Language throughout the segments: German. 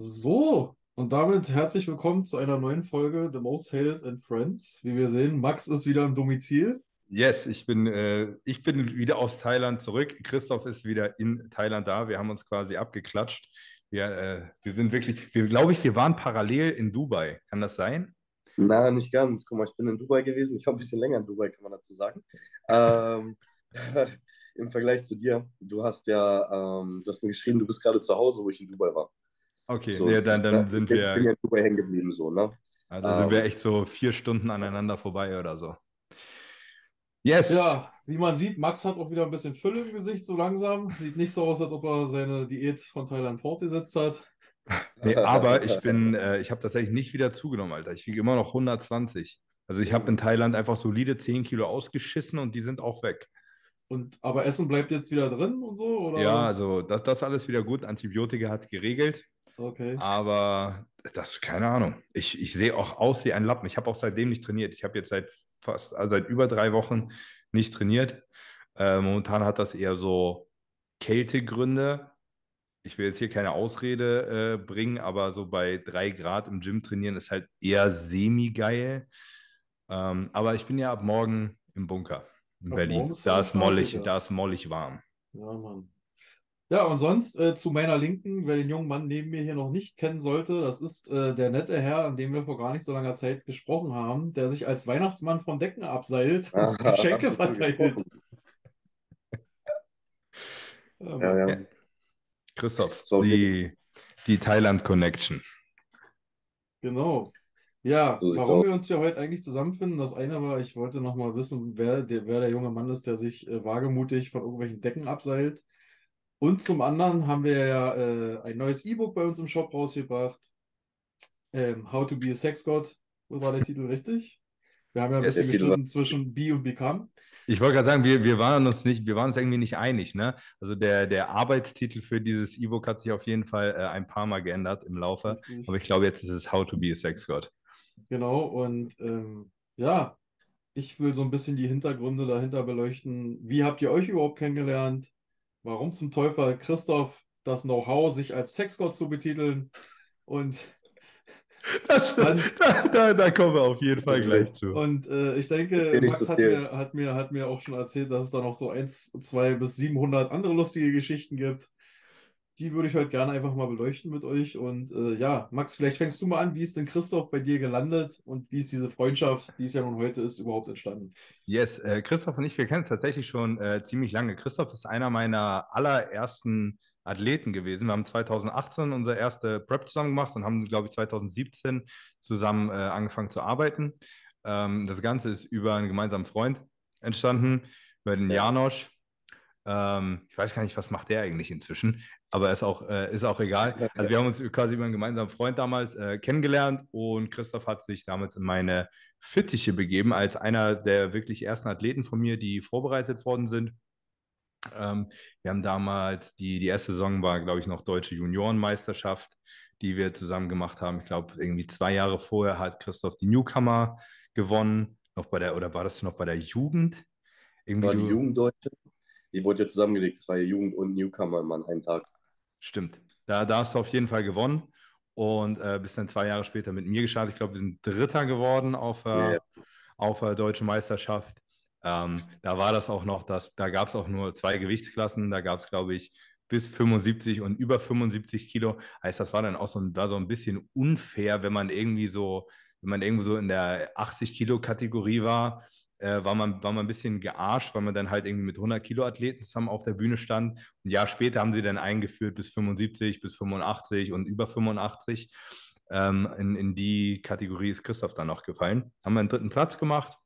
So, und damit herzlich willkommen zu einer neuen Folge The Most Hated and Friends. Wie wir sehen, Max ist wieder im Domizil. Yes, ich bin, äh, ich bin wieder aus Thailand zurück. Christoph ist wieder in Thailand da. Wir haben uns quasi abgeklatscht. Wir, äh, wir sind wirklich, wir glaube ich, wir waren parallel in Dubai. Kann das sein? Na, nicht ganz. Guck mal, ich bin in Dubai gewesen. Ich war ein bisschen länger in Dubai, kann man dazu sagen. Ähm, Im Vergleich zu dir, du hast ja, ähm, du hast mir geschrieben, du bist gerade zu Hause, wo ich in Dubai war. Okay, So, ja, dann, dann sind bin, ich wir, bin ja in Dubai hängen geblieben, so, ne? ah, dann sind wir Ähm, echt so vier Stunden aneinander vorbei oder so. Yes. Ja, wie man sieht, Max hat auch wieder ein bisschen Fülle im Gesicht, so langsam. Sieht nicht so aus, als ob er seine Diät von Thailand fortgesetzt hat. Nee, aber ich bin, äh, ich habe tatsächlich nicht wieder zugenommen, Alter. Ich wiege immer noch 120. Also ich habe in Thailand einfach solide 10 Kilo ausgeschissen und die sind auch weg. Und, aber Essen bleibt jetzt wieder drin und so, oder? Ja, also das, das alles wieder gut. Antibiotika hat geregelt. Okay. Aber das, keine Ahnung. Ich, ich sehe auch aus wie ein Lappen. Ich habe auch seitdem nicht trainiert. Ich habe jetzt seit fast, also seit über drei Wochen nicht trainiert. Äh, momentan hat das eher so Kältegründe. Ich will jetzt hier keine Ausrede äh, bringen, aber so bei drei Grad im Gym trainieren ist halt eher semi-geil. Ähm, aber ich bin ja ab morgen im Bunker in Ab Berlin. Da ist mollig, da ist mollig warm. Ja, Mann. Ja, und sonst äh, zu meiner Linken, wer den jungen Mann neben mir hier noch nicht kennen sollte, das ist äh, der nette Herr, an dem wir vor gar nicht so langer Zeit gesprochen haben, der sich als Weihnachtsmann von Decken abseilt und Geschenke verteilt. Ja, Ja. Ja. Christoph, So, die, die Thailand Connection. Genau. Ja, so warum wir uns hier heute eigentlich zusammenfinden, das eine war, ich wollte noch mal wissen, wer der, wer der junge Mann ist, der sich äh, wagemutig von irgendwelchen Decken abseilt. Und zum anderen haben wir ja äh, ein neues E-Book bei uns im Shop rausgebracht. Ähm, How to be a Sex God. So war der Titel richtig? Wir haben ja ein. Der bisschen gestritten zwischen Be und Become. Ich wollte gerade sagen, wir, wir waren uns nicht, wir waren uns irgendwie nicht einig, ne? Also der, der Arbeitstitel für dieses E-Book hat sich auf jeden Fall äh, ein paar Mal geändert im Laufe. Richtig. Aber ich glaube, jetzt ist es How to be a Sex God. Genau, und ähm, ja, ich will so ein bisschen die Hintergründe dahinter beleuchten. Wie habt ihr euch überhaupt kennengelernt? Warum zum Teufel hat Christoph das Know-how, sich als Sexgott zu betiteln? Und Das, dann, da, da, da kommen wir auf jeden Fall gleich zu. und äh, ich denke, Max hat mir, hat mir, hat mir auch schon erzählt, dass es da noch so 1, 2 bis 700 andere lustige Geschichten gibt. Die würde ich heute gerne einfach mal beleuchten mit euch. Und äh, ja, Max, vielleicht fängst du mal an. Wie ist denn Christoph bei dir gelandet und wie ist diese Freundschaft, die es ja nun heute ist, überhaupt entstanden? Yes, äh, Christoph und ich, wir kennen es tatsächlich schon äh, ziemlich lange. Christoph ist einer meiner allerersten Athleten gewesen. Wir haben 2018 unsere erste Prep zusammen gemacht und haben, glaube ich, 2017 zusammen äh, angefangen zu arbeiten. Ähm, das Ganze ist über einen gemeinsamen Freund entstanden, über den Ja. Janosch. Ähm, ich weiß gar nicht, was macht der eigentlich inzwischen, aber ist auch, äh, ist auch egal. Also wir haben uns quasi über einen gemeinsamen Freund damals äh, kennengelernt und Christoph hat sich damals in meine Fittiche begeben, als einer der wirklich ersten Athleten von mir, die vorbereitet worden sind. Ähm, wir haben damals, die, die erste Saison war, glaube ich, noch Deutsche Juniorenmeisterschaft, die wir zusammen gemacht haben. Ich glaube, irgendwie zwei Jahre vorher hat Christoph die Newcomer gewonnen, noch bei der, oder war das noch bei der Jugend? Irgendwie War die Jugenddeutsche, die wurde ja zusammengelegt. Das war ja Jugend und Newcomer an einem Tag. Stimmt. Da, da hast du auf jeden Fall gewonnen und äh, bist dann zwei Jahre später mit mir gestartet. Ich glaube, wir sind Dritter geworden auf, äh, ja. auf der Deutschen Meisterschaft. Ähm, da war das auch noch, dass, da gab es auch nur zwei Gewichtsklassen. Da gab es, glaube ich, bis 75 und über 75 Kilo. Heißt, das war dann auch so ein, war so ein bisschen unfair, wenn man irgendwie so, wenn man irgendwo so in der 80 Kilo Kategorie war, äh, war man, war man ein bisschen gearscht, weil man dann halt irgendwie mit 100 Kilo Athleten zusammen auf der Bühne stand. Ein Jahr später haben sie dann eingeführt bis 75, bis 85 und über 85. Ähm, in, in die Kategorie ist Christoph dann noch gefallen. Haben wir einen dritten Platz gemacht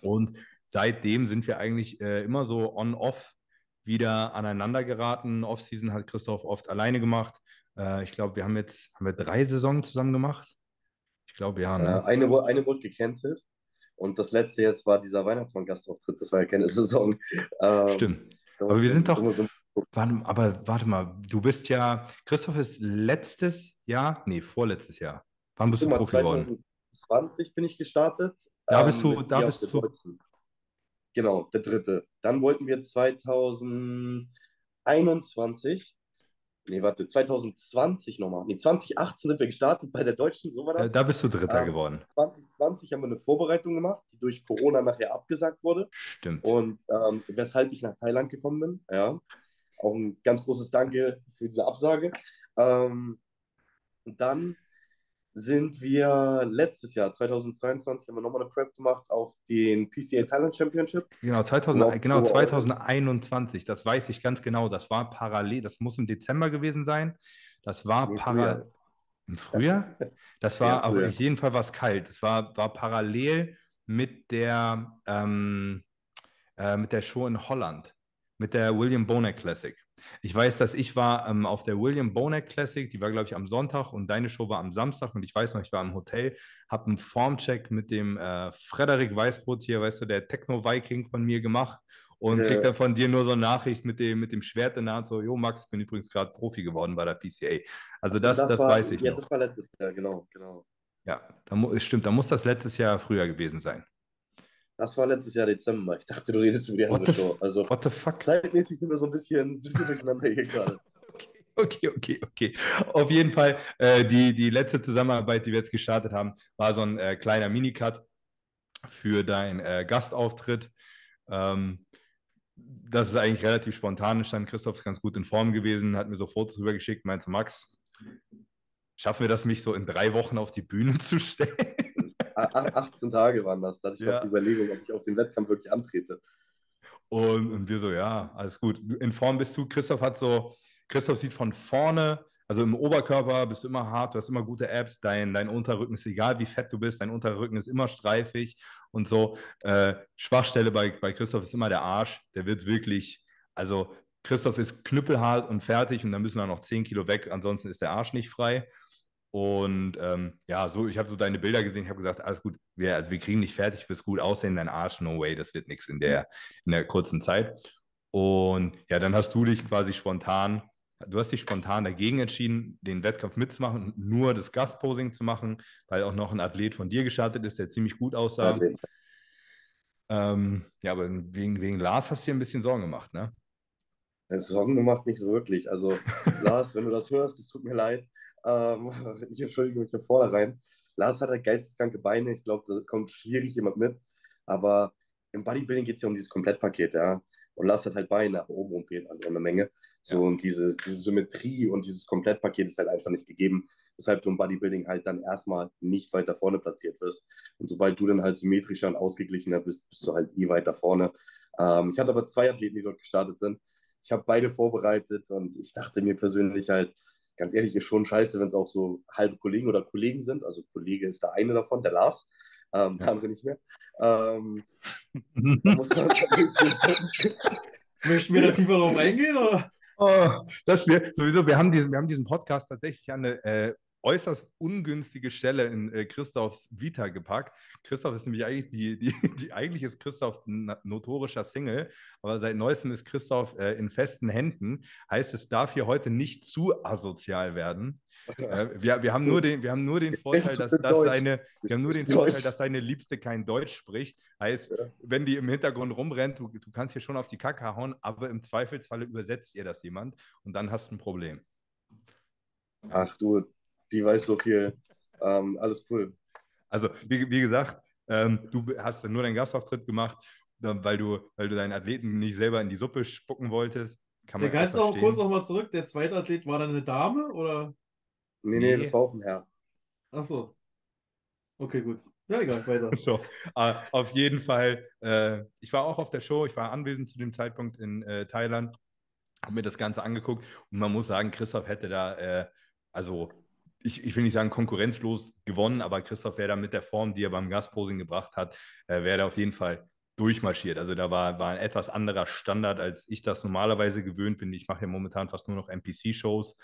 und seitdem sind wir eigentlich äh, immer so on-off wieder aneinander geraten. Off-Season hat Christoph oft alleine gemacht. Äh, ich glaube, wir haben jetzt haben wir drei Saisonen zusammen gemacht. Ich glaube, ja, Äh, ne? eine, wu- eine wurde gecancelt. Und das letzte jetzt war dieser Weihnachtsmann-Gastauftritt. Das war ja keine Saison. Ähm, Stimmt. Aber wir sind doch, so- warte, aber warte mal, du bist ja, Christoph ist letztes Jahr, nee, vorletztes Jahr. Wann bist du Profi geworden? 2020 bin ich gestartet. Da bist du- mit da bist du- Deutschen. Genau, der dritte. Dann wollten wir 2021 Nee, warte, 2020 nochmal. Nee, 2018 sind wir gestartet bei der Deutschen, so war Da, das. da bist du Dritter Ähm, geworden. 2020 haben wir eine Vorbereitung gemacht, die durch Corona nachher abgesagt wurde. Stimmt. Und ähm, weshalb ich nach Thailand gekommen bin. Ja. Auch ein ganz großes Danke für diese Absage. Ähm, und dann sind wir letztes Jahr, 2022, haben wir nochmal eine Prep gemacht auf den PCA Thailand Championship. Genau, 2000, Wo- genau wo- 2021, das weiß ich ganz genau. Das war parallel, das muss im Dezember gewesen sein. Das war parallel. Im Frühjahr? Das war auf früher. jeden Fall was kalt. Das war, war parallel mit der, ähm, äh, mit der Show in Holland, mit der William Bonek Classic. Ich weiß, dass ich war ähm, auf der William Bonek Classic, die war, glaube ich, am Sonntag und deine Show war am Samstag und ich weiß noch, ich war im Hotel, habe einen Formcheck mit dem äh, Frederik Weißbrot hier, weißt du, der Techno-Viking von mir gemacht und Ja. krieg dann von dir nur so eine Nachricht mit dem, mit dem Schwert in der Hand, so, jo Max, ich bin übrigens gerade Profi geworden bei der PCA. Also das, das, war, weiß ich ja, noch. das war letztes Jahr, genau, genau. Ja, da stimmt, da muss das letztes Jahr früher gewesen sein. Das war letztes Jahr Dezember. Ich dachte, du redest über die What andere Show. Also What the fuck? zeitmäßig sind wir so ein bisschen, ein bisschen durcheinander hier gerade. Okay, okay, okay. Auf jeden Fall, äh, die, die letzte Zusammenarbeit, die wir jetzt gestartet haben, war so ein äh, kleiner Minicut für deinen äh, Gastauftritt. Ähm, das ist eigentlich relativ spontan entstanden. Christoph ist ganz gut in Form gewesen, hat mir so Fotos rübergeschickt, meinte Max, schaffen wir das, mich so in drei Wochen auf die Bühne zu stellen? A- a- 18 Tage waren das. Da hatte ich Ja. noch die Überlegung, ob ich auf den Wettkampf wirklich antrete. Und, und wir so, ja, alles gut. In Form bist du. Christoph hat so, Christoph sieht von vorne, also im Oberkörper bist du immer hart, du hast immer gute Apps, dein, dein Unterrücken ist egal, wie fett du bist, dein Unterrücken ist immer streifig und so. Äh, Schwachstelle bei, bei Christoph ist immer der Arsch. Der wird wirklich, also Christoph ist knüppelhart und fertig und dann müssen da noch 10 Kilo weg, ansonsten ist der Arsch nicht frei. Und ähm, ja, so, ich habe so deine Bilder gesehen, ich habe gesagt, alles gut, wir, also wir kriegen nicht fertig, wirst gut aussehen, dein Arsch, no way, das wird nichts in der, in der kurzen Zeit. Und ja, dann hast du dich quasi spontan, du hast dich spontan dagegen entschieden, den Wettkampf mitzumachen und nur das Gastposing zu machen, weil auch noch ein Athlet von dir gestartet ist, der ziemlich gut aussah. Ja, Ähm, ja, aber wegen, wegen Lars hast du dir ein bisschen Sorgen gemacht, ne? Sorgen gemacht nicht so wirklich. Also, Lars, wenn du das hörst, es tut mir leid. Ähm, ich entschuldige mich von vornherein. Lars hat halt geisteskranke Beine. Ich glaube, da kommt schwierig jemand mit. Aber im Bodybuilding geht es ja um dieses Komplettpaket, ja. Und Lars hat halt Beine, aber oben fehlt einfach eine Menge. So, Ja. und diese, diese Symmetrie und dieses Komplettpaket ist halt einfach nicht gegeben, weshalb du im Bodybuilding halt dann erstmal nicht weiter vorne platziert wirst. Und sobald du dann halt symmetrischer und ausgeglichener bist, bist du halt eh weiter vorne. Ähm, ich hatte aber zwei Athleten, die dort gestartet sind. Ich habe beide vorbereitet und ich dachte mir persönlich halt, ganz ehrlich, ist schon scheiße, wenn es auch so halbe Kollegen oder Kollegen sind. Also Kollege ist der eine davon, der Lars, ähm, der andere nicht mehr. Ähm, da muss man Möchten wir da tiefer drauf eingehen? Oder? Oh, dass wir sowieso, wir haben diesen, wir haben diesen Podcast tatsächlich an eine äh, äußerst ungünstige Stelle in äh, Christophs Vita gepackt. Christoph ist nämlich eigentlich die, die, die eigentlich ist Christoph ein notorischer Single, aber seit neuestem ist Christoph äh, in festen Händen. Heißt, es darf hier heute nicht zu asozial werden. Äh, wir, wir, haben nur den, wir haben nur den Vorteil, dass, dass seine, wir haben nur den. Vorteil, dass seine Liebste kein Deutsch spricht. Heißt, wenn die im Hintergrund rumrennt, du, du kannst hier schon auf die Kacke hauen, aber im Zweifelsfalle übersetzt ihr das jemand und dann hast du ein Problem. Ach du, die weiß so viel. Ähm, alles cool. Also, wie, wie gesagt, ähm, du hast nur deinen Gastauftritt gemacht, weil du, weil du deinen Athleten nicht selber in die Suppe spucken wolltest. Kann Der man auch kannst du auch kurz nochmal zurück. Der zweite Athlet war dann eine Dame oder? Nee, nee, Nee. das war auch ein Herr. Ach so. Okay, gut. Ja, egal, weiter. So, äh, auf jeden Fall. Äh, ich war auch auf der Show, ich war anwesend zu dem Zeitpunkt in äh, Thailand, habe mir das Ganze angeguckt und man muss sagen, Christoph hätte da, äh, also ich, ich will nicht sagen konkurrenzlos gewonnen, aber Christoph wäre da mit der Form, die er beim Gastposing gebracht hat, äh, wäre da auf jeden Fall durchmarschiert. Also da war, war ein etwas anderer Standard, als ich das normalerweise gewöhnt bin. Ich mache ja momentan fast nur noch NPC-Shows,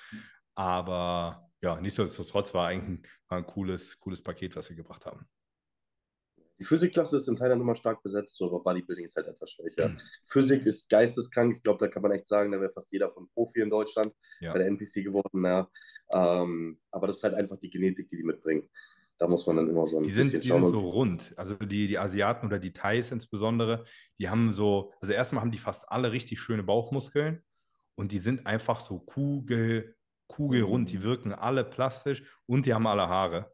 aber ja, nichtsdestotrotz war eigentlich ein, war ein cooles, cooles Paket, was wir gebracht haben. Die Physikklasse ist in Thailand immer stark besetzt, so, aber Bodybuilding ist halt etwas schwächer. Physik ist geisteskrank. Ich glaube, da kann man echt sagen, da wäre fast jeder von Profi in Deutschland Ja. bei der NPC geworden. Ja. Ähm, aber das ist halt einfach die Genetik, die die mitbringen. Da muss man dann immer so ein Die bisschen sind, die schauen. sind so rund. Also die, die Asiaten oder die Thais insbesondere, die haben so, also erstmal haben die fast alle richtig schöne Bauchmuskeln und die sind einfach so kugel, kugelrund, die wirken alle plastisch und die haben alle Haare.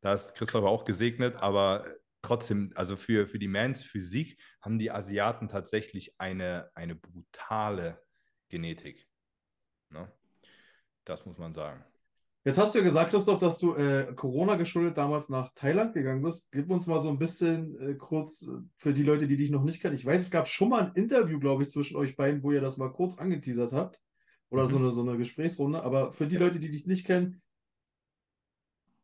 Da ist Christoph auch gesegnet, aber trotzdem, also für, für die Mans Physik haben die Asiaten tatsächlich eine, eine brutale Genetik. Ne? Das muss man sagen. Jetzt hast du ja gesagt, Christoph, dass du äh, Corona geschuldet damals nach Thailand gegangen bist. Gib uns mal so ein bisschen äh, kurz äh, für die Leute, die dich noch nicht kennen. Ich weiß, es gab schon mal ein Interview, glaube ich, zwischen euch beiden, wo ihr das mal kurz angeteasert habt. Oder mhm. so, eine, so eine Gesprächsrunde. Aber für die Leute, die dich nicht kennen,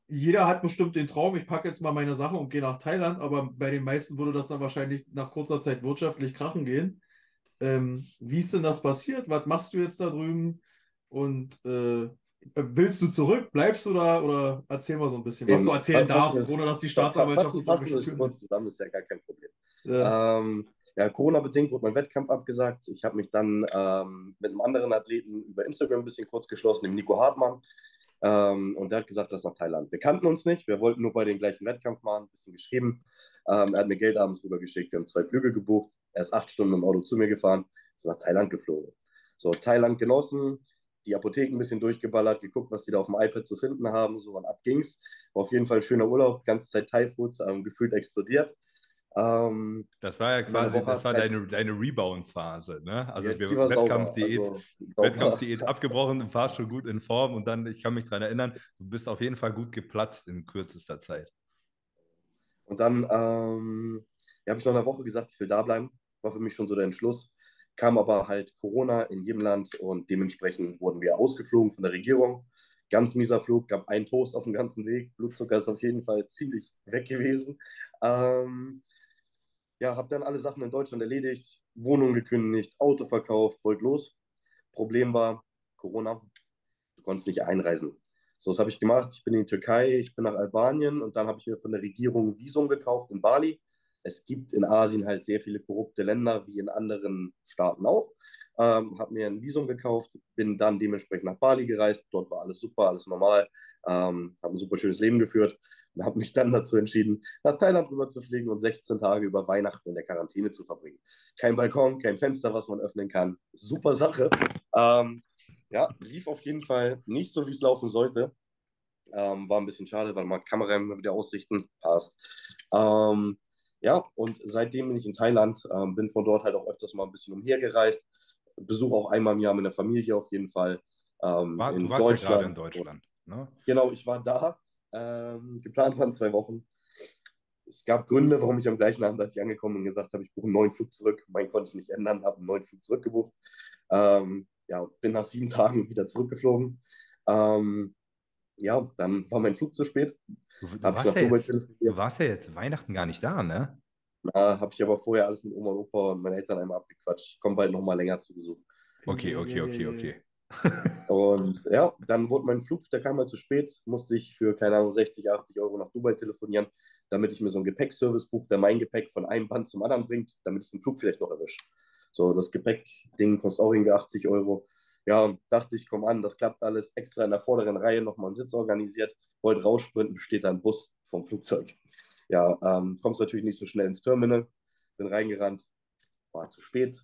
jeder hat bestimmt den Traum, ich packe jetzt mal meine Sache und gehe nach Thailand, aber bei den meisten würde das dann wahrscheinlich nach kurzer Zeit wirtschaftlich krachen gehen. Ähm, wie ist denn das passiert? Was machst du jetzt da drüben? Und äh, willst du zurück? Bleibst du da? Oder erzähl mal so ein bisschen, was du erzählen darfst, ohne dass die Staatsanwaltschaft uns fassen wir kurz zusammen, ist ja gar kein Problem. Ja, ähm, ja Corona-bedingt wurde mein Wettkampf abgesagt. Ich habe mich dann ähm, mit einem anderen Athleten über Instagram ein bisschen kurz geschlossen, dem Nico Hartmann. Ähm, und der hat gesagt, das nach Thailand. Wir kannten uns nicht, wir wollten nur bei den gleichen Wettkampf machen, ein bisschen geschrieben. Ähm, er hat mir Geld abends rübergeschickt, wir haben zwei Flüge gebucht. Er ist acht Stunden im Auto zu mir gefahren, ist nach Thailand geflogen. So, Thailand genossen, die Apotheken ein bisschen durchgeballert, geguckt, was die da auf dem iPad zu finden haben, so und ab ging's. War auf jeden Fall ein schöner Urlaub, ganze Zeit Thai-Food, ähm, gefühlt explodiert. Ähm, das war ja quasi, das war deine, deine Rebound-Phase, ne? Also ja, wir Wettkampfdiät, also, Wettkampfdiät abgebrochen, du warst schon gut in Form und dann, ich kann mich daran erinnern, du bist auf jeden Fall gut geplatzt in kürzester Zeit. Und dann ähm, ja, habe ich noch eine Woche gesagt, ich will da bleiben. War für mich schon so der Entschluss. Kam aber halt Corona in jedem Land und dementsprechend wurden wir ausgeflogen von der Regierung. Ganz mieser Flug, gab einen Toast auf dem ganzen Weg. Blutzucker ist auf jeden Fall ziemlich weg gewesen. Ähm, ja, habe dann alle Sachen in Deutschland erledigt, Wohnung gekündigt, Auto verkauft, wollte los. Problem war Corona, du konntest nicht einreisen. So, was habe ich gemacht? Ich bin in die Türkei, ich bin nach Albanien und dann habe ich mir von der Regierung Visum gekauft in Bali. Es gibt in Asien halt sehr viele korrupte Länder, wie in anderen Staaten auch. Ähm, habe mir ein Visum gekauft, bin dann dementsprechend nach Bali gereist. Dort war alles super, alles normal. Ähm, habe ein super schönes Leben geführt und habe mich dann dazu entschieden, nach Thailand rüber zu fliegen und 16 Tage über Weihnachten in der Quarantäne zu verbringen. Kein Balkon, kein Fenster, was man öffnen kann. Super Sache. Ähm, ja, lief auf jeden Fall nicht so, wie es laufen sollte. Ähm, war ein bisschen schade, weil man Kamera immer wieder ausrichten. Passt. Ähm, ja, und seitdem bin ich in Thailand, ähm, bin von dort halt auch öfters mal ein bisschen umhergereist. Besuche auch einmal im Jahr meine Familie auf jeden Fall. Ähm, war, du warst Deutschland. ja gerade in Deutschland. Ne? Genau, ich war da. Ähm, geplant waren zwei Wochen. Es gab Gründe, warum ich am gleichen Abend, als ich angekommen bin, gesagt habe, ich buche einen neuen Flug zurück. Mein konnte ich nicht ändern, habe einen neuen Flug zurückgebucht. Ähm, ja, bin nach sieben Tagen wieder zurückgeflogen. Ähm, ja, dann war mein Flug zu spät. Du, du, warst, ja jetzt, du warst ja jetzt Weihnachten gar nicht da, ne? Na, habe ich aber vorher alles mit Oma und Opa und meinen Eltern einmal abgequatscht. Ich komme bald nochmal länger zu Besuch. Okay, okay, okay, okay. und ja, dann wurde mein Flug, der kam mal halt zu spät, musste ich für, keine Ahnung, 60, 80 Euro nach Dubai telefonieren, damit ich mir so einen Gepäckservice buche, der mein Gepäck von einem Band zum anderen bringt, damit ich den Flug vielleicht noch erwische. So, das Gepäckding kostet auch irgendwie 80 Euro. Ja, dachte ich, komm an, das klappt alles. Extra in der vorderen Reihe nochmal einen Sitz organisiert, wollte raussprinten, steht da ein Bus vom Flugzeug. Ja, ähm, kommst natürlich nicht so schnell ins Terminal, bin reingerannt, war zu spät,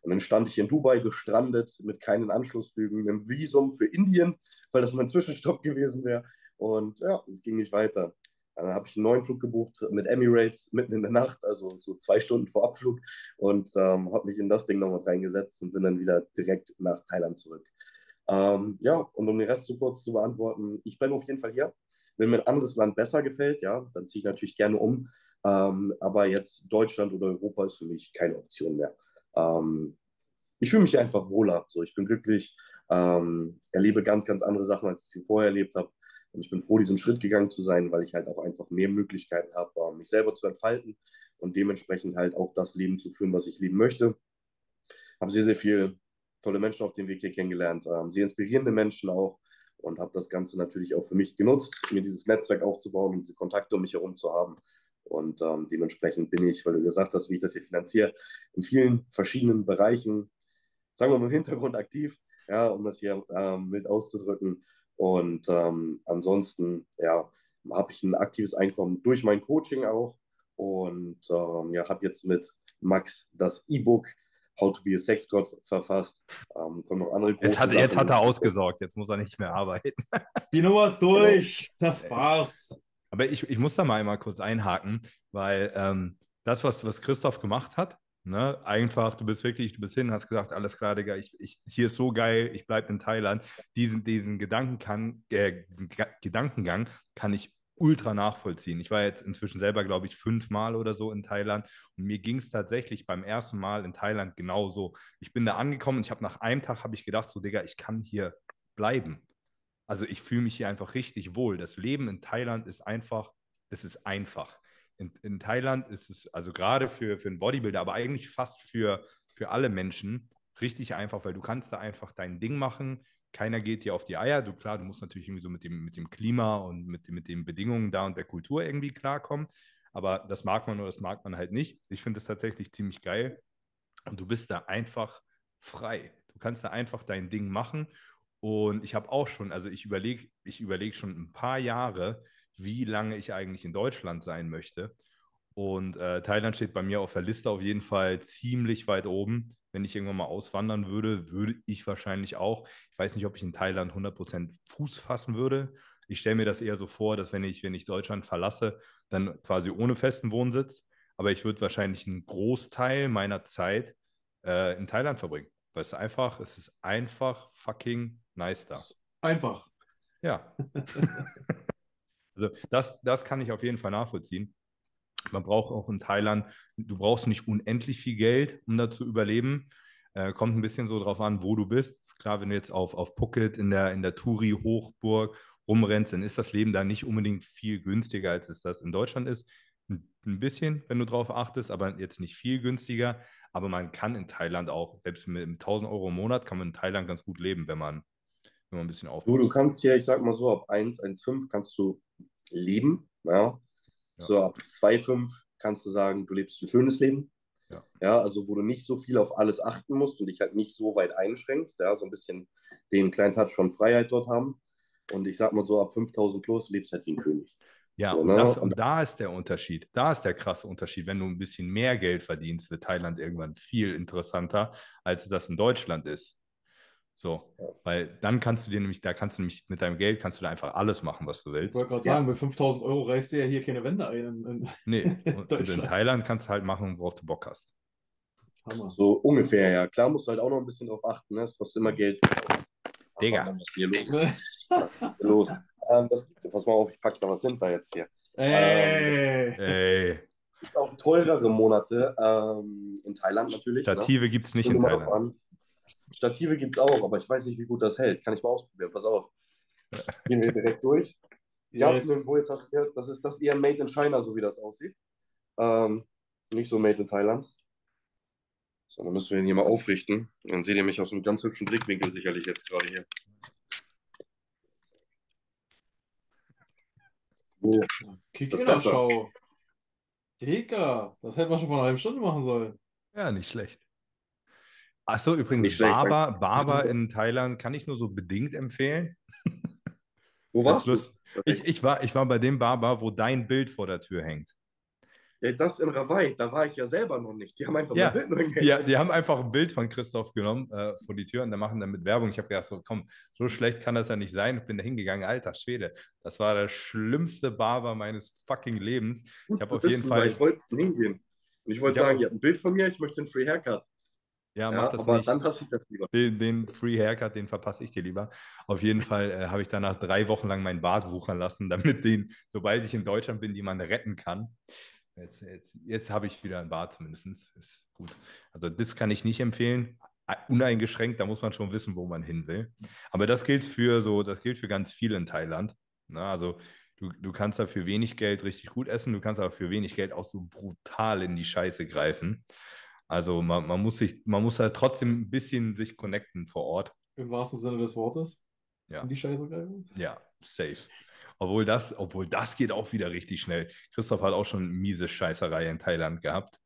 und dann stand ich in Dubai gestrandet mit keinen Anschlussflügen, mit einem Visum für Indien, weil das mein Zwischenstopp gewesen wäre. Und ja, es ging nicht weiter. Dann habe ich einen neuen Flug gebucht mit Emirates mitten in der Nacht, also so zwei Stunden vor Abflug und ähm, habe mich in das Ding nochmal reingesetzt und bin dann wieder direkt nach Thailand zurück. Ähm, ja, und um den Rest zu kurz zu beantworten, ich bleibe auf jeden Fall hier. Wenn mir ein anderes Land besser gefällt, ja, dann ziehe ich natürlich gerne um. Ähm, aber jetzt Deutschland oder Europa ist für mich keine Option mehr ähm, ich fühle mich einfach wohler. So, ich bin glücklich, ähm, erlebe ganz, ganz andere Sachen, als ich sie vorher erlebt habe. Und ich bin froh, diesen Schritt gegangen zu sein, weil ich halt auch einfach mehr Möglichkeiten habe, äh, mich selber zu entfalten und dementsprechend halt auch das Leben zu führen, was ich leben möchte. Habe sehr, sehr viele tolle Menschen auf dem Weg hier kennengelernt, ähm, sehr inspirierende Menschen auch und habe das Ganze natürlich auch für mich genutzt, mir dieses Netzwerk aufzubauen und diese Kontakte um mich herum zu haben. Und ähm, dementsprechend bin ich, weil du gesagt hast, wie ich das hier finanziere, in vielen verschiedenen Bereichen, sagen wir mal im Hintergrund aktiv, ja, um das hier ähm, mit auszudrücken. Und ähm, ansonsten, ja, habe ich ein aktives Einkommen durch mein Coaching auch und ähm, ja, habe jetzt mit Max das E-Book How to be a Sex God verfasst. Ähm, kommen noch andere Jetzt hat, jetzt hat er ausgesorgt, jetzt muss er nicht mehr arbeiten. Die Nummer ist durch. Das war's. Aber ich, ich muss da mal einmal kurz einhaken, weil ähm, das, was, was Christoph gemacht hat, ne, einfach, du bist wirklich, du bist hin, hast gesagt, alles klar, Digga, ich, ich, hier ist so geil, ich bleibe in Thailand. Diesen, diesen, Gedanken kann, äh, diesen Ga- Gedankengang kann ich ultra nachvollziehen. Ich war jetzt inzwischen selber, glaube ich, fünfmal oder so in Thailand und mir ging es tatsächlich beim ersten Mal in Thailand genauso. Ich bin da angekommen und ich habe nach einem Tag habe ich gedacht, so Digga, ich kann hier bleiben. Also ich fühle mich hier einfach richtig wohl. Das Leben in Thailand ist einfach, es ist einfach. In, in Thailand ist es, also gerade für, für einen Bodybuilder, aber eigentlich fast für, für alle Menschen, richtig einfach, weil du kannst da einfach dein Ding machen. Keiner geht dir auf die Eier. Du klar, du musst natürlich irgendwie so mit dem, mit dem Klima und mit, mit den Bedingungen da und der Kultur irgendwie klarkommen. Aber das mag man oder das mag man halt nicht. Ich finde es tatsächlich ziemlich geil. Und du bist da einfach frei. Du kannst da einfach dein Ding machen. Und ich habe auch schon, also ich überlege, ich überlege schon ein paar Jahre, wie lange ich eigentlich in Deutschland sein möchte. Und äh, Thailand steht bei mir auf der Liste auf jeden Fall ziemlich weit oben. Wenn ich irgendwann mal auswandern würde, würde ich wahrscheinlich auch. Ich weiß nicht, ob ich in Thailand 100% Fuß fassen würde. Ich stelle mir das eher so vor, dass wenn ich, wenn ich Deutschland verlasse, dann quasi ohne festen Wohnsitz. Aber ich würde wahrscheinlich einen Großteil meiner Zeit äh, in Thailand verbringen. Weil es einfach, es ist einfach fucking nice da. Ist Einfach. Ja. also das, das kann ich auf jeden Fall nachvollziehen. Man braucht auch in Thailand, du brauchst nicht unendlich viel Geld, um da zu überleben. Äh, kommt ein bisschen so drauf an, wo du bist. Klar, wenn du jetzt auf, auf Phuket in der, in der Turi-Hochburg rumrennst, dann ist das Leben da nicht unbedingt viel günstiger, als es das in Deutschland ist. Ein bisschen, wenn du drauf achtest, aber jetzt nicht viel günstiger. Aber man kann in Thailand auch, selbst mit 1000 Euro im Monat, kann man in Thailand ganz gut leben, wenn man, wenn man ein bisschen Du, aufpasst. du kannst hier, ich sag mal so, ab 1, 1,5 kannst du leben. Ja. Ja. So ab 2,5 kannst du sagen, du lebst ein schönes Leben. Ja. ja, also wo du nicht so viel auf alles achten musst und dich halt nicht so weit einschränkst, ja, so ein bisschen den kleinen Touch von Freiheit dort haben. Und ich sag mal so, ab 5000 plus lebst halt wie ein König. Ja, So, und, ne? das, und da ist der Unterschied. Da ist der krasse Unterschied. Wenn du ein bisschen mehr Geld verdienst, wird Thailand irgendwann viel interessanter, als das in Deutschland ist. So, Ja. weil dann kannst du dir nämlich, da kannst du nämlich mit deinem Geld kannst du da einfach alles machen, was du Ich willst. wollte gerade Ja. sagen, mit 5000 Euro reißt du ja hier keine Wände ein. In, in Nee, und, in. Thailand kannst du halt machen, worauf du Bock hast. Hammer. So ungefähr, ja. Klar musst du halt auch noch ein bisschen drauf achten, ne? Es kostet immer Geld. Digga. Was ist hier los? Was ist hier los? Ähm, das, pass mal auf, ich packe da was hinter jetzt hier. Ey. Ey, Es gibt auch teurere Monate ähm, in Thailand natürlich. Ne? Stative gibt es nicht in Thailand. an. Stative gibt es auch, aber ich weiß nicht, wie gut das hält. Kann ich mal ausprobieren. Pass auf. Gehen wir direkt durch. Gab es Jetzt, nirgendwo, jetzt hast du hier, das ist das eher Made in China, so wie das aussieht. Ähm, nicht so Made in Thailand. So, dann müssen wir ihn hier mal aufrichten. Dann seht ihr mich aus einem ganz hübschen Blickwinkel sicherlich jetzt gerade hier. So, Kick das in der? Schau. Digga, das hätten wir schon vor einer halben Stunde machen sollen. Ja, nicht schlecht. Achso, übrigens, Barber, Barber in Thailand kann ich nur so bedingt empfehlen. Wo warst du? Ich, ich, war, ich war bei dem Barber, wo dein Bild vor der Tür hängt. Das in Rawai, da war ich ja selber noch nicht. Die haben einfach Ja, mein Bild nur hingehängt. Ja, die haben einfach ein Bild von Christoph genommen äh, vor die Tür und dann machen damit Werbung. Ich habe gedacht, so, komm, so schlecht kann das ja nicht sein. Ich bin da hingegangen, alter Schwede. Das war der schlimmste Barber meines fucking Lebens. Gut hab zu auf jeden wissen, Fall- Ich wollte hingehen. Und ich wollte Ich hab sagen, ihr habt ein Bild von mir, ich möchte einen Free Haircut. Ja, Ja, mach das aber nicht. dann hasse ich das lieber. Den, den Free Haircut, den verpasse ich dir lieber. Auf jeden Fall äh, habe ich danach drei Wochen lang meinen Bart wuchern lassen, damit den, sobald ich in Deutschland bin, jemand retten kann. Jetzt, jetzt, jetzt habe ich wieder einen Bart zumindest. Ist gut. Also das kann ich nicht empfehlen. Uneingeschränkt, da muss man schon wissen, wo man hin will. Aber das gilt für so, das gilt für ganz viel in Thailand. Na, also du, du kannst da für wenig Geld richtig gut essen, du kannst aber für wenig Geld auch so brutal in die Scheiße greifen. Also man, man muss sich, man muss halt trotzdem ein bisschen sich connecten vor Ort. Im wahrsten Sinne des Wortes. Ja. In die Scheiße greifen. Ja, safe. Obwohl das, obwohl das geht auch wieder richtig schnell. Christoph hat auch schon miese Scheißerei in Thailand gehabt.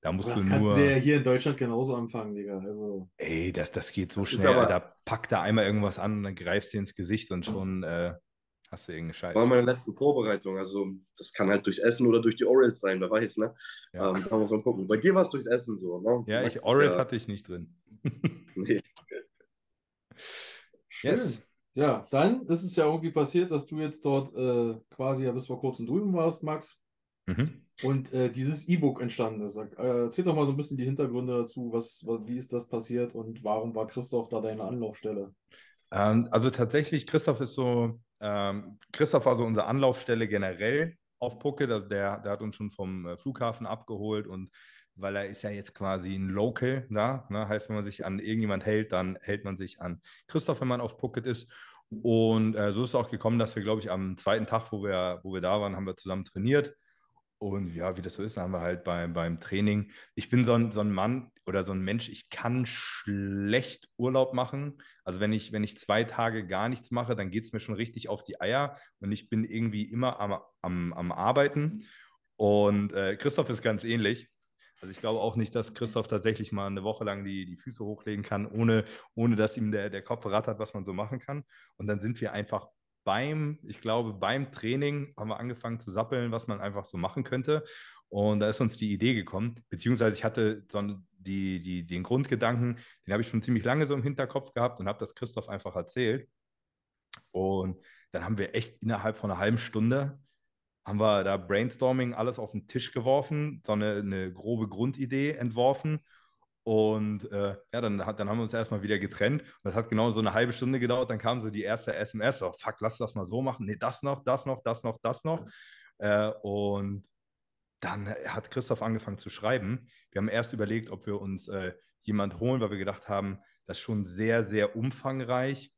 Da musst Aber du das kannst nur. du dir ja hier in Deutschland genauso anfangen, Digga. Also, Ey, das, das geht so Das schnell. aber- Da packt da einmal irgendwas an und dann greifst du ins Gesicht und schon äh, Hast du irgendeine Scheiße? War meine letzte Vorbereitung. Also, das kann halt durchs Essen oder durch die Orals sein, wer weiß, ne? Ja. Ähm, muss man gucken. Bei dir war es durchs Essen so, ne? Ja, ich, Orals ja... hatte ich nicht drin. nee. Schön. Yes. Ja, dann ist es ja irgendwie passiert, dass du jetzt dort äh, quasi ja bis vor kurzem drüben warst, Max. Mhm. Und äh, dieses E-Book entstanden ist. Äh, erzähl doch mal so ein bisschen die Hintergründe dazu, was, wie ist das passiert und warum war Christoph da deine Anlaufstelle? Ähm, also tatsächlich, Christoph ist so, ähm, Christoph war so unsere Anlaufstelle generell auf Pucke. Der, der hat uns schon vom äh, Flughafen abgeholt und weil er ist ja jetzt quasi ein Local da. Ne? Heißt, wenn man sich an irgendjemand hält, dann hält man sich an Christoph, wenn man auf Phuket ist. Und äh, so ist es auch gekommen, dass wir, glaube ich, am zweiten Tag, wo wir, wo wir da waren, haben wir zusammen trainiert. Und ja, wie das so ist, haben wir halt beim, beim Training. Ich bin so ein, so ein Mann oder so ein Mensch, ich kann schlecht Urlaub machen. Also wenn ich, wenn ich zwei Tage gar nichts mache, dann geht es mir schon richtig auf die Eier und ich bin irgendwie immer am, am, am Arbeiten. Und äh, Christoph ist ganz ähnlich. Also ich glaube auch nicht, dass Christoph tatsächlich mal eine Woche lang die, die Füße hochlegen kann, ohne, ohne dass ihm der, der Kopf rattert, was man so machen kann. Und dann sind wir einfach beim, ich glaube, beim Training haben wir angefangen zu sappeln, was man einfach so machen könnte. Und da ist uns die Idee gekommen, beziehungsweise ich hatte so die, die, den Grundgedanken, den habe ich schon ziemlich lange so im Hinterkopf gehabt und habe das Christoph einfach erzählt. Und dann haben wir echt innerhalb von einer halben Stunde, haben wir da Brainstorming alles auf den Tisch geworfen, so eine, eine grobe Grundidee entworfen und äh, ja, dann, hat, dann haben wir uns erstmal wieder getrennt. Das hat genau so eine halbe Stunde gedauert. Dann kam so die erste SMS: oh, fuck, lass das mal so machen. Nee, das noch, das noch, das noch, das noch. Äh, und dann hat Christoph angefangen zu schreiben. Wir haben erst überlegt, ob wir uns äh, jemand holen, weil wir gedacht haben, das ist schon sehr, sehr umfangreich.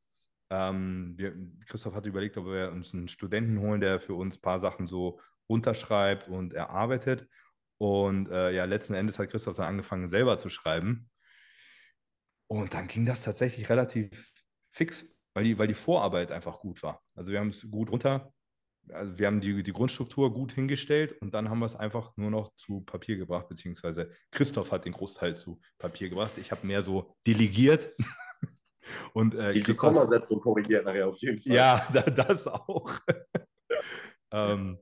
Ähm, wir, Christoph hat überlegt, ob wir uns einen Studenten holen, der für uns ein paar Sachen so unterschreibt und erarbeitet. Und äh, ja, letzten Endes hat Christoph dann angefangen, selber zu schreiben. Und dann ging das tatsächlich relativ fix, weil die, weil die Vorarbeit einfach gut war. Also wir haben es gut runter, also wir haben die, die Grundstruktur gut hingestellt und dann haben wir es einfach nur noch zu Papier gebracht, beziehungsweise Christoph hat den Großteil zu Papier gebracht. Ich habe mehr so delegiert. und, äh, die, Kommasetzung korrigiert nachher auf jeden Fall. Ja, das auch. ähm,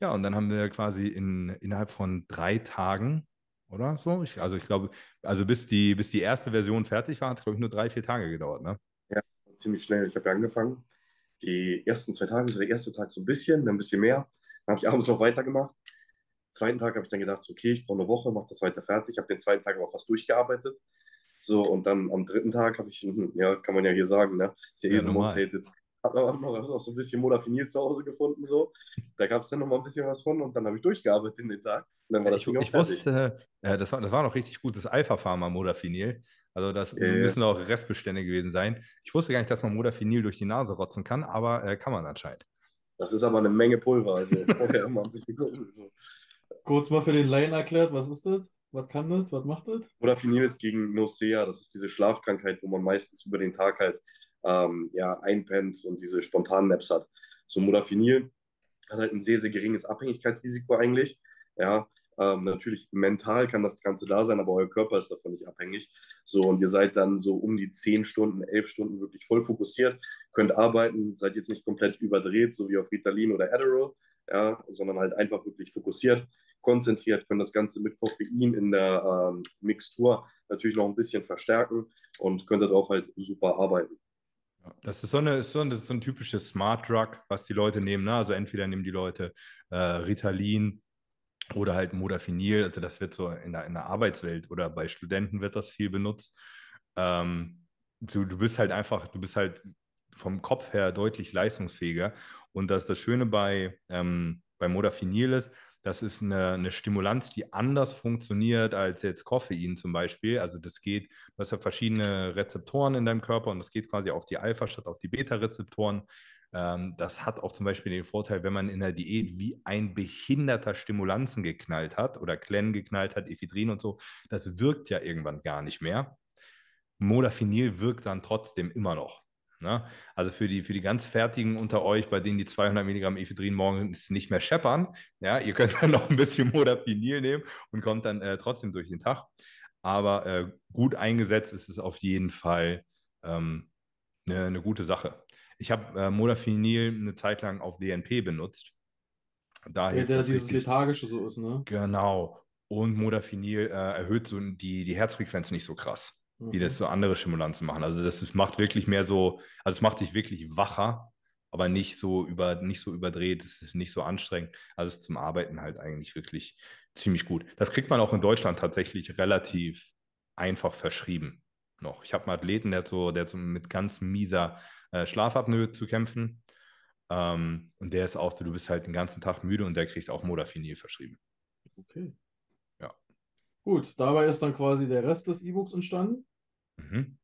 ja, und dann haben wir quasi in, innerhalb von drei Tagen oder so, ich, also ich glaube, also bis die, bis die erste Version fertig war, hat es, glaube ich, nur drei, vier Tage gedauert, ne? Ja, ziemlich schnell. Ich habe ja angefangen. Die ersten zwei Tage, so der erste Tag so ein bisschen, dann ein bisschen mehr. Dann habe ich abends noch weitergemacht. Zweiten Tag habe ich dann gedacht, okay, ich brauche eine Woche, mache das weiter fertig. Ich habe den zweiten Tag aber fast durchgearbeitet. So, und dann am dritten Tag habe ich, ja, kann man ja hier sagen, ne? Ist ja, ja eh hated habe auch noch, auch so ein bisschen Modafinil zu Hause gefunden. So. Da gab es dann noch mal ein bisschen was von und dann habe ich durchgearbeitet in den Tag. Und dann war das ich, ich wusste, äh, das, war, das war noch richtig gutes Alpha-Pharma Modafinil. Also das äh, müssen auch Restbestände gewesen sein. Ich wusste gar nicht, dass man Modafinil durch die Nase rotzen kann, aber äh, kann man anscheinend. Das ist aber eine Menge Pulver. Also vorher immer ein bisschen gucken. So. Kurz mal für den Laien erklärt, was ist das? Was kann das? Was macht das? Modafinil ist gegen Nosea. Das ist diese Schlafkrankheit, wo man meistens über den Tag halt ähm, ja, einpennt und diese spontanen Naps hat. So Modafinil hat halt ein sehr, sehr geringes Abhängigkeitsrisiko eigentlich. Ja, ähm, natürlich mental kann das Ganze da sein, aber euer Körper ist davon nicht abhängig. So, und ihr seid dann so um die 10 Stunden, 11 Stunden wirklich voll fokussiert, könnt arbeiten, seid jetzt nicht komplett überdreht, so wie auf Ritalin oder Adderall, ja, sondern halt einfach wirklich fokussiert, konzentriert, können das Ganze mit Koffein in der ähm, Mixtur natürlich noch ein bisschen verstärken und könnt darauf halt super arbeiten. Das ist so, eine, so, ein, so ein typisches Smart Drug, was die Leute nehmen. Ne? Also entweder nehmen die Leute äh, Ritalin oder halt Modafinil. Also das wird so in der, in der Arbeitswelt oder bei Studenten wird das viel benutzt. Ähm, du, du bist halt einfach, du bist halt vom Kopf her deutlich leistungsfähiger. Und das, das Schöne bei, ähm, bei Modafinil ist, das ist eine, eine, Stimulanz, die anders funktioniert als jetzt Koffein zum Beispiel. Also das geht, du hast ja verschiedene Rezeptoren in deinem Körper und das geht quasi auf die Alpha statt auf die Beta-Rezeptoren. Ähm, das hat auch zum Beispiel den Vorteil, wenn man in der Diät wie ein behinderter Stimulanzen geknallt hat oder Klen geknallt hat, Ephedrin und so, das wirkt ja irgendwann gar nicht mehr. Modafinil wirkt dann trotzdem immer noch. Ne? Also für die, für die ganz Fertigen unter euch, bei denen die 200 Milligramm Ephedrin morgens nicht mehr scheppern, ja, ihr könnt dann noch ein bisschen Modafinil nehmen und kommt dann äh, trotzdem durch den Tag. Aber äh, gut eingesetzt ist es auf jeden Fall ähm, eine, eine gute Sache. Ich habe äh, Modafinil eine Zeit lang auf DNP benutzt. Da ja, der dieses Lethargische so ist, ne? Genau. Und Modafinil äh, erhöht so die, die Herzfrequenz nicht so krass, mhm. wie das so andere Stimulanzen machen. Also das, das macht wirklich mehr so, also es macht dich wirklich wacher, aber nicht so über, nicht so überdreht, es ist nicht so anstrengend. Also es ist zum Arbeiten halt eigentlich wirklich ziemlich gut. Das kriegt man auch in Deutschland tatsächlich relativ einfach verschrieben noch. Ich habe einen Athleten, der hat so, der hat so mit ganz mieser äh, Schlafapnoe zu kämpfen. Ähm, und der ist auch so, du bist halt den ganzen Tag müde und der kriegt auch Modafinil verschrieben. Okay. Ja. Gut, dabei ist dann quasi der Rest des E-Books entstanden. Mhm.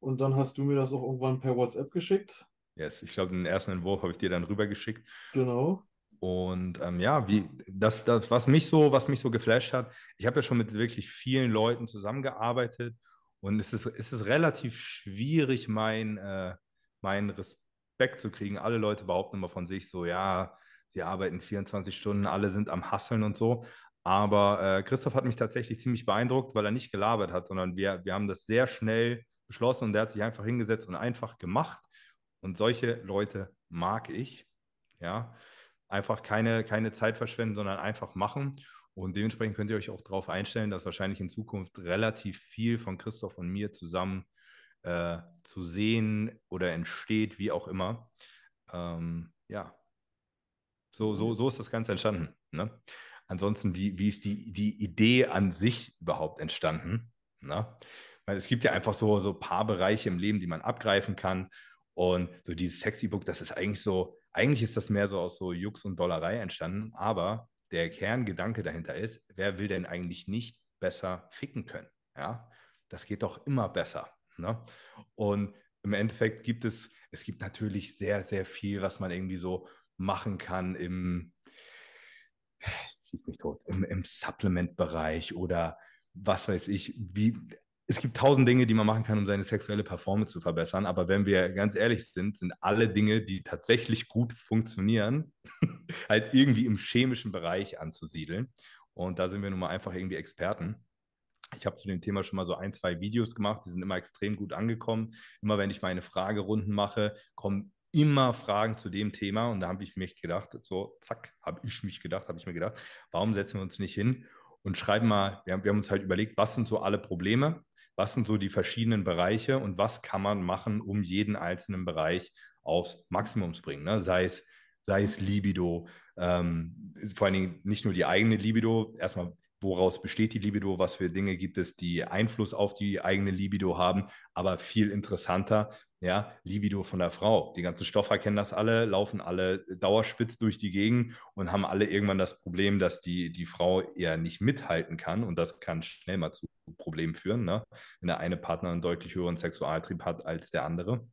Und dann hast du mir das auch irgendwann per WhatsApp geschickt. Yes, ich glaube, den ersten Entwurf habe ich dir dann rübergeschickt. Genau. Und ähm, ja, wie das, das, was mich so, was mich so geflasht hat, ich habe ja schon mit wirklich vielen Leuten zusammengearbeitet und es ist, es ist relativ schwierig, mein, äh, meinen Respekt zu kriegen. Alle Leute behaupten immer von sich so, ja, sie arbeiten 24 Stunden, alle sind am Hasseln und so. Aber äh, Christoph hat mich tatsächlich ziemlich beeindruckt, weil er nicht gelabert hat, sondern wir, wir haben das sehr schnell beschlossen und der hat sich einfach hingesetzt und einfach gemacht. Und solche Leute mag ich. Ja, einfach keine, keine Zeit verschwenden, sondern einfach machen. Und dementsprechend könnt ihr euch auch darauf einstellen, dass wahrscheinlich in Zukunft relativ viel von Christoph und mir zusammen äh, zu sehen oder entsteht, wie auch immer. Ähm, ja, so, so, so ist das Ganze entstanden. Ne? Ansonsten, wie, wie ist die, die Idee an sich überhaupt entstanden? Ne? Weil es gibt ja einfach so, so ein paar Bereiche im Leben, die man abgreifen kann. Und so dieses Sexy-Book, das ist eigentlich so, eigentlich ist das mehr so aus so Jux und Dollerei entstanden, aber der Kerngedanke dahinter ist, wer will denn eigentlich nicht besser ficken können? Ja, das geht doch immer besser. Ne? Und im Endeffekt gibt es, es gibt natürlich sehr, sehr viel, was man irgendwie so machen kann im, schieß mich tot, im, im Supplement-Bereich oder was weiß ich, wie, es gibt tausend Dinge, die man machen kann, um seine sexuelle Performance zu verbessern. Aber wenn wir ganz ehrlich sind, sind alle Dinge, die tatsächlich gut funktionieren, halt irgendwie im chemischen Bereich anzusiedeln. Und da sind wir nun mal einfach irgendwie Experten. Ich habe zu dem Thema schon mal so ein, zwei Videos gemacht, die sind immer extrem gut angekommen. Immer wenn ich meine Fragerunden mache, kommen immer Fragen zu dem Thema. Und da habe ich mich gedacht, so, zack, habe ich mich gedacht, habe ich mir gedacht, warum setzen wir uns nicht hin und schreiben mal, wir haben, wir haben uns halt überlegt, was sind so alle Probleme, was sind so die verschiedenen Bereiche und was kann man machen, um jeden einzelnen Bereich aufs Maximum zu bringen. Ne? Sei, es, sei es Libido, ähm, vor allen Dingen nicht nur die eigene Libido, erstmal woraus besteht die Libido, was für Dinge gibt es, die Einfluss auf die eigene Libido haben, aber viel interessanter, ja, Libido von der Frau. Die ganzen Stoffer kennen das alle, laufen alle dauerspitz durch die Gegend und haben alle irgendwann das Problem, dass die, die Frau eher nicht mithalten kann und das kann schnell mal zu Problemen führen, ne? wenn der eine Partner einen deutlich höheren Sexualtrieb hat als der andere.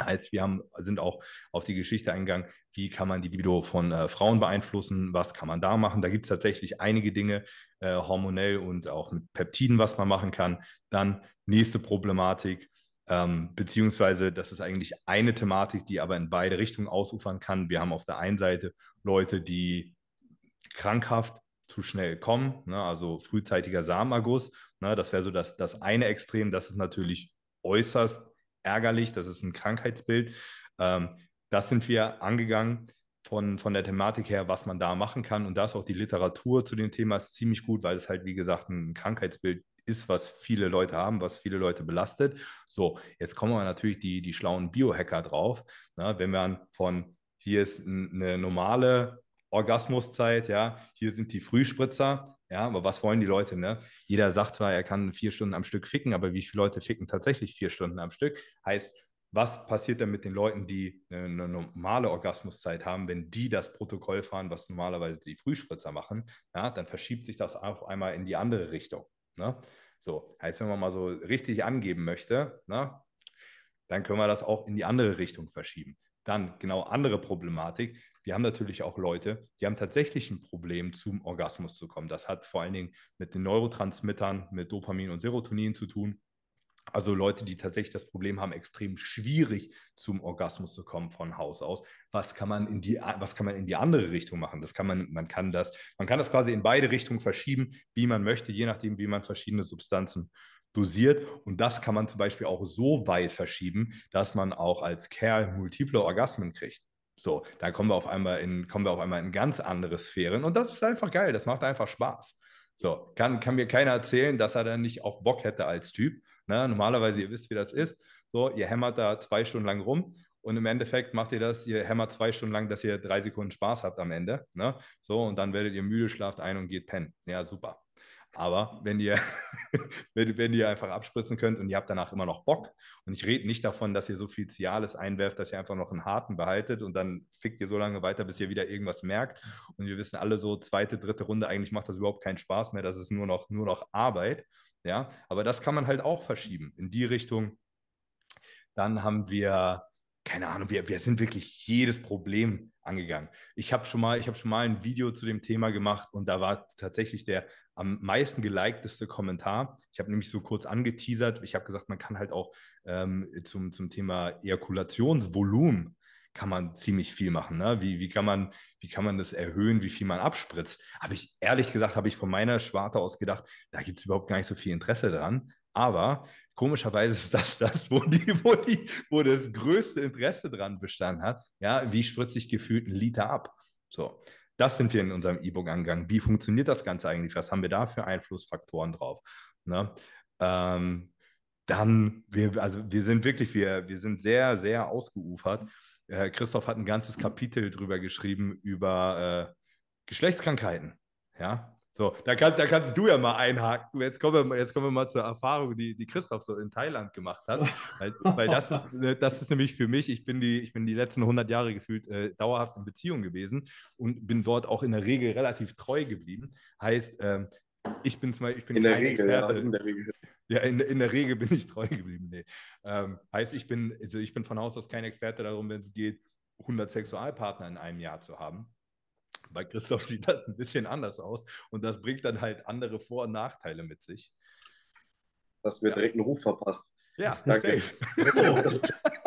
Heißt, wir haben, sind auch auf die Geschichte eingegangen, wie kann man die Libido von äh, Frauen beeinflussen, was kann man da machen. Da gibt es tatsächlich einige Dinge, äh, hormonell und auch mit Peptiden, was man machen kann. Dann nächste Problematik, ähm, beziehungsweise das ist eigentlich eine Thematik, die aber in beide Richtungen ausufern kann. Wir haben auf der einen Seite Leute, die krankhaft zu schnell kommen, ne, also frühzeitiger Samenerguss. Ne, das wäre so das, das eine Extrem. Das ist natürlich äußerst ärgerlich. Das ist ein Krankheitsbild. Ähm, das sind wir angegangen von, von der Thematik her, was man da machen kann. Und da ist auch die Literatur zu dem Thema ziemlich gut, weil es halt, wie gesagt, ein Krankheitsbild ist, was viele Leute haben, was viele Leute belastet. So, jetzt kommen wir natürlich die, die schlauen Biohacker drauf. Na, wenn man von hier ist eine normale Orgasmuszeit, ja, hier sind die Frühspritzer, ja, aber was wollen die Leute, ne? Jeder sagt zwar, er kann vier Stunden am Stück ficken, aber wie viele Leute ficken tatsächlich vier Stunden am Stück? Heißt, was passiert denn mit den Leuten, die eine normale Orgasmuszeit haben, wenn die das Protokoll fahren, was normalerweise die Frühspritzer machen? Ja, dann verschiebt sich das auf einmal in die andere Richtung. Ne? So, heißt, wenn man mal so richtig angeben möchte, ne, dann können wir das auch in die andere Richtung verschieben. Dann genau andere Problematik. Wir haben natürlich auch Leute, die haben tatsächlich ein Problem, zum Orgasmus zu kommen. Das hat vor allen Dingen mit den Neurotransmittern, mit Dopamin und Serotonin zu tun. Also Leute, die tatsächlich das Problem haben, extrem schwierig zum Orgasmus zu kommen von Haus aus. Was kann man in die, was kann man in die andere Richtung machen? Das kann man, man kann das, man kann das quasi in beide Richtungen verschieben, wie man möchte, je nachdem, wie man verschiedene Substanzen dosiert. Und das kann man zum Beispiel auch so weit verschieben, dass man auch als Kerl multiple Orgasmen kriegt. So, da kommen wir auf einmal in, kommen wir auf einmal in ganz andere Sphären. Und das ist einfach geil. Das macht einfach Spaß. So, kann, kann mir keiner erzählen, dass er dann nicht auch Bock hätte als Typ. Ne? Normalerweise, ihr wisst, wie das ist. So, ihr hämmert da zwei Stunden lang rum und im Endeffekt macht ihr das, ihr hämmert zwei Stunden lang, dass ihr drei Sekunden Spaß habt am Ende. Ne? So, und dann werdet ihr müde, schlaft ein und geht pennen. Ja, super. Aber wenn ihr, wenn, wenn ihr einfach abspritzen könnt und ihr habt danach immer noch Bock, und ich rede nicht davon, dass ihr so viel Cialis einwerft, dass ihr einfach noch einen harten behaltet und dann fickt ihr so lange weiter, bis ihr wieder irgendwas merkt. Und wir wissen alle so, zweite, dritte Runde, eigentlich macht das überhaupt keinen Spaß mehr, das ist nur noch, nur noch Arbeit. Ja, aber das kann man halt auch verschieben in die Richtung. Dann haben wir, keine Ahnung, wir, wir sind wirklich jedes Problem angegangen. Ich habe schon mal, schon mal ein Video zu dem Thema gemacht und da war tatsächlich der am meisten gelikedeste Kommentar. Ich habe nämlich so kurz angeteasert. Ich habe gesagt, man kann halt auch ähm, zum, zum Thema Ejakulationsvolumen kann man ziemlich viel machen. Ne? Wie, wie, kann man, wie kann man das erhöhen, wie viel man abspritzt? Habe ich ehrlich gesagt, habe ich von meiner Schwarte aus gedacht, da gibt es überhaupt gar nicht so viel Interesse dran. Aber komischerweise ist das das, wo, die, wo, die, wo das größte Interesse dran bestanden hat. Ja, wie spritze ich gefühlt einen Liter ab? So, das sind wir in unserem E-Book angegangen. Wie funktioniert das Ganze eigentlich? Was haben wir da für Einflussfaktoren drauf? Ne? Ähm, dann, wir, also wir sind wirklich, wir, wir sind sehr, sehr ausgeufert. Äh, Christoph hat ein ganzes Kapitel drüber geschrieben über äh, Geschlechtskrankheiten. Ja, so, da, kann, da kannst du ja mal einhaken. Jetzt kommen wir, jetzt kommen wir mal zur Erfahrung, die, die Christoph so in Thailand gemacht hat. Weil, weil das, ist, ne, das ist nämlich für mich, ich bin die, ich bin die letzten 100 Jahre gefühlt äh, dauerhaft in Beziehung gewesen und bin dort auch in der Regel relativ treu geblieben. Heißt, ähm, ich bin zum Beispiel, ich bin in der Regel, Experte. Ja, in der Regel. Ja, in, in der Regel bin ich treu geblieben. Nee. Ähm, heißt, ich bin, also ich bin von Haus aus kein Experte darum, wenn es geht, 100 Sexualpartner in einem Jahr zu haben. Bei Christoph sieht das ein bisschen anders aus und das bringt dann halt andere Vor- und Nachteile mit sich. Dass wir ja. direkt einen Ruf verpasst. Ja, danke. So,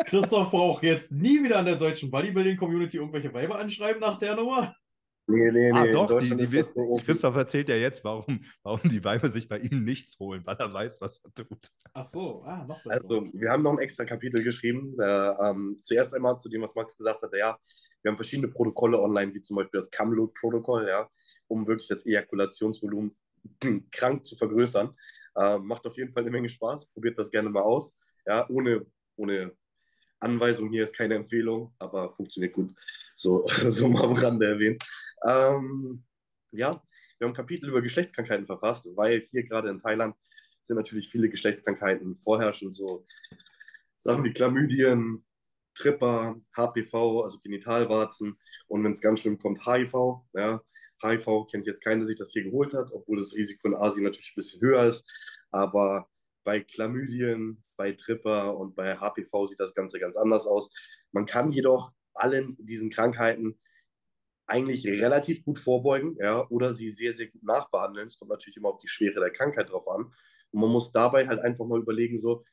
Christoph braucht jetzt nie wieder an der deutschen Bodybuilding-Community irgendwelche Weiber anschreiben nach der Nummer. Nee, nee, nee. Ah, doch, die, die wird, Christoph erzählt ja jetzt, warum, warum die Weiber sich bei ihm nichts holen, weil er weiß, was er tut. Ach so, ah, noch besser. Also, wir haben noch ein extra Kapitel geschrieben. Äh, ähm, zuerst einmal zu dem, was Max gesagt hat. Ja, wir haben verschiedene Protokolle online, wie zum Beispiel das Camload-Protokoll, ja, um wirklich das Ejakulationsvolumen krank zu vergrößern. Äh, macht auf jeden Fall eine Menge Spaß. Probiert das gerne mal aus. Ja, ohne, ohne Anweisung hier ist keine Empfehlung, aber funktioniert gut. So, so mal am Rande erwähnt. Ähm, ja, wir haben ein Kapitel über Geschlechtskrankheiten verfasst, weil hier gerade in Thailand sind natürlich viele Geschlechtskrankheiten vorherrschend, so Sachen wie Chlamydien, Tripper, HPV, also Genitalwarzen und wenn es ganz schlimm kommt, HIV. Ja. HIV kennt jetzt keiner, der sich das hier geholt hat, obwohl das Risiko in Asien natürlich ein bisschen höher ist. Aber bei Chlamydien, bei Tripper und bei HPV sieht das Ganze ganz anders aus. Man kann jedoch allen diesen Krankheiten eigentlich relativ gut vorbeugen ja, oder sie sehr, sehr gut nachbehandeln. Es kommt natürlich immer auf die Schwere der Krankheit drauf an. Und man muss dabei halt einfach mal überlegen, so,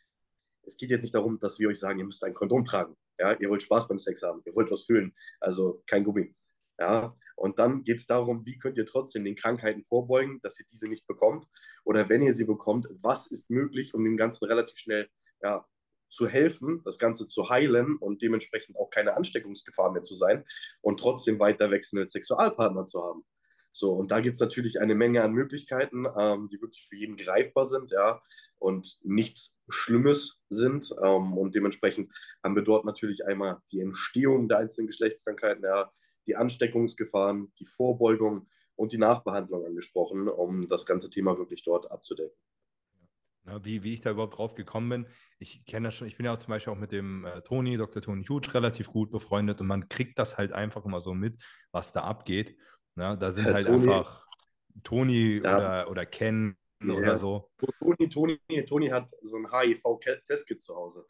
es geht jetzt nicht darum, dass wir euch sagen, ihr müsst ein Kondom tragen. Ja, ihr wollt Spaß beim Sex haben, ihr wollt was fühlen, also kein Gummi. Ja, und dann geht es darum, wie könnt ihr trotzdem den Krankheiten vorbeugen, dass ihr diese nicht bekommt. Oder wenn ihr sie bekommt, was ist möglich, um dem Ganzen relativ schnell ja, zu helfen, das Ganze zu heilen und dementsprechend auch keine Ansteckungsgefahr mehr zu sein und trotzdem weiter wechselnde Sexualpartner zu haben. So, und da gibt es natürlich eine Menge an Möglichkeiten, ähm, die wirklich für jeden greifbar sind, ja, und nichts Schlimmes sind. Ähm, und dementsprechend haben wir dort natürlich einmal die Entstehung der einzelnen Geschlechtskrankheiten, ja, die Ansteckungsgefahren, die Vorbeugung und die Nachbehandlung angesprochen, um das ganze Thema wirklich dort abzudecken. Ja, wie, wie ich da überhaupt drauf gekommen bin, ich kenne das schon, ich bin ja auch zum Beispiel auch mit dem äh, Toni, Dr. Toni Huge, relativ gut befreundet und man kriegt das halt einfach immer so mit, was da abgeht. Ja, da sind halt Toni, einfach Toni ja. oder, oder Ken ja. oder so. Toni, Toni, Toni hat so ein HIV-Testkit zu Hause.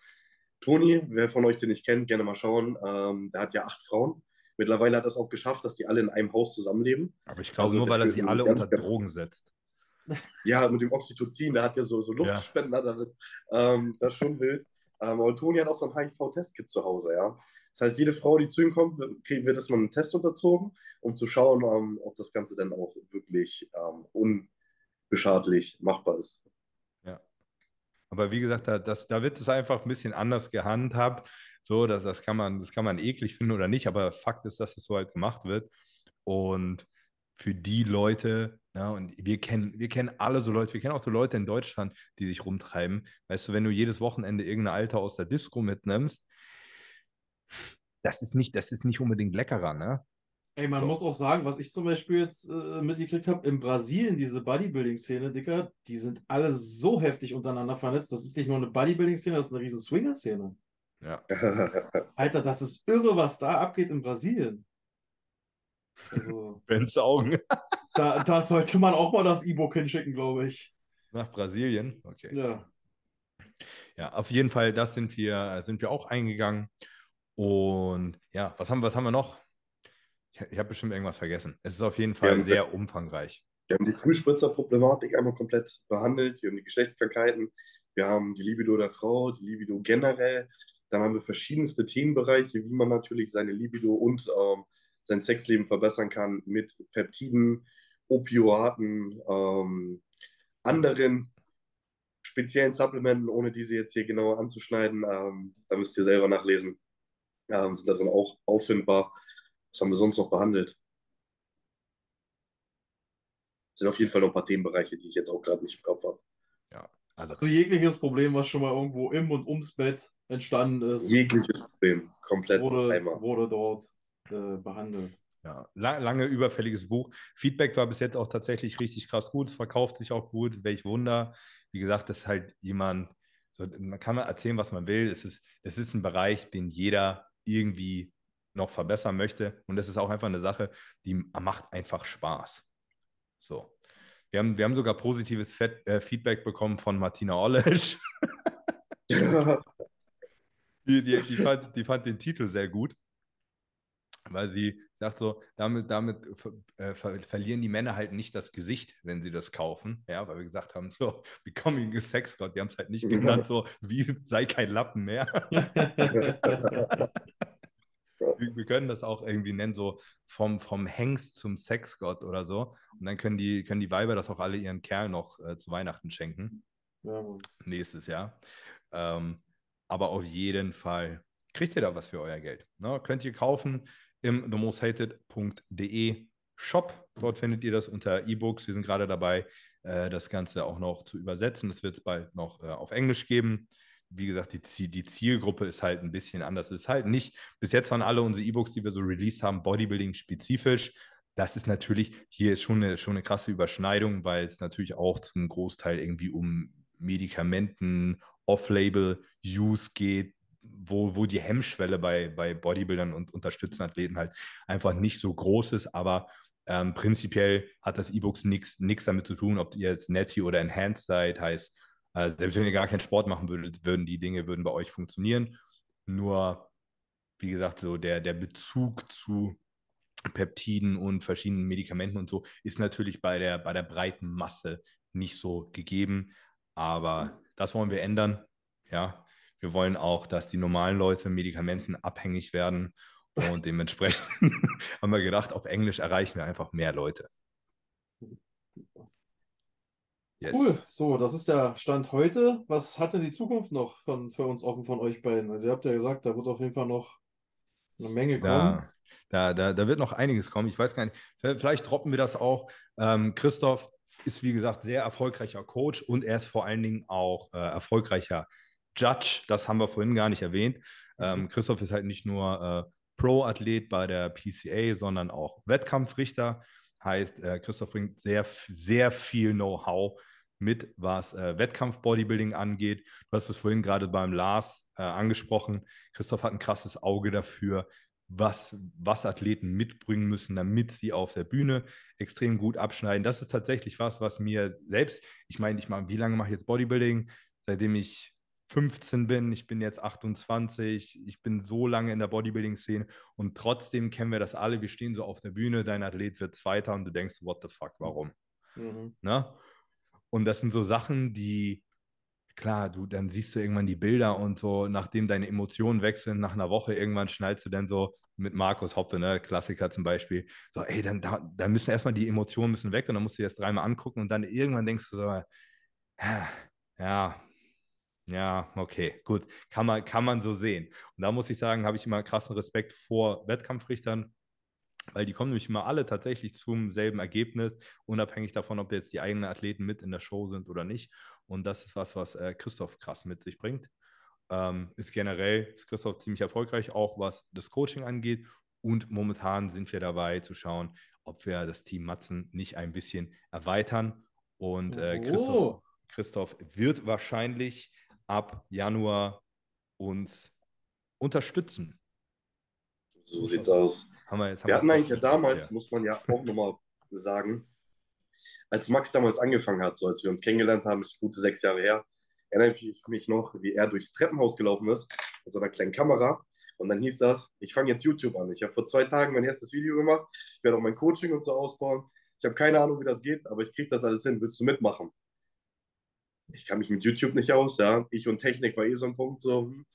Toni, wer von euch den nicht kennt, gerne mal schauen. Ähm, der hat ja acht Frauen. Mittlerweile hat er es auch geschafft, dass die alle in einem Haus zusammenleben. Aber ich glaube also, nur, weil er sie alle unter Drogen setzt. Ja, mit dem Oxytocin, der hat ja so, so Luftspender ja. damit. Ähm, das ist schon wild. Ähm, aber Toni hat auch so ein HIV-Testkit zu Hause, ja. Das heißt, jede Frau, die zu ihm kommt, wird, wird erstmal einen Test unterzogen, um zu schauen, ähm, ob das Ganze dann auch wirklich ähm, unbeschadlich machbar ist. Ja. Aber wie gesagt, da, das, da wird es einfach ein bisschen anders gehandhabt. So, dass, das, kann man, das kann man eklig finden oder nicht, aber Fakt ist, dass es so halt gemacht wird. Und für die Leute, ja, und wir kennen, wir kennen alle so Leute, wir kennen auch so Leute in Deutschland, die sich rumtreiben. Weißt du, wenn du jedes Wochenende irgendeine Alte aus der Disco mitnimmst, das ist nicht, das ist nicht unbedingt leckerer, ne? Ey, man So. muss auch sagen, was ich zum Beispiel jetzt äh, mitgekriegt habe, in Brasilien, diese Bodybuilding-Szene, Dicker, die sind alle so heftig untereinander vernetzt. Das ist nicht nur eine Bodybuilding-Szene, das ist eine riesen Swinger-Szene. Ja. Alter, das ist irre, was da abgeht in Brasilien. Also, Ben's Augen. da, da sollte man auch mal das E-Book hinschicken, glaube ich. Nach Brasilien. Okay. Ja. Ja, auf jeden Fall, das sind wir, sind wir auch eingegangen. Und ja, was haben, was haben wir noch? Ich, ich habe bestimmt irgendwas vergessen. Es ist auf jeden Fall Ja, sehr umfangreich. Wir haben die Frühspritzerproblematik einmal komplett behandelt. Wir haben die Geschlechtskrankheiten. Wir haben die Libido der Frau, die Libido generell. Dann haben wir verschiedenste Themenbereiche, wie man natürlich seine Libido und ähm, sein Sexleben verbessern kann mit Peptiden, Opioaten, ähm, anderen speziellen Supplementen, ohne diese jetzt hier genauer anzuschneiden. Ähm, da müsst ihr selber nachlesen. Ähm, sind da drin auch auffindbar. Was haben wir sonst noch behandelt? sind auf jeden Fall noch ein paar Themenbereiche, die ich jetzt auch gerade nicht im Kopf habe. Also, Also jegliches Problem, was schon mal irgendwo im und ums Bett entstanden ist, Jegliches Problem, komplett wurde, einmal. wurde dort äh, behandelt. ja, la lange überfälliges Buch. Feedback war bis jetzt auch tatsächlich richtig krass gut. Es verkauft sich auch gut. Welch Wunder. Wie gesagt, das ist halt jemand, so, man kann erzählen, was man will. Es ist, es ist ein Bereich, den jeder irgendwie noch verbessern möchte. Und das ist auch einfach eine Sache, die macht einfach Spaß. So. Wir haben, wir haben sogar positives Fet äh, Feedback bekommen von Martina Orlesch. Die, die, die, fand, die fand den Titel sehr gut, weil sie sagt so, damit, damit äh, ver verlieren die Männer halt nicht das Gesicht, wenn sie das kaufen. Ja, weil wir gesagt haben, so, Becoming a Sex God, die haben es halt nicht genannt, so, wie sei kein Lappen mehr. wir, wir können das auch irgendwie nennen, so vom, vom Hengst zum Sexgott oder so. Und dann können die, können die Weiber das auch alle ihren Kerl noch äh, zu Weihnachten schenken Ja, nächstes Jahr. Ähm, aber auf jeden Fall kriegt ihr da was für euer Geld. Ne? Könnt ihr kaufen im themosthated.de Shop. Dort findet ihr das unter E-Books. Wir sind gerade dabei, äh, das Ganze auch noch zu übersetzen. Das wird es bald noch äh, auf Englisch geben. Wie gesagt, die, Ziel, die Zielgruppe ist halt ein bisschen anders. Es ist halt nicht, bis jetzt waren alle unsere E-Books, die wir so released haben, Bodybuilding-spezifisch. Das ist natürlich, hier ist schon eine, schon eine krasse Überschneidung, weil es natürlich auch zum Großteil irgendwie um Medikamenten, Off-Label-Use geht, wo, wo die Hemmschwelle bei, bei Bodybuildern und unterstützenden Athleten halt einfach nicht so groß ist, aber ähm, prinzipiell hat das E-Books nichts damit zu tun, ob ihr jetzt Netty oder Enhanced seid, heißt, äh, selbst wenn ihr gar keinen Sport machen würdet, würden die Dinge würden bei euch funktionieren. Nur, wie gesagt, so der, der Bezug zu Peptiden und verschiedenen Medikamenten und so ist natürlich bei der, bei der breiten Masse nicht so gegeben. Aber das wollen wir ändern. Ja, wir wollen auch, dass die normalen Leute Medikamenten abhängig werden. Und dementsprechend haben wir gedacht, auf Englisch erreichen wir einfach mehr Leute. Yes. Cool, so, das ist der Stand heute. Was hat denn die Zukunft noch von, für uns offen von euch beiden? Also ihr habt ja gesagt, da wird auf jeden Fall noch eine Menge kommen. Da, da, da, da wird noch einiges kommen. Ich weiß gar nicht, vielleicht droppen wir das auch. Ähm, Christoph ist, wie gesagt, sehr erfolgreicher Coach und er ist vor allen Dingen auch äh, erfolgreicher Judge. Das haben wir vorhin gar nicht erwähnt. Ähm, Christoph ist halt nicht nur äh, Pro-Athlet bei der PCA, sondern auch Wettkampfrichter. Heißt, äh, Christoph bringt sehr, sehr viel Know-how mit, was äh, Wettkampf-Bodybuilding angeht. Du hast es vorhin gerade beim Lars äh, angesprochen. Christoph hat ein krasses Auge dafür, was, was Athleten mitbringen müssen, damit sie auf der Bühne extrem gut abschneiden. Das ist tatsächlich was, was mir selbst, ich meine, ich mache, wie lange mache ich jetzt Bodybuilding? Seitdem ich 15 bin, ich bin jetzt 28, ich bin so lange in der Bodybuilding-Szene und trotzdem kennen wir das alle. Wir stehen so auf der Bühne, dein Athlet wird Zweiter und du denkst, what the fuck, warum? Mhm. Ne? Und das sind so Sachen, die, klar, du, dann siehst du irgendwann die Bilder und so, nachdem deine Emotionen wechseln, nach einer Woche irgendwann schnallst du dann so mit Markus Hoppe, ne, Klassiker zum Beispiel, so, ey, dann da, da müssen erstmal die Emotionen müssen weg und dann musst du dir das dreimal angucken und dann irgendwann denkst du so, ja, Ja, okay, gut. Kann man, kann man so sehen. Und da muss ich sagen, habe ich immer krassen Respekt vor Wettkampfrichtern, weil die kommen nämlich immer alle tatsächlich zum selben Ergebnis, unabhängig davon, ob jetzt die eigenen Athleten mit in der Show sind oder nicht. Und das ist was, was äh, Christoph krass mit sich bringt. Ähm, ist generell ist Christoph ziemlich erfolgreich, auch was das Coaching angeht. Und momentan sind wir dabei zu schauen, ob wir das Team Matzen nicht ein bisschen erweitern. Und äh, Christoph, Oh. Christoph wird wahrscheinlich ab Januar uns unterstützen. So sieht's aus. Haben wir jetzt, haben Wir hatten eigentlich ja damals, ja. muss man ja auch nochmal sagen, als Max damals angefangen hat, so als wir uns kennengelernt haben, ist gute sechs Jahre her, erinnere ich mich noch, wie er durchs Treppenhaus gelaufen ist mit so einer kleinen Kamera. Und dann hieß das, ich fange jetzt YouTube an. Ich habe vor zwei Tagen mein erstes Video gemacht. Ich werde auch mein Coaching und so ausbauen. Ich habe keine Ahnung, wie das geht, aber ich kriege das alles hin. Willst du mitmachen? Ich kann mich mit YouTube nicht aus, ja. Ich und Technik war eh so ein Punkt, so. hm.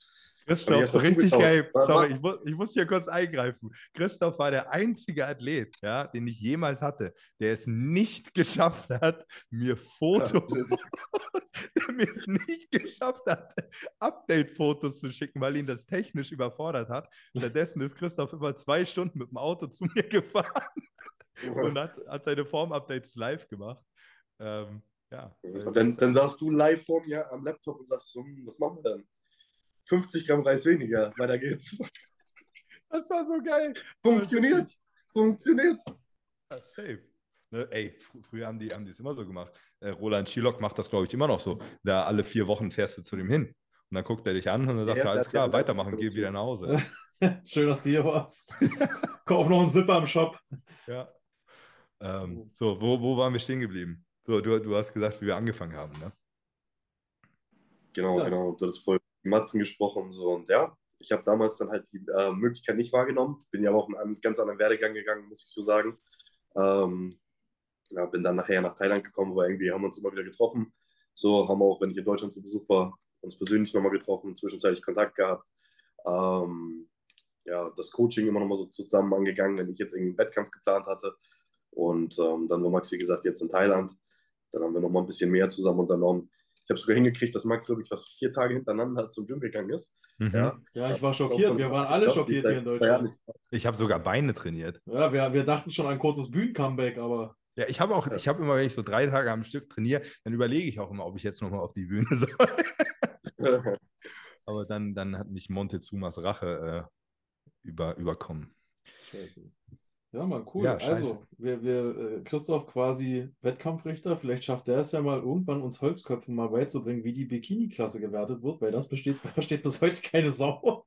Christoph, richtig geil. Sorry, ich muss, ich muss hier kurz eingreifen. Christoph war der einzige Athlet, ja, den ich jemals hatte, der es nicht geschafft hat, mir Fotos, der mir es nicht geschafft hat, Update-Fotos zu schicken, weil ihn das technisch überfordert hat. Stattdessen ist Christoph über zwei Stunden mit dem Auto zu mir gefahren und hat, hat seine Form-Updates live gemacht. Ähm, ja. Und dann, dann saßt du live vor mir am Laptop und sagst hm, was machen wir dann? 50 Gramm Reis weniger, weiter geht's. das war so geil. Funktioniert, funktioniert. Ja, safe. Ne, ey, fr früher haben die haben die es immer so gemacht. Äh, Roland Schilock macht das, glaube ich, immer noch so. Da alle vier Wochen fährst du zu dem hin. Und dann guckt er dich an und dann sagt er, alles klar, weitermachen, geh wieder nach Hause. Schön, dass du hier warst. Kauf noch einen Zipper im Shop. ja. Ähm, so, wo, wo waren wir stehen geblieben? So, du, du hast gesagt, wie wir angefangen haben, ne? Genau, Ja. genau. Du hast vorhin mit Matzen gesprochen und so. Und ja, ich habe damals dann halt die äh, Möglichkeit nicht wahrgenommen. Bin ja auch einen ganz anderen Werdegang gegangen, muss ich so sagen. Ähm, ja, bin dann nachher nach Thailand gekommen, weil irgendwie haben wir uns immer wieder getroffen. So haben wir auch, wenn ich in Deutschland zu Besuch war, uns persönlich nochmal getroffen, zwischenzeitlich Kontakt gehabt. Ähm, ja, das Coaching immer nochmal so zusammen angegangen, wenn ich jetzt irgendwie einen Wettkampf geplant hatte. Und ähm, dann war Max, wie gesagt, jetzt in Thailand. Dann haben wir nochmal ein bisschen mehr zusammen unternommen. Ich habe sogar hingekriegt, dass Max, glaube ich, fast vier Tage hintereinander zum Gym gegangen ist. Mhm. Ja, Ja, ich war schockiert. Wir waren alle schockiert hier in Deutschland. Ich habe sogar Beine trainiert. Ja, wir, wir dachten schon an ein kurzes Bühnen-Comeback, aber Ja, ich habe auch, ich habe immer, wenn ich so drei Tage am Stück trainiere, dann überlege ich auch immer, ob ich jetzt nochmal auf die Bühne soll. Aber dann, dann hat mich Montezumas Rache äh, über, überkommen. scheiße. Ja, mal cool. Ja, also, wir, wir, äh, Christoph quasi Wettkampfrichter. Vielleicht schafft er es ja mal irgendwann, uns Holzköpfen mal beizubringen, wie die Bikini-Klasse gewertet wird, weil das besteht, da steht bis heute keine Sau.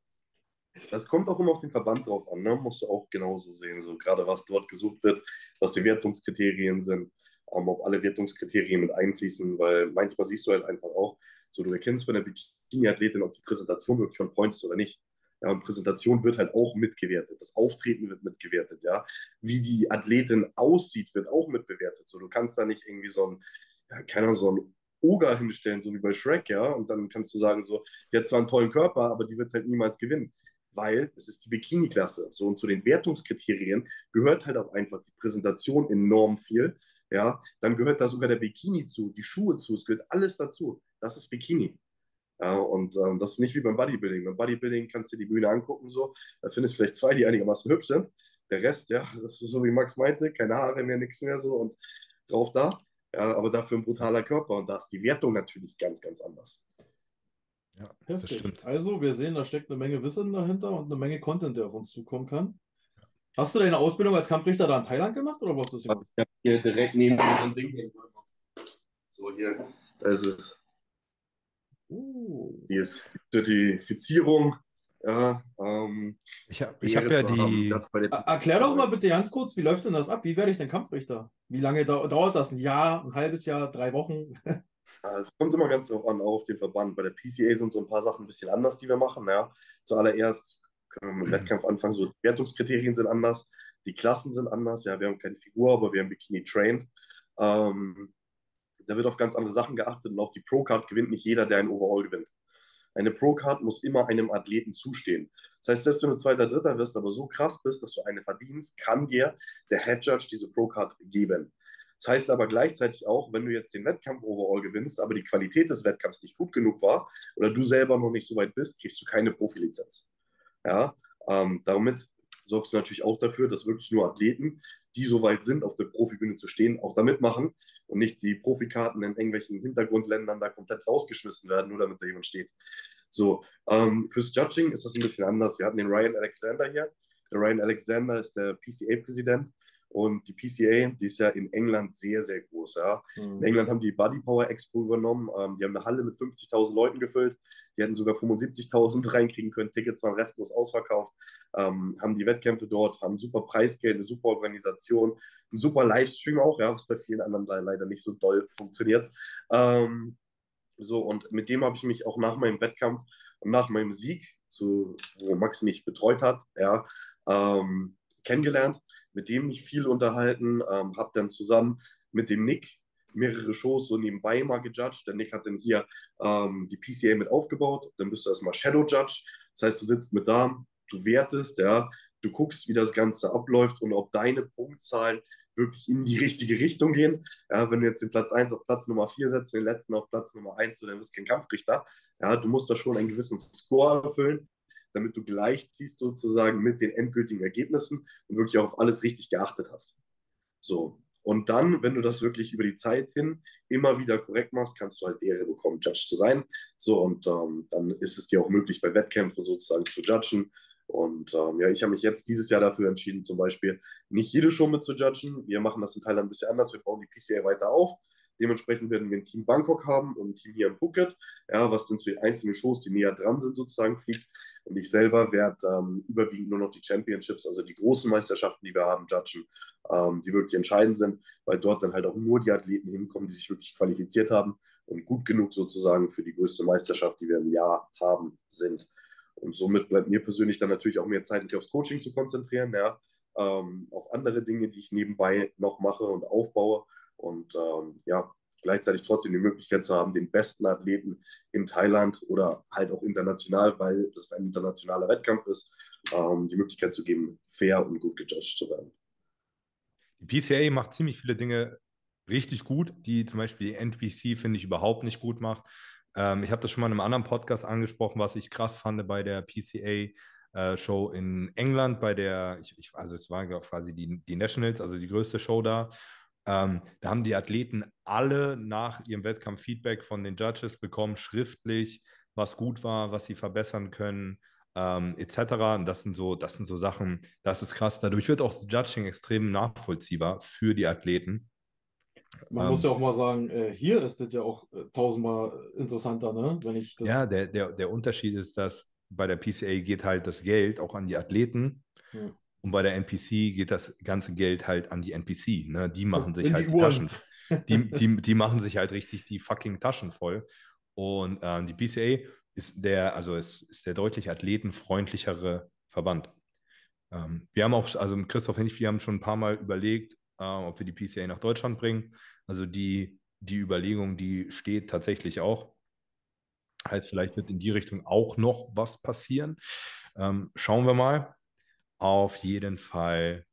Das kommt auch immer auf den Verband drauf an, ne? musst du auch genauso sehen, so gerade was dort gesucht wird, was die Wertungskriterien sind, ähm, ob alle Wertungskriterien mit einfließen, weil manchmal siehst du halt einfach auch, so du erkennst bei einer Bikini-Athletin, ob die Präsentation wirklich on point ist oder nicht. Ja, und Präsentation wird halt auch mitgewertet. Das Auftreten wird mitgewertet, ja. Wie die Athletin aussieht, wird auch mitbewertet. So, du kannst da nicht irgendwie so ein, ja, keine Ahnung, so ein Oger hinstellen, so wie bei Shrek, ja. Und dann kannst du sagen, so, die hat zwar einen tollen Körper, aber die wird halt niemals gewinnen weil es ist die Bikini-Klasse. So, und zu den Wertungskriterien gehört halt auch einfach die Präsentation enorm viel. Ja, dann gehört da sogar der Bikini zu, die Schuhe zu, es gehört alles dazu. Das ist Bikini. Ja, und ähm, das ist nicht wie beim Bodybuilding. Beim Bodybuilding kannst du dir die Bühne angucken, so, da findest du vielleicht zwei, die einigermaßen hübsch sind. Der Rest, ja, das ist so wie Max meinte, keine Haare mehr, nichts mehr so und drauf da. Ja, aber dafür ein brutaler Körper und da ist die Wertung natürlich ganz, ganz anders. Ja, das Heftig. stimmt. Also, wir sehen, da steckt eine Menge Wissen dahinter und eine Menge Content, der auf uns zukommen kann. Hast du deine Ausbildung als Kampfrichter da in Thailand gemacht oder wo hast du es Ich habe hier direkt neben mir so ein Ding. hier. So, hier, das ist Uh, die ist die Zertifizierung. Ja, ähm, Ich habe hab ja die. er- erklär doch mal bitte ganz kurz, wie läuft denn das ab? Wie werde ich denn Kampfrichter? Wie lange dau dauert das? Ein Jahr, ein halbes Jahr, drei Wochen? Es kommt immer ganz drauf an, auch auf den Verband. Bei der PCA sind so ein paar Sachen ein bisschen anders, die wir machen. Ja. Zuallererst können wir mit dem Wettkampf anfangen. So, die Wertungskriterien sind anders, die Klassen sind anders. Ja, wir haben keine Figur, aber wir haben Bikini trained. Ähm, da wird auf ganz andere Sachen geachtet und auch die Pro-Card gewinnt nicht jeder, der ein Overall gewinnt. Eine Pro-Card muss immer einem Athleten zustehen. Das heißt, selbst wenn du Zweiter, Dritter wirst, aber so krass bist, dass du eine verdienst, kann dir der Head Judge diese Pro-Card geben. Das heißt aber gleichzeitig auch, wenn du jetzt den Wettkampf overall gewinnst, aber die Qualität des Wettkampfs nicht gut genug war oder du selber noch nicht so weit bist, kriegst du keine Profilizenz. Ja, ähm, damit sorgst du natürlich auch dafür, dass wirklich nur Athleten, die so weit sind, auf der Profibühne zu stehen, auch da mitmachen und nicht die Profikarten in irgendwelchen Hintergrundländern da komplett rausgeschmissen werden, nur damit da jemand steht. So, ähm, fürs Judging ist das ein bisschen anders. Wir hatten den Ryan Alexander hier. Der Ryan Alexander ist der PCA-Präsident und die PCA, die ist ja in England sehr, sehr groß. Ja. Mhm. In England haben die Body Power Expo übernommen. Ähm, die haben eine Halle mit 50.000 Leuten gefüllt. Die hätten sogar 75.000 reinkriegen können. Tickets waren restlos ausverkauft. Ähm, haben die Wettkämpfe dort, haben super Preisgeld, eine super Organisation, ein super Livestream auch, ja, was bei vielen anderen leider nicht so doll funktioniert. Ähm, so, und mit dem habe ich mich auch nach meinem Wettkampf und nach meinem Sieg, zu, wo Max mich betreut hat, ja, ähm, kennengelernt, mit dem mich viel unterhalten, ähm, habe dann zusammen mit dem Nick mehrere Shows so nebenbei mal gejudged. Der Nick hat dann hier ähm, die PCA mit aufgebaut. Dann bist du erstmal Shadow Judge. Das heißt, du sitzt mit da, du wertest, ja, du guckst, wie das Ganze abläuft und ob deine Punktzahlen wirklich in die richtige Richtung gehen. Ja, wenn du jetzt den Platz 1 auf Platz Nummer 4 setzt den letzten auf Platz Nummer 1, dann bist du kein Kampfrichter. Ja, du musst da schon einen gewissen Score erfüllen, damit du gleichziehst sozusagen mit den endgültigen Ergebnissen und wirklich auch auf alles richtig geachtet hast. So. Und dann, wenn du das wirklich über die Zeit hin immer wieder korrekt machst, kannst du halt die Ehre bekommen, Judge zu sein. So, und ähm, dann ist es dir auch möglich, bei Wettkämpfen sozusagen zu judgen und ähm, ja, ich habe mich jetzt dieses Jahr dafür entschieden, zum Beispiel nicht jede Show mit zu judgen. Wir machen das in Thailand ein bisschen anders. Wir bauen die PCA weiter auf. Dementsprechend werden wir ein Team Bangkok haben und ein Team hier in Phuket, ja, was dann zu den einzelnen Shows, die näher dran sind, sozusagen fliegt. Und ich selber werde ähm, überwiegend nur noch die Championships, also die großen Meisterschaften, die wir haben, judgen, ähm, die wirklich entscheidend sind, weil dort dann halt auch nur die Athleten hinkommen, die sich wirklich qualifiziert haben und gut genug sozusagen für die größte Meisterschaft, die wir im Jahr haben, sind. Und somit bleibt mir persönlich dann natürlich auch mehr Zeit, mich aufs Coaching zu konzentrieren, ja, ähm, auf andere Dinge, die ich nebenbei noch mache und aufbaue. Und ähm, ja, gleichzeitig trotzdem die Möglichkeit zu haben, den besten Athleten in Thailand oder halt auch international, weil das ein internationaler Wettkampf ist, ähm, die Möglichkeit zu geben, fair und gut gejudged zu werden. Die PCA macht ziemlich viele Dinge richtig gut, die zum Beispiel die NPC, finde ich, überhaupt nicht gut macht. Ähm, ich habe das schon mal in einem anderen Podcast angesprochen, was ich krass fand bei der PCA. Äh, Show in England, bei der, ich, ich, also es war quasi die, die Nationals, also die größte Show da. Ähm, da haben die Athleten alle nach ihrem Wettkampf Feedback von den Judges bekommen, schriftlich, was gut war, was sie verbessern können, ähm, etc. Und das sind so, das sind so Sachen, das ist krass. Dadurch wird auch das Judging extrem nachvollziehbar für die Athleten. Man ähm, muss ja auch mal sagen, äh, hier ist das ja auch äh, tausendmal interessanter, ne? Wenn ich ja, der, der, der Unterschied ist, dass bei der PCA geht halt das Geld auch an die Athleten ja. Und bei der NPC geht das ganze Geld halt an die NPC. Ne? Die machen sich In halt die, die Taschen. Die, die, die machen sich halt richtig die fucking Taschen voll. Und ähm, die PCA ist der, also ist, ist der deutlich athletenfreundlichere Verband. Ähm, wir haben auch, also Christoph und ich, wir haben schon ein paar Mal überlegt, äh, ob wir die PCA nach Deutschland bringen. Also die, die Überlegung, die steht tatsächlich auch. Heißt, vielleicht wird in die Richtung auch noch was passieren. Ähm, schauen wir mal. Auf jeden Fall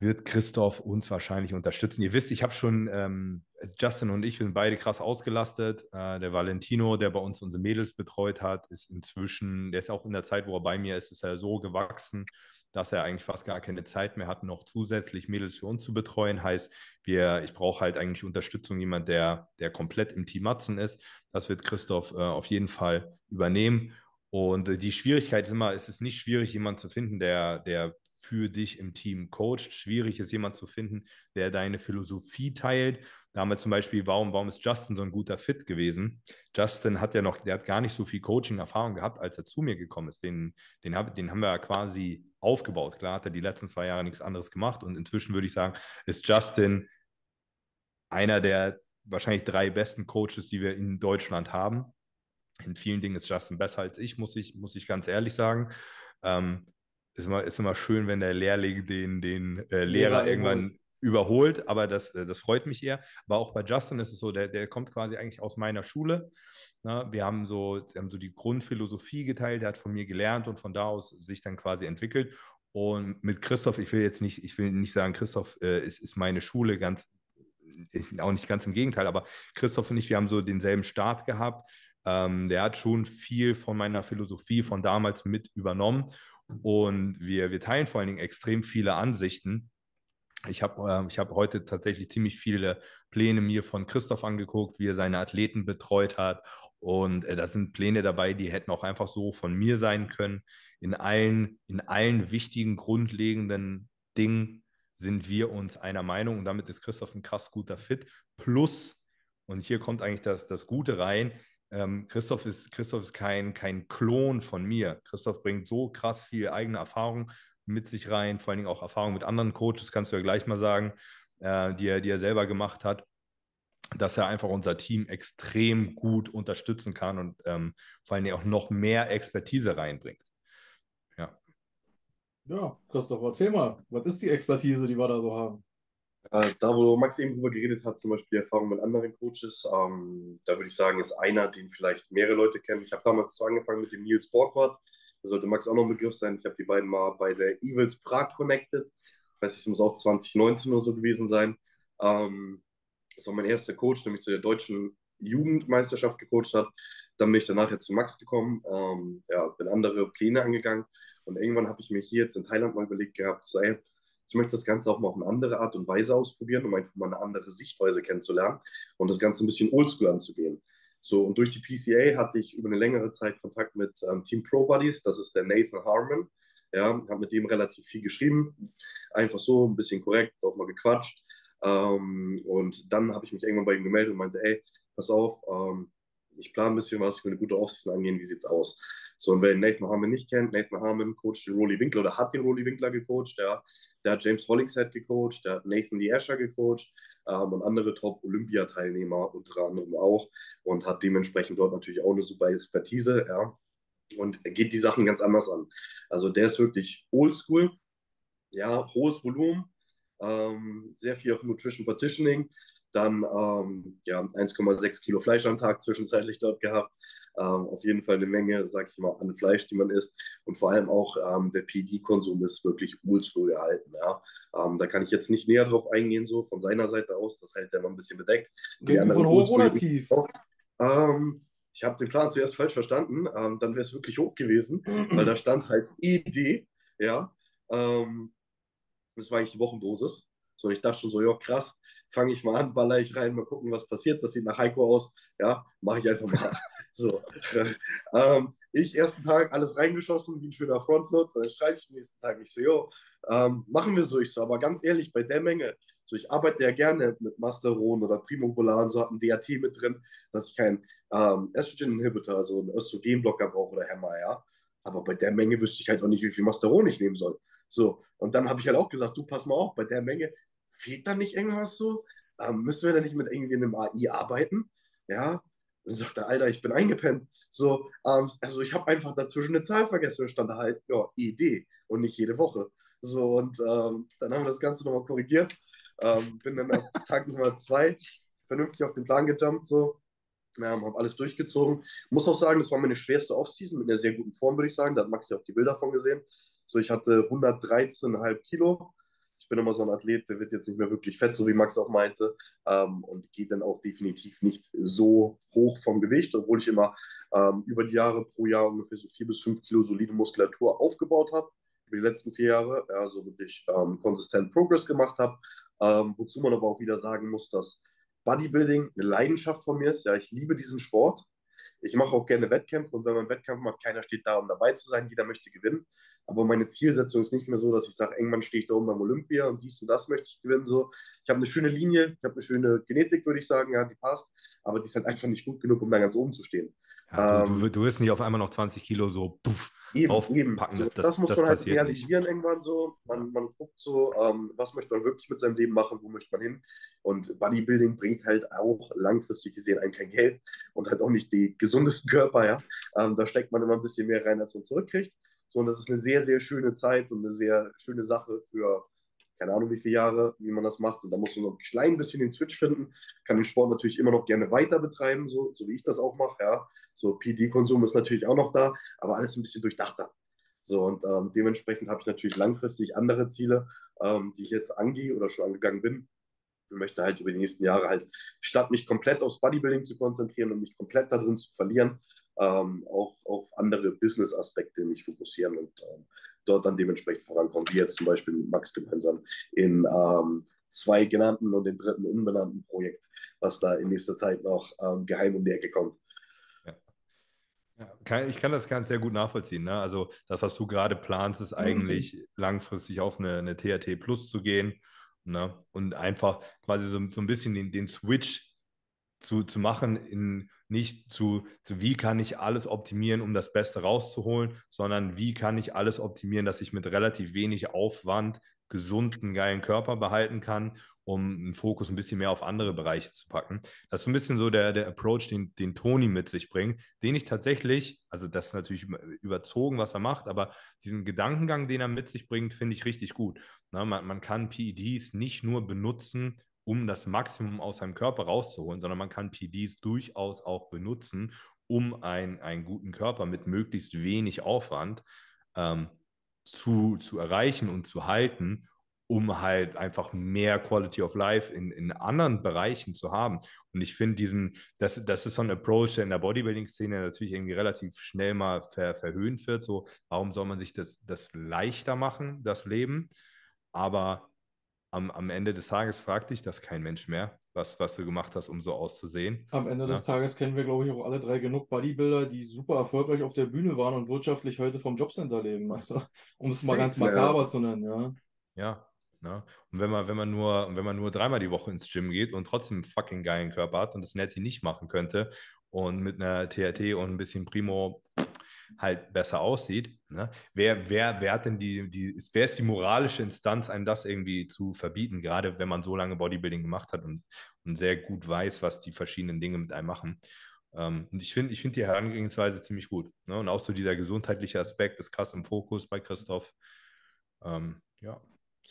wird Christoph uns wahrscheinlich unterstützen. Ihr wisst, ich habe schon, ähm, Justin und ich, sind beide krass ausgelastet. Äh, der Valentino, der bei uns unsere Mädels betreut hat, ist inzwischen, der ist auch in der Zeit, wo er bei mir ist, ist er so gewachsen, dass er eigentlich fast gar keine Zeit mehr hat, noch zusätzlich Mädels für uns zu betreuen. Heißt, wir, ich brauche halt eigentlich Unterstützung, jemand, der, der komplett im Team Matzen ist. Das wird Christoph äh, auf jeden Fall übernehmen. Und äh, die Schwierigkeit ist immer, es ist nicht schwierig, jemanden zu finden, der, der für dich im Team coacht. Schwierig ist, jemanden zu finden, der deine Philosophie teilt da haben wir zum Beispiel, warum, warum ist Justin so ein guter Fit gewesen? Justin hat ja noch, der hat gar nicht so viel Coaching-Erfahrung gehabt, als er zu mir gekommen ist. Den, den, hab, den haben wir ja quasi aufgebaut. Klar hat er die letzten zwei Jahre nichts anderes gemacht und inzwischen würde ich sagen, ist Justin einer der wahrscheinlich drei besten Coaches, die wir in Deutschland haben. In vielen Dingen ist Justin besser als ich, muss ich, muss ich ganz ehrlich sagen. Ähm, ist immer, ist immer schön, wenn der Lehrling den, den äh, Lehrer, Lehrer irgendwann überholt, aber das, äh, das freut mich eher. Aber auch bei Justin ist es so, der, der kommt quasi eigentlich aus meiner Schule. Ne? Wir haben so, wir haben so die Grundphilosophie geteilt, der hat von mir gelernt und von da aus sich dann quasi entwickelt. Und mit Christoph, ich will jetzt nicht, ich will nicht sagen, Christoph äh, ist, ist meine Schule, ganz, auch nicht ganz im Gegenteil, aber Christoph und ich, wir haben so denselben Start gehabt. Ähm, der hat schon viel von meiner Philosophie von damals mit übernommen. Und wir, wir teilen vor allen Dingen extrem viele Ansichten. Ich habe äh, hab heute tatsächlich ziemlich viele Pläne mir von Christoph angeguckt, wie er seine Athleten betreut hat. Und äh, da sind Pläne dabei, die hätten auch einfach so von mir sein können. In allen, in allen wichtigen, grundlegenden Dingen sind wir uns einer Meinung und damit ist Christoph ein krass guter Fit. Plus, und hier kommt eigentlich das, das Gute rein, ähm, Christoph ist, Christoph ist kein, kein Klon von mir. Christoph bringt so krass viel eigene Erfahrung mit sich rein, vor allen Dingen auch Erfahrung mit anderen Coaches, kannst du ja gleich mal sagen, äh, die, er, die er selber gemacht hat, dass er einfach unser Team extrem gut unterstützen kann und ähm, vor allen Dingen auch noch mehr Expertise reinbringt. Ja. Ja, Christoph, erzähl mal, was ist die Expertise, die wir da so haben? Äh, da, wo Max eben drüber geredet hat, zum Beispiel Erfahrung mit anderen Coaches, ähm, da würde ich sagen, ist einer, den vielleicht mehrere Leute kennen. Ich habe damals so angefangen mit dem Nils Borgwart. Da sollte Max auch noch ein Begriff sein. Ich habe die beiden mal bei der Evils Prag connected. Ich weiß nicht, es muss auch 2019 oder so gewesen sein. Ähm, das war mein erster Coach, der mich zu der deutschen Jugendmeisterschaft gecoacht hat. Dann bin ich danach jetzt zu Max gekommen, ähm, ja, bin andere Pläne angegangen und irgendwann habe ich mir hier jetzt in Thailand mal überlegt gehabt, so, ey, ich möchte das Ganze auch mal auf eine andere Art und Weise ausprobieren, um einfach mal eine andere Sichtweise kennenzulernen und das Ganze ein bisschen oldschool anzugehen. So, und durch die PCA hatte ich über eine längere Zeit Kontakt mit ähm, Team Pro Buddies, das ist der Nathan Harmon. Ja, habe mit dem relativ viel geschrieben, einfach so, ein bisschen korrekt, auch mal gequatscht. Ähm, und dann habe ich mich irgendwann bei ihm gemeldet und meinte, ey, pass auf, ähm, ich plane ein bisschen was für eine gute Offseason angehen, wie sieht's aus? So, und wer Nathan Harmon nicht kennt, Nathan Harmon coacht den Rolly Winkler oder hat den Rolly Winkler gecoacht, der, der hat James Hollingshead gecoacht, der hat Nathan Lee Asher gecoacht ähm, und andere Top-Olympiateilnehmer unter anderem auch und hat dementsprechend dort natürlich auch eine super Expertise, ja, und geht die Sachen ganz anders an. Also der ist wirklich oldschool, ja, hohes Volumen, ähm, sehr viel auf Nutrition Partitioning, dann ähm, ja, 1,6 Kilo Fleisch am Tag zwischenzeitlich dort gehabt. Ähm, auf jeden Fall eine Menge, sag ich mal, an Fleisch, die man isst. Und vor allem auch ähm, der PD-Konsum ist wirklich oldschool gehalten. Ja. Ähm, da kann ich jetzt nicht näher drauf eingehen, so von seiner Seite aus. Das hält er noch ein bisschen bedeckt. von hoch oder tief? Ähm, ich habe den Plan zuerst falsch verstanden. Ähm, dann wäre es wirklich hoch gewesen, weil da stand halt Idee. Ja. Ähm, das war eigentlich die Wochendosis. So, ich dachte schon so, ja, krass, fange ich mal an, baller ich rein, mal gucken, was passiert. Das sieht nach Heiko aus. Ja, mache ich einfach mal. so. ähm, ich ersten Tag alles reingeschossen, wie ein schöner Frontload. Dann schreibe ich nächsten Tag, ich so, jo, ähm, machen wir so. Ich so, aber ganz ehrlich, bei der Menge, so, ich arbeite ja gerne mit Masteron oder Primobolan, so habe ein DAT mit drin, dass ich keinen ähm, Estrogen-Inhibitor, also einen Östrogenblocker brauche oder Hämmer, ja. Aber bei der Menge wüsste ich halt auch nicht, wie viel Masteron ich nehmen soll. So, und dann habe ich halt auch gesagt, du pass mal auf, bei der Menge fehlt da nicht irgendwas so? Ähm, müssen wir da nicht mit irgendwie einem AI arbeiten? Ja. Und sagt er, Alter, ich bin eingepennt. So, ähm, also ich habe einfach dazwischen eine Zahl vergessen und stand da halt, ja, Idee und nicht jede Woche. So, und ähm, dann haben wir das Ganze nochmal korrigiert. Ähm, bin dann ab Tag Nummer zwei vernünftig auf den Plan gejumpt, so. Ähm, habe alles durchgezogen. Muss auch sagen, das war meine schwerste Offseason mit einer sehr guten Form, würde ich sagen. Da hat Max ja auch die Bilder von gesehen. So, ich hatte 113,5 Kilo. Bin immer so ein Athlet, der wird jetzt nicht mehr wirklich fett, so wie Max auch meinte, ähm, und geht dann auch definitiv nicht so hoch vom Gewicht, obwohl ich immer ähm, über die Jahre pro Jahr ungefähr so vier bis fünf Kilo solide Muskulatur aufgebaut habe, über die letzten vier Jahre, also wirklich ähm, konsistent Progress gemacht habe, ähm, wozu man aber auch wieder sagen muss, dass Bodybuilding eine Leidenschaft von mir ist. Ja, ich liebe diesen Sport. Ich mache auch gerne Wettkämpfe und wenn man Wettkampf macht, keiner steht da, um dabei zu sein, jeder möchte gewinnen. Aber meine Zielsetzung ist nicht mehr so, dass ich sage, irgendwann stehe ich da oben beim Olympia und dies und das möchte ich gewinnen. So. Ich habe eine schöne Linie, ich habe eine schöne Genetik, würde ich sagen, ja, die passt, aber die ist halt einfach nicht gut genug, um da ganz oben zu stehen. Ja, du, ähm, du, du wirst nicht auf einmal noch 20 Kilo so puff, eben, aufpacken. Eben. Das, das, das, muss das man halt realisieren nicht. irgendwann so. Man, man guckt so, ähm, was möchte man wirklich mit seinem Leben machen, wo möchte man hin. Und Bodybuilding bringt halt auch langfristig gesehen einem kein Geld und halt auch nicht die gesundesten Körper. Ja? Ähm, da steckt man immer ein bisschen mehr rein, als man zurückkriegt. So, und das ist eine sehr, sehr schöne Zeit und eine sehr schöne Sache für keine Ahnung wie viele Jahre, wie man das macht. Und da muss man noch ein klein bisschen den Switch finden. Kann den Sport natürlich immer noch gerne weiter betreiben, so, so wie ich das auch mache. Ja. So PD-Konsum ist natürlich auch noch da, aber alles ein bisschen durchdachter. So, und ähm, dementsprechend habe ich natürlich langfristig andere Ziele, ähm, die ich jetzt angehe oder schon angegangen bin. Ich möchte halt über die nächsten Jahre halt, statt mich komplett aufs Bodybuilding zu konzentrieren und mich komplett darin zu verlieren, ähm, auch auf andere Business-Aspekte mich fokussieren und ähm, dort dann dementsprechend vorankommen, wie jetzt zum Beispiel mit Max gemeinsam in ähm, zwei genannten und dem dritten unbenannten Projekt, was da in nächster Zeit noch ähm, geheim um die Ecke kommt. Ja. ich kann das ganz sehr gut nachvollziehen. Ne? Also das, was du gerade planst, ist eigentlich mhm. langfristig auf eine, eine THT Plus zu gehen ne? und einfach quasi so, so ein bisschen den, den Switch zu, zu machen in nicht zu, zu, wie kann ich alles optimieren, um das Beste rauszuholen, sondern wie kann ich alles optimieren, dass ich mit relativ wenig Aufwand gesunden, geilen Körper behalten kann, um einen Fokus ein bisschen mehr auf andere Bereiche zu packen. Das ist ein bisschen so der, der Approach, den, den Toni mit sich bringt, den ich tatsächlich, also das ist natürlich überzogen, was er macht, aber diesen Gedankengang, den er mit sich bringt, finde ich richtig gut. Na, man, man kann PEDs nicht nur benutzen, um das Maximum aus seinem Körper rauszuholen, sondern man kann PEDs durchaus auch benutzen, um ein, einen guten Körper mit möglichst wenig Aufwand ähm, zu, zu erreichen und zu halten, um halt einfach mehr Quality of Life in, in anderen Bereichen zu haben. Und ich finde diesen, das, das ist so ein Approach, der in der Bodybuilding-Szene natürlich irgendwie relativ schnell mal ver, verhöhnt wird. So, warum soll man sich das, das leichter machen, das Leben? Aber am, am Ende des Tages fragt dich das kein Mensch mehr, was, was du gemacht hast, um so auszusehen. Am Ende ja. des Tages kennen wir, glaube ich, auch alle drei genug Bodybuilder, die super erfolgreich auf der Bühne waren und wirtschaftlich heute vom Jobcenter leben. Also, um es mal ganz makaber ja. zu nennen, ja. Ja. Ne? Und wenn man, wenn man nur, wenn man nur dreimal die Woche ins Gym geht und trotzdem einen fucking geilen Körper hat und das Netty nicht machen könnte und mit einer TRT und ein bisschen Primo halt besser aussieht. Ne? Wer, wer, wer hat denn die, die, wer ist die moralische Instanz, einem das irgendwie zu verbieten, gerade wenn man so lange Bodybuilding gemacht hat und, und sehr gut weiß, was die verschiedenen Dinge mit einem machen. Ähm, und ich finde ich find die Herangehensweise ziemlich gut. Ne? Und auch so dieser gesundheitliche Aspekt ist krass im Fokus bei Christoph. Ähm, ja,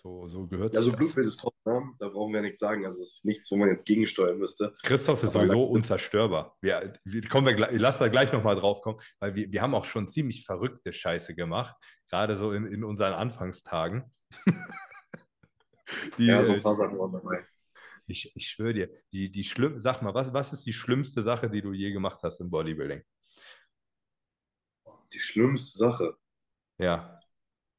so, so gehört es. Also Blutbild ist top, ne? da brauchen wir nichts sagen. Also es ist nichts, wo man jetzt gegensteuern müsste. Christoph ist Aber sowieso unzerstörbar. Wir, wir, kommen wir, lass da gleich nochmal drauf kommen, weil wir, wir haben auch schon ziemlich verrückte Scheiße gemacht, gerade so in, in unseren Anfangstagen. die, ja, so ein paar Sachen waren dabei. Ich, ich schwöre dir, die, die schlimm, sag mal, was, was ist die schlimmste Sache, die du je gemacht hast im Bodybuilding? Die schlimmste Sache. Ja.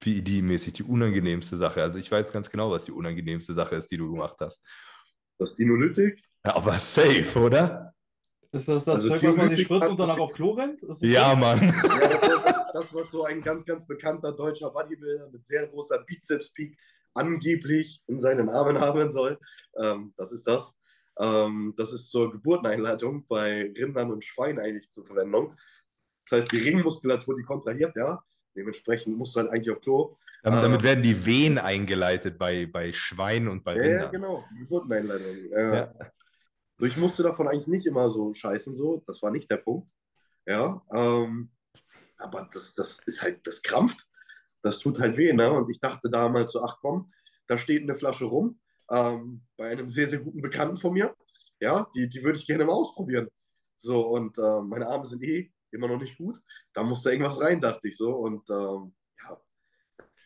PED-mäßig die unangenehmste Sache. Also ich weiß ganz genau, was die unangenehmste Sache ist, die du gemacht hast. Das Dinolytik? Ja, aber safe, oder? Ist das das also Zeug, was man sich spritzt und danach auf Klo rennt? Ja, Mann. Ja, das, ist das, was so ein ganz, ganz bekannter deutscher Bodybuilder mit sehr großer Bizeps-Peak angeblich in seinen Armen haben soll. Ähm, das ist das. Ähm, das ist zur Geburteneinleitung bei Rindern und Schweinen eigentlich zur Verwendung. Das heißt, die Ringmuskulatur, die kontrahiert, ja. Dementsprechend musst du halt eigentlich auf Klo. Damit, damit ähm, werden die Wehen eingeleitet bei, bei Schweinen und bei Rindern. Ja, genau, die Geburteneinleitung. Äh, ja. Ich musste davon eigentlich nicht immer so scheißen, so. Das war nicht der Punkt. Ja, ähm, aber das, das ist halt, das krampft. Das tut halt weh, ne? Und ich dachte damals so, ach komm, da steht eine Flasche rum, ähm, bei einem sehr, sehr guten Bekannten von mir. Ja, die, die würde ich gerne mal ausprobieren. So, und äh, meine Arme sind eh immer noch nicht gut. Da musste irgendwas rein, dachte ich so. Und ähm, ja,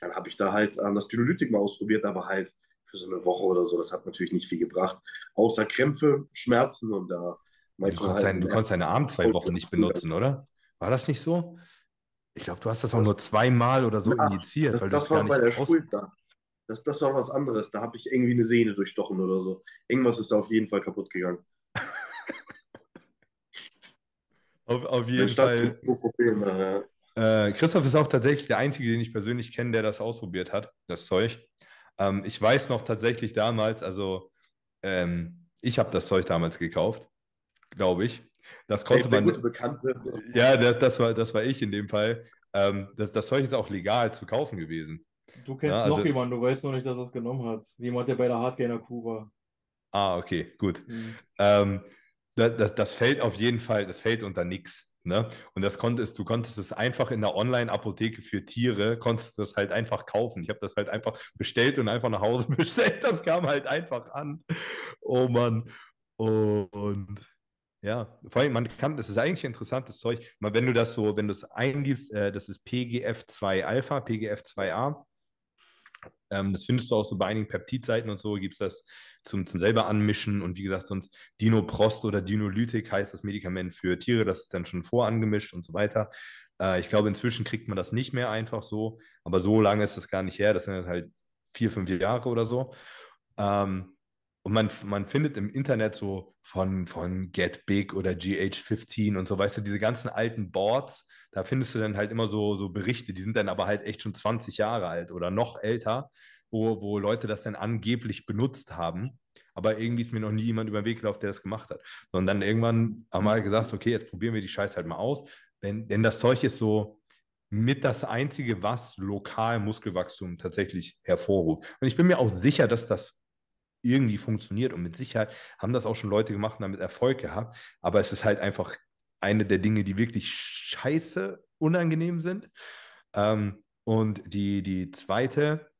dann habe ich da halt ähm, das Dynolytik mal ausprobiert, aber halt für so eine Woche oder so. Das hat natürlich nicht viel gebracht. Außer Krämpfe, Schmerzen und da. Äh, du, konntest halt, du konntest deine Arme zwei Wochen nicht benutzen, oder? War das nicht so? Ich glaube, du hast das auch nur zweimal oder so ja, injiziert. Das, weil das war bei der Schulter. Das, das war was anderes. Da habe ich irgendwie eine Sehne durchstochen oder so. Irgendwas ist da auf jeden Fall kaputt gegangen. Auf, auf jeden Fall. Probleme, ja. äh, Christoph ist auch tatsächlich der Einzige, den ich persönlich kenne, der das ausprobiert hat, das Zeug. Ähm, ich weiß noch tatsächlich damals, also ähm, ich habe das Zeug damals gekauft, glaube ich. Das konnte hey, man. Bekannt ist. Ja, das, das, war, das war ich in dem Fall. Ähm, das, das Zeug ist auch legal zu kaufen gewesen. Du kennst ja, also, noch jemanden, du weißt noch nicht, dass er es genommen hat. Jemand, der bei der Hardgainer Crew war. Ah, okay, gut. Mhm. Ähm, das, das, das fällt auf jeden Fall, das fällt unter nichts. Ne? Und das konntest, du konntest es einfach in der Online-Apotheke für Tiere, konntest du das halt einfach kaufen. Ich habe das halt einfach bestellt und einfach nach Hause bestellt. Das kam halt einfach an. Oh Mann. Und Ja, vor allem, man kann, das ist eigentlich interessantes Zeug. Wenn du das so, wenn du es eingibst, äh, das ist PGF2 Alpha, PGF2A. Ähm, das findest du auch so bei einigen Peptidseiten und so, gibt es das zum, zum selber anmischen. Und wie gesagt, sonst Dinoprost oder Dinolytik heißt das Medikament für Tiere, das ist dann schon vorangemischt und so weiter. Äh, ich glaube, inzwischen kriegt man das nicht mehr einfach so, aber so lange ist das gar nicht her. Das sind halt vier, fünf Jahre oder so. Ähm, und man, man findet im Internet so von, von Get Big oder GH15 und so, weißt du, diese ganzen alten Boards, da findest du dann halt immer so, so Berichte, die sind dann aber halt echt schon 20 Jahre alt oder noch älter, wo, wo Leute das dann angeblich benutzt haben. Aber irgendwie ist mir noch nie jemand über den Weg gelaufen, der das gemacht hat. Sondern dann irgendwann haben wir halt gesagt, okay, jetzt probieren wir die Scheiße halt mal aus. Denn, denn das Zeug ist so mit das Einzige, was lokal Muskelwachstum tatsächlich hervorruft. Und ich bin mir auch sicher, dass das irgendwie funktioniert. Und mit Sicherheit haben das auch schon Leute gemacht und damit Erfolg gehabt. Aber es ist halt einfach eine der Dinge, die wirklich scheiße unangenehm sind. Ähm, und die, die zweite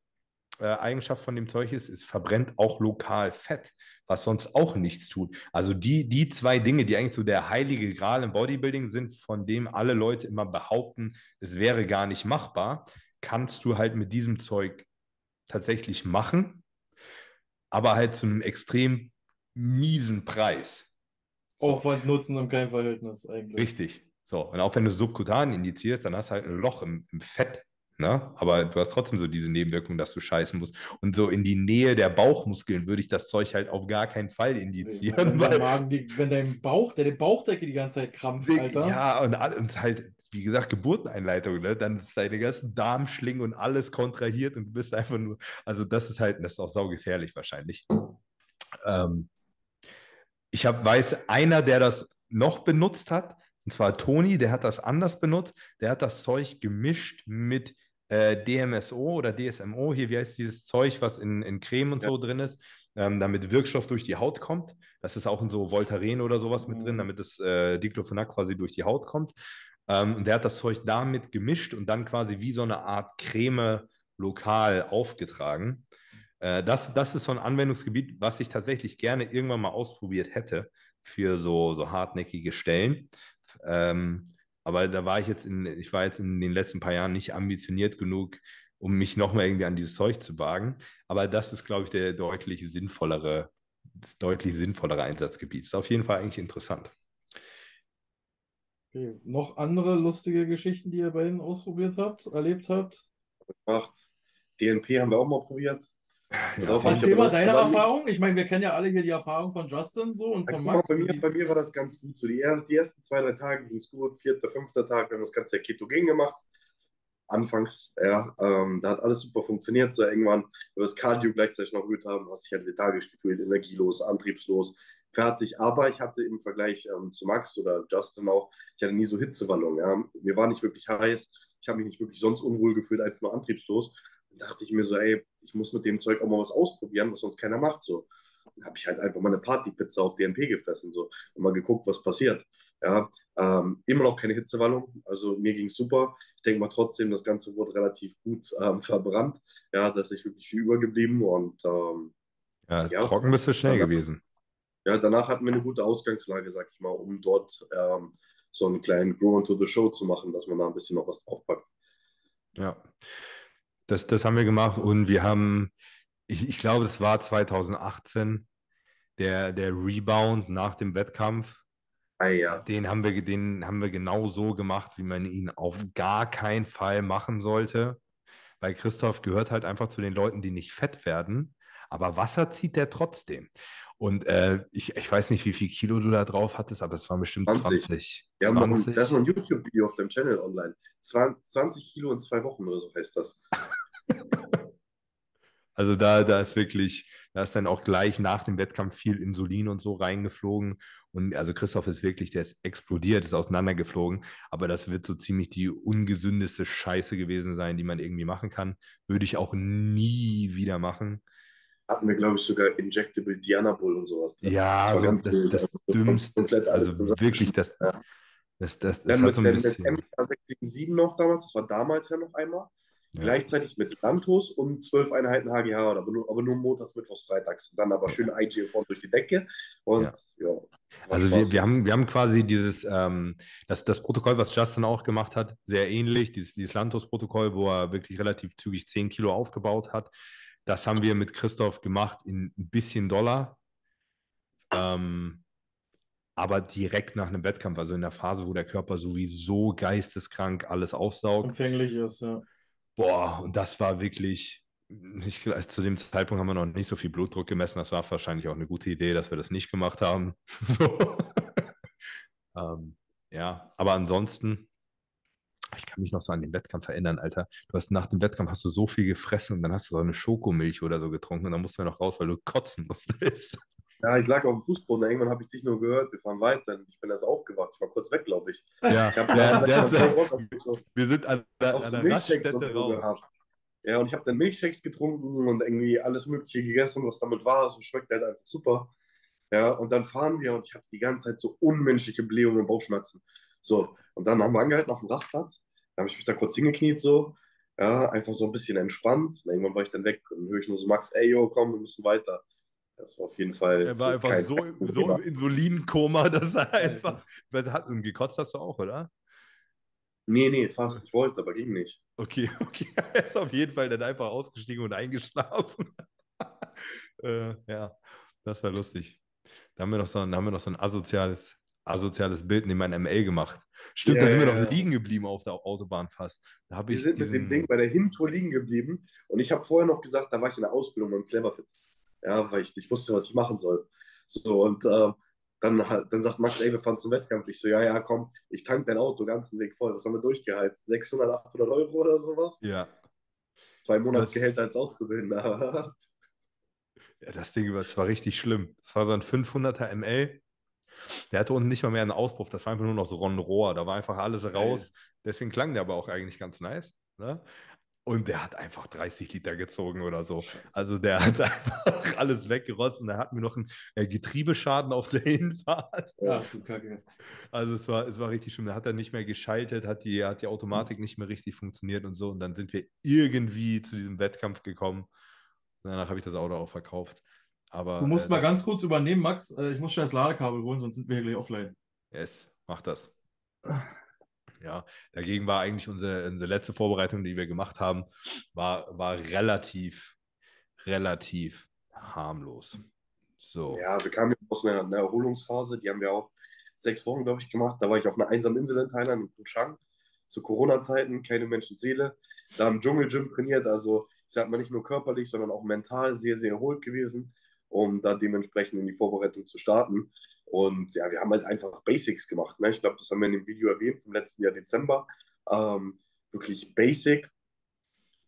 äh, Eigenschaft von dem Zeug ist, es verbrennt auch lokal Fett, was sonst auch nichts tut. Also die, die zwei Dinge, die eigentlich so der heilige Gral im Bodybuilding sind, von dem alle Leute immer behaupten, es wäre gar nicht machbar, kannst du halt mit diesem Zeug tatsächlich machen aber halt zu einem extrem miesen Preis. So. Aufwand, Nutzen und kein Verhältnis eigentlich. Richtig. So, und auch wenn du subkutan indizierst, dann hast du halt ein Loch im, im Fett. Ne? Aber du hast trotzdem so diese Nebenwirkung, dass du scheißen musst. Und so in die Nähe der Bauchmuskeln würde ich das Zeug halt auf gar keinen Fall indizieren. Wenn, weil, Magen, die, wenn dein Bauch, deine Bauchdecke die ganze Zeit krampft, Alter. Ja, und, und halt, wie gesagt, Geburteneinleitung, ne? Dann ist deine ganzen Darmschlingen und alles kontrahiert und du bist einfach nur, also das ist halt, das ist auch saugefährlich wahrscheinlich. Ähm, ich hab, weiß, einer, der das noch benutzt hat, und zwar Toni, der hat das anders benutzt. Der hat das Zeug gemischt mit äh, DMSO oder DSMO. Hier, wie heißt dieses Zeug, was in, in Creme und ja. so drin ist, ähm, damit Wirkstoff durch die Haut kommt. Das ist auch in so Voltaren oder sowas mhm. mit drin, mhm. damit das äh, Diclofenac quasi durch die Haut kommt. Ähm, und der hat das Zeug damit gemischt und dann quasi wie so eine Art Creme lokal aufgetragen. Äh, das, das ist so ein Anwendungsgebiet, was ich tatsächlich gerne irgendwann mal ausprobiert hätte für so, so hartnäckige Stellen. Ähm, aber da war ich jetzt in, ich war jetzt in den letzten paar Jahren nicht ambitioniert genug, um mich nochmal irgendwie an dieses Zeug zu wagen. Aber das ist, glaube ich, der deutlich sinnvollere, das deutlich sinnvollere Einsatzgebiet. Ist auf jeden Fall eigentlich interessant. Okay. Noch andere lustige Geschichten, die ihr bei Ihnen ausprobiert habt, erlebt habt? Gemacht. DNP haben wir auch mal probiert. Ja, Erzähl mal deine Erfahrung. Ich meine, wir kennen ja alle hier die Erfahrung von Justin so und von Max. Bei, mir, bei mir war das ganz gut. So die, ersten, die ersten zwei, drei Tage ging es gut. Vierter, fünfter Tag, wir haben das ganze Ketogen gemacht. Anfangs, ja, ähm, da hat alles super funktioniert. So irgendwann, wenn wir das Cardio gleichzeitig noch erhöht haben, hast dich halt lethargisch gefühlt, energielos, antriebslos, fertig. Aber ich hatte im Vergleich ähm, zu Max oder Justin auch, ich hatte nie so Hitzewallung. Ja. Mir war nicht wirklich heiß. Ich habe mich nicht wirklich sonst unwohl gefühlt, einfach nur antriebslos. Dachte ich mir so, ey, ich muss mit dem Zeug auch mal was ausprobieren, was sonst keiner macht. So. Dann habe ich halt einfach mal eine Partypizza auf DNP gefressen so, und mal geguckt, was passiert. Ja, ähm, immer noch keine Hitzewallung, also mir ging es super. Ich denke mal trotzdem, das Ganze wurde relativ gut ähm, verbrannt. Ja, da ist nicht wirklich viel übergeblieben und ähm, ja, ja, trocken bist du schnell danach, gewesen. Ja, danach hatten wir eine gute Ausgangslage, sag ich mal, um dort ähm, so einen kleinen Grow into the Show zu machen, dass man da ein bisschen noch was draufpackt. Ja, das, das haben wir gemacht und wir haben, ich, ich glaube, es war 2018, der, der Rebound nach dem Wettkampf. Ah, ja. Den haben wir, den haben wir genau so gemacht, wie man ihn auf gar keinen Fall machen sollte. Weil Christoph gehört halt einfach zu den Leuten, die nicht fett werden. Aber Wasser zieht der trotzdem. Und äh, ich, ich weiß nicht, wie viel Kilo du da drauf hattest, aber es waren bestimmt 20. 20. Ja, 20. das ist noch ein YouTube-Video auf deinem Channel online. 20 Kilo in zwei Wochen oder so heißt das. also da, da ist wirklich, da ist dann auch gleich nach dem Wettkampf viel Insulin und so reingeflogen. Und also Christoph ist wirklich, der ist explodiert, ist auseinandergeflogen. Aber das wird so ziemlich die ungesündeste Scheiße gewesen sein, die man irgendwie machen kann. Würde ich auch nie wieder machen hatten wir, glaube ich, sogar Injectable Dianabol und sowas. Drin. Ja, das, das, das, das Dümmste, also wirklich das, das, das, das hat so ein bisschen... Mit MK677 noch damals, das war damals ja noch einmal. ja. gleichzeitig mit Lantos und zwölf Einheiten HGH, aber nur, aber nur montags, mittwochs, freitags. Und dann aber schön IGF durch die Decke. Und ja, ja also wir, wir, haben, wir haben quasi dieses, ähm, das, das Protokoll, was Justin auch gemacht hat, sehr ähnlich, dieses, dieses Lantos-Protokoll, wo er wirklich relativ zügig 10 Kilo aufgebaut hat. Das haben wir mit Christoph gemacht in ein bisschen Dollar. Ähm, aber direkt nach einem Wettkampf, also in der Phase, wo der Körper sowieso geisteskrank alles aufsaugt. Empfänglich ist, ja. Boah, und das war wirklich, ich, zu dem Zeitpunkt haben wir noch nicht so viel Blutdruck gemessen. Das war wahrscheinlich auch eine gute Idee, dass wir das nicht gemacht haben. So. ähm, ja, aber ansonsten, ich kann mich noch so an den Wettkampf erinnern, Alter. Du hast nach dem Wettkampf hast du so viel gefressen und dann hast du so eine Schokomilch oder so getrunken und dann musst du ja noch raus, weil du kotzen musstest. Ja, ich lag auf dem Fußboden. Irgendwann habe ich dich nur gehört. Wir fahren weiter. Ich bin erst aufgewacht. Ich war kurz weg, glaube ich. Ja, ich hab, ja, ja, wir sind an der, an der Raststätte so raus. Ja, und ich habe dann Milchshakes getrunken und irgendwie alles Mögliche gegessen, was damit war. So schmeckt halt einfach super. Ja, und dann fahren wir und ich hatte die ganze Zeit so unmenschliche Blähungen und Bauchschmerzen. So, und dann haben wir angehalten auf dem Rastplatz. Da habe ich mich da kurz hingekniet, so. Ja, einfach so ein bisschen entspannt. Und irgendwann war ich dann weg und dann höre ich nur so, Max, ey, yo, komm, wir müssen weiter. Das war auf jeden Fall. Er war einfach so, so im Insulinkoma, dass er einfach. Hat, gekotzt hast du auch, oder? Nee, nee, fast. Ich wollte, aber ging nicht. Okay, okay. Er ist auf jeden Fall dann einfach ausgestiegen und eingeschlafen. äh, ja, das war lustig. Da haben wir noch so ein, haben wir noch so ein asoziales, asoziales Bild neben meinem ML gemacht. Stimmt, ja, da sind wir noch liegen geblieben auf der Autobahn fast. Da wir sind diesen... mit dem Ding bei der Hintour liegen geblieben und ich habe vorher noch gesagt, da war ich in der Ausbildung beim Cleverfit ja, weil ich nicht wusste, was ich machen soll. So, und äh, dann, dann sagt Max, ey, wir fahren zum Wettkampf. Ich so, ja, ja, komm, ich tank dein Auto ganzen Weg voll. Was haben wir durchgeheizt? 600, 800 Euro oder sowas? Ja. Zwei Monatsgehälter als Auszubildender. ja, das Ding das war richtig schlimm. Das war so ein 500er ML. Der hatte unten nicht mal mehr einen Auspuff. Das war einfach nur noch so ein Rohr. Da war einfach alles raus. Deswegen klang der aber auch eigentlich ganz nice. Ne? Und der hat einfach 30 Liter gezogen oder so. Scheiße. Also der hat einfach alles weggerotzt und er hat mir noch einen äh, Getriebeschaden auf der Hinfahrt. Ach du Kacke. Also es war, es war richtig schlimm. Da hat er nicht mehr geschaltet, hat die, hat die Automatik nicht mehr richtig funktioniert und so. Und dann sind wir irgendwie zu diesem Wettkampf gekommen. Und danach habe ich das Auto auch verkauft. Aber, du musst äh, mal ganz kurz übernehmen, Max. Äh, ich muss schnell das Ladekabel holen, sonst sind wir hier gleich offline. Yes, mach das. Ja, dagegen war eigentlich unsere, unsere letzte Vorbereitung, die wir gemacht haben, war, war relativ, relativ harmlos. So. Ja, wir kamen aus einer, einer, Erholungsphase, die haben wir auch sechs Wochen, glaube ich, gemacht. Da war ich auf einer einsamen Insel in Thailand, in Puchang, zu Corona-Zeiten, keine Menschenseele. Da im Dschungelgym trainiert, also ich sag mal nicht nur körperlich, sondern auch mental sehr, sehr erholt gewesen, um da dementsprechend in die Vorbereitung zu starten. Und ja, wir haben halt einfach Basics gemacht. Ne? Ich glaube, das haben wir in dem Video erwähnt vom letzten Jahr Dezember. Ähm, wirklich basic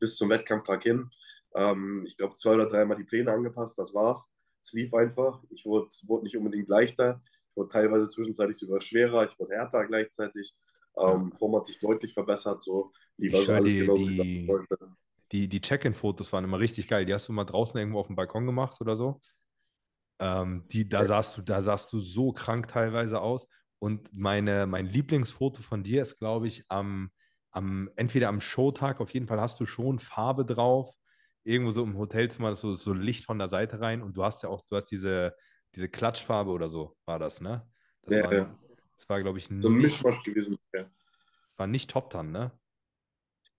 bis zum Wettkampftag hin. Ähm, ich glaube, zwei oder dreimal die Pläne angepasst, das war's. Es lief einfach. Ich wurde, wurde nicht unbedingt leichter. Ich wurde teilweise zwischenzeitlich sogar schwerer. Ich wurde härter gleichzeitig. Ähm, Form hat sich deutlich verbessert. So lief also alles die, genau die, die, die Check-in-Fotos waren immer richtig geil. Die hast du mal draußen irgendwo auf dem Balkon gemacht oder so? Ähm, die, da, sahst du, da sahst du so krank teilweise aus. Und meine, mein Lieblingsfoto von dir ist, glaube ich, am, am, entweder am Showtag, auf jeden Fall hast du schon Farbe drauf, irgendwo so im Hotelzimmer, so, so Licht von der Seite rein und du hast ja auch, du hast diese, diese Klatschfarbe oder so, war das, ne? Das ja, war, ja. Das war, glaube ich, so ein Mischmasch gewesen. Ja. War nicht Top Tan, ne?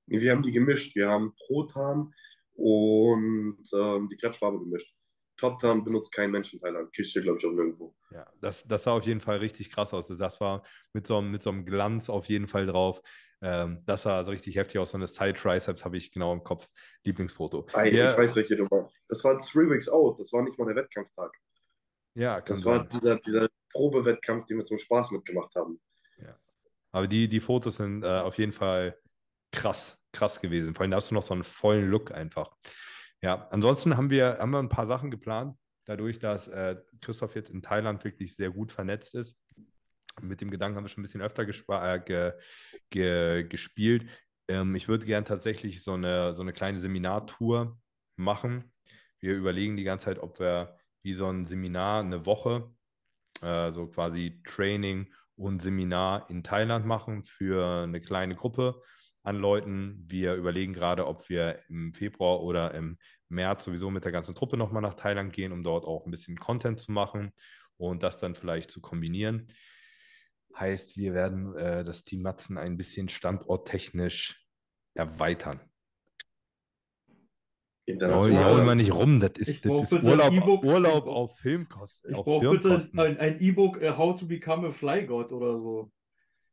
Wir haben die gemischt. Wir haben Protan und ähm, die Klatschfarbe gemischt. Top Town benutzt kein Mensch in Thailand. Kriegst du, glaube ich, auch nirgendwo. Ja, das, das sah auf jeden Fall richtig krass aus. Das war mit so, einem, mit so einem Glanz auf jeden Fall drauf. Ähm, das sah so richtig heftig aus. Und das Side Triceps habe ich genau im Kopf. Lieblingsfoto. Ey, ja. Ich weiß, welche du meinst. Das war Three Weeks Out. Das war nicht mal der Wettkampftag. Ja, Das war sein. dieser, dieser Probewettkampf, den wir zum Spaß mitgemacht haben. Ja. Aber die, die Fotos sind äh, auf jeden Fall krass, krass gewesen. Vor allem hast du noch so einen vollen Look einfach. Ja, ansonsten haben wir, haben wir ein paar Sachen geplant, dadurch, dass äh, Christoph jetzt in Thailand wirklich sehr gut vernetzt ist. Mit dem Gedanken haben wir schon ein bisschen öfter äh, ge ge gespielt. Ähm, ich würde gern tatsächlich so eine, so eine kleine Seminartour machen. Wir überlegen die ganze Zeit, ob wir wie so ein Seminar eine Woche, äh, so quasi Training und Seminar in Thailand machen für eine kleine Gruppe an Leuten. Wir überlegen gerade, ob wir im Februar oder im März sowieso mit der ganzen Truppe nochmal nach Thailand gehen, um dort auch ein bisschen Content zu machen und das dann vielleicht zu kombinieren. Heißt, wir werden äh, das Team Matzen ein bisschen standorttechnisch erweitern. International. Jaul mal nicht rum, das Ich ist, das ist Urlaub, E-Book. Urlaub auf Filmkosten. Ich brauche bitte ein E-Book äh, How to Become a Fly God oder so.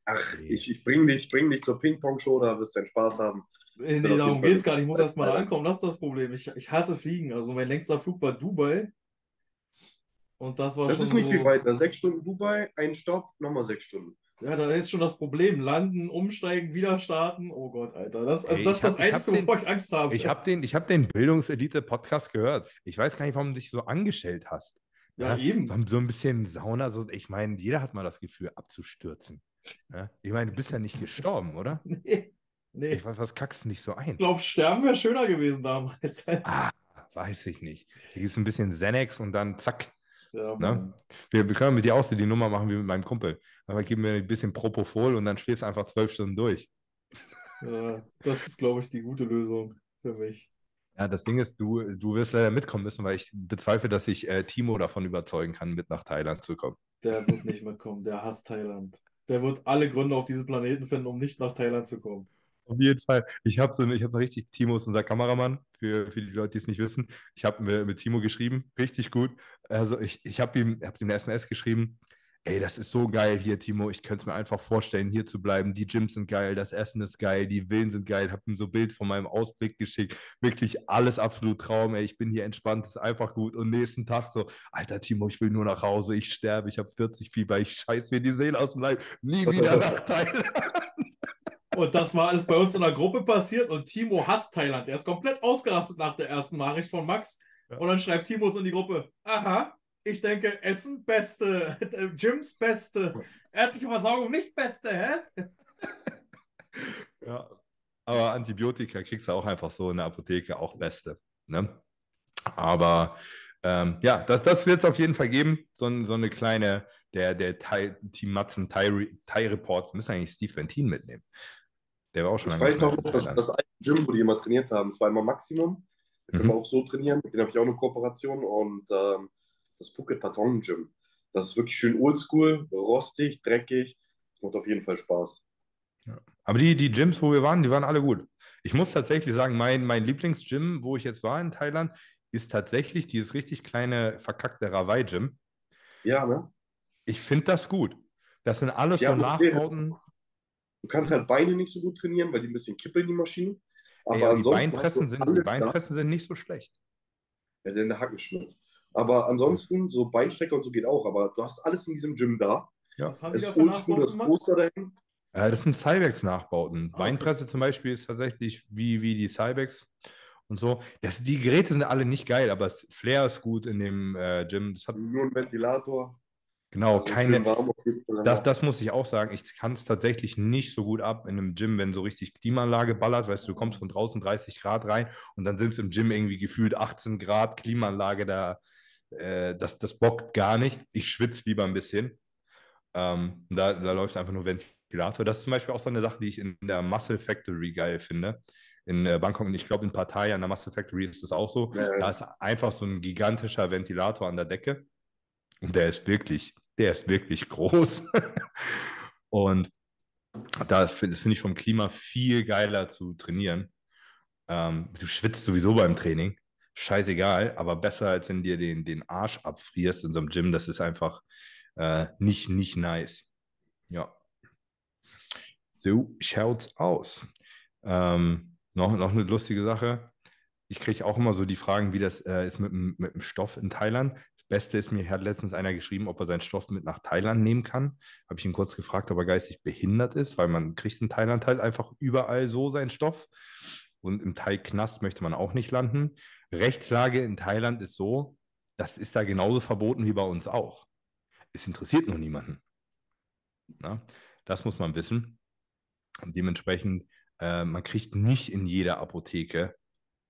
Ach, ich, ich bring dich, bring dich zur Ping-Pong-Show, da wirst du deinen Spaß haben. Nee, auf darum geht's gar nicht. Ich muss erst mal da ankommen. Das ist das Problem. Ich, ich hasse Fliegen. Also mein längster Flug war Dubai. Und das war Das schon ist nicht so, viel weiter. Sechs Stunden Dubai, ein Stopp, nochmal sechs Stunden. Ja, da ist schon das Problem. Landen, umsteigen, wieder starten. Oh Gott, Alter. Das, also Ey, das ist das Einzige, den- wovor ich Angst habe. Ich habe den, ich hab den Bildungselite-Podcast gehört. Ich weiß gar nicht, warum du dich so angestellt hast. ja, eben. So, so ein bisschen Sauna, so, ich meine, jeder hat mal das Gefühl, abzustürzen. Ja? Ich meine, du bist ja nicht gestorben, oder? Nee. Nee. Ich weiß, was kackst du nicht so ein? Ich glaube, sterben wäre schöner gewesen damals. Als, Ah, weiß ich nicht. Hier gibt es ein bisschen Xanax und dann zack. ja, Ne? Wir, wir können mit dir auch so die Nummer machen wie mit meinem Kumpel. Aber geben wir ein bisschen Propofol und dann schläfst du einfach zwölf Stunden durch. Ja, das ist, glaube ich, die gute Lösung für mich. Ja, das Ding ist, du, du wirst leider mitkommen müssen, weil ich bezweifle, dass ich äh, Timo davon überzeugen kann, mit nach Thailand zu kommen. Der wird nicht mitkommen. Der hasst Thailand. Der wird alle Gründe auf diesem Planeten finden, um nicht nach Thailand zu kommen. Auf jeden Fall. Ich habe so ich habe richtig, Timo ist unser Kameramann, für, für die Leute, die es nicht wissen. Ich habe mit, mit Timo geschrieben, richtig gut. Also ich, ich habe ihm, hab ihm eine SMS geschrieben, ey, das ist so geil hier, Timo. Ich könnte es mir einfach vorstellen, hier zu bleiben. Die Gyms sind geil, das Essen ist geil, die Villen sind geil. Habe ihm so ein Bild von meinem Ausblick geschickt. Wirklich alles absolut Traum, ey. Ich bin hier entspannt, ist einfach gut. Und nächsten Tag so, Alter Timo, ich will nur nach Hause, ich sterbe, ich habe 40 Fieber, ich scheiß mir die Seele aus dem Leib. Nie wieder nach Thailand. Und das war alles bei uns in der Gruppe passiert und Timo hasst Thailand. Er ist komplett ausgerastet nach der ersten Nachricht von Max. Ja. Und dann schreibt Timo so in die Gruppe: Aha, ich denke, Essen beste, Gyms beste, ärztliche Versorgung nicht beste, hä? Ja, aber Antibiotika kriegst du auch einfach so in der Apotheke, auch beste. Ne? Aber ähm, ja, das, das wird es auf jeden Fall geben. So, so eine kleine, der, der Thai, Team Matzen Thai, Thai Report. Wir müssen eigentlich Steve Ventin mitnehmen. Der war auch schon Ich weiß noch, dass das alte Gym, wo die immer trainiert haben, das war immer Maximum. Da können Mhm. wir auch so trainieren. Mit denen habe ich auch eine Kooperation. Und ähm, das Phuket Patong Gym. Das ist wirklich schön oldschool, rostig, dreckig. Das macht auf jeden Fall Spaß. Aber die, die Gyms, wo wir waren, die waren alle gut. Ich muss tatsächlich sagen, mein, mein Lieblingsgym, wo ich jetzt war in Thailand, ist tatsächlich dieses richtig kleine, verkackte Rawai-Gym. Ja, ne? Ich finde das gut. Das sind alles Ja, so. Nachbauten. Du kannst halt Beine nicht so gut trainieren, weil die ein bisschen kippeln, die Maschinen. Aber Ey, aber die ansonsten Beinpressen, sind, die da. Beinpressen sind nicht so schlecht. Ja, denn der Hackenschnitt. Aber ansonsten, so Beinstrecker und so geht auch. Aber du hast alles in diesem Gym da. Ja. Was haben Es die ist für oldschool, das? Poster dahin. Äh, das sind Cybex-Nachbauten. Ah, okay. Beinpresse zum Beispiel ist tatsächlich wie, wie die Cybex und so. Das, die Geräte sind alle nicht geil, aber das Flair ist gut in dem äh, Gym. Das hat Nur ein Ventilator. genau Also keine. Das, das muss ich auch sagen. Ich kann es tatsächlich nicht so gut ab in einem Gym, wenn so richtig Klimaanlage ballert. Weißt du, du kommst von draußen 30 Grad rein und dann sind es im Gym irgendwie gefühlt 18 Grad Klimaanlage. Da, äh, das, das bockt gar nicht. Ich schwitze lieber ein bisschen. Ähm, da, da läuft einfach nur Ventilator. Das ist zum Beispiel auch so eine Sache, die ich in der Muscle Factory geil finde. In äh, Bangkok und ich glaube in Pattaya, in der Muscle Factory ist das auch so. Ja, ja. Da ist einfach so ein gigantischer Ventilator an der Decke. Und der ist wirklich, der ist wirklich groß. und das finde ich vom Klima viel geiler zu trainieren. Ähm, du schwitzt sowieso beim Training. Scheißegal, aber besser als wenn dir den, den Arsch abfrierst in so einem Gym. Das ist einfach äh, nicht, nicht nice. Ja. So schaut's aus. Ähm, noch, noch eine lustige Sache. Ich kriege auch immer so die Fragen, wie das äh, ist mit, mit dem Stoff in Thailand. Das Beste ist, mir hat letztens einer geschrieben, ob er seinen Stoff mit nach Thailand nehmen kann. Habe ich ihn kurz gefragt, ob er geistig behindert ist, weil man kriegt in Thailand halt einfach überall so seinen Stoff. Und im Thai-Knast möchte man auch nicht landen. Rechtslage in Thailand ist so, das ist da genauso verboten wie bei uns auch. Es interessiert nur niemanden. Na, das muss man wissen. Und dementsprechend, äh, man kriegt nicht in jeder Apotheke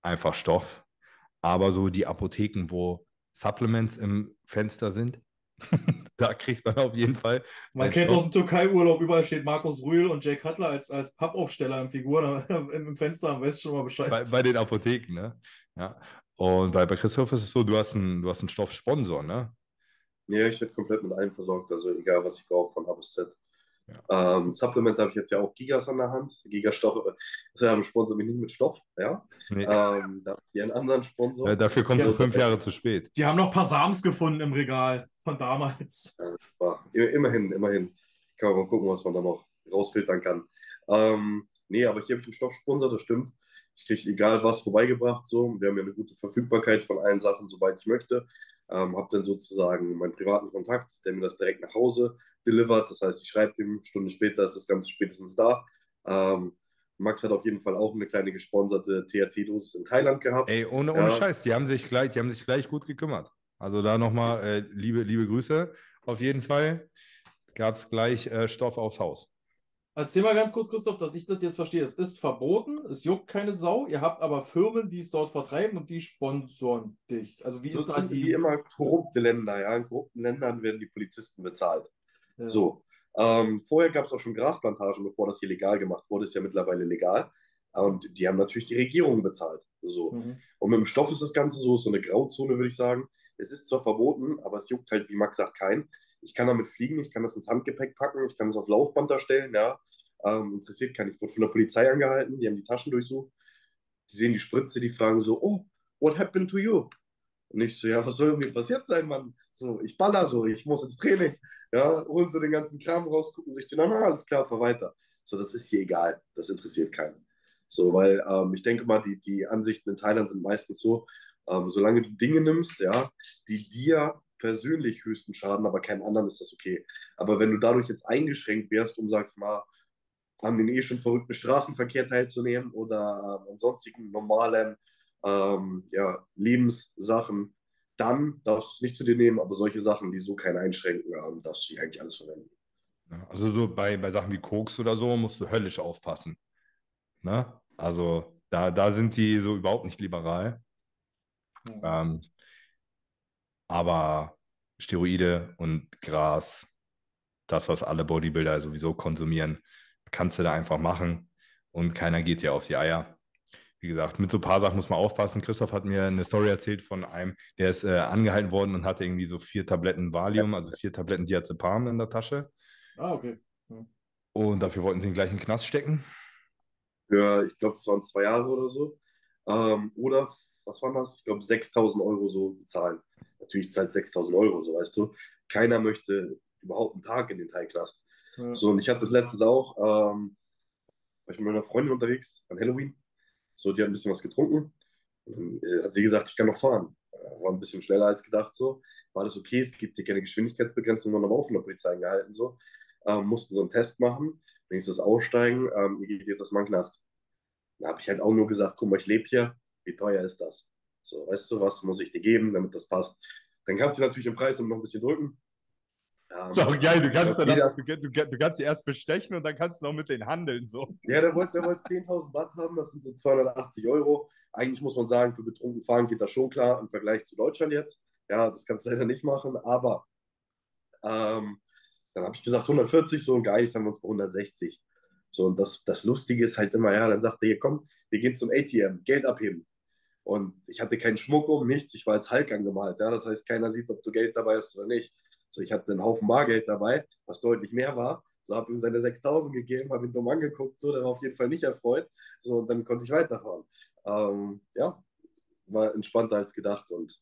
einfach Stoff, aber so die Apotheken, wo Supplements im Fenster sind, da kriegt man auf jeden Fall. Man kennt es aus dem Türkei-Urlaub, überall steht Markus Rühl und Jake Cutler als, als Pappaufsteller in Figuren im Fenster, am weißt schon mal Bescheid. bei, bei den Apotheken, ne? Ja. Und bei, bei Christoph ist es so, du hast einen, du hast einen Stoffsponsor, ne? Ja, ich werde komplett mit allem versorgt, also egal, was ich brauche, von A bis Z. Ähm, Supplement habe ich jetzt ja auch Gigas an der Hand. Gigastoff, also ja, sponsor mich nicht mit Stoff, ja. Nee. Ähm, da habe ich einen anderen Sponsor. Ja, dafür kommst Ja, du fünf Jahre zu spät. Die haben noch ein paar Sams gefunden im Regal von damals. Aber immerhin, immerhin. Kann man mal gucken, was man da noch rausfiltern kann. Ähm, nee, aber hier habe ich einen Stoffsponsor, das stimmt. Ich kriege egal was vorbeigebracht. So. Wir haben ja eine gute Verfügbarkeit von allen Sachen, soweit ich möchte. Ähm, habe dann sozusagen meinen privaten Kontakt, der mir das direkt nach Hause delivert. Das heißt, ich schreibe dem, Stunden später ist das Ganze spätestens da. Ähm, Max hat auf jeden Fall auch eine kleine gesponserte THT-Dosis in Thailand gehabt. Ey, ohne, ohne Ja. Scheiß, die haben sich gleich, die haben sich gleich gut gekümmert. Also da nochmal äh, liebe, liebe Grüße. Auf jeden Fall gab es gleich äh, Stoff aufs Haus. Erzähl mal ganz kurz, Christoph, dass ich das jetzt verstehe. Es ist verboten, es juckt keine Sau. Ihr habt aber Firmen, die es dort vertreiben und die sponsoren dich. Also wie So ist da sind wie die. immer korrupte Länder. Ja? In korrupten Ländern werden die Polizisten bezahlt. Ja. So. Ähm, vorher gab es auch schon Grasplantagen, bevor das hier legal gemacht wurde, ist ja mittlerweile legal. Und die haben natürlich die Regierung bezahlt. So. Mhm. Und mit dem Stoff ist das Ganze so, so eine Grauzone, würde ich sagen. Es ist zwar verboten, aber es juckt halt, wie Max sagt, keinen. Ich kann damit fliegen, ich kann das ins Handgepäck packen, ich kann es auf Laufband darstellen, ja. Ähm, interessiert keinen. Ich wurde von der Polizei angehalten, die haben die Taschen durchsucht. Die sehen die Spritze, die fragen so, oh, what happened to you? Und ich so, ja, was soll mir passiert sein, Mann? So, ich baller so, ich muss ins Training. Ja, holen so den ganzen Kram raus, gucken sich den an, ah, alles klar, fahr weiter. So, das ist hier egal, das interessiert keinen. So, weil ähm, ich denke mal, die, die Ansichten in Thailand sind meistens so, ähm, solange du Dinge nimmst, ja, die dir persönlich höchsten schaden, aber keinem anderen ist das okay. Aber wenn du dadurch jetzt eingeschränkt wärst, um, sag ich mal, an den eh schon verrückten Straßenverkehr teilzunehmen oder ähm, an sonstigen normalen ähm, ja, Lebenssachen, dann darfst du es nicht zu dir nehmen, aber solche Sachen, die so keinen einschränken, ähm, darfst du eigentlich alles verwenden. Ja, Also so bei, bei Sachen wie Koks oder so musst du höllisch aufpassen. Ne? Also da, da sind die so überhaupt nicht liberal. Ähm, aber Steroide und Gras, das, was alle Bodybuilder sowieso konsumieren, kannst du da einfach machen und keiner geht dir auf die Eier. Wie gesagt, mit so ein paar Sachen muss man aufpassen. Christoph hat mir eine Story erzählt von einem, der ist äh, angehalten worden und hatte irgendwie so vier Tabletten Valium, also vier Tabletten Diazepam in der Tasche. Ah, okay. Und dafür wollten sie ihn gleich in den Knast stecken. Für, ich glaube, das waren zwei Jahre oder so. Ähm, oder, was waren das? Ich glaube, 6000 Euro so bezahlen. Natürlich zahlt 6000 Euro, so weißt du. Keiner möchte überhaupt einen Tag in den Thai-Knast. Ja. So, und ich hatte das letztes auch, ähm, war ich mit meiner Freundin unterwegs an Halloween. So, die hat ein bisschen was getrunken. Und dann hat sie gesagt, ich kann noch fahren. Äh, War ein bisschen schneller als gedacht, so. War alles okay, es gibt hier keine Geschwindigkeitsbegrenzung, haben aber auch von der Polizei angehalten, so. Ähm, mussten so einen Test machen. Nächstes Aussteigen, ähm, ihr geht jetzt erstmal in den Knast. Da habe ich halt auch nur gesagt, guck mal, ich lebe hier, wie teuer ist das? So, weißt du, was muss ich dir geben, damit das passt? Dann kannst du natürlich den Preis noch ein bisschen drücken. Ähm, Ist auch geil, du kannst, jeder- danach, du, du, du kannst sie erst bestechen und dann kannst du noch mit denen handeln. So. Ja, der wollte, der wollte 10.000 Watt haben, das sind so 280 Euro. Eigentlich muss man sagen, für betrunken fahren geht das schon klar im Vergleich zu Deutschland jetzt. Ja, das kannst du leider nicht machen, aber ähm, dann habe ich gesagt 140, so und geeinigt haben wir uns bei 160. So, und das, das Lustige ist halt immer, ja, dann sagt er, hier komm, wir gehen zum ATM, Geld abheben. Und ich hatte keinen Schmuck um, nichts, ich war als Hulk angemalt, ja, das heißt, keiner sieht, ob du Geld dabei hast oder nicht. So, ich hatte einen Haufen Bargeld dabei, was deutlich mehr war. So, habe ihm seine 6000 gegeben, habe ihn dumm angeguckt, so, der war auf jeden Fall nicht erfreut. So, und dann konnte ich weiterfahren. Ähm, ja, war entspannter als gedacht und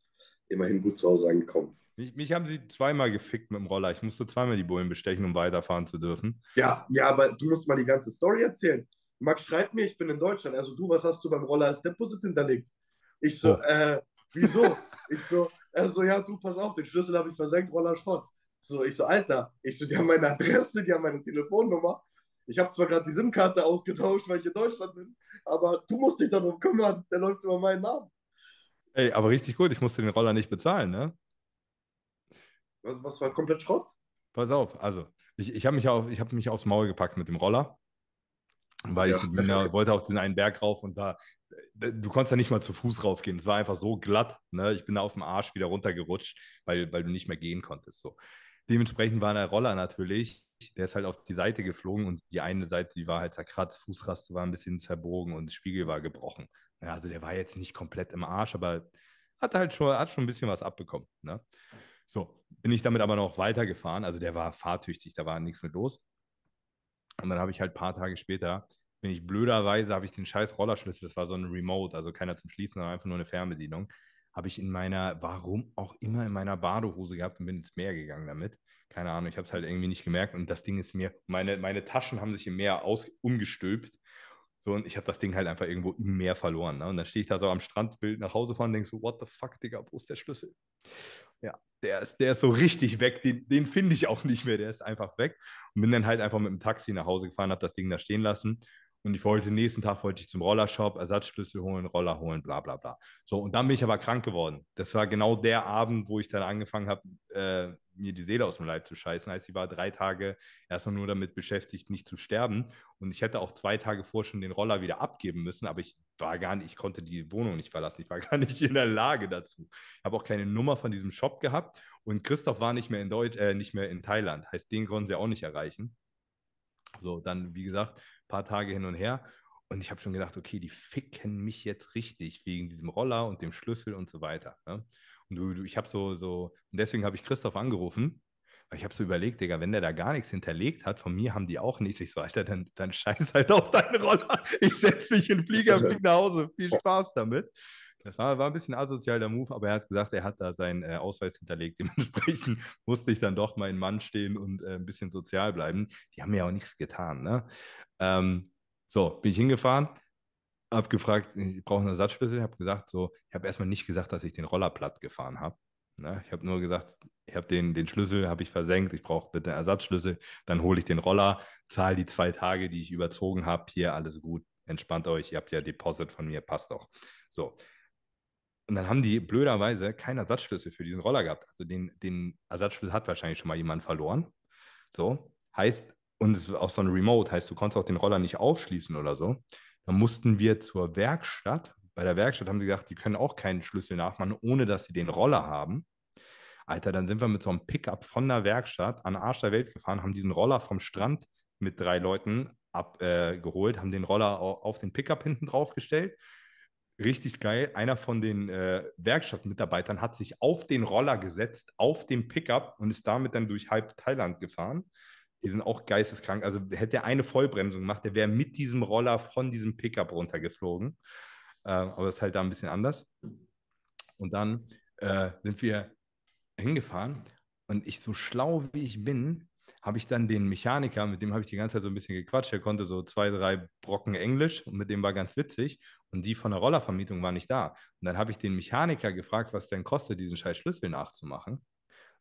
immerhin gut zu Hause angekommen. Mich, mich haben sie zweimal gefickt mit dem Roller. Ich musste zweimal die Bullen bestechen, um weiterfahren zu dürfen. Ja, ja, aber du musst mal die ganze Story erzählen. Max schreibt mir, ich bin in Deutschland. Also du, was hast du beim Roller als Deposit hinterlegt? Ich so, Oh. äh, wieso? ich so, er so, ja, du, pass auf, den Schlüssel habe ich versenkt, Roller Schrott. So, ich so, Alter, ich so, die haben meine Adresse, die haben meine Telefonnummer. Ich habe zwar gerade die SIM-Karte ausgetauscht, weil ich in Deutschland bin, aber du musst dich darum kümmern, der läuft über meinen Namen. Ey, aber richtig gut, ich musste den Roller nicht bezahlen, ne? Was, was war komplett Schrott? Pass auf, also ich, ich habe mich, auf, ich hab mich aufs Maul gepackt mit dem Roller, weil Ja. ich ja, wollte auf diesen einen Berg rauf und da du konntest da nicht mal zu Fuß raufgehen. Es war einfach so glatt. Ne? Ich bin da auf dem Arsch wieder runtergerutscht, weil, weil du nicht mehr gehen konntest. So. Dementsprechend war der Roller natürlich, der ist halt auf die Seite geflogen und die eine Seite, die war halt zerkratzt, Fußraste war ein bisschen zerbogen und Spiegel war gebrochen. Ja, also der war jetzt nicht komplett im Arsch, aber hat halt schon, hat schon ein bisschen was abbekommen. Ne? So, bin ich damit aber noch weitergefahren. Also der war fahrtüchtig, da war nichts mit los. Und dann habe ich halt ein paar Tage später, bin ich blöderweise, habe ich den scheiß Rollerschlüssel, das war so ein Remote, also keiner zum Schließen, sondern einfach nur eine Fernbedienung, habe ich in meiner, warum auch immer, in meiner Badehose gehabt und bin ins Meer gegangen damit. Keine Ahnung, ich habe es halt irgendwie nicht gemerkt und das Ding ist mir, meine, meine Taschen haben sich im Meer aus, umgestülpt so, und ich habe das Ding halt einfach irgendwo im Meer verloren. Ne? Und dann stehe ich da so am Strand, will nach Hause fahren und denke so, what the fuck, Digga, wo ist der Schlüssel? Ja, der ist, der ist so richtig weg. Den, den finde ich auch nicht mehr. Der ist einfach weg. Und bin dann halt einfach mit dem Taxi nach Hause gefahren, habe das Ding da stehen lassen. Und ich wollte, nächsten Tag wollte ich zum Rollershop, Ersatzschlüssel holen, Roller holen, bla bla bla. So, und dann bin ich aber krank geworden. Das war genau der Abend, wo ich dann angefangen habe, äh, mir die Seele aus dem Leib zu scheißen. Heißt, ich war drei Tage erstmal nur damit beschäftigt, nicht zu sterben. Und ich hätte auch zwei Tage vor schon den Roller wieder abgeben müssen, aber ich war gar nicht, ich konnte die Wohnung nicht verlassen. Ich war gar nicht in der Lage dazu. Ich habe auch keine Nummer von diesem Shop gehabt und Christoph war nicht mehr in Deutsch, äh, nicht mehr in Thailand. Heißt, den konnten sie auch nicht erreichen. So, dann, wie gesagt, ein paar Tage hin und her. Und ich habe schon gedacht, okay, die ficken mich jetzt richtig wegen diesem Roller und dem Schlüssel und so weiter. Ne? Und du, du, ich habe so, so, und deswegen habe ich Christoph angerufen, weil ich habe so überlegt, Digga, wenn der da gar nichts hinterlegt hat, von mir haben die auch nichts. Ich so, Alter, dann, dann scheiß halt auf deinen Roller. Ich setze mich in den Flieger und fliege nach Hause. Viel Spaß damit. Das war, war ein bisschen asozial der Move, aber er hat gesagt, er hat da seinen äh, Ausweis hinterlegt. Dementsprechend musste ich dann doch mein Mann stehen und äh, ein bisschen sozial bleiben. Die haben mir auch nichts getan. Ne? Ähm, so, bin ich hingefahren, habe gefragt, ich brauche einen Ersatzschlüssel. Ich habe gesagt, so, ich habe erstmal nicht gesagt, dass ich den Roller platt gefahren habe. Ne? Ich habe nur gesagt, ich habe den, den Schlüssel, habe ich versenkt, ich brauche bitte einen Ersatzschlüssel. Dann hole ich den Roller, zahle die zwei Tage, die ich überzogen habe. Hier, alles gut, entspannt euch, ihr habt ja Deposit von mir, passt doch. So. Und dann haben die blöderweise keinen Ersatzschlüssel für diesen Roller gehabt. Also den, den Ersatzschlüssel hat wahrscheinlich schon mal jemand verloren. So, heißt, und es ist auch so ein Remote, heißt, du konntest auch den Roller nicht aufschließen oder so. Dann mussten wir zur Werkstatt. Bei der Werkstatt haben sie gesagt, die können auch keinen Schlüssel nachmachen, ohne dass sie den Roller haben. Alter, dann sind wir mit so einem Pickup von der Werkstatt an Arsch der Welt gefahren, haben diesen Roller vom Strand mit drei Leuten abgeholt, äh, haben den Roller auf den Pickup hinten drauf gestellt. Richtig geil. Einer von den äh, Werkstattmitarbeitern hat sich auf den Roller gesetzt, auf dem Pickup und ist damit dann durch halb Thailand gefahren. Die sind auch geisteskrank. Also hätte er eine Vollbremsung gemacht, der wäre mit diesem Roller von diesem Pickup runtergeflogen. Äh, aber das ist halt da ein bisschen anders. Und dann äh, sind wir hingefahren und ich, so schlau wie ich bin, habe ich dann den Mechaniker, mit dem habe ich die ganze Zeit so ein bisschen gequatscht. Er konnte so zwei, drei Brocken Englisch und mit dem war ganz witzig. Und die von der Rollervermietung war nicht da. Und dann habe ich den Mechaniker gefragt, was denn kostet, diesen scheiß Schlüssel nachzumachen.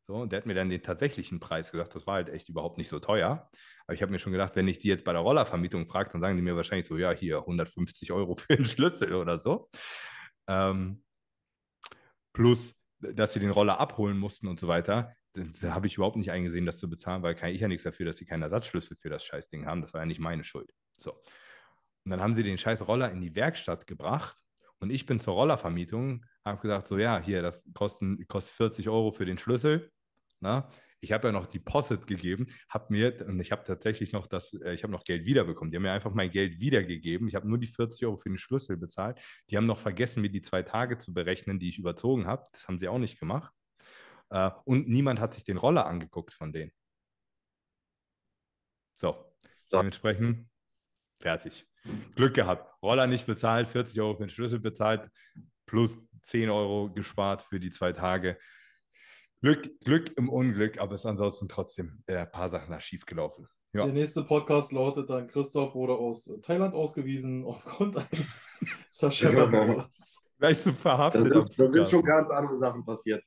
So, und der hat mir dann den tatsächlichen Preis gesagt. Das war halt echt überhaupt nicht so teuer. Aber ich habe mir schon gedacht, wenn ich die jetzt bei der Rollervermietung frage, dann sagen die mir wahrscheinlich so, ja, hier 150 Euro für den Schlüssel oder so. Ähm, plus, dass sie den Roller abholen mussten und so weiter. Da habe ich überhaupt nicht eingesehen, das zu bezahlen, weil kann ich ja nichts dafür, dass sie keinen Ersatzschlüssel für das Scheißding haben. Das war ja nicht meine Schuld. So. Und dann haben sie den scheiß Roller in die Werkstatt gebracht und ich bin zur Rollervermietung, habe gesagt, so ja, hier, das kostet, kostet 40 Euro für den Schlüssel. Na? Ich habe ja noch Deposit gegeben, habe mir, und ich habe tatsächlich noch das, äh, ich habe noch Geld wiederbekommen. Die haben mir einfach mein Geld wiedergegeben. Ich habe nur die 40 Euro für den Schlüssel bezahlt. Die haben noch vergessen, mir die zwei Tage zu berechnen, die ich überzogen habe. Das haben sie auch nicht gemacht. Äh, und niemand hat sich den Roller angeguckt von denen. So, dementsprechend fertig. Glück gehabt. Roller nicht bezahlt, 40 Euro für den Schlüssel bezahlt, plus 10 Euro gespart für die zwei Tage. Glück, Glück im Unglück, aber es ist ansonsten trotzdem ein paar Sachen schief gelaufen. Ja. Der nächste Podcast lautet dann: Christoph wurde aus Thailand ausgewiesen aufgrund eines Zerschepperns. Gleich so verhaftet. Da sind, da sind schon ganz andere Sachen passiert.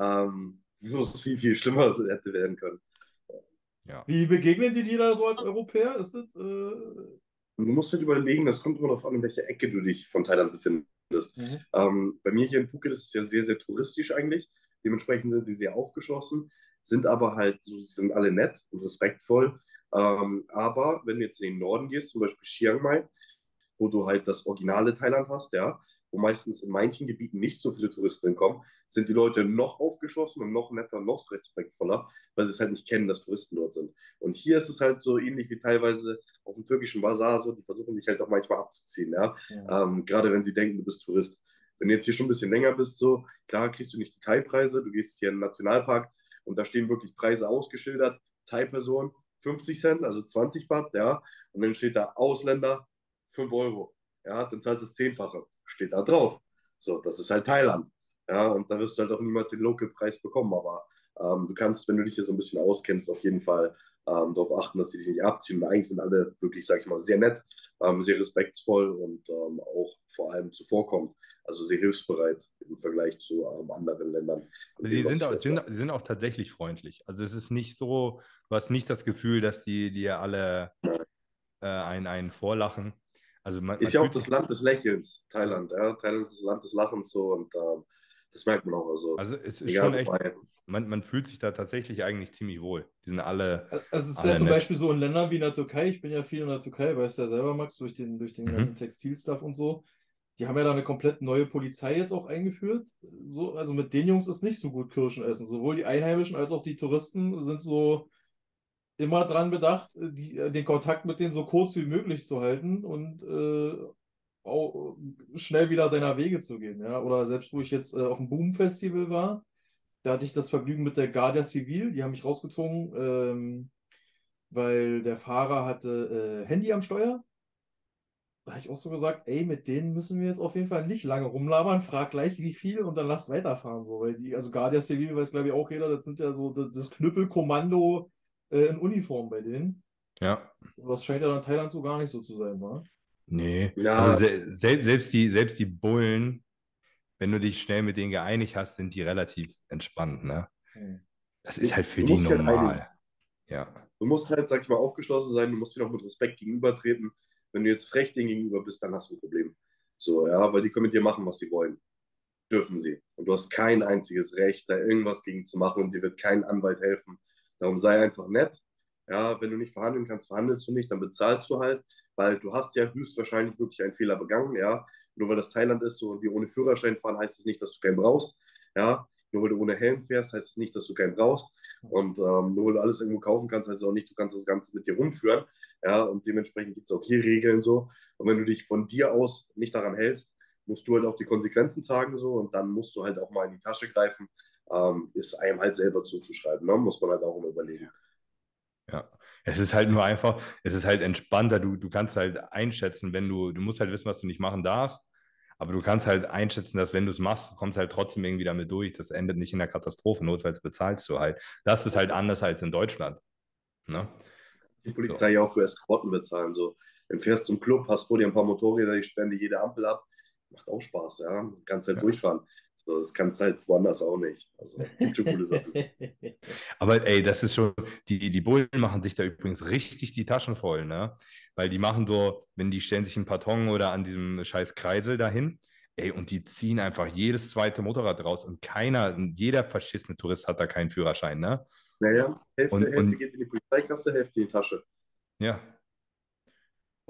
Ähm, wo es viel, viel schlimmer hätte werden können. Ja. Wie begegnen die dir da so als Europäer? Ist das, äh, Du musst halt überlegen, das kommt immer darauf an, in welcher Ecke du dich von Thailand befindest. Mhm. Ähm, bei mir hier in Phuket ist es ja sehr, sehr touristisch eigentlich. Dementsprechend sind sie sehr aufgeschlossen, sind aber halt, so, sie sind alle nett und respektvoll. Ähm, aber wenn du jetzt in den Norden gehst, zum Beispiel Chiang Mai, wo du halt das originale Thailand hast, ja, wo meistens in manchen Gebieten nicht so viele Touristen hinkommen, sind die Leute noch aufgeschlossen und noch netter und noch respektvoller, weil sie es halt nicht kennen, dass Touristen dort sind. Und hier ist es halt so ähnlich wie teilweise auf dem türkischen Bazar, so, die versuchen dich halt auch manchmal abzuziehen, ja. ja. Ähm, gerade wenn sie denken, du bist Tourist. Wenn du jetzt hier schon ein bisschen länger bist, so, klar kriegst du nicht die Thai-Preise, du gehst hier in den Nationalpark und da stehen wirklich Preise ausgeschildert, Thai-Person 50 Cent, also 20 Baht, ja, und dann steht da Ausländer 5 Euro, ja, dann zahlst du das Zehnfache, steht da drauf. So, das ist halt Thailand, ja, und da wirst du halt auch niemals den Local-Preis bekommen, aber ähm, du kannst, wenn du dich hier so ein bisschen auskennst, auf jeden Fall ähm, darauf achten, dass sie dich nicht abziehen. Und eigentlich sind alle wirklich, sag ich mal, sehr nett, ähm, sehr respektvoll und ähm, auch vor allem zuvorkommt. Also sehr hilfsbereit im Vergleich zu ähm, anderen Ländern. Sie sind auch, sind, sind auch tatsächlich freundlich. Also es ist nicht so, du hast nicht das Gefühl, dass die dir alle äh, einen, einen vorlachen. Also man, ist man ja auch das Land des Lächelns, Thailand. Ja? Thailand ist das Land des Lachens so und ähm, das merkt man auch. Also, also es ist schon echt, man, man fühlt sich da tatsächlich eigentlich ziemlich wohl. Die sind alle. Also es ist ja zum nett. Beispiel so in Ländern wie in der Türkei, ich bin ja viel in der Türkei, weißt du ja selber, Max, durch den, durch den mhm. ganzen Textilstuff und so. Die haben ja da eine komplett neue Polizei jetzt auch eingeführt. So, also mit den Jungs ist nicht so gut Kirschen essen. Sowohl die Einheimischen als auch die Touristen sind so immer dran bedacht, die, den Kontakt mit denen so kurz wie möglich zu halten und äh, schnell wieder seiner Wege zu gehen. Ja? Oder selbst wo ich jetzt äh, auf dem Boom Festival war, da hatte ich das Vergnügen mit der Guardia Civil, die haben mich rausgezogen, ähm, weil der Fahrer hatte äh, Handy am Steuer. Da habe ich auch so gesagt, ey, mit denen müssen wir jetzt auf jeden Fall nicht lange rumlabern, frag gleich wie viel und dann lass weiterfahren. So, weil die, also Guardia Civil weiß, glaube ich, auch jeder, das sind ja so das Knüppelkommando äh, in Uniform bei denen. Ja. Was scheint ja in Thailand so gar nicht so zu sein, wa? Nee. Ja. Also se selbst, die, selbst die Bullen, wenn du dich schnell mit denen geeinigt hast, sind die relativ entspannt, ne? Hm. Das ist halt für du die halt normal. Halt ja. Du musst halt, sag ich mal, aufgeschlossen sein, du musst dir auch mit Respekt gegenübertreten. Wenn du jetzt frech denen gegenüber bist, dann hast du ein Problem. So, ja, weil die können mit dir machen, was sie wollen. Dürfen sie. Und du hast kein einziges Recht, da irgendwas gegen zu machen und dir wird kein Anwalt helfen. Darum sei einfach nett. Ja, wenn du nicht verhandeln kannst, verhandelst du nicht, dann bezahlst du halt, weil du hast ja höchstwahrscheinlich wirklich einen Fehler begangen, ja. Nur weil das Thailand ist so und wir ohne Führerschein fahren, heißt es das nicht, dass du keinen brauchst. Ja, nur weil du ohne Helm fährst, heißt es das nicht, dass du keinen brauchst. Und ähm, nur weil du alles irgendwo kaufen kannst, heißt es auch nicht, du kannst das Ganze mit dir rumführen. Ja, und dementsprechend gibt es auch hier Regeln so. Und wenn du dich von dir aus nicht daran hältst, musst du halt auch die Konsequenzen tragen so und dann musst du halt auch mal in die Tasche greifen. Ähm, ist einem halt selber zuzuschreiben, ne? muss man halt auch immer überlegen. Ja, es ist halt nur einfach, es ist halt entspannter. Du, du kannst halt einschätzen, wenn du, du musst halt wissen, was du nicht machen darfst. Aber du kannst halt einschätzen, dass wenn du es machst, kommst halt trotzdem irgendwie damit durch. Das endet nicht in der Katastrophe, notfalls bezahlst du halt. Das ist halt anders als in Deutschland. Ne? Die Polizei so. auch für Eskorten bezahlen. So. Dann fährst zum Club, hast vor dir ein paar Motorräder, die spende jede Ampel ab. Macht auch Spaß, ja. Du kannst halt ja. durchfahren. So, das kannst halt woanders auch nicht. Also schon coole Sachen. Aber ey, das ist schon, die, die Bullen machen sich da übrigens richtig die Taschen voll, ne? Weil die machen so, wenn die stellen sich einen Karton oder an diesem scheiß Kreisel dahin, ey, und die ziehen einfach jedes zweite Motorrad raus und keiner, jeder verschissene Tourist hat da keinen Führerschein, ne? Naja, Hälfte, und, Hälfte und, geht in die Polizeikasse, Hälfte in die Tasche. Ja.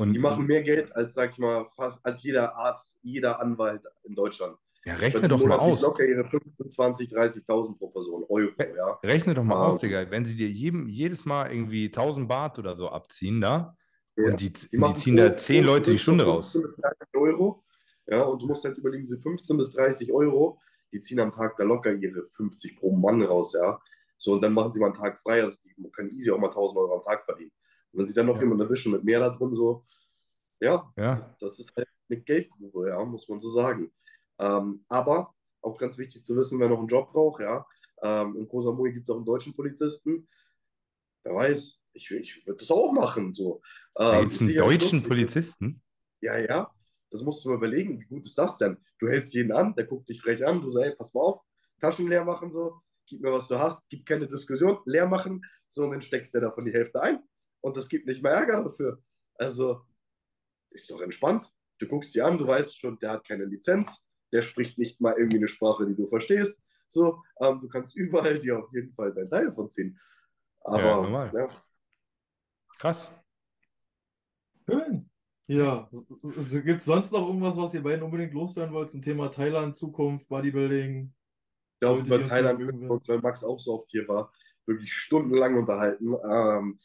Und, die machen mehr Geld als, sag ich mal, fast als jeder Arzt, jeder Anwalt in Deutschland. Ja, rechne doch mal aus. locker ihre 15, 20, 30.000 pro Person, Euro, ja. Rechne doch mal um, aus, Digga. Wenn sie dir jedem, jedes Mal irgendwie 1000 Baht oder so abziehen da ja. und die, die, die ziehen da 10 Leute die Stunde raus. 15 bis 30 Euro, ja, und du musst halt überlegen, diese 15 bis 30 Euro, die ziehen am Tag da locker ihre 50 pro Mann raus, ja. So, und dann machen sie mal einen Tag frei, also die können easy auch mal 1000 Euro am Tag verdienen. Wenn sie dann noch ja. jemanden erwischen mit mehr da drin, so, ja, ja. Das, ist halt eine Geldgrube, ja, muss man so sagen. Ähm, aber auch ganz wichtig zu wissen, wer noch einen Job braucht, ja. Ähm, in Koh Samui gibt es auch einen deutschen Polizisten. Wer weiß, ich, ich würde das auch machen. So. Ähm, gibt es einen deutschen Polizisten? Ja, ja. Das musst du mal überlegen, wie gut ist das denn? Du hältst jeden an, der guckt dich frech an, du sagst, hey, pass mal auf, Taschen leer machen, so, gib mir, was du hast, gib keine Diskussion, leer machen, so, und dann steckst du davon die Hälfte ein und das gibt nicht mehr Ärger dafür. Also, ist doch entspannt. Du guckst dir an, du weißt schon, der hat keine Lizenz, der spricht nicht mal irgendwie eine Sprache, die du verstehst. So, ähm, du kannst überall dir auf jeden Fall dein Teil von ziehen. Aber, ja, ja. Krass. Schön. Ja, gibt es sonst noch irgendwas, was ihr beiden unbedingt loswerden wollt zum Thema Thailand, Zukunft, Bodybuilding? Ich glaube, über Thailand vermögen können wir werden. uns, weil Max auch so oft hier war, wirklich stundenlang unterhalten. Ähm,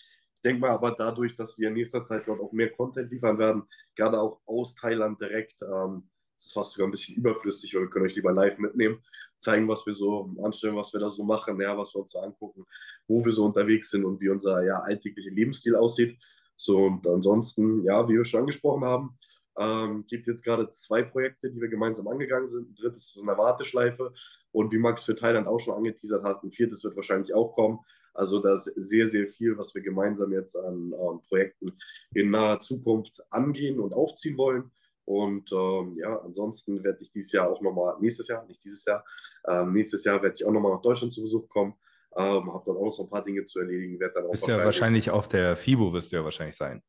denke mal aber dadurch, dass wir in nächster Zeit dort auch mehr Content liefern werden, gerade auch aus Thailand direkt, ähm, ist es fast sogar ein bisschen überflüssig, weil wir können euch lieber live mitnehmen, zeigen, was wir so anstellen, was wir da so machen, ja, was wir uns so angucken, wo wir so unterwegs sind und wie unser ja, alltäglicher Lebensstil aussieht. So, und ansonsten, ja, wie wir schon angesprochen haben, ähm, gibt jetzt gerade zwei Projekte, die wir gemeinsam angegangen sind. Ein drittes ist in der Warteschleife. Und wie Max für Thailand auch schon angeteasert hat, ein viertes wird wahrscheinlich auch kommen. Also da ist sehr, sehr viel, was wir gemeinsam jetzt an ähm, Projekten in naher Zukunft angehen und aufziehen wollen. Und ähm, ja, ansonsten werde ich dieses Jahr auch nochmal, nächstes Jahr, nicht dieses Jahr, ähm, nächstes Jahr werde ich auch nochmal nach Deutschland zu Besuch kommen. Ähm, habe dann auch noch so ein paar Dinge zu erledigen, werde dann auch Bist ja wahrscheinlich auf der FIBO, wirst du ja wahrscheinlich sein.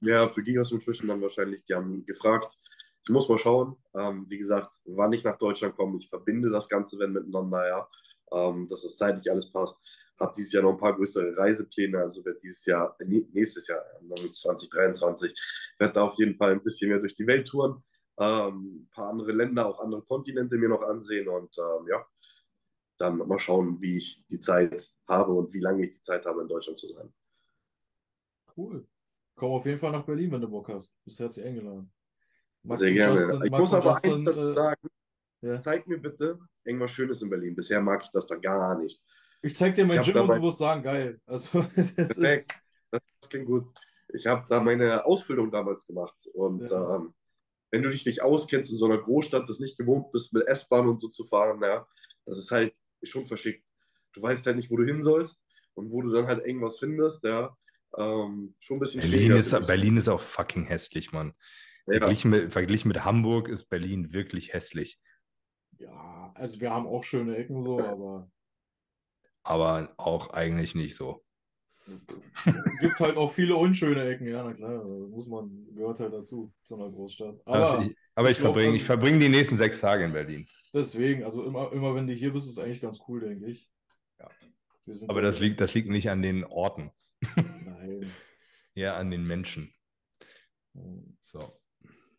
ja, für Gigas Nutrition dann wahrscheinlich. Die haben gefragt. Ich muss mal schauen. Ähm, wie gesagt, wann ich nach Deutschland komme. Ich verbinde das Ganze wenn miteinander, ja. Ähm, dass das zeitlich alles passt. Habe dieses Jahr noch ein paar größere Reisepläne. Also wird dieses Jahr, nächstes Jahr, 2023, werde da auf jeden Fall ein bisschen mehr durch die Welt touren. Ähm, ein paar andere Länder, auch andere Kontinente mir noch ansehen. Und ähm, ja, dann mal schauen, wie ich die Zeit habe und wie lange ich die Zeit habe, in Deutschland zu sein. Cool. Komm auf jeden Fall nach Berlin, wenn du Bock hast. Bist herzlich eingeladen. Max Sehr gerne. Justin- ich Max muss aber Justin, eins dazu äh, sagen. ja. Zeig mir bitte irgendwas Schönes in Berlin. Bisher mag ich das da gar nicht. Ich zeig dir mein Gym und du wirst sagen, geil. Also, es ist, Perfekt. Das klingt gut. Ich habe da meine Ausbildung damals gemacht. Und Ja. ähm, wenn du dich nicht auskennst in so einer Großstadt, das nicht gewohnt bist, mit S-Bahn und so zu fahren, ja, das ist halt schon verschickt. Du weißt halt nicht, wo du hin sollst und wo du dann halt irgendwas findest, ja. Ähm, schon ein bisschen Berlin ist. Berlin ist auch fucking hässlich, Mann. Ja. Verglichen, mit, verglichen mit Hamburg ist Berlin wirklich hässlich. ja, also wir haben auch schöne Ecken so, aber Aber auch eigentlich nicht so. es gibt halt auch viele unschöne Ecken, ja, na klar, muss man, gehört halt dazu, zu einer Großstadt. Aber ich, aber ich, ich verbringe, also- ich verbringe die nächsten sechs Tage in Berlin. deswegen, also immer, immer wenn du hier bist, ist eigentlich ganz cool, denke ich. Ja. Aber das liegt, das liegt nicht an den Orten, Nein. eher an den Menschen. So.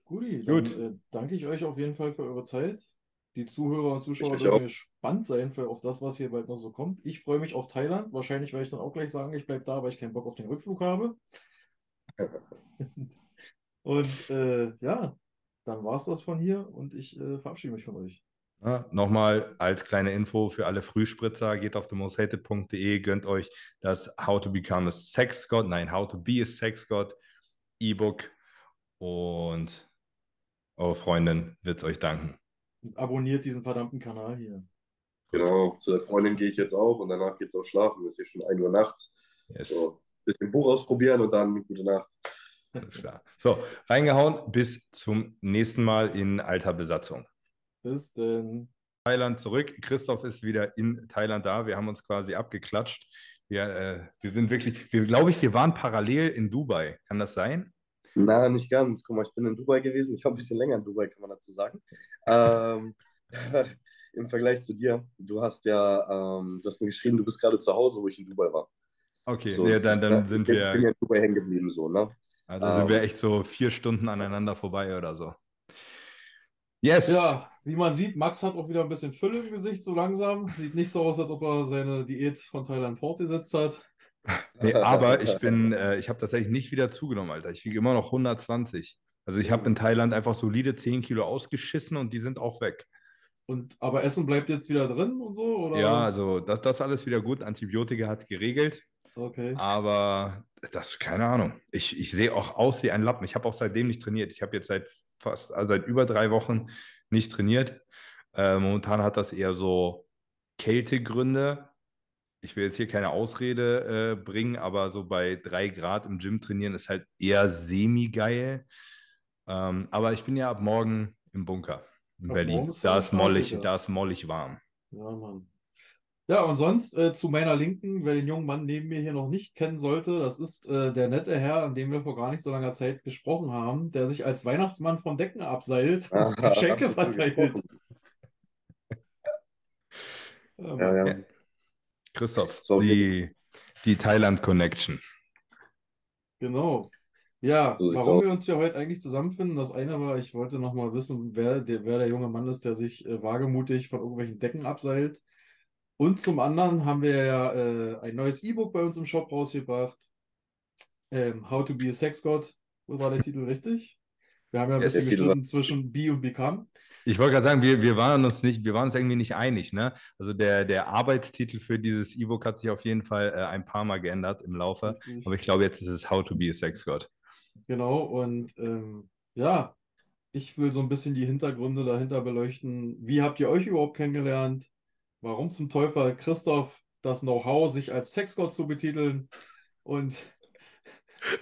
Guti, dann Gut. äh, danke ich euch auf jeden Fall für eure Zeit. Die Zuhörer und Zuschauer dürfen gespannt sein für, auf das, was hier bald noch so kommt. Ich freue mich auf Thailand. Wahrscheinlich werde ich dann auch gleich sagen, ich bleibe da, weil ich keinen Bock auf den Rückflug habe. Und äh, ja, dann war es das von hier und ich äh, verabschiede mich von euch. Ja, nochmal als kleine Info für alle Frühspritzer, geht auf themosthated.de, gönnt euch das How to Become a Sex God, nein, How to Be a Sex God E-Book und eure Freundin wird es euch danken. Abonniert diesen verdammten Kanal hier. Genau, zu der Freundin gehe ich jetzt auch und danach geht es auch schlafen. Es ist hier schon 1 Uhr nachts. Yes. So, ein bisschen Buch ausprobieren und dann gute Nacht. Alles klar. So, reingehauen, bis zum nächsten Mal in alter Besatzung. Bis denn. Thailand zurück. Christoph ist wieder in Thailand da. Wir haben uns quasi abgeklatscht. Wir, äh, wir sind wirklich, wir glaube ich, wir waren parallel in Dubai. Kann das sein? Na, nicht ganz. Guck mal, ich bin in Dubai gewesen. Ich war ein bisschen länger in Dubai, kann man dazu sagen. Ähm, Im Vergleich zu dir. Du hast ja, ähm, du hast mir geschrieben, du bist gerade zu Hause, wo ich in Dubai war. Okay, So, ja, dann, dann ich, sind ich bin wir, ja in Dubai hängen geblieben, so, ne? ja, dann sind wir ähm, echt so vier Stunden aneinander vorbei oder so. Yes. Ja, wie man sieht, Max hat auch wieder ein bisschen Fülle im Gesicht, so langsam. Sieht nicht so aus, als ob er seine Diät von Thailand fortgesetzt hat. Nee, aber ich bin, äh, ich habe tatsächlich nicht wieder zugenommen, Alter. Ich wiege immer noch 120. Also ich habe in Thailand einfach solide 10 Kilo ausgeschissen und die sind auch weg. Und, aber Essen bleibt jetzt wieder drin und so, oder? Ja, also das, das alles wieder gut. Antibiotika hat geregelt. Okay. Aber das, keine Ahnung. Ich, ich sehe auch aus wie ein Lappen. Ich habe auch seitdem nicht trainiert. Ich habe jetzt seit fast, also seit über drei Wochen nicht trainiert. Äh, momentan hat das eher so Kältegründe. Ich will jetzt hier keine Ausrede äh, bringen, aber so bei drei Grad im Gym trainieren ist halt eher semi-geil. Ähm, aber ich bin ja ab morgen im Bunker in Ab Berlin. Da ist mollig, da ist mollig warm. Ja, Mann. Ja, und sonst äh, zu meiner Linken, wer den jungen Mann neben mir hier noch nicht kennen sollte, das ist äh, der nette Herr, an dem wir vor gar nicht so langer Zeit gesprochen haben, der sich als Weihnachtsmann von Decken abseilt und Geschenke verteilt. Ja, Ja, Mann. ja. Christoph, So, die, die Thailand Connection. Genau. Ja, So warum wir uns hier heute eigentlich zusammenfinden, das eine war, ich wollte noch mal wissen, wer der, wer der junge Mann ist, der sich äh, wagemutig von irgendwelchen Decken abseilt. Und zum anderen haben wir ja äh, ein neues E-Book bei uns im Shop rausgebracht. Ähm, How to be a Sex God, so war der Titel richtig? Wir haben ja ein bisschen der war- gestritten zwischen Be und Become. Ich wollte gerade sagen, wir, wir waren uns nicht, wir waren uns irgendwie nicht einig, ne? Also der, der Arbeitstitel für dieses E-Book hat sich auf jeden Fall äh, ein paar Mal geändert im Laufe. Aber ich glaube, jetzt ist es How to be a Sex God. Genau, und ähm, ja, ich will so ein bisschen die Hintergründe dahinter beleuchten. Wie habt ihr euch überhaupt kennengelernt? Warum zum Teufel hat Christoph das Know-how, sich als Sexgott zu betiteln? Und,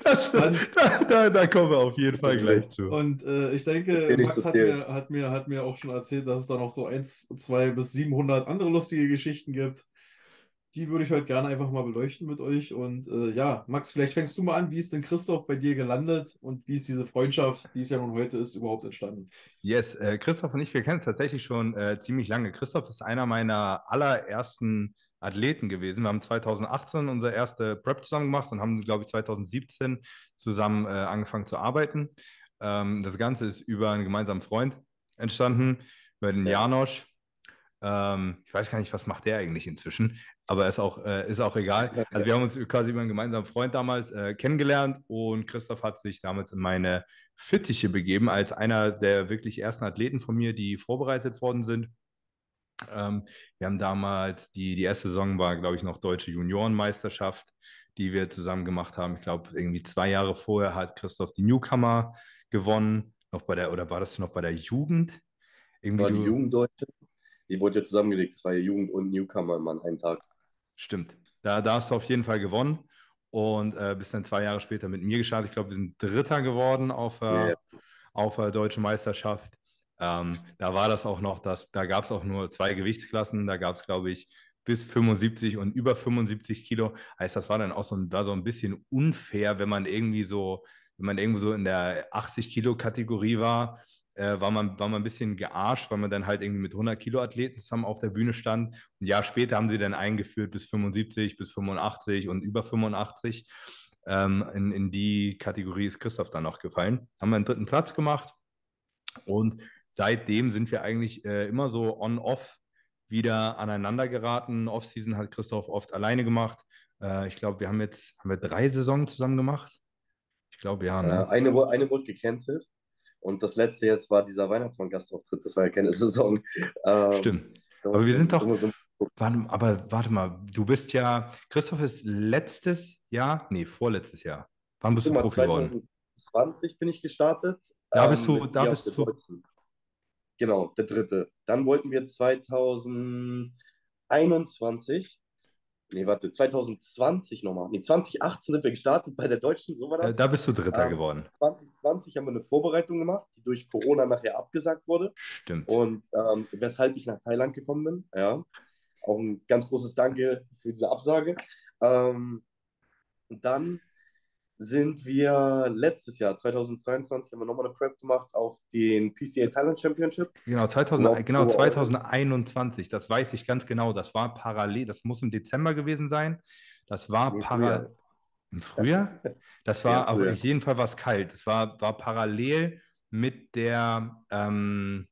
Das, Dann- da, da, da kommen wir auf jeden Fall gleich zu. und äh, ich denke, Max hat mir, hat mir, hat mir auch schon erzählt, dass es da noch so 1, 2 bis 700 andere lustige Geschichten gibt. Die würde ich heute gerne einfach mal beleuchten mit euch. Und äh, ja, Max, vielleicht fängst du mal an. Wie ist denn Christoph bei dir gelandet und wie ist diese Freundschaft, die es ja nun heute ist, überhaupt entstanden? Yes, äh, Christoph und ich, wir kennen es tatsächlich schon äh, ziemlich lange. Christoph ist einer meiner allerersten Athleten gewesen. Wir haben 2018 unsere erste Prep zusammen gemacht und haben, glaube ich, 2017 zusammen äh, angefangen zu arbeiten. Ähm, das Ganze ist über einen gemeinsamen Freund entstanden, über den Ja. Janosch. Ähm, ich weiß gar nicht, was macht der eigentlich inzwischen, aber ist auch, äh, ist auch egal. Also wir haben uns quasi über einen gemeinsamen Freund damals äh, kennengelernt und Christoph hat sich damals in meine Fittiche begeben, als einer der wirklich ersten Athleten von mir, die vorbereitet worden sind. Ähm, wir haben damals, die, die erste Saison war, glaube ich, noch Deutsche Juniorenmeisterschaft, die wir zusammen gemacht haben. Ich glaube, irgendwie zwei Jahre vorher hat Christoph die Newcomer gewonnen. Noch bei der, oder war das noch bei der Jugend? Irgendwie war die du- Jugenddeutsche. Die wurde ja zusammengelegt. Das war ja Jugend und Newcomer immer an einem Tag. Stimmt. Da, da hast du auf jeden Fall gewonnen und äh, bist dann zwei Jahre später mit mir gestartet. Ich glaube, wir sind Dritter geworden auf, äh, auf der deutschen Meisterschaft. Ähm, da war das auch noch, dass, da gab es auch nur zwei Gewichtsklassen. Da gab es, glaube ich, bis 75 und über 75 Kilo. Heißt, das war dann auch so ein, war so ein bisschen unfair, wenn man irgendwie so, wenn man irgendwo so in der 80 Kilo Kategorie war, äh, war, man, war man ein bisschen gearscht, weil man dann halt irgendwie mit 100 Kilo Athleten zusammen auf der Bühne stand. Ein Jahr später haben sie dann eingeführt bis 75, bis 85 und über 85. Ähm, in, in die Kategorie ist Christoph dann noch gefallen. Haben wir einen dritten Platz gemacht und seitdem sind wir eigentlich äh, immer so on-off wieder aneinander geraten. Off-Season hat Christoph oft alleine gemacht. Äh, ich glaube, wir haben jetzt haben wir drei Saisonen zusammen gemacht. Ich glaube, ja. Ne? eine, eine wurde gecancelt. Und das letzte jetzt war dieser Weihnachtsmann-Gastauftritt. Das war ja keine Saison. Ähm, Stimmt. Aber wir sind doch- so- Warte, aber warte mal, du bist ja, Christoph ist letztes Jahr, nee, vorletztes Jahr. Wann bist du Profi geworden? 2020 bin ich gestartet. Da bist du- mit da bist du-. Genau, der dritte. Dann wollten wir 2021, nee, warte, 2020 nochmal. Nee, 2018 sind wir gestartet bei der Deutschen, so war Da, das. da bist du Dritter Ähm, geworden. 2020 haben wir eine Vorbereitung gemacht, die durch Corona nachher abgesagt wurde. Stimmt. Und ähm, weshalb ich nach Thailand gekommen bin, ja. Auch ein ganz großes Danke für diese Absage. Ähm, dann sind wir letztes Jahr, 2022, haben wir nochmal eine Prep gemacht auf den PCA Thailand Championship. Genau, 2000, Wow, genau wow. 2021, das weiß ich ganz genau. Das war parallel, das muss im Dezember gewesen sein. Das war Nee, parallel. Im Frühjahr? Das war, auf jeden Fall was kalt. Das war, war parallel mit der, ähm,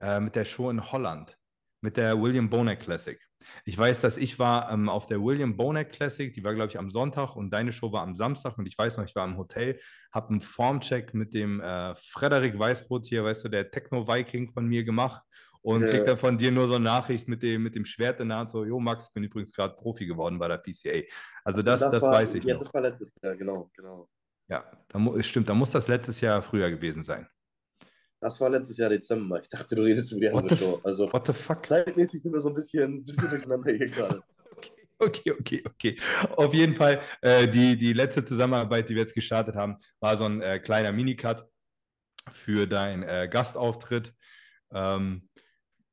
äh, mit der Show in Holland, mit der William Bonek Classic. Ich weiß, dass ich war ähm, auf der William Bonek Classic, die war, glaube ich, am Sonntag und deine Show war am Samstag und ich weiß noch, ich war im Hotel, habe einen Formcheck mit dem äh, Frederik Weißbrot hier, weißt du, der Techno-Viking von mir gemacht und Ja. krieg dann von dir nur so eine Nachricht mit dem, mit dem Schwert in der Hand, so, jo Max, ich bin übrigens gerade Profi geworden bei der PCA. Also das, das, war, weiß ich ja, noch. das war letztes Jahr, genau, genau. Ja, da stimmt, da muss das letztes Jahr früher gewesen sein. Das war letztes Jahr Dezember. Ich dachte, du redest über die andere Show. Also What the fuck? zeitmäßig sind wir so ein bisschen, bisschen durcheinander hier gerade. Okay, okay, okay. Auf jeden Fall, äh, die, die letzte Zusammenarbeit, die wir jetzt gestartet haben, war so ein äh, kleiner Minicut für deinen äh, Gastauftritt. Ähm,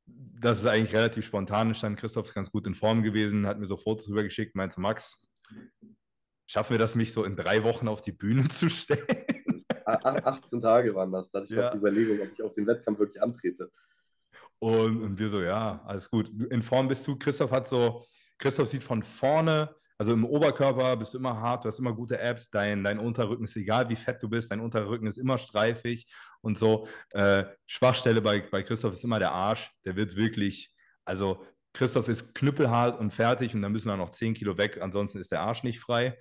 das ist eigentlich relativ spontan entstanden. Christoph ist ganz gut in Form gewesen, hat mir so Fotos rübergeschickt, meinte Max, schaffen wir das, mich so in drei Wochen auf die Bühne zu stellen? A- a- 18 Tage waren das. Da hatte ich Ja. noch die Überlegung, ob ich auf den Wettkampf wirklich antrete. Und, und wir so, ja, alles gut. In Form bist du. Christoph hat so, Christoph sieht von vorne, Also im Oberkörper bist du immer hart, du hast immer gute Apps, dein, dein Unterrücken ist egal, wie fett du bist, dein Unterrücken ist immer streifig und so. Äh, Schwachstelle bei, bei Christoph ist immer der Arsch. Der wird wirklich, also Christoph ist knüppelhart und fertig und dann müssen da noch 10 Kilo weg, ansonsten ist der Arsch nicht frei.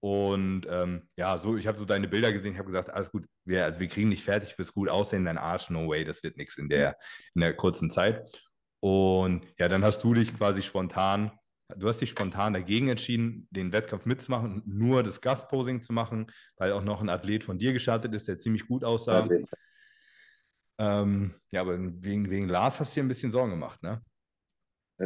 Und ähm, ja, so, ich habe so deine Bilder gesehen, ich habe gesagt, alles gut, wir, also wir kriegen nicht fertig, wirst gut aussehen, dein Arsch, no way, das wird nichts in der, in der kurzen Zeit. Und ja, dann hast du dich quasi spontan, du hast dich spontan dagegen entschieden, den Wettkampf mitzumachen nur das Gastposing zu machen, weil auch noch ein Athlet von dir gestartet ist, der ziemlich gut aussah. Ähm, ja, aber wegen, wegen Lars hast du dir ein bisschen Sorgen gemacht, ne?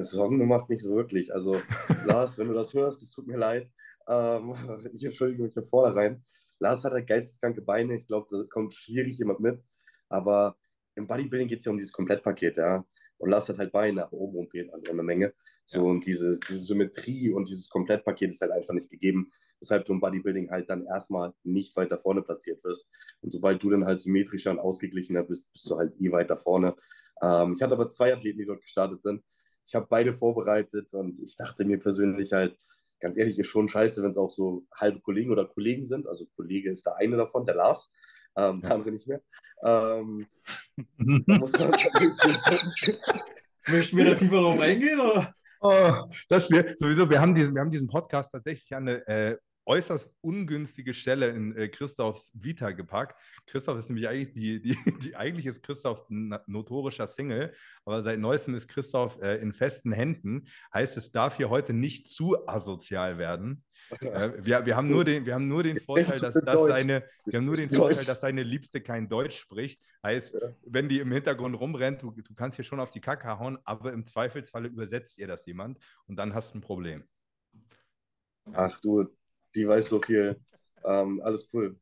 Sorgen gemacht nicht so wirklich. Also, Lars, wenn du das hörst, es tut mir leid. Ähm, ich entschuldige mich von vornherein. Lars hat halt geisteskranke Beine. Ich glaube, da kommt schwierig jemand mit. Aber im Bodybuilding geht es ja um dieses Komplettpaket, ja. Und Lars hat halt Beine, aber oben fehlt einfach eine Menge. So, ja. und dieses, diese Symmetrie und dieses Komplettpaket ist halt einfach nicht gegeben, weshalb du im Bodybuilding halt dann erstmal nicht weiter vorne platziert wirst. Und sobald du dann halt symmetrischer und ausgeglichener bist, bist du halt eh weiter vorne. Ähm, ich hatte aber zwei Athleten, die dort gestartet sind. Ich habe beide vorbereitet und ich dachte mir persönlich halt, ganz ehrlich, ist schon scheiße, wenn es auch so halbe Kollegen oder Kollegen sind. Also Kollege ist der eine davon, der Lars, ähm, der andere nicht mehr. Ähm, da muss man Möchten wir da tiefer drauf eingehen? Oder? Oh, das wir, sowieso, wir haben, diesen, wir haben diesen Podcast tatsächlich an eine äh, äußerst ungünstige Stelle in äh, Christophs Vita gepackt. Christoph ist nämlich eigentlich die, die, die eigentlich ist Christoph ein notorischer Single, aber seit neuestem ist Christoph äh, in festen Händen. Heißt, es darf hier heute nicht zu asozial werden. Äh, wir, wir, haben nur den, wir haben nur den Vorteil, dass, dass seine, wir haben nur den Vorteil, dass seine Liebste kein Deutsch spricht. Heißt, wenn die im Hintergrund rumrennt, du, du kannst hier schon auf die Kacke hauen, aber im Zweifelsfalle übersetzt ihr das jemand und dann hast du ein Problem. Ach du, die weiß so viel. Ähm, alles cool.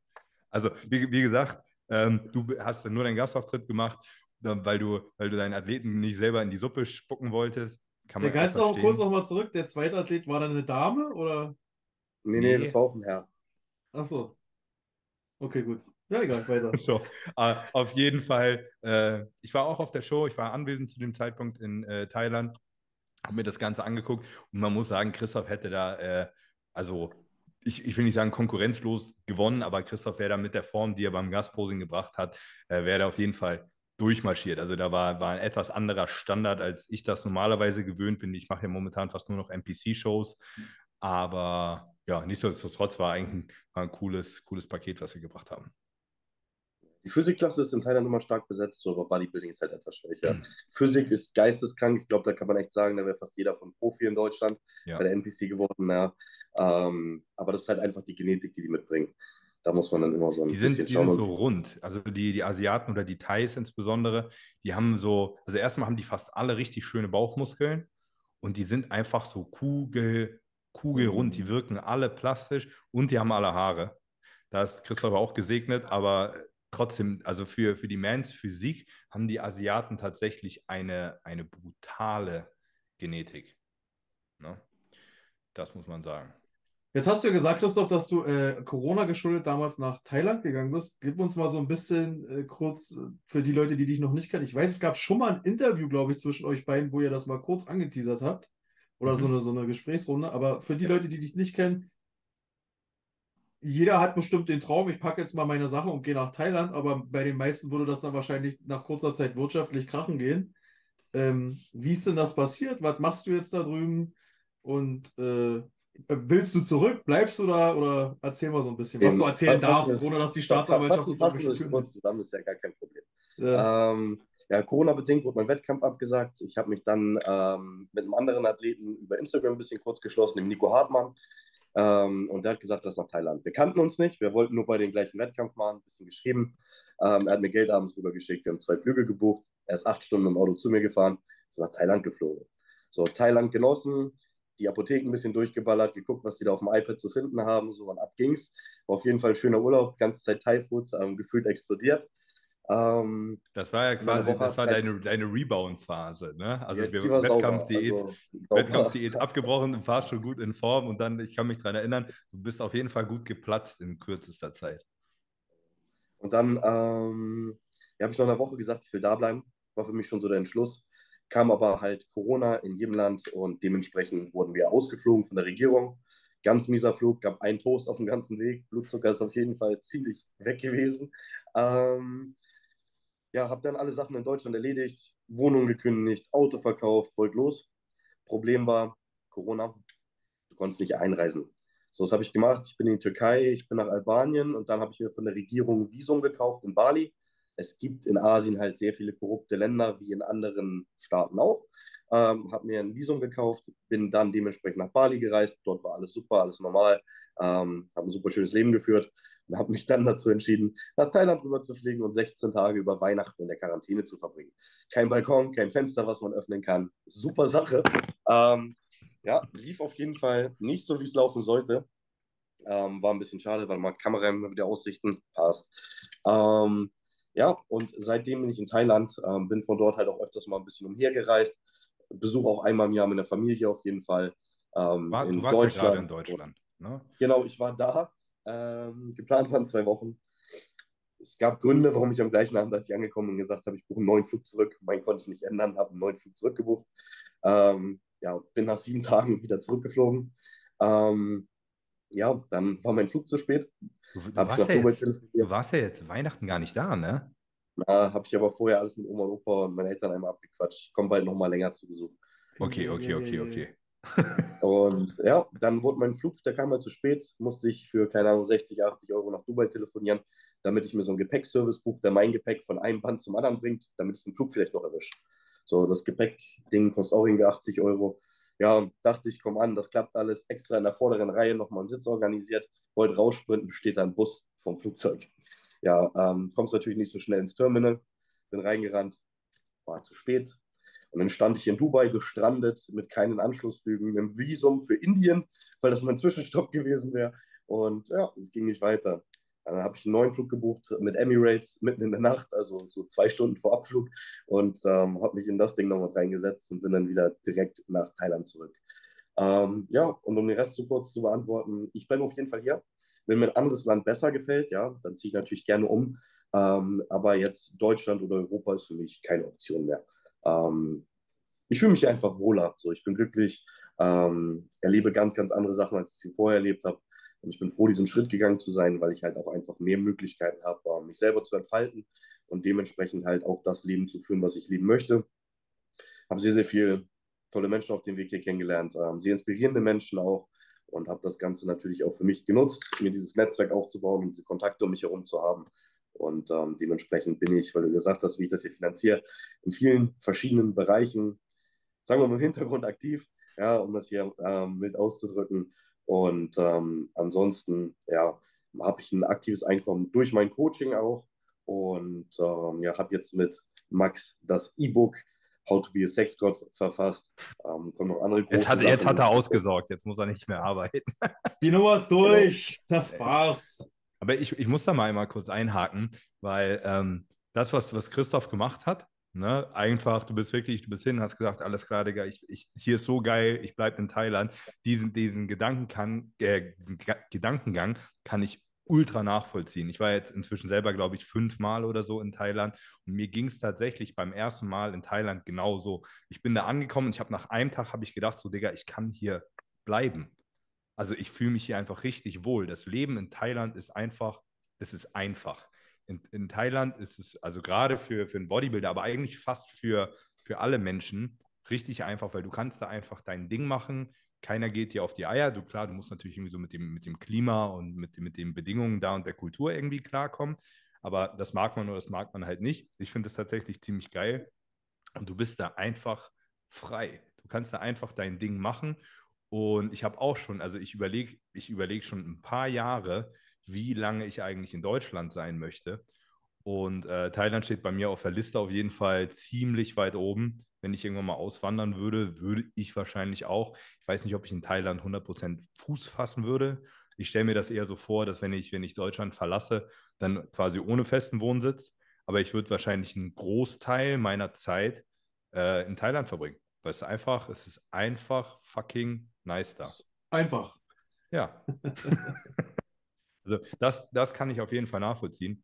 Also, wie, wie gesagt, ähm, du hast nur deinen Gastauftritt gemacht, weil du, weil du deinen Athleten nicht selber in die Suppe spucken wolltest. Kann man Der kannst du auch kurz nochmal zurück. Der zweite Athlet war dann eine Dame oder? Nee, nee, nee, das war auch ein Herr. Ach so. Okay, gut. Ja, egal, weiter. So, uh, auf jeden Fall. Äh, ich war auch auf der Show, ich war anwesend zu dem Zeitpunkt in äh, Thailand, habe mir das Ganze angeguckt und man muss sagen, Christoph hätte da, äh, also ich, ich will nicht sagen konkurrenzlos gewonnen, aber Christoph da mit der Form, die er beim Gastposing gebracht hat, äh, wäre auf jeden Fall durchmarschiert. Also da war, war ein etwas anderer Standard, als ich das normalerweise gewöhnt bin. Ich mache ja momentan fast nur noch NPC-Shows, aber ja, nichtsdestotrotz war eigentlich ein, war ein cooles, cooles Paket, was sie gebracht haben. Die Physikklasse ist in Thailand immer stark besetzt, so, aber Bodybuilding ist halt etwas schwächer. Mhm. Physik ist geisteskrank. Ich glaube, da kann man echt sagen, da wäre fast jeder von Profi in Deutschland ja. bei der NPC geworden. Ja. Ähm, aber das ist halt einfach die Genetik, die die mitbringen. Da muss man dann immer so ein die bisschen sind, die schauen. Die sind so rund. Also die, die Asiaten oder die Thais insbesondere, die haben so, also erstmal haben die fast alle richtig schöne Bauchmuskeln und die sind einfach so kugel, kugelrund. Die mhm. wirken alle plastisch und die haben alle Haare. Da ist Christoph auch gesegnet, aber trotzdem, also für, für die Mans Physik haben die Asiaten tatsächlich eine, eine brutale Genetik. Ne? Das muss man sagen. Jetzt hast du ja gesagt, Christoph, dass du äh, Corona geschuldet damals nach Thailand gegangen bist. Gib uns mal so ein bisschen äh, kurz äh, für die Leute, die dich noch nicht kennen. Ich weiß, es gab schon mal ein Interview, glaube ich, zwischen euch beiden, wo ihr das mal kurz angeteasert habt. Oder mhm. so, eine, so eine Gesprächsrunde. Aber für die Leute, die dich nicht kennen, jeder hat bestimmt den Traum, ich packe jetzt mal meine Sache und gehe nach Thailand, aber bei den meisten würde das dann wahrscheinlich nach kurzer Zeit wirtschaftlich krachen gehen. Ähm, wie ist denn das passiert? Was machst du jetzt da drüben? Und äh, willst du zurück? Bleibst du da? Oder erzähl mal so ein bisschen, was du erzählen darfst, ohne dass die Staatsanwaltschaft uns fassen wir kurz zusammen, ist ja gar kein Problem. Ja, ähm, ja Corona-bedingt wurde mein Wettkampf abgesagt. Ich habe mich dann ähm, mit einem anderen Athleten über Instagram ein bisschen kurz geschlossen, dem Nico Hartmann. Ähm, und der hat gesagt, das ist nach Thailand. Wir kannten uns nicht, wir wollten nur bei den gleichen Wettkampf machen, ein bisschen geschrieben. Ähm, er hat mir Geld abends rübergeschickt, wir haben zwei Flüge gebucht. Er ist acht Stunden im Auto zu mir gefahren, ist nach Thailand geflogen. So, Thailand genossen, die Apotheken ein bisschen durchgeballert, geguckt, was die da auf dem iPad zu finden haben, so und ab ging's. War auf jeden Fall schöner Urlaub, ganze Zeit Thai-Food, ähm, gefühlt explodiert. Ähm, das war ja quasi, das war deine, deine Rebound-Phase, ne? Also ja, Wettkampfdiät, also, Wettkampfdiät abgebrochen, du warst schon gut in Form und dann, ich kann mich daran erinnern, du bist auf jeden Fall gut geplatzt in kürzester Zeit. Und dann ähm, ja, habe ich noch eine Woche gesagt, ich will da bleiben. War für mich schon so der Entschluss. kam aber halt Corona in jedem Land und dementsprechend wurden wir ausgeflogen von der Regierung. Ganz mieser Flug, gab einen Toast auf dem ganzen Weg. Blutzucker ist auf jeden Fall ziemlich weg gewesen. Ähm, ja, habe dann alle Sachen in Deutschland erledigt, Wohnung gekündigt, Auto verkauft, wollte los. Problem war Corona, du konntest nicht einreisen. So, was habe ich gemacht? Ich bin in die Türkei, ich bin nach Albanien und dann habe ich mir von der Regierung Visum gekauft in Bali. Es gibt in Asien halt sehr viele korrupte Länder, wie in anderen Staaten auch. Ähm, habe mir ein Visum gekauft, bin dann dementsprechend nach Bali gereist. Dort war alles super, alles normal. Ähm, habe ein super schönes Leben geführt und habe mich dann dazu entschieden, nach Thailand rüber zu fliegen und 16 Tage über Weihnachten in der Quarantäne zu verbringen. Kein Balkon, kein Fenster, was man öffnen kann. Super Sache. Ähm, ja, lief auf jeden Fall nicht so, wie es laufen sollte. Ähm, war ein bisschen schade, weil man Kamera immer wieder ausrichten. Passt. Ähm, ja, und seitdem bin ich in Thailand, ähm, bin von dort halt auch öfters mal ein bisschen umhergereist. Besuche auch einmal im Jahr meine Familie auf jeden Fall. Ähm, war, in du warst Deutschland. ja gerade in Deutschland. Ne? Genau, ich war da. Ähm, geplant waren zwei Wochen. Es gab Gründe, warum ich am gleichen Abend, als ich angekommen bin, gesagt habe, ich buche einen neuen Flug zurück. Mein konnte ich nicht ändern, habe einen neuen Flug zurückgebucht. Ähm, ja, bin nach sieben Tagen wieder zurückgeflogen. Ähm, ja, dann war mein Flug zu spät. Du, du, warst ja jetzt, du, warst ja jetzt, Weihnachten gar nicht da, ne? Na, habe ich aber vorher alles mit Oma und Opa und meinen Eltern einmal abgequatscht. Ich komme bald nochmal länger zu Besuch. Okay, okay, okay, okay. und ja, dann wurde mein Flug, der kam mal zu spät, musste ich für, keine Ahnung, 60, 80 Euro nach Dubai telefonieren, damit ich mir so einen Gepäckservice buche, der mein Gepäck von einem Band zum anderen bringt, damit ich den Flug vielleicht noch erwische. So, das Gepäckding kostet auch irgendwie 80 Euro. Ja, dachte ich, komm an, das klappt alles. Extra in der vorderen Reihe nochmal einen Sitz organisiert. Wollte raussprinten, steht da ein Bus vom Flugzeug. Ja, ähm, kommst natürlich nicht so schnell ins Terminal. Bin reingerannt, war zu spät. Und dann stand ich in Dubai gestrandet mit keinen Anschlussflügen, einem Visum für Indien, weil das mein Zwischenstopp gewesen wäre. Und ja, es ging nicht weiter. Dann habe ich einen neuen Flug gebucht mit Emirates mitten in der Nacht, also so zwei Stunden vor Abflug und ähm, habe mich in das Ding nochmal reingesetzt und bin dann wieder direkt nach Thailand zurück. Ähm, ja, und um den Rest zu kurz zu beantworten, ich bleibe auf jeden Fall hier. Wenn mir ein anderes Land besser gefällt, ja, dann ziehe ich natürlich gerne um. Ähm, aber jetzt Deutschland oder Europa ist für mich keine Option mehr. Ähm, ich fühle mich einfach wohler. So, ich bin glücklich, ähm, erlebe ganz, ganz andere Sachen, als ich sie vorher erlebt habe. Und ich bin froh, diesen Schritt gegangen zu sein, weil ich halt auch einfach mehr Möglichkeiten habe, mich selber zu entfalten und dementsprechend halt auch das Leben zu führen, was ich leben möchte. Habe sehr, sehr viele tolle Menschen auf dem Weg hier kennengelernt, ähm, sehr inspirierende Menschen auch und habe das Ganze natürlich auch für mich genutzt, mir dieses Netzwerk aufzubauen und diese Kontakte um mich herum zu haben. Und ähm, dementsprechend bin ich, weil du gesagt hast, wie ich das hier finanziere, in vielen verschiedenen Bereichen, sagen wir mal im Hintergrund aktiv, ja, um das hier ähm, mit auszudrücken. Und ähm, ansonsten, ja, habe ich ein aktives Einkommen durch mein Coaching auch und ähm, ja, habe jetzt mit Max das E-Book How to be a Sex God verfasst. Ähm, kommen noch andere jetzt hat, jetzt hat er ausgesorgt, jetzt muss er nicht mehr arbeiten. Die Nummer ist durch, genau. das war's. Aber ich, ich muss da mal einmal kurz einhaken, weil ähm, das, was, was Christoph gemacht hat, Ne? Einfach, du bist wirklich, du bist hin, hast gesagt, alles klar, Digga, ich, ich, hier ist so geil, ich bleibe in Thailand. Diesen, diesen, Gedanken kann, äh, diesen Gedankengang kann ich ultra nachvollziehen. Ich war jetzt inzwischen selber, glaube ich, fünfmal oder so in Thailand und mir ging es tatsächlich beim ersten Mal in Thailand genauso. Ich bin da angekommen und ich habe nach einem Tag habe ich gedacht, so Digga, ich kann hier bleiben. Also ich fühle mich hier einfach richtig wohl. Das Leben in Thailand ist einfach, es ist einfach in, in Thailand ist es also gerade für, für einen Bodybuilder, aber eigentlich fast für, für alle Menschen richtig einfach, weil du kannst da einfach dein Ding machen. Keiner geht dir auf die Eier. Du klar, du musst natürlich irgendwie so mit dem, mit dem Klima und mit, mit den Bedingungen da und der Kultur irgendwie klarkommen. Aber das mag man oder das mag man halt nicht. Ich finde es tatsächlich ziemlich geil. Und du bist da einfach frei. Du kannst da einfach dein Ding machen. Und ich habe auch schon, also ich überlege, ich überlege schon ein paar Jahre, wie lange ich eigentlich in Deutschland sein möchte. Und äh, Thailand steht bei mir auf der Liste auf jeden Fall ziemlich weit oben. Wenn ich irgendwann mal auswandern würde, würde ich wahrscheinlich auch. Ich weiß nicht, ob ich in Thailand 100% Fuß fassen würde. Ich stelle mir das eher so vor, dass wenn ich, wenn ich Deutschland verlasse, dann quasi ohne festen Wohnsitz. Aber ich würde wahrscheinlich einen Großteil meiner Zeit äh, in Thailand verbringen. Weil es einfach, es ist einfach fucking nice da. Einfach. Ja. Also das, das kann ich auf jeden Fall nachvollziehen.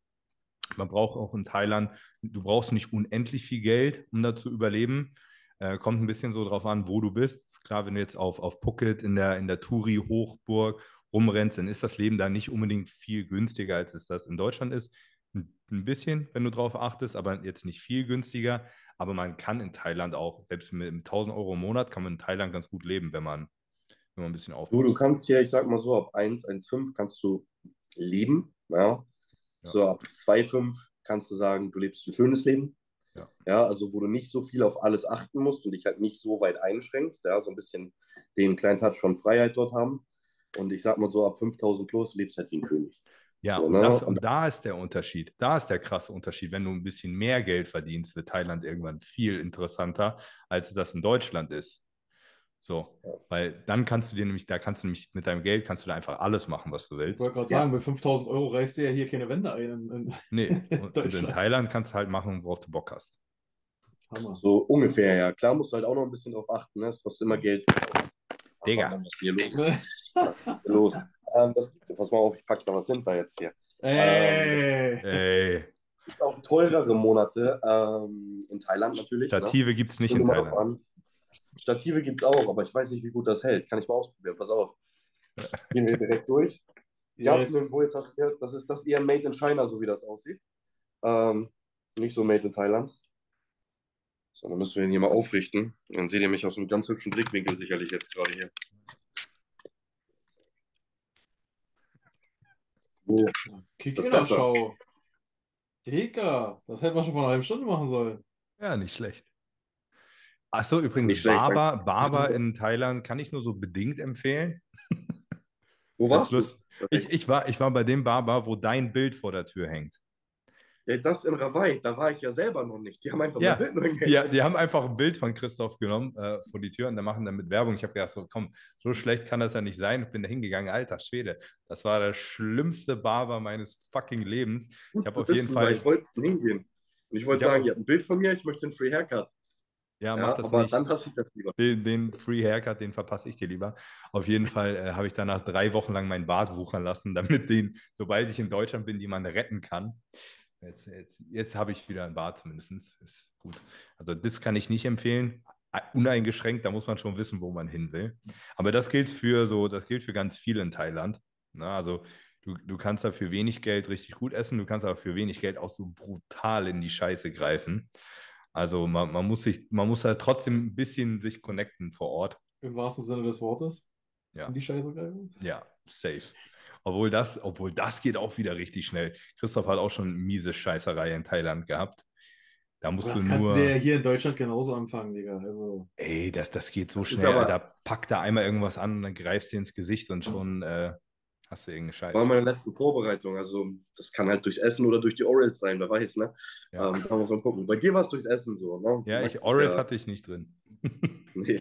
Man braucht auch in Thailand, du brauchst nicht unendlich viel Geld, um da zu überleben. Äh, kommt ein bisschen so drauf an, wo du bist. Klar, wenn du jetzt auf, auf Phuket in der, in der Touri-Hochburg rumrennst, dann ist das Leben da nicht unbedingt viel günstiger, als es das in Deutschland ist. Ein, bisschen, wenn du drauf achtest, aber jetzt nicht viel günstiger. Aber man kann in Thailand auch, selbst mit 1000 Euro im Monat, kann man in Thailand ganz gut leben, wenn man, wenn man ein bisschen Du, aufpasst. du kannst hier, ich sag mal so, ab 1, 1,5 kannst du leben. Ja. Ja. So ab 2,5 kannst du sagen, du lebst ein schönes Leben. Ja. ja, also wo du nicht so viel auf alles achten musst und dich halt nicht so weit einschränkst, ja, so ein bisschen den kleinen Touch von Freiheit dort haben. Und ich sag mal so, ab 5000 plus lebst halt wie ein König. Ja, So, und, ne? das, Und- und da ist der Unterschied. Da ist der krasse Unterschied. Wenn du ein bisschen mehr Geld verdienst, wird Thailand irgendwann viel interessanter, als das in Deutschland ist. So, Ja. weil dann kannst du dir nämlich, da kannst du nämlich mit deinem Geld kannst du da einfach alles machen, was du Ich willst. wollte gerade Ja. sagen, mit 5000 Euro reißt du ja hier keine Wände ein. In, in Nee, und, und in. Thailand kannst du halt machen, worauf du Bock hast. Hammer. So ungefähr, ja. Klar musst du halt auch noch ein bisschen drauf achten, ne? Es kostet immer Geld. Digga. Was ist hier los? Was ist hier los? Ähm, das, pass mal auf, ich packe da was hinter jetzt hier. Ey. Ey, Es gibt auch teurere Monate ähm, in Thailand natürlich. Ne? Stative gibt es nicht in Thailand. an. Stative gibt es auch, aber ich weiß nicht, wie gut das hält. Kann ich mal ausprobieren. Pass auf. Gehen wir direkt durch. Gab es Jetzt, nirgendwo, jetzt hast du das ist das eher Made in China, so wie das aussieht. Ähm, nicht so Made in Thailand. So, dann müssen wir ihn hier mal aufrichten. Dann seht ihr mich aus einem ganz hübschen Blickwinkel sicherlich jetzt gerade hier. So, Kick das besser? Digga, das hätte man schon vor einer halben Stunde machen sollen. Ja, nicht schlecht. Achso, übrigens, Barber, Barber in Thailand kann ich nur so bedingt empfehlen. wo warst du? Ich, ich, war, ich war bei dem Barber, wo dein Bild vor der Tür hängt. Das in Rawai, da war ich ja selber noch nicht. Die haben einfach Ja, mein Bild nur hingehängt. Ja, die haben einfach ein Bild von Christoph genommen äh, vor die Tür und dann machen damit Werbung. Ich habe gedacht, so, komm, so schlecht kann das ja nicht sein. Ich bin da hingegangen, alter Schwede. Das war der schlimmste Barber meines fucking Lebens. Gut hab zu auf jeden wissen, Fall- Ich wollte hingehen. Und ich wollte Ich hab sagen, ihr habt ein Bild von mir, ich möchte einen Free Haircut. Ja, Ja, mach das aber nicht. dann hasse ich das lieber. Den, den Free Haircut, den verpasse ich dir lieber. Auf jeden Fall äh, habe ich danach drei Wochen lang meinen Bart wuchern lassen, damit den, sobald ich in Deutschland bin, jemand retten kann. Jetzt, jetzt, jetzt habe ich wieder einen Bart zumindest. Ist gut. Also das kann ich nicht empfehlen. Uneingeschränkt, da muss man schon wissen, wo man hin will. Aber das gilt für so, das gilt für ganz viele in Thailand. Na, also du, du kannst da für wenig Geld richtig gut essen, du kannst aber für wenig Geld auch so brutal in die Scheiße greifen. Also man, man muss sich, man muss da trotzdem ein bisschen sich connecten vor Ort. Im wahrsten Sinne des Wortes. Ja. In die Scheiße greifen. Ja, safe. Obwohl das, obwohl das geht auch wieder richtig schnell. Christoph hat auch schon miese Scheißerei in Thailand gehabt. Da musst Aber das du kannst nur. du dir ja hier in Deutschland genauso anfangen, Digga. Also, Ey, das, das geht so Das schnell. aber- Da packt da einmal irgendwas an und dann greifst du ins Gesicht und schon äh, hast du irgendeine Scheiße. War meine letzte Vorbereitung. Also, das kann halt durchs Essen oder durch die Orals sein, wer weiß, ne? Ja, Ähm, muss man gucken. Bei dir war es durchs Essen so, ne? Ja ich, Orals ja. hatte ich nicht drin. Nee.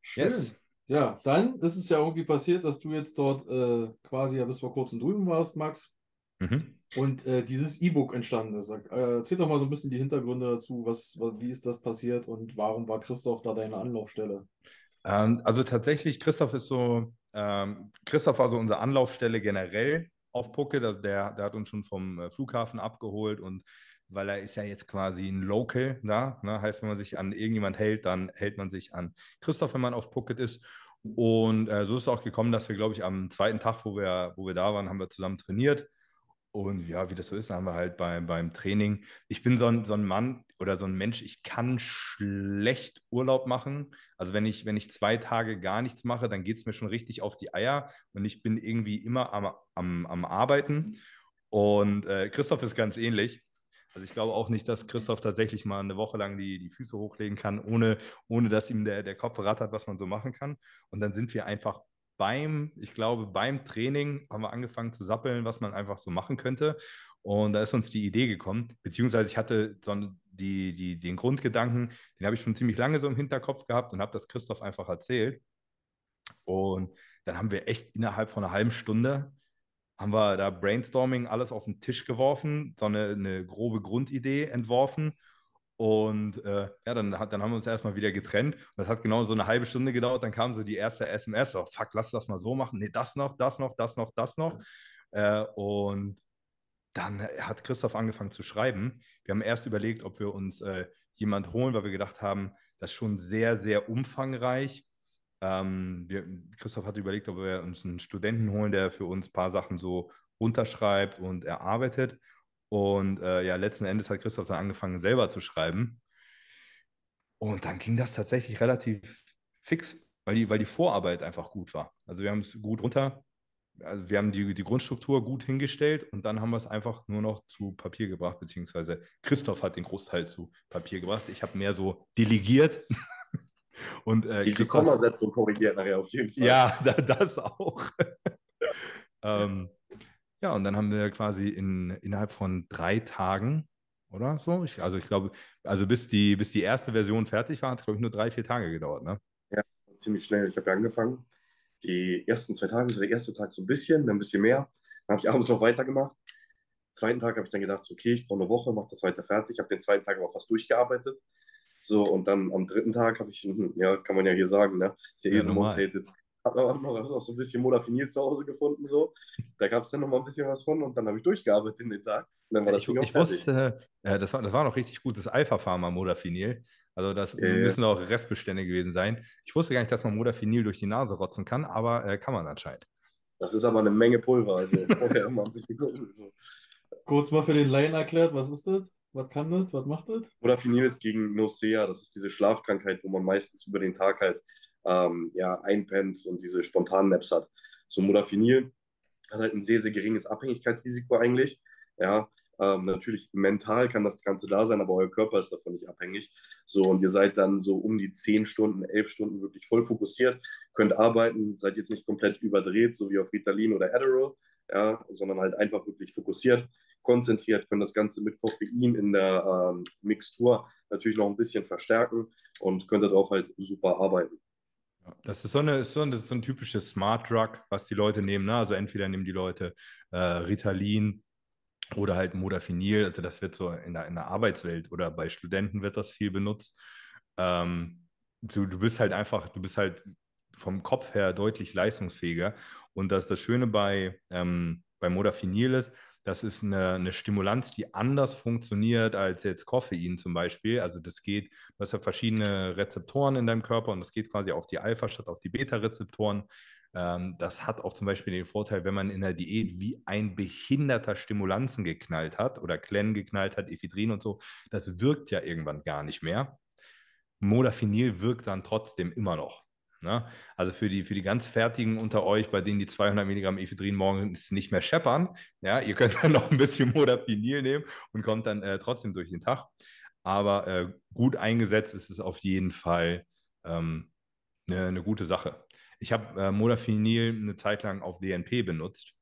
schön. Yes. Ja, dann ist es ja irgendwie passiert, dass du jetzt dort äh, quasi ja bis vor kurzem drüben warst, Max, Mhm. und äh, dieses E-Book entstanden ist. Äh, erzähl doch mal so ein bisschen die Hintergründe dazu, was, wa- wie ist das passiert und warum war Christoph da deine Anlaufstelle? Ähm, also tatsächlich, Christoph ist so, ähm, Christoph war so unsere Anlaufstelle generell auf. Also der, der hat uns schon vom äh, Flughafen abgeholt und weil er ist ja jetzt quasi ein Local da, ne? heißt, wenn man sich an irgendjemand hält, dann hält man sich an Christoph, wenn man auf Phuket ist. Und äh, so ist es auch gekommen, dass wir, glaube ich, am zweiten Tag, wo wir, wo wir da waren, haben wir zusammen trainiert. Und ja, wie das so ist, haben wir halt beim, beim Training. Ich bin so ein, so ein Mann oder so ein Mensch, ich kann schlecht Urlaub machen. Also wenn ich, wenn ich zwei Tage gar nichts mache, dann geht es mir schon richtig auf die Eier und ich bin irgendwie immer am, am, am Arbeiten. Und äh, Christoph ist ganz ähnlich. Also ich glaube auch nicht, dass Christoph tatsächlich mal eine Woche lang die, die Füße hochlegen kann, ohne, ohne dass ihm der, der Kopf rattert, was man so machen kann. Und dann sind wir einfach beim, ich glaube, beim Training haben wir angefangen zu sappeln, was man einfach so machen könnte. Und da ist uns die Idee gekommen, beziehungsweise ich hatte so die, die, den Grundgedanken, den habe ich schon ziemlich lange so im Hinterkopf gehabt und habe das Christoph einfach erzählt. Und dann haben wir echt innerhalb von einer halben Stunde haben wir da Brainstorming alles auf den Tisch geworfen, so eine, eine grobe Grundidee entworfen. Und äh, ja, dann, dann haben wir uns erstmal wieder getrennt. Das hat genau so eine halbe Stunde gedauert. Dann kam so die erste SMS: so, fuck, lass das mal so machen. Nee, das noch, das noch, das noch, das noch. Äh, und dann hat Christoph angefangen zu schreiben. Wir haben erst überlegt, ob wir uns äh, jemand holen, weil wir gedacht haben, das ist schon sehr, sehr umfangreich. Ähm, wir, Christoph hatte überlegt, ob wir uns einen Studenten holen, der für uns ein paar Sachen so unterschreibt und erarbeitet. Und äh, ja, letzten Endes hat Christoph dann angefangen, selber zu schreiben. Und dann ging das tatsächlich relativ fix, weil die, weil die Vorarbeit einfach gut war. Also wir haben es gut runter, also wir haben die, die Grundstruktur gut hingestellt und dann haben wir es einfach nur noch zu Papier gebracht, beziehungsweise Christoph hat den Großteil zu Papier gebracht. Ich habe mehr so delegiert. und, äh, die, Kommasetzung korrigiert nachher auf jeden Fall. Ja, das auch. ähm, ja, und dann haben wir quasi in, innerhalb von drei Tagen oder so. Ich, also ich glaube, also bis die, bis die erste Version fertig war, hat es, glaube ich, nur drei, vier Tage gedauert, ne? Ja, ziemlich schnell. Ich habe ja angefangen die ersten zwei Tage, so der erste Tag so ein bisschen, dann ein bisschen mehr. Dann habe ich abends noch weitergemacht. Zweiten Tag habe ich dann gedacht, okay, ich brauche eine Woche, mache das weiter fertig. Ich habe den zweiten Tag aber fast durchgearbeitet. So, und dann am dritten Tag habe ich, ja, kann man ja hier sagen, ne? Ist ja, ja eh most hated. Habe auch noch so ein bisschen Modafinil zu Hause gefunden, so. Da gab es dann noch mal ein bisschen was von und dann habe ich durchgearbeitet in den Tag. Und dann war das ich, ich wusste, äh, das, war, das war noch richtig gutes Alpha-Pharma Modafinil. Also das äh, müssen auch Restbestände gewesen sein. Ich wusste gar nicht, dass man Modafinil durch die Nase rotzen kann, aber äh, kann man anscheinend. Das ist aber eine Menge Pulver, also vorher immer ein bisschen gucken. So. Kurz mal für den Laien erklärt, was ist das? Was kann das? Was macht das? Modafinil ist gegen Nosea, das ist diese Schlafkrankheit, wo man meistens über den Tag halt ähm, ja, einpennt und diese spontanen Naps hat. So Modafinil hat halt ein sehr, sehr geringes Abhängigkeitsrisiko eigentlich. Ja, ähm, natürlich mental kann das Ganze da sein, aber euer Körper ist davon nicht abhängig. So, und ihr seid dann so um die 10 Stunden, 11 Stunden wirklich voll fokussiert, könnt arbeiten, seid jetzt nicht komplett überdreht, so wie auf Ritalin oder Adderall, ja, sondern halt einfach wirklich fokussiert, konzentriert, können das Ganze mit Koffein in der ähm, Mixtur natürlich noch ein bisschen verstärken und könnt darauf halt super arbeiten. Das ist so, eine, so, ein, so ein typisches Smart Drug, was die Leute nehmen. Ne? Also entweder nehmen die Leute äh, Ritalin oder halt Modafinil. Also das wird so in der, in der Arbeitswelt oder bei Studenten wird das viel benutzt. Ähm, du, du bist halt einfach, du bist halt vom Kopf her deutlich leistungsfähiger. Und das das Schöne bei, ähm, bei Modafinil ist, das ist eine, eine Stimulanz, die anders funktioniert als jetzt Koffein zum Beispiel. Also das geht, du hast ja verschiedene Rezeptoren in deinem Körper und das geht quasi auf die Alpha statt auf die Beta-Rezeptoren. Ähm, das hat auch zum Beispiel den Vorteil, wenn man in der Diät wie ein behinderter Stimulanzen geknallt hat oder Klen geknallt hat, Ephedrin und so, das wirkt ja irgendwann gar nicht mehr. Modafinil wirkt dann trotzdem immer noch. Ne? Also für die, für die ganz Fertigen unter euch, bei denen die 200 Milligramm Ephedrin morgens nicht mehr scheppern, ja, ihr könnt dann noch ein bisschen Modafinil nehmen und kommt dann äh, trotzdem durch den Tag. Aber äh, gut eingesetzt ist es auf jeden Fall ähm, eine, eine gute Sache. Ich habe äh, Modafinil eine Zeit lang auf DNP benutzt.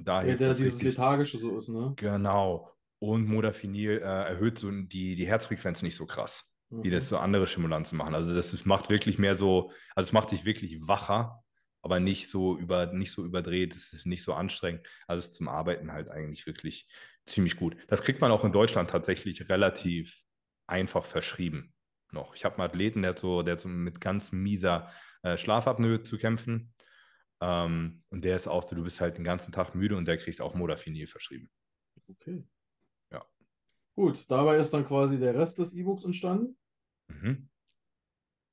Da ja, der dieses lethargische so ist, ne? Genau. Und Modafinil äh, erhöht so die, die Herzfrequenz nicht so krass wie das so andere Stimulanzen machen. Also das, das macht wirklich mehr so, also es macht dich wirklich wacher, aber nicht so über, nicht so überdreht, es ist nicht so anstrengend. Also es ist zum Arbeiten halt eigentlich wirklich ziemlich gut. Das kriegt man auch in Deutschland tatsächlich relativ einfach verschrieben noch. Ich habe einen Athleten, der hat so, der hat so mit ganz mieser äh, Schlafapnoe zu kämpfen. Ähm, und der ist auch so, du bist halt den ganzen Tag müde und der kriegt auch Modafinil verschrieben. Okay. Ja. Gut, dabei ist dann quasi der Rest des E-Books entstanden. Mhm.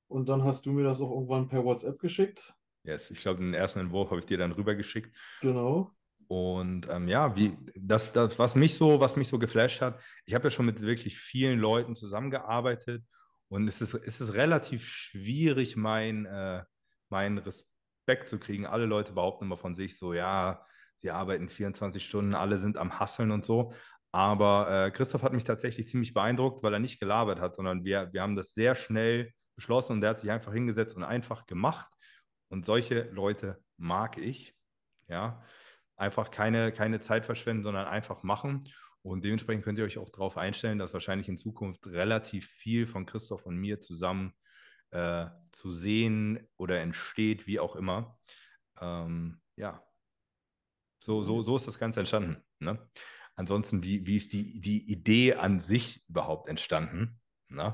Und dann hast du mir das auch irgendwann per WhatsApp geschickt. Yes, ich glaube, den ersten Entwurf habe ich dir dann rübergeschickt. Genau. Und ähm, ja, wie das, das, was mich so, was mich so geflasht hat, ich habe ja schon mit wirklich vielen Leuten zusammengearbeitet und es ist, es ist relativ schwierig, mein, äh, meinen Respekt zu kriegen. Alle Leute behaupten immer von sich so, ja, sie arbeiten 24 Stunden, alle sind am Hasseln und so. Aber äh, Christoph hat mich tatsächlich ziemlich beeindruckt, weil er nicht gelabert hat, sondern wir, wir haben das sehr schnell beschlossen und der hat sich einfach hingesetzt und einfach gemacht. Und solche Leute mag ich. Ja, einfach keine, keine Zeit verschwenden, sondern einfach machen. Und dementsprechend könnt ihr euch auch darauf einstellen, dass wahrscheinlich in Zukunft relativ viel von Christoph und mir zusammen äh, zu sehen oder entsteht, wie auch immer. Ähm, ja, so, so, so ist das Ganze entstanden. Ne? Ansonsten, wie, wie ist die, die Idee an sich überhaupt entstanden? Ne?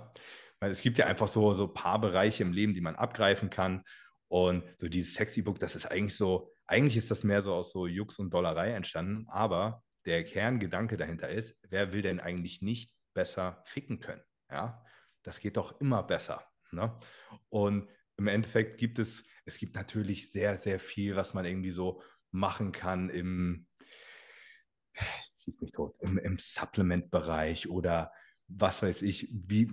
Weil es gibt ja einfach so, so ein paar Bereiche im Leben, die man abgreifen kann. Und so dieses Sexy-Book, das ist eigentlich so, eigentlich ist das mehr so aus so Jux und Dollerei entstanden, aber der Kerngedanke dahinter ist, wer will denn eigentlich nicht besser ficken können? Ja, das geht doch immer besser. Ne? Und im Endeffekt gibt es, es gibt natürlich sehr, sehr viel, was man irgendwie so machen kann im, schieß mich tot, im, im Supplement-Bereich oder was weiß ich, wie,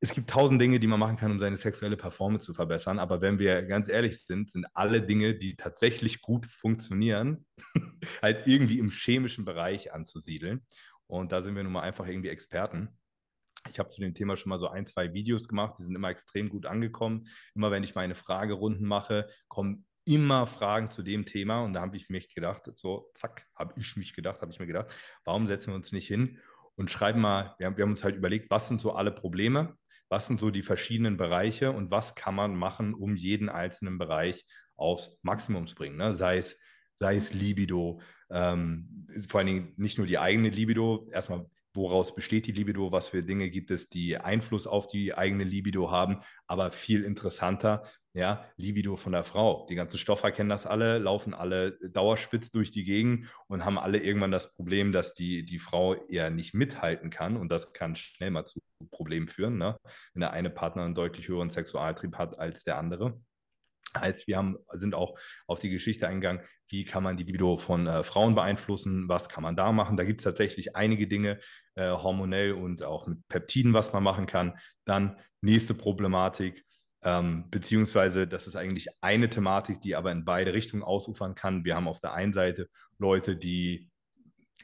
es gibt tausend Dinge, die man machen kann, um seine sexuelle Performance zu verbessern. Aber wenn wir ganz ehrlich sind, sind alle Dinge, die tatsächlich gut funktionieren, halt irgendwie im chemischen Bereich anzusiedeln. Und da sind wir nun mal einfach irgendwie Experten. Ich habe zu dem Thema schon mal so ein, zwei Videos gemacht, die sind immer extrem gut angekommen. Immer wenn ich meine Fragerunden mache, kommen immer Fragen zu dem Thema. Und da habe ich mich gedacht, so, zack, habe ich mich gedacht, habe ich mir gedacht, warum setzen wir uns nicht hin und schreiben mal, wir haben, wir haben uns halt überlegt, was sind so alle Probleme, was sind so die verschiedenen Bereiche und was kann man machen, um jeden einzelnen Bereich aufs Maximum zu bringen. Ne? Sei es sei es Libido, ähm, vor allen Dingen nicht nur die eigene Libido, erstmal woraus besteht die Libido, was für Dinge gibt es, die Einfluss auf die eigene Libido haben, aber viel interessanter, ja, Libido von der Frau. Die ganzen Stoffer kennen das alle, laufen alle dauerspitz durch die Gegend und haben alle irgendwann das Problem, dass die, die Frau eher nicht mithalten kann und das kann schnell mal zu Problemen führen, ne? wenn der eine Partner einen deutlich höheren Sexualtrieb hat als der andere. Heißt, wir haben, sind auch auf die Geschichte eingegangen, wie kann man die Libido von äh, Frauen beeinflussen, was kann man da machen. Da gibt es tatsächlich einige Dinge, äh, hormonell und auch mit Peptiden, was man machen kann. Dann nächste Problematik, ähm, beziehungsweise das ist eigentlich eine Thematik, die aber in beide Richtungen ausufern kann. Wir haben auf der einen Seite Leute, die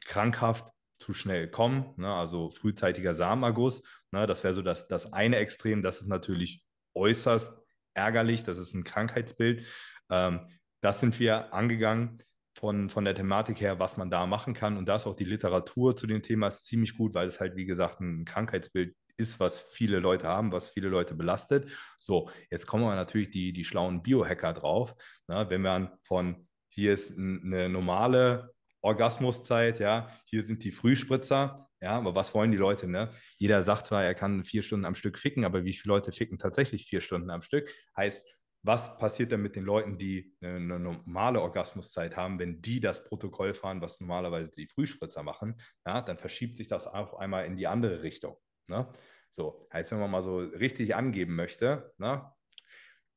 krankhaft zu schnell kommen, ne, also frühzeitiger Samenerguss. Ne, das wäre so das, das eine Extrem. Das ist natürlich äußerst ärgerlich, das ist ein Krankheitsbild. Ähm, das sind wir angegangen von, von der Thematik her, was man da machen kann. Und da ist auch die Literatur zu dem Thema ziemlich gut, weil es halt, wie gesagt, ein Krankheitsbild ist, was viele Leute haben, was viele Leute belastet. So, jetzt kommen wir natürlich die, die schlauen Biohacker drauf. Na, wenn man von hier ist eine normale Orgasmuszeit, ja, hier sind die Frühspritzer, ja, aber was wollen die Leute, ne? Jeder sagt zwar, er kann vier Stunden am Stück ficken, aber wie viele Leute ficken tatsächlich vier Stunden am Stück? Heißt, was passiert denn mit den Leuten, die eine normale Orgasmuszeit haben, wenn die das Protokoll fahren, was normalerweise die Frühspritzer machen, ja, dann verschiebt sich das auf einmal in die andere Richtung. Ne? So, heißt, wenn man mal so richtig angeben möchte, ne,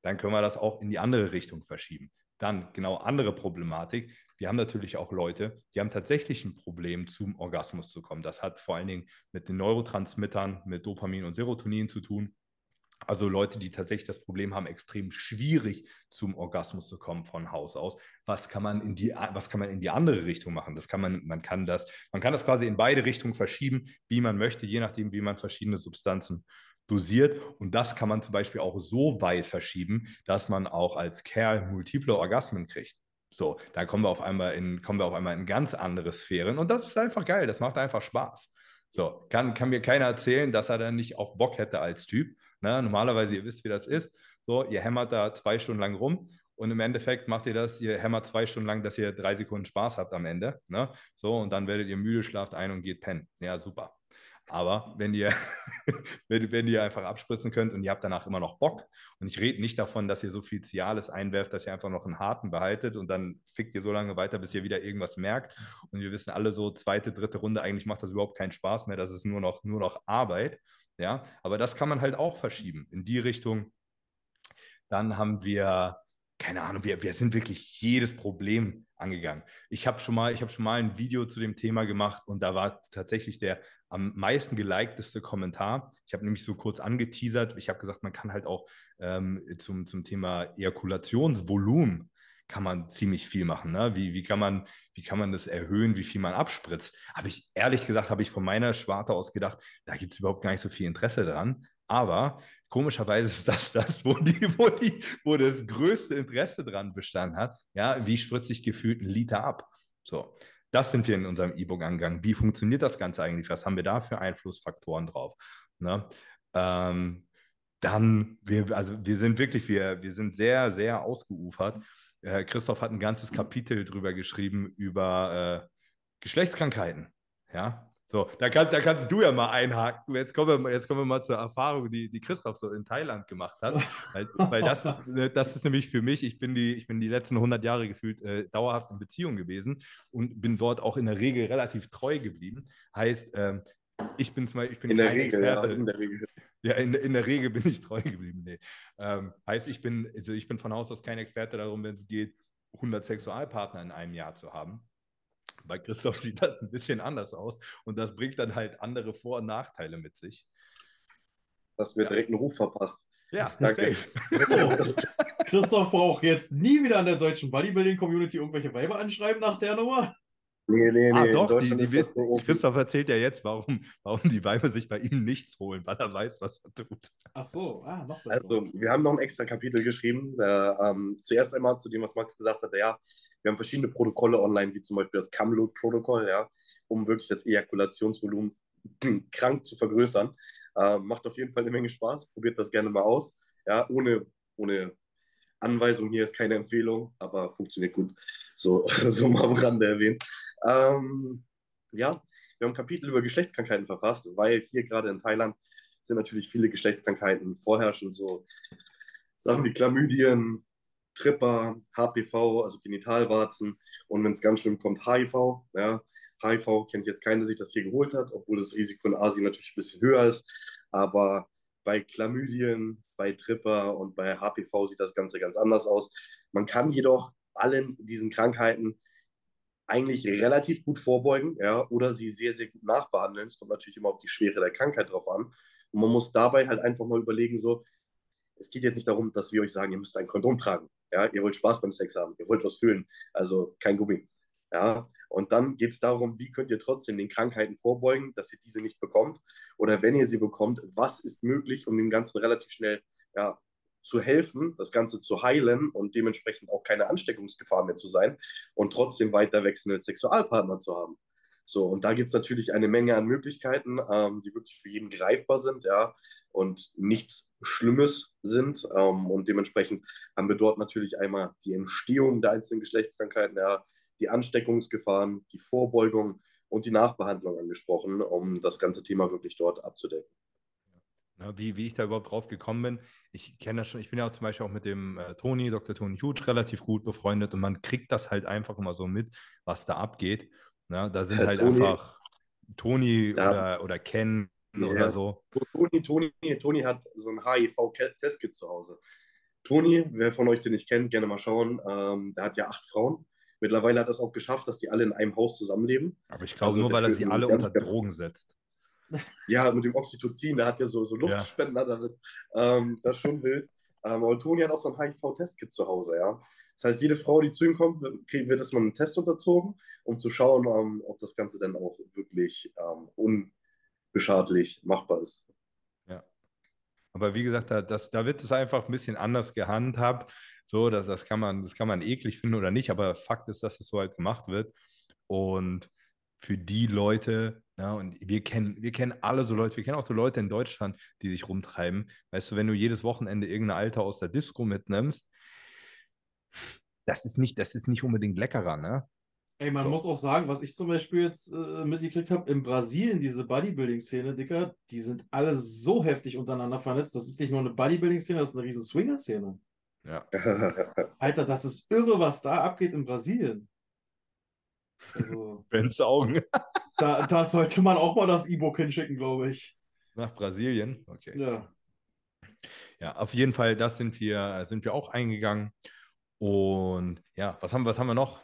dann können wir das auch in die andere Richtung verschieben. Dann genau andere Problematik. Wir haben natürlich auch Leute, die haben tatsächlich ein Problem, zum Orgasmus zu kommen. Das hat vor allen Dingen mit den Neurotransmittern, mit Dopamin und Serotonin zu tun. Also Leute, die tatsächlich das Problem haben, extrem schwierig zum Orgasmus zu kommen von Haus aus. Was kann man in die, was kann man in die andere Richtung machen? Das kann man, man kann das, man kann das quasi in beide Richtungen verschieben, wie man möchte, je nachdem, wie man verschiedene Substanzen dosiert. Und das kann man zum Beispiel auch so weit verschieben, dass man auch als Kerl multiple Orgasmen kriegt. So, da kommen wir auf einmal in, kommen wir auf einmal in ganz andere Sphären. Und das ist einfach geil. Das macht einfach Spaß. So, kann, kann mir keiner erzählen, dass er dann nicht auch Bock hätte als Typ. Ne? Normalerweise, ihr wisst, wie das ist. So, ihr hämmert da zwei Stunden lang rum und im Endeffekt macht ihr das, ihr hämmert zwei Stunden lang, dass ihr drei Sekunden Spaß habt am Ende. Ne? So, und dann werdet ihr müde, schlaft ein und geht pennen. Ja, super. Aber wenn ihr, wenn, ihr einfach abspritzen könnt und ihr habt danach immer noch Bock, und ich rede nicht davon, dass ihr so viel Cialis einwerft, dass ihr einfach noch einen harten behaltet und dann fickt ihr so lange weiter, bis ihr wieder irgendwas merkt. Und wir wissen alle so, zweite, dritte Runde, eigentlich macht das überhaupt keinen Spaß mehr, das ist nur noch, nur noch Arbeit. Ja, aber das kann man halt auch verschieben in die Richtung. Dann haben wir, keine Ahnung, wir, wir sind wirklich jedes Problem angegangen. Ich habe schon mal, schon mal ein Video zu dem Thema gemacht und da war tatsächlich der am meisten gelikedeste Kommentar. Ich habe nämlich so kurz angeteasert. Ich habe gesagt, man kann halt auch ähm, zum, zum Thema Ejakulationsvolumen kann man ziemlich viel machen. Ne? Wie, wie, kann man, wie kann man das erhöhen, wie viel man abspritzt? Habe ich ehrlich gesagt, habe ich von meiner Schwarte aus gedacht, da gibt es überhaupt gar nicht so viel Interesse dran. Aber komischerweise ist das das, wo, die, wo, die, wo das größte Interesse dran bestanden hat. Ja, wie spritze ich gefühlt einen Liter ab? So, das sind wir in unserem E-Book angegangen. Wie funktioniert das Ganze eigentlich? Was haben wir da für Einflussfaktoren drauf? Ne? Ähm, dann, wir, also wir sind wirklich, wir, wir sind sehr, sehr ausgeufert. Äh, Christoph hat ein ganzes Kapitel drüber geschrieben über äh, Geschlechtskrankheiten. Ja, so, da, kann, da kannst du ja mal einhaken. Jetzt kommen wir, jetzt kommen wir mal zur Erfahrung, die, die Christoph so in Thailand gemacht hat. Weil, weil das, ist, ne, das ist nämlich für mich, ich bin die, ich bin die letzten 100 Jahre gefühlt äh, dauerhaft in Beziehung gewesen und bin dort auch in der Regel relativ treu geblieben. Heißt, ähm, ich bin zum Beispiel, ich bin in der Regel, Experte. Ja, in der Regel. Ja, in, in der Regel bin ich treu geblieben. Nee. Ähm, heißt, ich bin, also ich bin von Haus aus kein Experte darum, wenn es geht, 100 Sexualpartner in einem Jahr zu haben. Bei Christoph sieht das ein bisschen anders aus und das bringt dann halt andere Vor- und Nachteile mit sich. Hast mir ja. direkt einen Ruf verpasst. Ja, danke. So, Christoph braucht jetzt nie wieder an der deutschen Bodybuilding-Community irgendwelche Weiber anschreiben nach der Nummer. Nee, nee, ah, nee. doch, die, die wissen, so Christoph erzählt ja jetzt, warum, warum die Weiber sich bei ihm nichts holen, weil er weiß, was er tut. Ach so, ah, noch besser. Also, wir haben noch ein extra Kapitel geschrieben. Äh, ähm, zuerst einmal zu dem, was Max gesagt hat. Ja, wir haben verschiedene Protokolle online, wie zum Beispiel das Camload-Protokoll, ja, um wirklich das Ejakulationsvolumen krank zu vergrößern. Äh, macht auf jeden Fall eine Menge Spaß. Probiert das gerne mal aus. Ja, ohne, ohne Anweisung hier ist keine Empfehlung, aber funktioniert gut. So, so mal am Rande erwähnt. Ähm, ja, wir haben ein Kapitel über Geschlechtskrankheiten verfasst, weil hier gerade in Thailand sind natürlich viele Geschlechtskrankheiten vorherrschend, so Sachen wie Chlamydien, Tripper, HPV, also Genitalwarzen und wenn es ganz schlimm kommt, HIV. Ja. HIV kennt jetzt keiner, der sich das hier geholt hat, obwohl das Risiko in Asien natürlich ein bisschen höher ist. Aber bei Chlamydien, bei Tripper und bei HPV sieht das Ganze ganz anders aus. Man kann jedoch allen diesen Krankheiten eigentlich relativ gut vorbeugen ja, oder sie sehr, sehr gut nachbehandeln. Es kommt natürlich immer auf die Schwere der Krankheit drauf an. Und man muss dabei halt einfach mal überlegen, so, es geht jetzt nicht darum, dass wir euch sagen, ihr müsst ein Kondom tragen. Ja, ihr wollt Spaß beim Sex haben, ihr wollt was fühlen, also kein Gummi. Ja, und dann geht es darum, wie könnt ihr trotzdem den Krankheiten vorbeugen, dass ihr diese nicht bekommt. Oder wenn ihr sie bekommt, was ist möglich, um dem Ganzen relativ schnell ja, zu helfen, das Ganze zu heilen und dementsprechend auch keine Ansteckungsgefahr mehr zu sein und trotzdem weiter wechselnde Sexualpartner zu haben. So, und da gibt es natürlich eine Menge an Möglichkeiten, ähm, die wirklich für jeden greifbar sind, ja, und nichts Schlimmes sind. Ähm, und dementsprechend haben wir dort natürlich einmal die Entstehung der einzelnen Geschlechtskrankheiten, ja, die Ansteckungsgefahren, die Vorbeugung und die Nachbehandlung angesprochen, um das ganze Thema wirklich dort abzudecken. Ja, wie, wie ich da überhaupt drauf gekommen bin, ich kenne das schon, ich bin ja auch zum Beispiel auch mit dem äh, Toni, Dr. Toni Huge, relativ gut befreundet und man kriegt das halt einfach immer so mit, was da abgeht. Ja, da sind halt Toni, einfach Toni ja. oder, oder Ken ja. oder so. Toni, Toni, Toni hat so ein HIV-Testkit zu Hause. Toni, wer von euch den nicht kennt, gerne mal schauen, ähm, der hat ja acht Frauen Mittlerweile hat es auch geschafft, dass die alle in einem Haus zusammenleben. Aber ich glaube also nur, weil er sie alle unter Drogen setzt. Ja, mit dem Oxytocin, der hat ja so, so Luftspender ja. damit. Ähm, das ist schon wild. Ähm, aber Toni hat auch so ein HIV-Testkit zu Hause, ja. Das heißt, jede Frau, die zu ihm kommt, wird, wird erstmal einen Test unterzogen, um zu schauen, ähm, ob das Ganze dann auch wirklich ähm, unbeschadlich machbar ist. Ja. Aber wie gesagt, da, das, da wird es einfach ein bisschen anders gehandhabt. So, das, das, kann man, das kann man eklig finden oder nicht, aber Fakt ist, dass es so halt gemacht wird. Und für die Leute, ja, und wir kennen, wir kennen alle so Leute, wir kennen auch so Leute in Deutschland, die sich rumtreiben. Weißt du, wenn du jedes Wochenende irgendein Alter aus der Disco mitnimmst, das ist nicht, das ist nicht unbedingt leckerer, ne? Ey, man so. muss auch sagen, was ich zum Beispiel jetzt äh, mitgekriegt habe, in Brasilien, diese Bodybuilding-Szene, Dicker, die sind alle so heftig untereinander vernetzt. Das ist nicht nur eine Bodybuilding-Szene, das ist eine riesen Swinger-Szene. Ja. Alter, das ist irre, was da abgeht in Brasilien. Also, Ben's Augen. da, da sollte man auch mal das E-Book hinschicken, glaube ich. Nach Brasilien? Okay. Ja. Ja, auf jeden Fall, das sind wir, sind wir auch eingegangen. Und ja, was haben, was haben wir noch?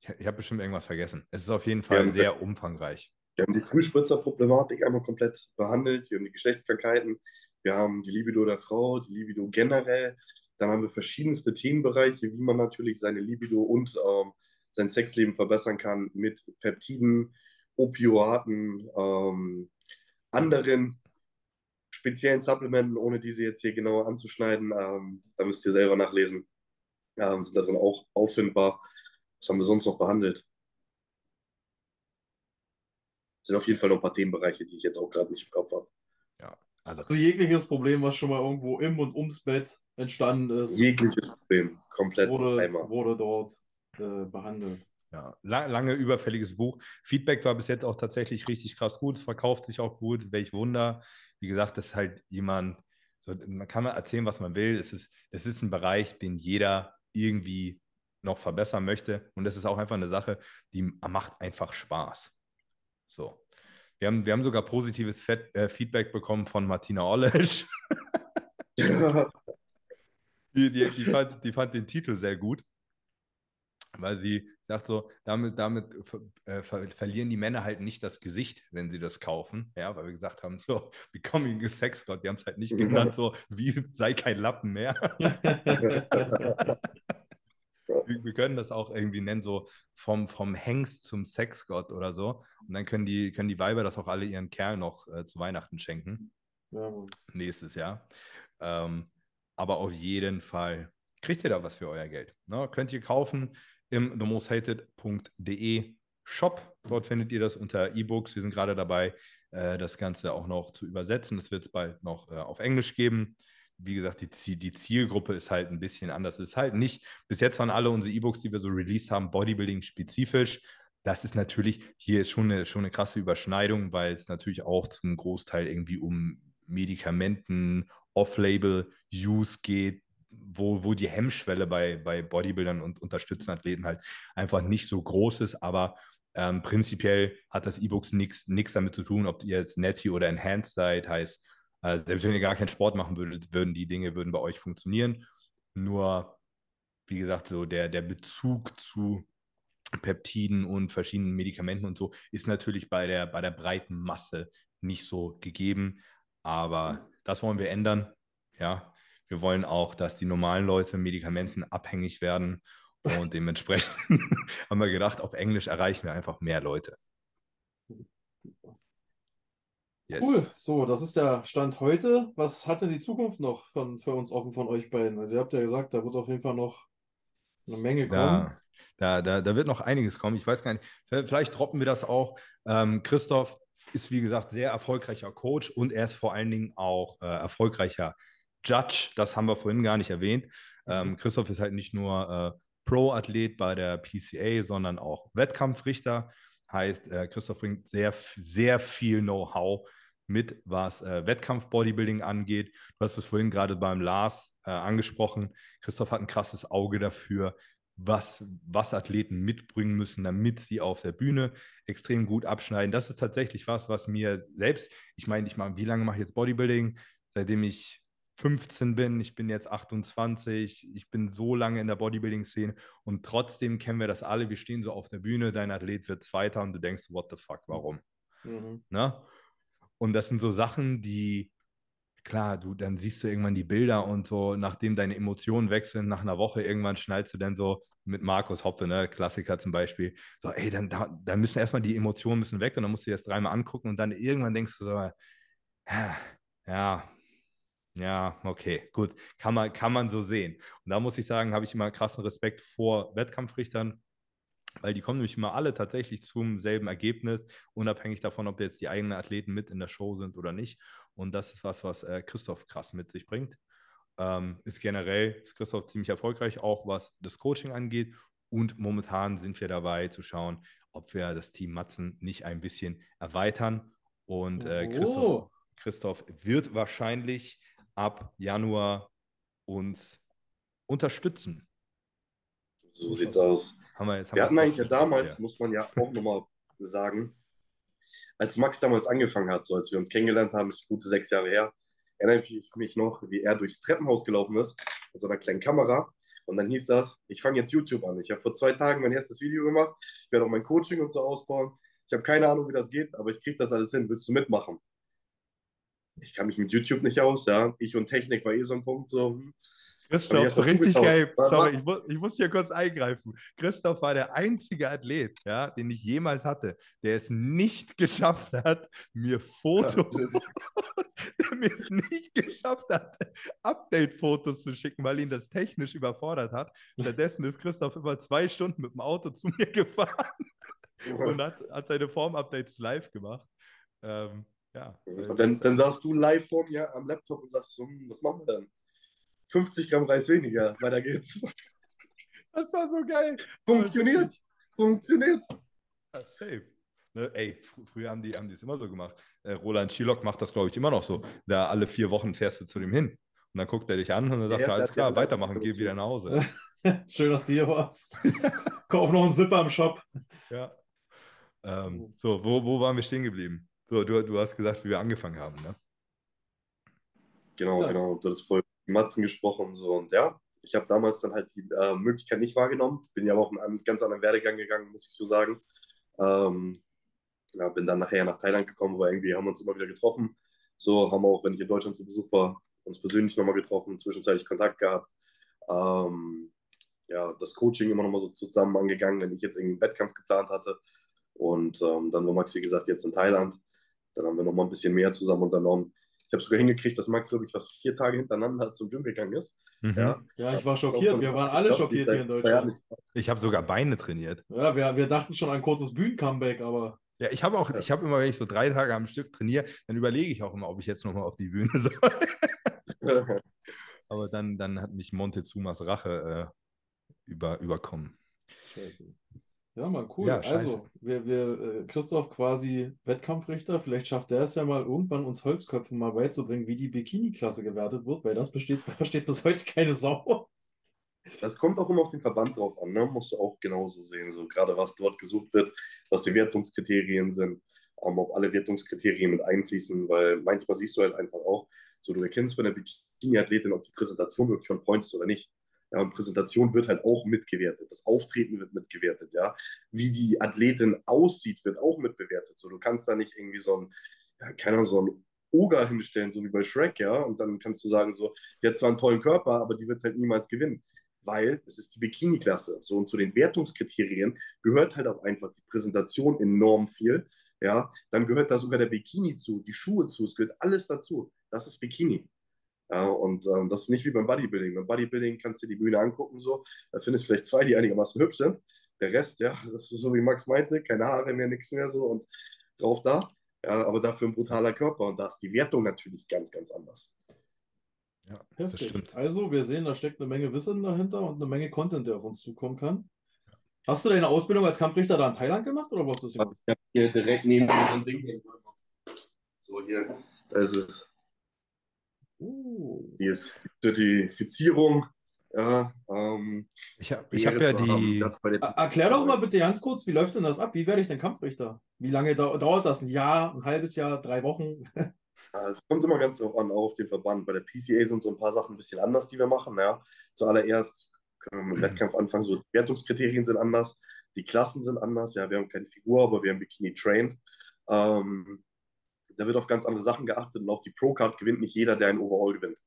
Ich, ich habe bestimmt irgendwas vergessen. Es ist auf jeden Fall ja, sehr umfangreich. Wir haben die Frühspritzer-Problematik einmal komplett behandelt. Wir haben die Geschlechtskrankheiten. Wir haben die Libido der Frau, die Libido generell. Dann haben wir verschiedenste Themenbereiche, wie man natürlich seine Libido und ähm, sein Sexleben verbessern kann mit Peptiden, Opioaten, ähm, anderen speziellen Supplementen, ohne diese jetzt hier genauer anzuschneiden. Ähm, da müsst ihr selber nachlesen. Ähm, sind darin auch auffindbar. Was haben wir sonst noch behandelt? Das sind auf jeden Fall noch ein paar Themenbereiche, die ich jetzt auch gerade nicht im Kopf habe. Ja, also, also jegliches Problem, was schon mal irgendwo im und ums Bett entstanden ist. Jegliches Problem, komplett wurde, einmal. wurde dort äh, behandelt. Ja, lang, lange überfälliges Buch. Feedback war bis jetzt auch tatsächlich richtig krass gut. Es verkauft sich auch gut. Welch Wunder. Wie gesagt, das ist halt jemand, so, man kann mal erzählen, was man will. Es ist, es ist ein Bereich, den jeder irgendwie noch verbessern möchte. Und es ist auch einfach eine Sache, die macht einfach Spaß. So. Wir, haben, wir haben sogar positives Fet, äh, Feedback bekommen von Martina Orlesch. die, die, die, fand, die fand den Titel sehr gut weil sie sagt so, damit, damit äh, ver verlieren die Männer halt nicht das Gesicht, wenn sie das kaufen. Ja, weil wir gesagt haben, so, becoming a sex god, die haben es halt nicht genannt, so, wie sei kein Lappen mehr. wir, können das auch irgendwie nennen, so vom, vom Hengst zum Sexgott oder so. Und dann können die, können die Weiber das auch alle ihren Kerl noch äh, zu Weihnachten schenken. Ja, Nächstes Jahr. Ähm, aber auf jeden Fall kriegt ihr da was für euer Geld. Ne? Könnt ihr kaufen im themosthated.de Shop. Dort findet ihr das unter E-Books. Wir sind gerade dabei, äh, das Ganze auch noch zu übersetzen. Das wird es bald noch äh, auf Englisch geben. Wie gesagt, die, die, Zielgruppe ist halt ein bisschen anders. Es ist halt nicht, bis jetzt waren alle unsere E-Books, die wir so released haben, Bodybuilding-spezifisch. Das ist natürlich, hier ist schon eine, schon eine krasse Überschneidung, weil es natürlich auch zum Großteil irgendwie um Medikamenten, Off-Label-Use geht, wo, wo die Hemmschwelle bei, bei Bodybuildern und unterstützenden Athleten halt einfach nicht so groß ist, aber ähm, prinzipiell hat das E-Books nichts damit zu tun, ob ihr jetzt Netty oder Enhanced seid, heißt, äh, selbst wenn ihr gar keinen Sport machen würdet, würden die Dinge würden bei euch funktionieren. Nur, wie gesagt, so der, der Bezug zu Peptiden und verschiedenen Medikamenten und so ist natürlich bei der, bei der breiten Masse nicht so gegeben. Aber das wollen wir ändern. Ja, wir wollen auch, dass die normalen Leute Medikamenten abhängig werden. Und dementsprechend haben wir gedacht, auf Englisch erreichen wir einfach mehr Leute. Yes. Cool, so, das ist der Stand heute. Was hat denn die Zukunft noch von, für uns offen von euch beiden? Also ihr habt ja gesagt, da wird auf jeden Fall noch eine Menge kommen. Da, da, da, da wird noch einiges kommen. Ich weiß gar nicht, vielleicht droppen wir das auch. Ähm, Christoph ist, wie gesagt, sehr erfolgreicher Coach und er ist vor allen Dingen auch äh, erfolgreicher Judge, das haben wir vorhin gar nicht erwähnt. Ähm. Christoph ist halt nicht nur äh, Pro-Athlet bei der PCA, sondern auch Wettkampfrichter. Heißt, äh, Christoph bringt sehr, sehr viel Know-how mit, was äh, Wettkampf-Bodybuilding angeht. Du hast es vorhin gerade beim Lars äh, angesprochen. Christoph hat ein krasses Auge dafür, was, was Athleten mitbringen müssen, damit sie auf der Bühne extrem gut abschneiden. Das ist tatsächlich was, was mir selbst, ich meine, ich mache, wie lange mache ich jetzt Bodybuilding? Seitdem ich 15 bin, ich bin jetzt 28, ich bin so lange in der Bodybuilding-Szene und trotzdem kennen wir das alle. Wir stehen so auf der Bühne, dein Athlet wird Zweiter und du denkst, what the fuck, warum? Mhm. Ne? Und das sind so Sachen, die, klar, du, dann siehst du irgendwann die Bilder und so, nachdem deine Emotionen wechseln, nach einer Woche irgendwann schnallst du dann so mit Markus Hoppe, ne, Klassiker zum Beispiel, so, ey, dann, da, dann müssen erstmal die Emotionen müssen weg und dann musst du dir das dreimal angucken und dann irgendwann denkst du so, ja, ja, okay, gut. Kann man, kann man so sehen. Und da muss ich sagen, habe ich immer krassen Respekt vor Wettkampfrichtern, weil die kommen nämlich immer alle tatsächlich zum selben Ergebnis, unabhängig davon, ob jetzt die eigenen Athleten mit in der Show sind oder nicht. Und das ist was, was äh, Christoph krass mit sich bringt. Ähm, ist generell ist Christoph ziemlich erfolgreich, auch was das Coaching angeht. Und momentan sind wir dabei zu schauen, ob wir das Team Matzen nicht ein bisschen erweitern. Und äh, Christoph, oh. Christoph wird wahrscheinlich ab Januar uns unterstützen. So sieht's aus. Haben wir, jetzt, haben wir hatten eigentlich ja damals, ja. muss man ja auch nochmal sagen, als Max damals angefangen hat, so als wir uns kennengelernt haben, ist gute sechs Jahre her, erinnere ich mich noch, wie er durchs Treppenhaus gelaufen ist mit so einer kleinen Kamera. Und dann hieß das, ich fange jetzt YouTube an. Ich habe vor zwei Tagen mein erstes Video gemacht. Ich werde auch mein Coaching und so ausbauen. Ich habe keine Ahnung, wie das geht, aber ich kriege das alles hin. Willst du mitmachen? ich kann mich mit YouTube nicht aus, ja. Ich und Technik war eh so ein Punkt, so. Christoph, richtig geil. Sorry, ich muss, ich muss hier kurz eingreifen. Christoph war der einzige Athlet, ja, den ich jemals hatte, der es nicht geschafft hat, mir Fotos, der mir es nicht geschafft hat, Update-Fotos zu schicken, weil ihn das technisch überfordert hat. Stattdessen ist Christoph über zwei Stunden mit dem Auto zu mir gefahren und hat, hat seine Form-Updates live gemacht. Ähm, ja. Und dann, dann saßt du live vor mir am Laptop und sagst, hm, was machen wir dann? 50 Gramm Reis weniger, weiter geht's. Das war so geil. Funktioniert. Funktioniert. Ja, safe. Ne, ey, fr früher haben die haben es immer so gemacht. Äh, Roland Schilock macht das, glaube ich, immer noch so. Da alle vier Wochen fährst du zu dem hin. Und dann guckt er dich an und dann sagt ja, er, alles klar, weitermachen, geh wieder nach Hause. Schön, dass du hier warst. Kauf noch einen Zipper im Shop. Ja. Ähm, so, wo, wo waren wir stehen geblieben? So, du, du hast gesagt, wie wir angefangen haben, ne? Genau, Ja. genau. Hast vorhin mit Matzen gesprochen und so. Und ja, ich habe damals dann halt die äh, Möglichkeit nicht wahrgenommen. Bin ja auch einen ganz anderen Werdegang gegangen, muss ich so sagen. Ähm, ja, bin dann nachher nach Thailand gekommen, weil irgendwie haben wir uns immer wieder getroffen. So haben wir auch, wenn ich in Deutschland zu Besuch war, uns persönlich nochmal getroffen, zwischenzeitlich Kontakt gehabt. Ähm, ja, das Coaching immer nochmal so zusammen angegangen, wenn ich jetzt einen Wettkampf geplant hatte. Und ähm, dann war Max, wie gesagt, jetzt in Thailand. Dann haben wir nochmal ein bisschen mehr zusammen unternommen. Ich habe sogar hingekriegt, dass Max, glaube ich, fast vier Tage hintereinander zum Gym gegangen ist. Mhm. Ja, Ja, ich war schockiert. Wir waren alle schockiert hier in Deutschland. Ich habe sogar Beine trainiert. Ja, wir, wir dachten schon ein kurzes Bühnen-Comeback, aber Ja, ich habe auch, ich habe immer, wenn ich so drei Tage am Stück trainiere, dann überlege ich auch immer, ob ich jetzt nochmal auf die Bühne soll. Aber dann, dann hat mich Montezumas Rache äh, über, überkommen. scheiße. Ja, Mann, cool. Ja, also, wir, wir, äh, Christoph quasi Wettkampfrichter, vielleicht schafft er es ja mal irgendwann, uns Holzköpfen mal beizubringen, wie die Bikini-Klasse gewertet wird, weil das besteht, da steht bis heute keine Sau. Das kommt auch immer auf den Verband drauf an, ne? musst du auch genauso sehen, so gerade was dort gesucht wird, was die Wertungskriterien sind, ähm, ob alle Wertungskriterien mit einfließen, weil manchmal siehst du halt einfach auch, so du erkennst von der Bikini-Athletin, ob die Präsentation wirklich on point ist oder nicht. Ja, und Präsentation wird halt auch mitgewertet. Das Auftreten wird mitgewertet, ja. Wie die Athletin aussieht, wird auch mitbewertet. So, du kannst da nicht irgendwie so ein, ja, keine Ahnung, so ein Oger hinstellen, so wie bei Shrek, ja. Und dann kannst du sagen, so, die hat zwar einen tollen Körper, aber die wird halt niemals gewinnen. Weil es ist die Bikini-Klasse. So, und zu den Wertungskriterien gehört halt auch einfach die Präsentation enorm viel. Ja, dann gehört da sogar der Bikini zu, die Schuhe zu, es gehört alles dazu. Das ist Bikini. Ja, und ähm, das ist nicht wie beim Bodybuilding. Beim Bodybuilding kannst du dir die Bühne angucken, so, da findest du vielleicht zwei, die einigermaßen hübsch sind. Der Rest, ja, das ist so wie Max meinte, keine Haare mehr, nichts mehr so und drauf da. Ja, aber dafür ein brutaler Körper und da ist die Wertung natürlich ganz, ganz anders. Ja, das Heftig. stimmt. Also, wir sehen, da steckt eine Menge Wissen dahinter und eine Menge Content, der auf uns zukommen kann. Hast du deine Ausbildung als Kampfrichter da in Thailand gemacht oder was ist das? Ich habe hier direkt neben ein Ding. hier. So, hier, das ist Oh. Die ist die Zertifizierung. Ja, ähm, Ich habe hab ja die, Er- Erklär doch mal bitte ganz kurz, wie läuft denn das ab? Wie werde ich denn Kampfrichter? Wie lange dau dauert das? Ein Jahr, ein halbes Jahr, drei Wochen? Es kommt immer ganz drauf an, auch auf den Verband. Bei der PCA sind so ein paar Sachen ein bisschen anders, die wir machen. Ja. Zuallererst können wir mit dem Wettkampf anfangen. So, die Wertungskriterien sind anders, die Klassen sind anders. Ja, wir haben keine Figur, aber wir haben Bikini trained. Ähm, da wird auf ganz andere Sachen geachtet und auch die Pro-Card gewinnt nicht jeder, der ein Overall gewinnt.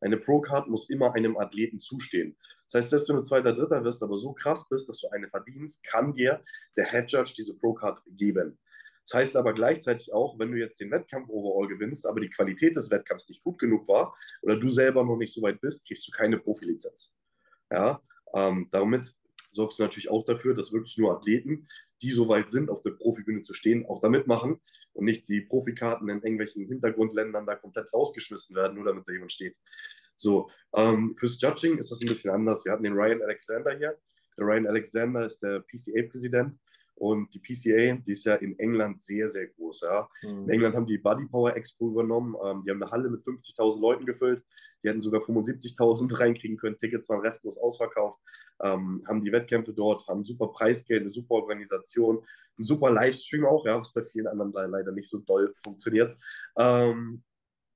Eine Pro-Card muss immer einem Athleten zustehen. Das heißt, selbst wenn du Zweiter, Dritter wirst, aber so krass bist, dass du eine verdienst, kann dir der Head Judge diese Pro-Card geben. Das heißt aber gleichzeitig auch, wenn du jetzt den Wettkampf overall gewinnst, aber die Qualität des Wettkampfs nicht gut genug war oder du selber noch nicht so weit bist, kriegst du keine Profilizenz. Ja, ähm, damit sorgst du natürlich auch dafür, dass wirklich nur Athleten, die so weit sind, auf der Profibühne zu stehen, auch da mitmachen und nicht die Profikarten in irgendwelchen Hintergrundländern da komplett rausgeschmissen werden, nur damit da jemand steht. So, ähm, fürs Judging ist das ein bisschen anders. Wir hatten den Ryan Alexander hier. Der Ryan Alexander ist der PCA-Präsident und die PCA, die ist ja in England sehr, sehr groß. Ja. In England haben die Body Power Expo übernommen. Ähm, die haben eine Halle mit 50.000 Leuten gefüllt. Die hätten sogar 75.000 reinkriegen können. Tickets waren restlos ausverkauft. Ähm, haben die Wettkämpfe dort, haben super Preisgeld, eine super Organisation, ein super Livestream auch, ja, was bei vielen anderen le- leider nicht so doll funktioniert. Ähm,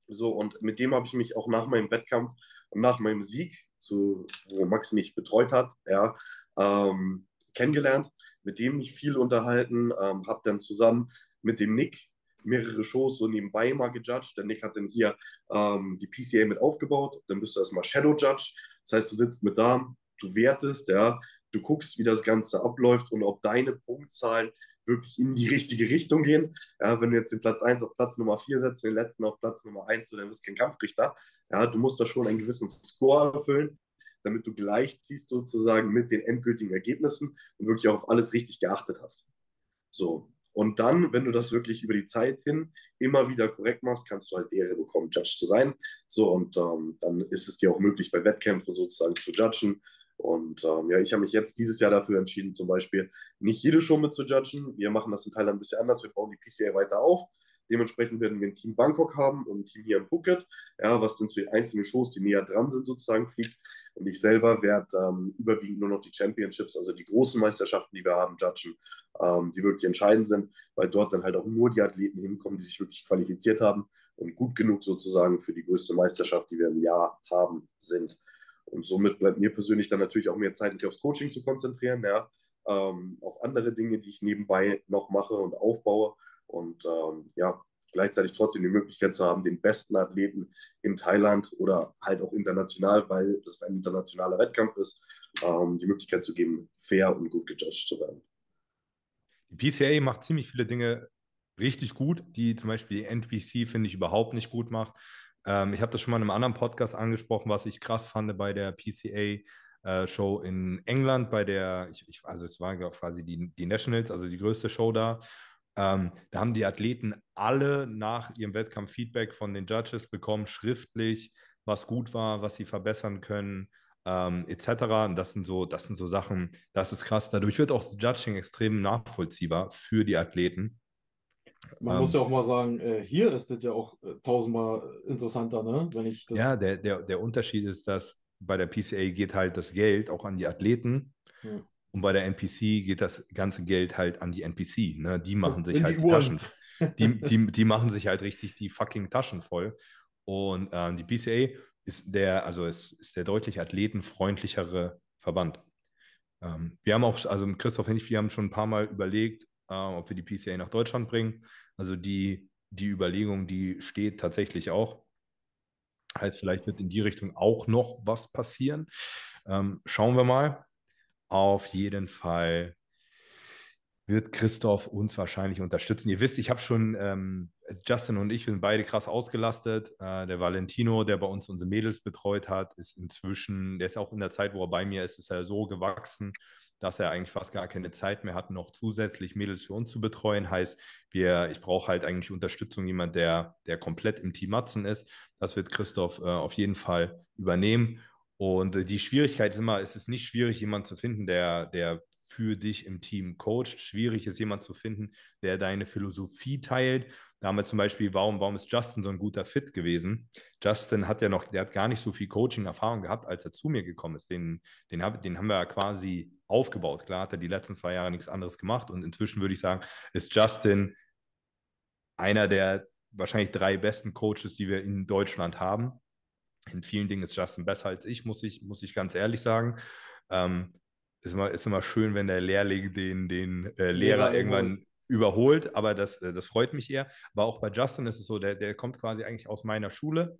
so, und mit dem habe ich mich auch nach meinem Wettkampf und nach meinem Sieg, zu, wo Max mich betreut hat, ja, ähm, kennengelernt, mit dem mich viel unterhalten, ähm, habe dann zusammen mit dem Nick mehrere Shows so nebenbei mal gejudged. Der Nick hat dann hier ähm, die PCA mit aufgebaut. Dann bist du erstmal Shadow Judge. Das heißt, du sitzt mit da, du wertest, ja, du guckst, wie das Ganze abläuft und ob deine Punktzahlen wirklich in die richtige Richtung gehen. Ja, wenn du jetzt den Platz 1 auf Platz Nummer 4 setzt den letzten auf Platz Nummer 1, so, dann bist du kein Kampfrichter. Ja, du musst da schon einen gewissen Score erfüllen, damit du gleichziehst sozusagen mit den endgültigen Ergebnissen und wirklich auch auf alles richtig geachtet hast. So. Und dann, wenn du das wirklich über die Zeit hin immer wieder korrekt machst, kannst du halt die Ehre bekommen, Judge zu sein. So, und ähm, dann ist es dir auch möglich, bei Wettkämpfen sozusagen zu judgen. Und ähm, ja, ich habe mich jetzt dieses Jahr dafür entschieden, zum Beispiel nicht jede Show mit zu judgen. Wir machen das in Thailand ein bisschen anders. Wir bauen die PCA weiter auf. Dementsprechend werden wir ein Team Bangkok haben und ein Team hier in Phuket, ja, was dann zu den einzelnen Shows, die näher dran sind, sozusagen fliegt. Und ich selber werde ähm, überwiegend nur noch die Championships, also die großen Meisterschaften, die wir haben, judgen, ähm, die wirklich entscheidend sind, weil dort dann halt auch nur die Athleten hinkommen, die sich wirklich qualifiziert haben und gut genug sozusagen für die größte Meisterschaft, die wir im Jahr haben, sind. Und somit bleibt mir persönlich dann natürlich auch mehr Zeit, mich aufs Coaching zu konzentrieren, ja, ähm, auf andere Dinge, die ich nebenbei noch mache und aufbaue. Und ähm, ja, gleichzeitig trotzdem die Möglichkeit zu haben, den besten Athleten in Thailand oder halt auch international, weil das ein internationaler Wettkampf ist, ähm, die Möglichkeit zu geben, fair und gut gejudged zu werden. Die PCA macht ziemlich viele Dinge richtig gut, die zum Beispiel die NPC, finde ich, überhaupt nicht gut macht. Ähm, ich habe das schon mal in einem anderen Podcast angesprochen, was ich krass fand bei der PCA. Äh, Show in England, bei der, ich, ich, also es war quasi die, die Nationals, also die größte Show da. Ähm, da haben die Athleten alle nach ihrem Wettkampf Feedback von den Judges bekommen, schriftlich, was gut war, was sie verbessern können, ähm, etc. Und das sind so, das sind so Sachen, das ist krass. Dadurch wird auch das Judging extrem nachvollziehbar für die Athleten. Man ähm, muss ja auch mal sagen, äh, hier ist das ja auch äh, tausendmal interessanter, ne? Wenn ich ja, der, der, der Unterschied ist, dass bei der PCA geht halt das Geld auch an die Athleten. Ja. Und bei der NPC geht das ganze Geld halt an die NPC. Ne? Die machen sich In halt die, die Taschen. Die, die, die machen sich halt richtig die fucking Taschen voll. Und ähm, die PCA ist der, also ist, ist der deutlich athletenfreundlichere Verband. Ähm, wir haben auch, also Christoph und ich, wir haben schon ein paar Mal überlegt, äh, ob wir die PCA nach Deutschland bringen. Also die, die Überlegung, die steht tatsächlich auch. Heißt, vielleicht wird in die Richtung auch noch was passieren. Ähm, schauen wir mal. Auf jeden Fall wird Christoph uns wahrscheinlich unterstützen. Ihr wisst, ich habe schon, ähm, Justin und ich, sind beide krass ausgelastet. Äh, der Valentino, der bei uns unsere Mädels betreut hat, ist inzwischen, der ist auch in der Zeit, wo er bei mir ist, ist er so gewachsen, dass er eigentlich fast gar keine Zeit mehr hat, noch zusätzlich Mädels für uns zu betreuen. Heißt, wir, ich brauche halt eigentlich Unterstützung, jemand, der, der komplett im Team Matzen ist. Das wird Christoph äh, auf jeden Fall übernehmen. Und äh, die Schwierigkeit ist immer, es ist nicht schwierig, jemanden zu finden, der, der für dich im Team coacht. Schwierig ist, jemanden zu finden, der deine Philosophie teilt. Da haben wir zum Beispiel, warum, warum ist Justin so ein guter Fit gewesen? Justin hat ja noch, der hat gar nicht so viel Coaching-Erfahrung gehabt, als er zu mir gekommen ist. Den, den, hab, den haben wir ja quasi aufgebaut. Klar hat er die letzten zwei Jahre nichts anderes gemacht und inzwischen würde ich sagen, ist Justin einer der wahrscheinlich drei besten Coaches, die wir in Deutschland haben. In vielen Dingen ist Justin besser als ich, muss ich, muss ich ganz ehrlich sagen. Ähm, ist, immer, ist immer schön, wenn der Lehrling den, den äh, Lehrer, Lehrer irgendwann überholt, aber das, äh, das freut mich eher. Aber auch bei Justin ist es so, der, der kommt quasi eigentlich aus meiner Schule.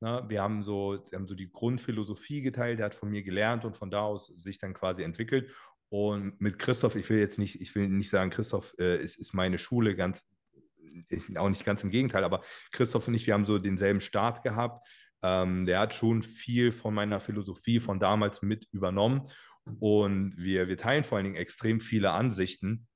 Na, ne? wir haben so, wir haben so die Grundphilosophie geteilt, der hat von mir gelernt und von da aus sich dann quasi entwickelt. Und mit Christoph, ich will jetzt nicht, ich will nicht sagen, Christoph äh, ist, ist meine Schule, ganz, auch nicht ganz im Gegenteil, aber Christoph und ich, wir haben so denselben Start gehabt. Ähm, der hat schon viel von meiner Philosophie von damals mit übernommen. Und wir, wir teilen vor allen Dingen extrem viele Ansichten.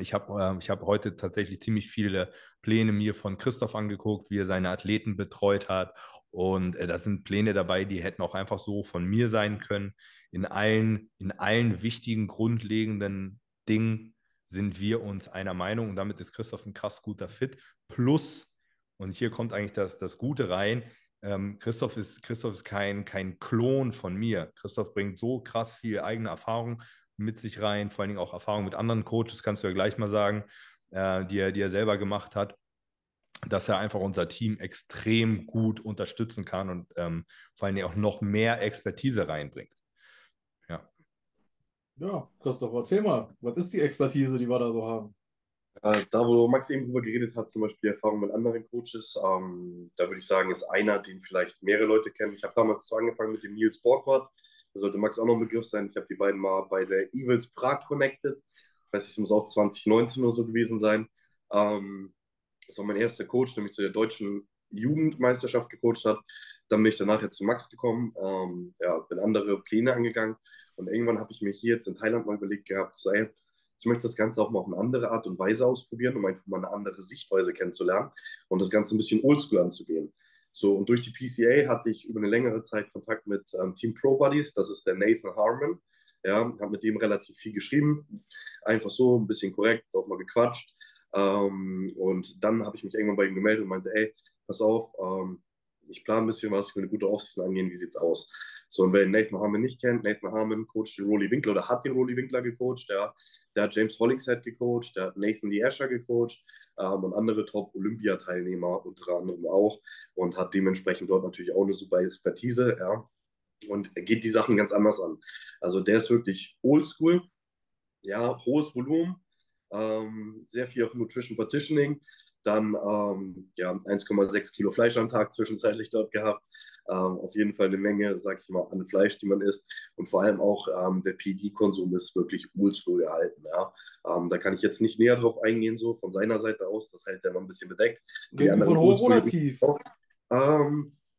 Ich habe äh, hab heute tatsächlich ziemlich viele Pläne mir von Christoph angeguckt, wie er seine Athleten betreut hat. Und äh, da sind Pläne dabei, die hätten auch einfach so von mir sein können. In allen, in allen wichtigen, grundlegenden Dingen sind wir uns einer Meinung und damit ist Christoph ein krass guter Fit. Plus, und hier kommt eigentlich das, das Gute rein, ähm, Christoph ist, Christoph ist kein, kein Klon von mir. Christoph bringt so krass viel eigene Erfahrung mit sich rein, vor allen Dingen auch Erfahrung mit anderen Coaches, kannst du ja gleich mal sagen, äh, die, er, die er selber gemacht hat, dass er einfach unser Team extrem gut unterstützen kann und ähm, vor allen Dingen auch noch mehr Expertise reinbringt. Ja. Ja, Christoph, erzähl mal, was ist die Expertise, die wir da so haben? Äh, da, wo Max eben drüber geredet hat, zum Beispiel Erfahrung mit anderen Coaches, ähm, da würde ich sagen, ist einer, den vielleicht mehrere Leute kennen. Ich habe damals so angefangen mit dem Nils Borgwart. Da sollte Max auch noch ein Begriff sein. Ich habe die beiden mal bei der Evils Prag connected. Ich weiß nicht, es muss auch 2019 oder so gewesen sein. Ähm, das war mein erster Coach, der mich zu der deutschen Jugendmeisterschaft gecoacht hat. Dann bin ich danach jetzt zu Max gekommen, ähm, ja, bin andere Pläne angegangen und irgendwann habe ich mir hier jetzt in Thailand mal überlegt gehabt, so, ey, ich möchte das Ganze auch mal auf eine andere Art und Weise ausprobieren, um einfach mal eine andere Sichtweise kennenzulernen und das Ganze ein bisschen oldschool anzugehen. So, und durch die PCA hatte ich über eine längere Zeit Kontakt mit ähm, Team Pro Buddies, das ist der Nathan Harmon. Ja, habe mit dem relativ viel geschrieben, einfach so, ein bisschen korrekt, auch mal gequatscht. Ähm, und dann habe ich mich irgendwann bei ihm gemeldet und meinte, ey, pass auf, ähm, ich plane ein bisschen was, ich will eine gute Offseason angehen, wie sieht's aus? So, und wer Nathan Harmon nicht kennt, Nathan Harmon coacht den Rolly Winkler oder hat den Rolly Winkler gecoacht, der, der hat James Hollingshead gecoacht, der hat Nathan D. Asher gecoacht ähm, und andere Top-Olympiateilnehmer unter anderem auch und hat dementsprechend dort natürlich auch eine super Expertise, ja, und geht die Sachen ganz anders an. Also der ist wirklich oldschool, ja, hohes Volumen, ähm, sehr viel auf Nutrition Partitioning, dann ähm, ja, 1,6 Kilo Fleisch am Tag zwischenzeitlich dort gehabt. Ähm, auf jeden Fall eine Menge, sag ich mal, an Fleisch, die man isst. Und vor allem auch ähm, der PD-Konsum ist wirklich oldschool gehalten. Ja. Ähm, da kann ich jetzt nicht näher drauf eingehen, so von seiner Seite aus. Das hält er noch ein bisschen bedeckt. Die von hoch oder tief?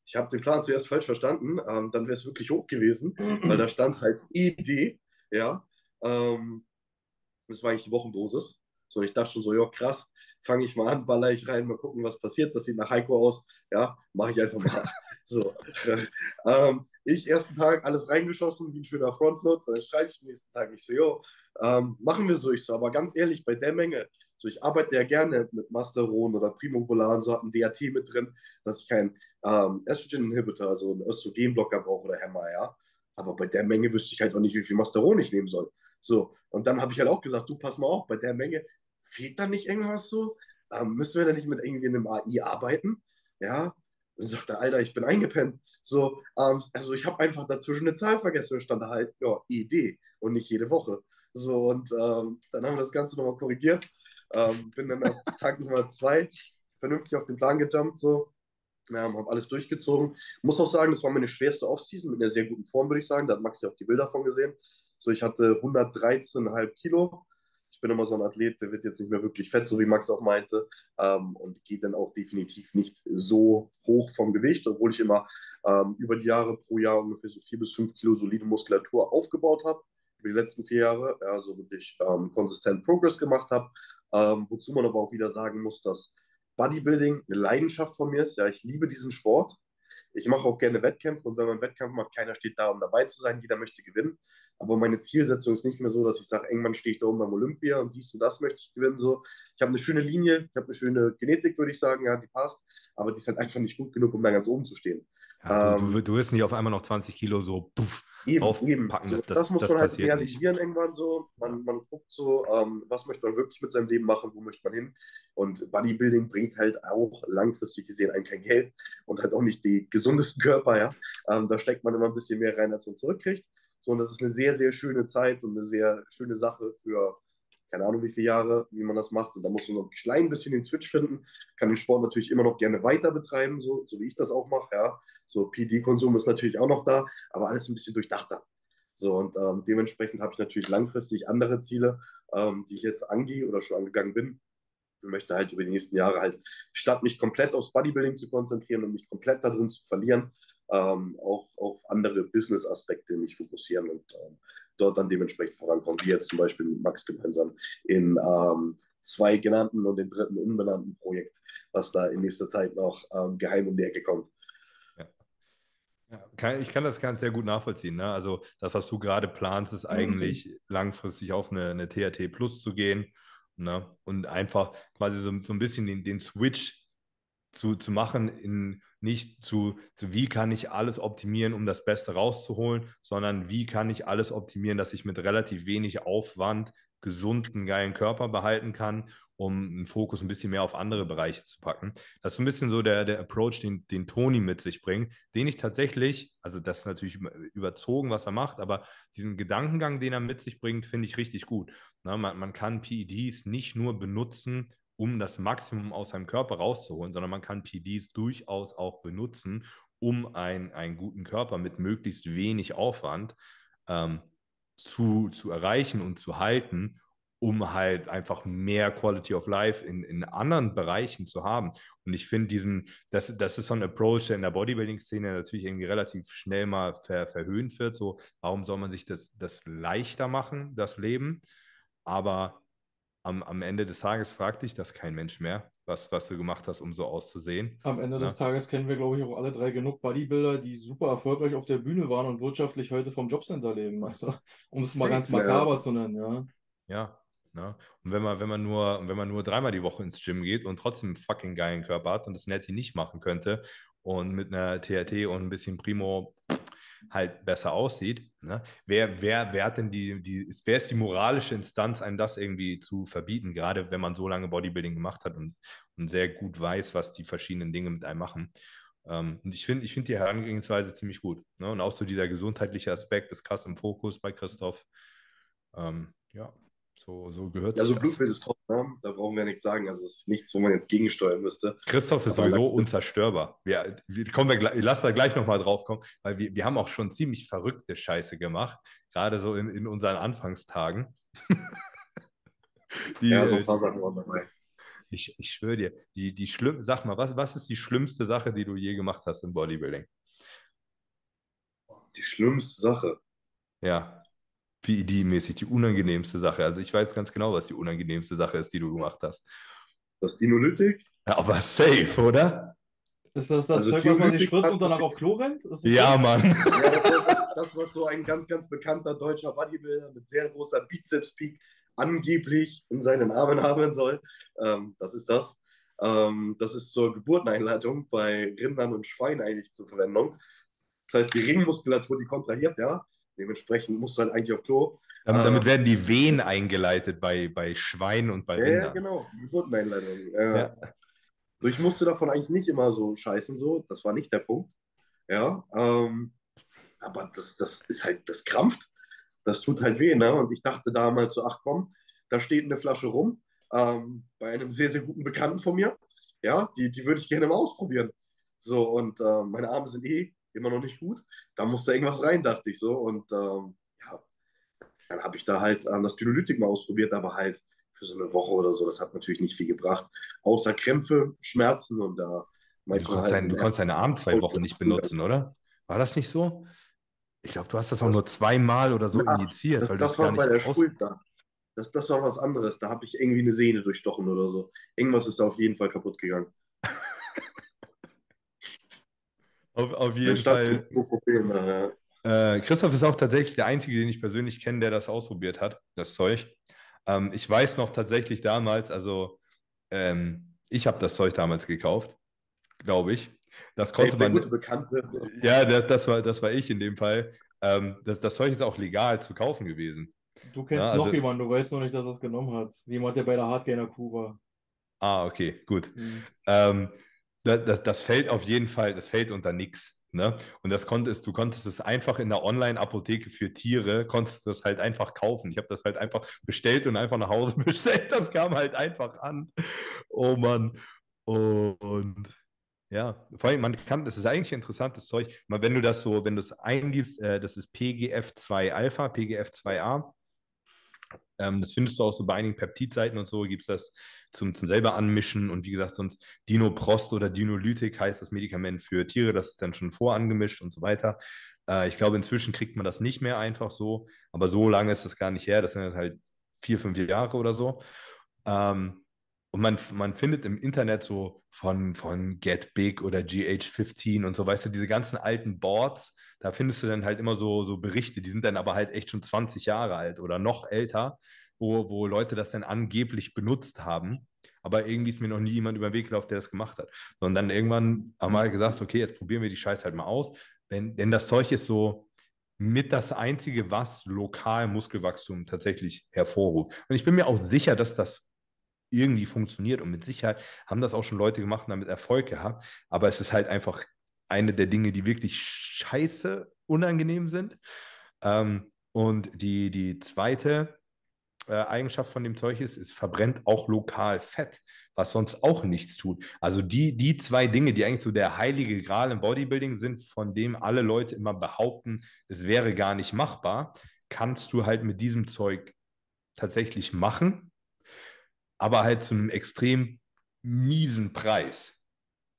Ich habe den Plan zuerst falsch verstanden. Ähm, dann wäre es wirklich hoch gewesen, weil da stand halt Idee. Ja. Ähm, das war eigentlich die Wochendosis. So, ich dachte schon so, ja, krass, fange ich mal an, baller ich rein, mal gucken, was passiert. Das sieht nach Heiko aus. Ja, mache ich einfach mal. so. ähm, ich ersten Tag alles reingeschossen, wie ein schöner Frontload. Dann schreibe ich den nächsten Tag. Ich so, jo, ähm, machen wir so. Ich so, aber ganz ehrlich, bei der Menge, so ich arbeite ja gerne mit Masteron oder Primobolan, so hat ein DAT mit drin, dass ich keinen ähm, Estrogen-Inhibitor, also einen Östrogenblocker brauche oder Hämmer, ja. Aber bei der Menge wüsste ich halt auch nicht, wie viel Masteron ich nehmen soll. So, und dann habe ich halt auch gesagt, du pass mal auf, bei der Menge fehlt da nicht irgendwas so? Ähm, müssen wir da nicht mit irgendwie einem AI arbeiten? Ja. Und sagt er, Alter, ich bin eingepennt. So, ähm, also ich habe einfach dazwischen eine Zahl vergessen und stand da halt, ja, Idee und nicht jede Woche. So, und ähm, dann haben wir das Ganze nochmal korrigiert. Ähm, bin dann ab Tag Nummer zwei vernünftig auf den Plan gejumpt, so. Ähm, habe alles durchgezogen. Muss auch sagen, das war meine schwerste Offseason mit einer sehr guten Form, würde ich sagen. Da hat Max ja auch die Bilder von gesehen. So, ich hatte 113,5 Kilo bin immer so ein Athlet, der wird jetzt nicht mehr wirklich fett, so wie Max auch meinte, ähm, und geht dann auch definitiv nicht so hoch vom Gewicht, obwohl ich immer ähm, über die Jahre pro Jahr ungefähr so vier bis fünf Kilo solide Muskulatur aufgebaut habe, über die letzten vier Jahre, also wirklich ähm, konsistent Progress gemacht habe, ähm, wozu man aber auch wieder sagen muss, dass Bodybuilding eine Leidenschaft von mir ist. Ja, ich liebe diesen Sport. Ich mache auch gerne Wettkämpfe und wenn man Wettkämpfe macht, keiner steht da, um dabei zu sein, jeder möchte gewinnen. Aber meine Zielsetzung ist nicht mehr so, dass ich sage, irgendwann stehe ich da oben beim Olympia und dies und das möchte ich gewinnen. So. Ich habe eine schöne Linie, ich habe eine schöne Genetik, würde ich sagen, ja, die passt, aber die ist halt einfach nicht gut genug, um da ganz oben zu stehen. Ja, du, ähm, du, du wirst nicht auf einmal noch 20 Kilo so puff, eben, aufpacken. Eben. So, das, das, muss das man halt realisieren nicht. irgendwann so. Man, man guckt so, ähm, was möchte man wirklich mit seinem Leben machen, wo möchte man hin. Und Bodybuilding bringt halt auch langfristig gesehen ein kein Geld und halt auch nicht die gesundesten Körper. Ja? Ähm, da steckt man immer ein bisschen mehr rein, als man zurückkriegt. So, und das ist eine sehr, sehr schöne Zeit und eine sehr schöne Sache für keine Ahnung wie viele Jahre, wie man das macht. Und da muss man noch ein klein bisschen den Switch finden. Kann den Sport natürlich immer noch gerne weiter betreiben, so, so wie ich das auch mache. Ja. So PD-Konsum ist natürlich auch noch da, aber alles ein bisschen durchdachter. So, und ähm, dementsprechend habe ich natürlich langfristig andere Ziele, ähm, die ich jetzt angehe oder schon angegangen bin. Ich möchte halt über die nächsten Jahre halt, statt mich komplett aufs Bodybuilding zu konzentrieren und mich komplett da drin zu verlieren, ähm, auch auf andere Business-Aspekte mich fokussieren und ähm, dort dann dementsprechend vorankommen, wie jetzt zum Beispiel mit Max gemeinsam in ähm, zwei genannten und dem dritten unbenannten Projekt, was da in nächster Zeit noch ähm, geheim um die Ecke kommt. Ja. ich kann das ganz sehr gut nachvollziehen. Ne? Also das, was du gerade planst, ist eigentlich mhm. langfristig auf eine, eine THT Plus zu gehen ne? und einfach quasi so, so ein bisschen den, den Switch zu, zu machen in nicht zu, zu, wie kann ich alles optimieren, um das Beste rauszuholen, sondern wie kann ich alles optimieren, dass ich mit relativ wenig Aufwand gesunden, geilen Körper behalten kann, um einen Fokus ein bisschen mehr auf andere Bereiche zu packen. Das ist ein bisschen so der, der Approach, den, den Toni mit sich bringt, den ich tatsächlich, also das ist natürlich überzogen, was er macht, aber diesen Gedankengang, den er mit sich bringt, finde ich richtig gut. Na, man, man kann PEDs nicht nur benutzen, um das Maximum aus seinem Körper rauszuholen, sondern man kann PDs durchaus auch benutzen, um ein, einen guten Körper mit möglichst wenig Aufwand ähm, zu, zu erreichen und zu halten, um halt einfach mehr Quality of Life in, in anderen Bereichen zu haben. Und ich finde diesen, das, das ist so ein Approach, der in der Bodybuilding-Szene natürlich irgendwie relativ schnell mal ver, verhöhnt wird. So, warum soll man sich das, das leichter machen, das Leben? Aber am, am Ende des Tages fragt dich das kein Mensch mehr, was, was du gemacht hast, um so auszusehen. Am Ende ja. des Tages kennen wir, glaube ich, auch alle drei genug Bodybuilder, die super erfolgreich auf der Bühne waren und wirtschaftlich heute vom Jobcenter leben. Also, um es mal ganz makaber ja. zu nennen, ja. Ja, Ne? Und wenn man, wenn man nur, wenn man nur dreimal die Woche ins Gym geht und trotzdem einen fucking geilen Körper hat und das Netty nicht machen könnte und mit einer TRT und ein bisschen Primo halt besser aussieht, ne? wer, wer, wer hat denn die, die, wer ist die moralische Instanz, einem das irgendwie zu verbieten, gerade wenn man so lange Bodybuilding gemacht hat und, und sehr gut weiß, was die verschiedenen Dinge mit einem machen. Ähm, und ich finde ich find die Herangehensweise ziemlich gut. Ne? Und auch so dieser gesundheitliche Aspekt ist krass im Fokus bei Christoph. Ähm, ja, so, so gehört es. Ja, so Blutbild ist top, ne? da brauchen wir nichts sagen. Also es ist nichts, wo man jetzt gegensteuern müsste. Christoph ist Aber sowieso unzerstörbar. Wir, wir kommen wir, lass da gleich nochmal drauf kommen, weil wir, wir haben auch schon ziemlich verrückte Scheiße gemacht, gerade so in, in unseren Anfangstagen. die, ja, so ein paar Sachen waren dabei. Ich, ich schwöre dir, die, die schlimm, sag mal, was, was ist die schlimmste Sache, die du je gemacht hast im Bodybuilding? Die schlimmste Sache. Ja. PED-mäßig, die unangenehmste Sache. Also ich weiß ganz genau, was die unangenehmste Sache ist, die du gemacht hast. Das Dinolytik? Ja, aber safe, oder? Ist das das also Zeug, was man sich spritzt und danach auf Klo rennt? Ja, Mann. Ja, das, das, das, was so ein ganz, ganz bekannter deutscher Bodybuilder mit sehr großer Bizeps-Peak angeblich in seinen Armen haben soll. Ähm, das ist das. Ähm, das ist zur Geburteneinleitung bei Rindern und Schweinen eigentlich zur Verwendung. Das heißt, die Ringmuskulatur, die kontrahiert, ja. Dementsprechend musst du halt eigentlich auf Klo. Damit, damit ähm, werden die Wehen eingeleitet bei, bei Schweinen und bei Rindern. Ja, genau, die Geburteneinleitung. Äh, ja. Ich musste davon eigentlich nicht immer so scheißen, so. Das war nicht der Punkt. Ja, ähm, aber das, das ist halt, das krampft das tut halt weh. Ne? Und ich dachte damals so, ach komm, da steht eine Flasche rum ähm, bei einem sehr, sehr guten Bekannten von mir. Ja, die, die würde ich gerne mal ausprobieren. So, und äh, meine Arme sind eh immer noch nicht gut. Da musste irgendwas rein, dachte ich so. Und ähm, ja, dann habe ich da halt ähm, das Dynolytik mal ausprobiert, aber halt für so eine Woche oder so. Das hat natürlich nicht viel gebracht. Außer Krämpfe, Schmerzen und da. Äh, du, konntest halt, du konntest deine Arme zwei Wochen nicht benutzen, oder? War das nicht so? Ich glaube, du hast das auch nur zweimal oder so ja, injiziert. Das, weil das war bei der Schulter. Das, das war was anderes. Da habe ich irgendwie eine Sehne durchstochen oder so. Irgendwas ist da auf jeden Fall kaputt gegangen. Auf, auf jeden Fall. Probleme, ja. äh, Christoph ist auch tatsächlich der Einzige, den ich persönlich kenne, der das ausprobiert hat, das Zeug. Ähm, ich weiß noch tatsächlich damals, also ähm, ich habe das Zeug damals gekauft, glaube ich. Das konnte man. Gute Bekannte. Ja, das, das, war, das war ich in dem Fall. Ähm, das, das Zeug ist auch legal zu kaufen gewesen. Du kennst ja, also, noch jemanden, du weißt noch nicht, dass er es genommen hat. Jemand, der bei der Hardgainer Crew war. Ah, okay, gut. Mhm. Ähm, das, das, das, fällt auf jeden Fall, das fällt unter nichts. Ne? Und das konntest, du konntest es einfach in der Online-Apotheke für Tiere, konntest das halt einfach kaufen. Ich habe das halt einfach bestellt und einfach nach Hause bestellt. Das kam halt einfach an. Oh Mann. Und ja, vor allem, man kann, das ist eigentlich interessantes Zeug. wenn du das so, wenn du es eingibst, äh, das ist PGF2 Alpha, PGF2A. Ähm, das findest du auch so bei einigen Peptidseiten und so, gibt es das zum, zum selber anmischen. Und wie gesagt, sonst Dinoprost oder Dinolytik heißt das Medikament für Tiere, das ist dann schon vorangemischt und so weiter. Äh, ich glaube, inzwischen kriegt man das nicht mehr einfach so, aber so lange ist das gar nicht her. Das sind halt vier, fünf Jahre oder so. Ähm, und man, man findet im Internet so von, von Get Big oder GH15 und so, weißt du, diese ganzen alten Boards, da findest du dann halt immer so, so Berichte, die sind dann aber halt echt schon 20 Jahre alt oder noch älter, wo, wo Leute das dann angeblich benutzt haben. Aber irgendwie ist mir noch nie jemand über den Weg gelaufen, der das gemacht hat. Sondern dann irgendwann haben wir halt gesagt, okay, jetzt probieren wir die Scheiße halt mal aus. Denn, denn das Zeug ist so mit das Einzige, was lokal Muskelwachstum tatsächlich hervorruft. Und ich bin mir auch sicher, dass das irgendwie funktioniert. Und mit Sicherheit haben das auch schon Leute gemacht und damit Erfolg gehabt. Aber es ist halt einfach eine der Dinge, die wirklich scheiße unangenehm sind. Ähm, und die, die zweite äh, Eigenschaft von dem Zeug ist, es verbrennt auch lokal Fett, was sonst auch nichts tut. Also die, die zwei Dinge, die eigentlich so der heilige Gral im Bodybuilding sind, von dem alle Leute immer behaupten, es wäre gar nicht machbar, kannst du halt mit diesem Zeug tatsächlich machen aber halt zu einem extrem miesen Preis.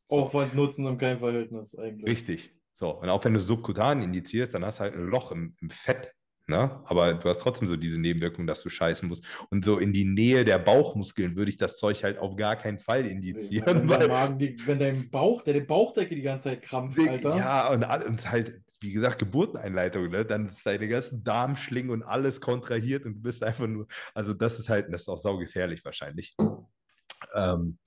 So. Aufwand, Nutzen und kein Verhältnis eigentlich. Richtig. So, und auch wenn du subkutan indizierst, dann hast du halt ein Loch im, im Fett. Ne? Aber du hast trotzdem so diese Nebenwirkung, dass du scheißen musst. Und so in die Nähe der Bauchmuskeln würde ich das Zeug halt auf gar keinen Fall indizieren. Wenn, weil, Magen, die, wenn dein Bauch, deine Bauchdecke die ganze Zeit krampft, Alter. Ja, und, und halt, wie gesagt, Geburteneinleitung, ne? dann ist deine ganzen Darmschlingen und alles kontrahiert und du bist einfach nur, also das ist halt, das ist auch saugefährlich wahrscheinlich. Ähm,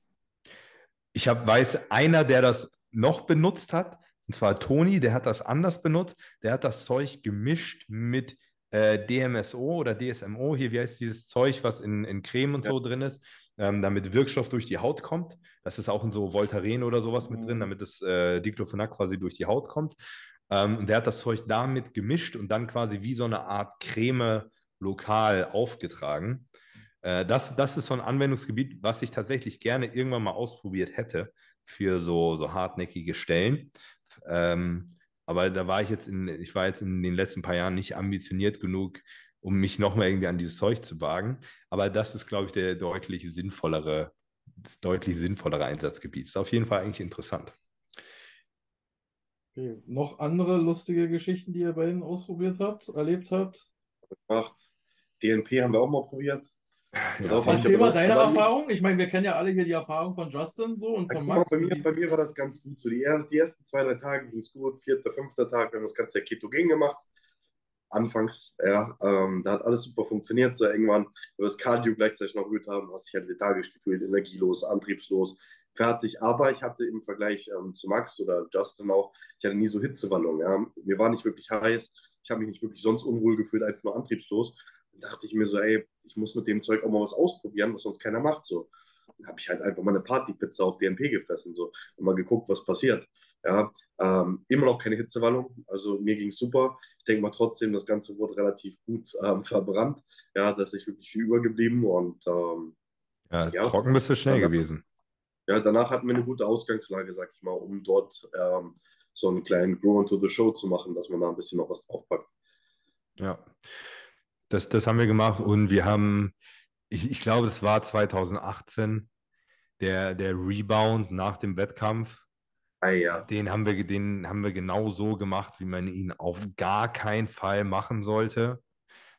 ich hab, weiß, einer, der das noch benutzt hat, und zwar Toni, der hat das anders benutzt, der hat das Zeug gemischt mit äh, DMSO oder DSMO, hier, wie heißt dieses Zeug, was in, in Creme und ja. so drin ist, ähm, damit Wirkstoff durch die Haut kommt. Das ist auch in so Voltaren oder sowas mit drin, mhm. damit das äh, Diclofenac quasi durch die Haut kommt. Ähm, und der hat das Zeug damit gemischt und dann quasi wie so eine Art Creme lokal aufgetragen. Äh, das, das ist so ein Anwendungsgebiet, was ich tatsächlich gerne irgendwann mal ausprobiert hätte für so, so hartnäckige Stellen. Ähm, aber da war ich jetzt in, ich war jetzt in den letzten paar Jahren nicht ambitioniert genug, um mich nochmal irgendwie an dieses Zeug zu wagen. Aber das ist, glaube ich, der deutlich sinnvollere, das deutlich sinnvollere Einsatzgebiet. Ist auf jeden Fall eigentlich interessant. Okay. Noch andere lustige Geschichten, die ihr bei Ihnen ausprobiert habt, erlebt habt? Gemacht. DNP haben wir auch mal probiert. Ja, Erzähl mal deine Erfahrung. Ich meine, wir kennen ja alle hier die Erfahrung von Justin so und von Max. Mal, bei, mir, bei mir war das ganz gut. So die, die ersten zwei, drei Tage ging es gut. Vierter, fünfter Tag, wir haben das ganze Ketogen gemacht. Anfangs, ja, ähm, da hat alles super funktioniert. So irgendwann, wenn wir das Cardio gleichzeitig noch erhöht haben, hast dich halt lethargisch gefühlt, energielos, antriebslos, fertig. Aber ich hatte im Vergleich ähm, zu Max oder Justin auch, ich hatte nie so Hitzewallung. Ja. Mir war nicht wirklich heiß. Ich habe mich nicht wirklich sonst unwohl gefühlt, einfach nur antriebslos dachte ich mir so, ey, ich muss mit dem Zeug auch mal was ausprobieren, was sonst keiner macht. So habe ich halt einfach mal eine Partypizza auf DNP gefressen so und mal geguckt, was passiert. Ja, ähm, immer noch keine Hitzewallung, also mir ging es super. Ich denke mal trotzdem, das Ganze wurde relativ gut ähm, verbrannt. Ja, da ist wirklich viel übergeblieben und ähm, ja, ja, trocken bist du schnell danach, gewesen. Ja, danach hatten wir eine gute Ausgangslage, sag ich mal, um dort ähm, so einen kleinen Grow into the Show zu machen, dass man da ein bisschen noch was draufpackt. Ja, das, das haben wir gemacht und wir haben, ich, ich glaube, es war 2018, der, der Rebound nach dem Wettkampf. Ah, ja. Den haben wir, den haben wir genau so gemacht, wie man ihn auf gar keinen Fall machen sollte.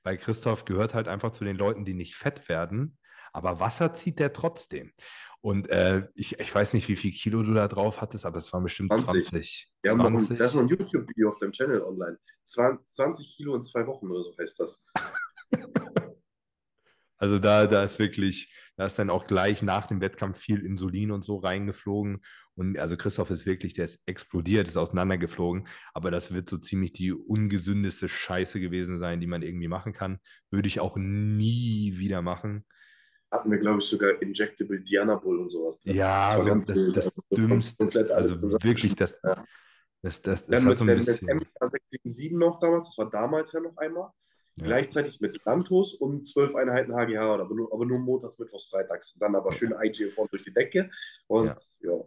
Weil Christoph gehört halt einfach zu den Leuten, die nicht fett werden. Aber Wasser zieht der trotzdem. Und äh, ich, ich weiß nicht, wie viel Kilo du da drauf hattest, aber es waren bestimmt 20. 20. Wir 20. Haben noch, das ist noch ein YouTube-Video auf deinem Channel online. 20 Kilo in zwei Wochen oder so heißt das. also da, da ist wirklich, da ist dann auch gleich nach dem Wettkampf viel Insulin und so reingeflogen. Und also Christoph ist wirklich, der ist explodiert, ist auseinandergeflogen. Aber das wird so ziemlich die ungesündeste Scheiße gewesen sein, die man irgendwie machen kann. Würde ich auch nie wieder machen hatten wir, glaube ich, sogar Injectable Diana Bull und sowas. Drin. Ja, das, also das, das, das Dümmste, also wirklich, das, das, das, das, hat so ein bisschen... Mit MK677 noch damals, das war damals ja noch einmal. Ja. Gleichzeitig mit Lantos und zwölf Einheiten HGH, aber nur, aber nur montags, mittwochs, freitags. Und dann aber schön IGF durch die Decke. Und ja, ja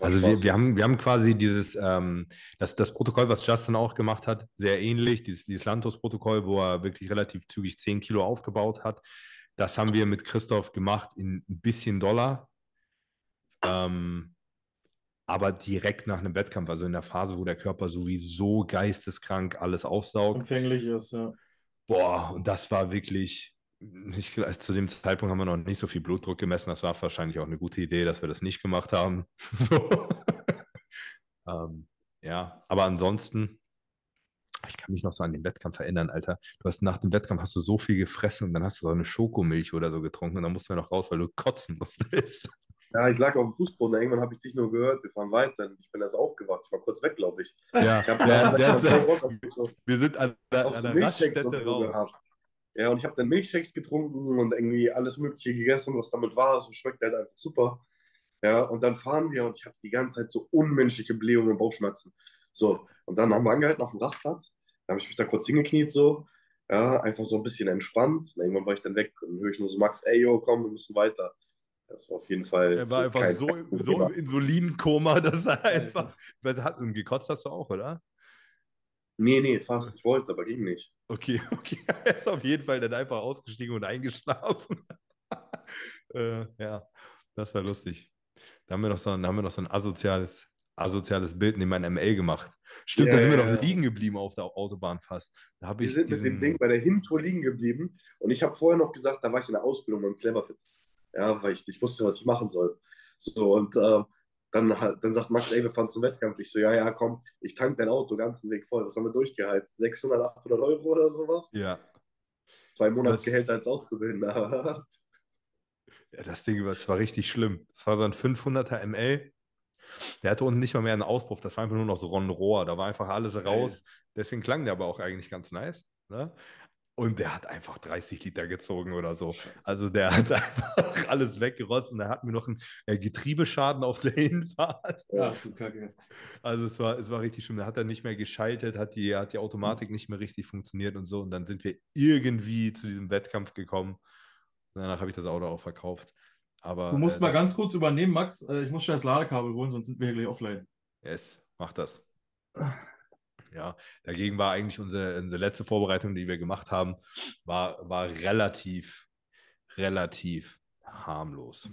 also wir, wir, haben, wir haben quasi dieses, ähm, das, das Protokoll, was Justin auch gemacht hat, sehr ähnlich, dieses, dieses Lantos-Protokoll, wo er wirklich relativ zügig 10 Kilo aufgebaut hat. Das haben wir mit Christoph gemacht in ein bisschen Dollar. Ähm, aber direkt nach einem Wettkampf, also in der Phase, wo der Körper sowieso geisteskrank alles aufsaugt. Empfänglich ist, ja. Boah, und das war wirklich, ich, zu dem Zeitpunkt haben wir noch nicht so viel Blutdruck gemessen. Das war wahrscheinlich auch eine gute Idee, dass wir das nicht gemacht haben. So. ähm, ja, aber ansonsten ich kann mich noch so an den Wettkampf erinnern, Alter. Du hast nach dem Wettkampf hast du so viel gefressen und dann hast du so eine Schokomilch oder so getrunken und dann musst du ja noch raus, weil du kotzen musstest. Ja, ich lag auf dem Fußboden. Irgendwann habe ich dich nur gehört. Wir fahren weiter. Ich bin erst aufgewacht. Ich war kurz weg, glaube ich. Ja, ich ja, ja wir sind an der, an der Raststätte so raus. Ja, und ich habe dann Milchshakes getrunken und irgendwie alles Mögliche gegessen, was damit war. So schmeckt halt einfach super. Ja, und dann fahren wir und ich hatte die ganze Zeit so unmenschliche Blähungen und Bauchschmerzen. So, und dann haben wir angehalten auf dem Rastplatz. Da habe ich mich da kurz hingekniet, so. Ja, einfach so ein bisschen entspannt. Und irgendwann war ich dann weg und höre ich nur so, Max, ey, yo, komm, wir müssen weiter. Das war auf jeden Fall. Er war einfach so, so im Insulinkoma, dass er einfach. Hat, gekotzt hast du auch, oder? Nee, nee, fast. Ich wollte, aber ging nicht. Okay, okay. Er ist auf jeden Fall dann einfach ausgestiegen und eingeschlafen. äh, ja, das war lustig. Da haben wir noch so, da haben wir noch so ein asoziales asoziales Bild neben meinem ML gemacht. Stimmt, yeah, da sind wir noch liegen geblieben auf der Autobahn fast. Da wir sind diesen... mit dem Ding bei der Hintour liegen geblieben und ich habe vorher noch gesagt, da war ich in der Ausbildung beim Cleverfit. Ja, weil ich nicht wusste, was ich machen soll. So, und äh, dann, dann sagt Max, ey, wir fahren zum Wettkampf. Ich so, ja, ja, komm, ich tank dein Auto ganzen Weg voll. Was haben wir durchgeheizt? 600, 800 Euro oder sowas? Ja. Zwei Monatsgehälter als Auszubildender. Ja, das Ding war, das war richtig schlimm. Das war so ein 500er ML. Der hatte unten nicht mal mehr einen Auspuff. Das war einfach nur noch so ein Rohr. Da war einfach alles raus. Deswegen klang der aber auch eigentlich ganz nice. Ne? Und der hat einfach 30 Liter gezogen oder so. Scheiße. Also der hat einfach alles weggerotzt und er hat mir noch einen äh, Getriebeschaden auf der Hinfahrt. Ach du Kacke. Also es war, es war richtig schlimm. Da hat er nicht mehr geschaltet, hat die, hat die Automatik nicht mehr richtig funktioniert und so. Und dann sind wir irgendwie zu diesem Wettkampf gekommen. Und danach habe ich das Auto auch verkauft. Aber Du musst äh, mal ganz kurz übernehmen, Max. Äh, Ich muss schnell das Ladekabel holen, sonst sind wir hier gleich offline. Yes, mach das. Ja, dagegen war eigentlich unsere, unsere letzte Vorbereitung, die wir gemacht haben, war, war relativ, relativ harmlos.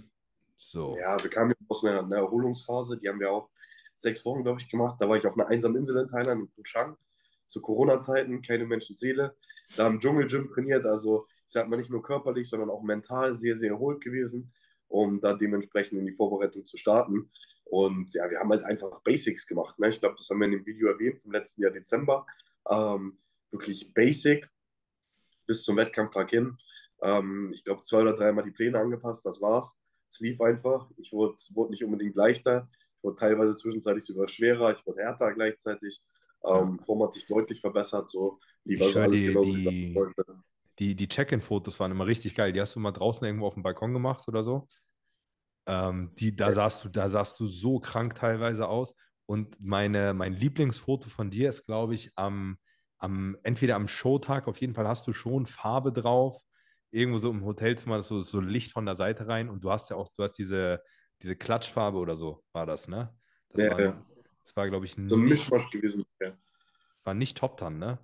So. Ja, wir kamen aus einer, einer Erholungsphase, die haben wir auch sechs Wochen, glaube ich, gemacht. Da war ich auf einer einsamen Insel in Thailand, in Busan, zu Corona-Zeiten, keine Menschenseele. Da im Dschungelgym trainiert, also ich sag mal nicht nur körperlich, sondern auch mental sehr, sehr erholt gewesen, um da dementsprechend in die Vorbereitung zu starten. Und ja, wir haben halt einfach Basics gemacht. Ne? Ich glaube, das haben wir in dem Video erwähnt vom letzten Jahr Dezember. Ähm, wirklich Basic bis zum Wettkampftag hin. Ähm, ich glaube, zwei oder dreimal die Pläne angepasst, das war's. Es lief einfach. Ich wurde, wurde nicht unbedingt leichter. Ich wurde teilweise zwischenzeitlich sogar schwerer. Ich wurde härter gleichzeitig. Ähm, Form hat sich deutlich verbessert. So lief also alles die- genau die-. Die, die Check-in-Fotos waren immer richtig geil. Die hast du mal draußen irgendwo auf dem Balkon gemacht oder so. Ähm, die, da, sahst du, da sahst du so krank teilweise aus. Und meine, mein Lieblingsfoto von dir ist, glaube ich, am, am, entweder am Showtag, auf jeden Fall hast du schon Farbe drauf. Irgendwo so im Hotelzimmer, so, so Licht von der Seite rein. Und du hast ja auch, du hast diese, diese Klatschfarbe oder so, war das, ne? Das Ja, war, ja. das war glaube ich, So ein Mischmasch gewesen. Ja. war nicht Top Tan, ne?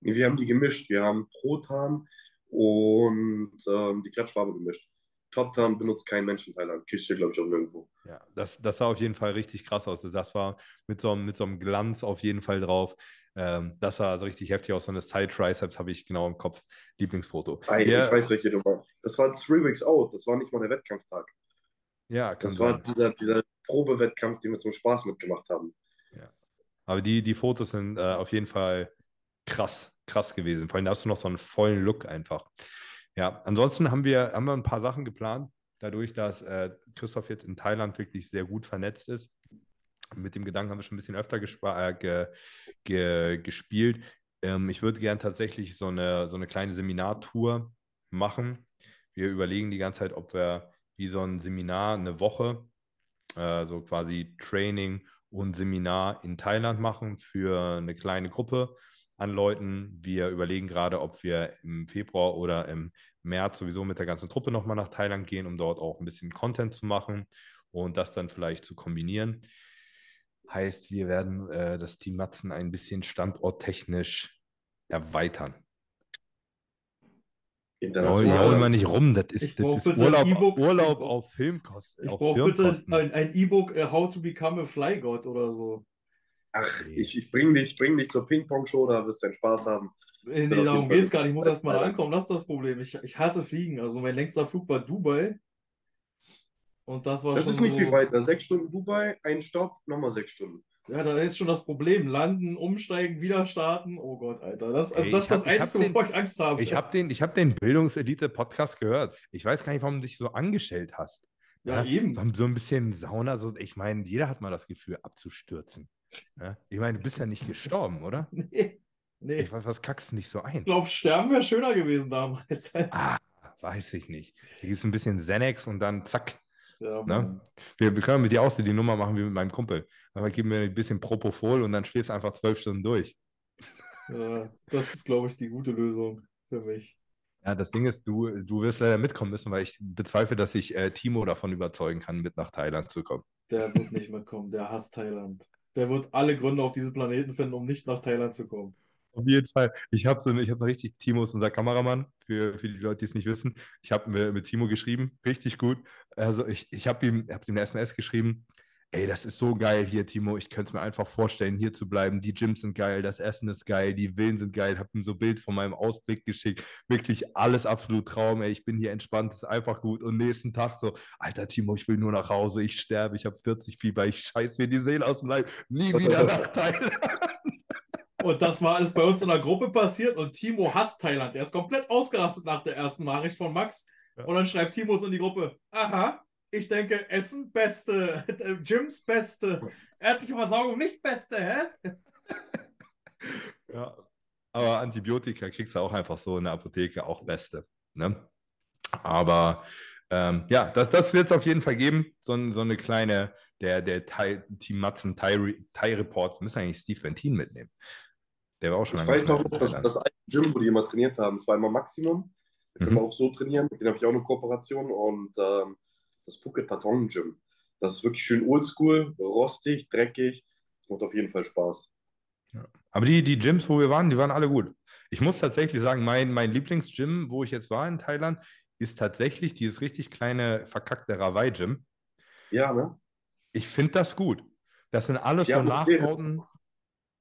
Nee, wir haben die gemischt. Wir haben Protan und ähm, die Klatschfarbe gemischt. Top-Tan benutzt kein Mensch in Thailand. Kriegst du, glaube ich, auch nirgendwo. Ja, das, das sah auf jeden Fall richtig krass aus. Das war mit so, einem- mit so einem Glanz auf jeden Fall drauf. Ähm, das sah so richtig heftig aus. So eine Side-Triceps habe ich genau im Kopf. Lieblingsfoto. Ey, Ja. Ich weiß, welche du meinst. Das war Three Weeks Out. Das war nicht mal der Wettkampftag. Ja, Das war sein. dieser, dieser Probewettkampf, den wir zum Spaß mitgemacht haben. Aber die, die Fotos sind äh, auf jeden Fall krass, krass gewesen. Vor allem da hast du noch so einen vollen Look einfach. Ja, ansonsten haben wir, haben wir ein paar Sachen geplant, dadurch, dass äh, Christoph jetzt in Thailand wirklich sehr gut vernetzt ist. Mit dem Gedanken haben wir schon ein bisschen öfter äh, ge, ge, gespielt. Ähm, ich würde gern tatsächlich so eine, so eine kleine Seminartour machen. Wir überlegen die ganze Zeit, ob wir wie so ein Seminar eine Woche, äh, so quasi Training und Seminar in Thailand machen für eine kleine Gruppe an Leuten. Wir überlegen gerade, ob wir im Februar oder im März sowieso mit der ganzen Truppe nochmal nach Thailand gehen, um dort auch ein bisschen Content zu machen und das dann vielleicht zu kombinieren. Heißt, wir werden äh, das Team Matzen ein bisschen standorttechnisch erweitern. Jaul, International. jaul mal nicht rum, das ist, das ist Urlaub, E-Book. Urlaub auf Filmkosten. Ich brauche bitte ein E-Book äh, How to Become a Fly God oder so. Ach, ich, ich bring dich, bring dich zur Ping-Pong-Show, da wirst du deinen Spaß haben. Nee, jeden darum geht's gar nicht. Ich muss erst mal ankommen. Das ist das Problem. Ich, ich hasse Fliegen. Also mein längster Flug war Dubai. Und das war Das schon ist nicht so, viel weiter. Sechs Stunden Dubai, ein Stopp, nochmal sechs Stunden. Ja, da ist schon das Problem. Landen, umsteigen, wieder starten. Oh Gott, Alter. Das, also Ey, das ist das Einzige, den- wovor ich Angst habe. Ich habe den, ich hab den Bildungselite-Podcast gehört. Ich weiß gar nicht, warum du dich so angestellt hast. Ja, eben. So, so ein bisschen Sauna, so, ich meine, jeder hat mal das Gefühl, abzustürzen. Ja? Ich meine, du bist ja nicht gestorben, oder? Nee. Nee. Ich weiß, was kackst du nicht so ein? Ich glaube, sterben wäre schöner gewesen damals. Als, Ah, weiß ich nicht. Hier gibt es ein bisschen Xanax und dann zack. ja, Ne? Wir, wir können mit dir auch so die Nummer machen wie mit meinem Kumpel. Aber geben wir ein bisschen Propofol und dann schläfst du einfach zwölf Stunden durch. Ja, das ist, glaube ich, die gute Lösung für mich. Ja, das Ding ist, du, du wirst leider mitkommen müssen, weil ich bezweifle, dass ich äh, Timo davon überzeugen kann, mit nach Thailand zu kommen. Der wird nicht mitkommen. Der hasst Thailand. Der wird alle Gründe auf diesem Planeten finden, um nicht nach Thailand zu kommen. Auf jeden Fall. Ich habe so ich richtig, Timo ist unser Kameramann, für, für die Leute, die es nicht wissen. Ich habe mit, mit Timo geschrieben, richtig gut. Also ich, ich habe ihm, hab ihm eine SMS geschrieben, ey, das ist so geil hier, Timo. Ich könnte es mir einfach vorstellen, hier zu bleiben. Die Gyms sind geil, das Essen ist geil, die Villen sind geil. Hab ihm so ein Bild von meinem Ausblick geschickt. Wirklich alles absolut Traum, ey. Ich bin hier entspannt, ist einfach gut. Und nächsten Tag so, Alter, Timo, ich will nur nach Hause. Ich sterbe, ich habe 40 Fieber, ich scheiß mir die Seele aus dem Leib. Nie wieder nach Thailand. Und das war alles bei uns in der Gruppe passiert und Timo hasst Thailand. Der ist komplett ausgerastet nach der ersten Nachricht von Max. Und dann schreibt Timo so in die Gruppe: Aha, ich denke, Essen beste, Gyms beste, ärztliche Versorgung nicht beste, hä? Ja. Aber Antibiotika kriegst du auch einfach so in der Apotheke, auch beste. Ne? Aber ähm, ja, das, das wird es auf jeden Fall geben. So, so eine kleine, der, der Thai, Team Matzen Thai, Thai Report. Wir müssen eigentlich Steve Ventin mitnehmen. Der war auch schon Ich weiß noch, Thailand. das alte Gym, wo die immer trainiert haben, das war immer Maximum. Da können Mhm. wir auch so trainieren. Mit denen habe ich auch eine Kooperation. Und ähm, das Phuket Patong Gym. Das ist wirklich schön oldschool, rostig, dreckig. Das macht auf jeden Fall Spaß. Aber die, die Gyms, wo wir waren, die waren alle gut. Ich muss tatsächlich sagen, mein, mein Lieblingsgym, wo ich jetzt war in Thailand, ist tatsächlich dieses richtig kleine, verkackte Rawai-Gym. Ja, ne? Ich finde das gut. Das sind alles Ja, so. Nachbauten.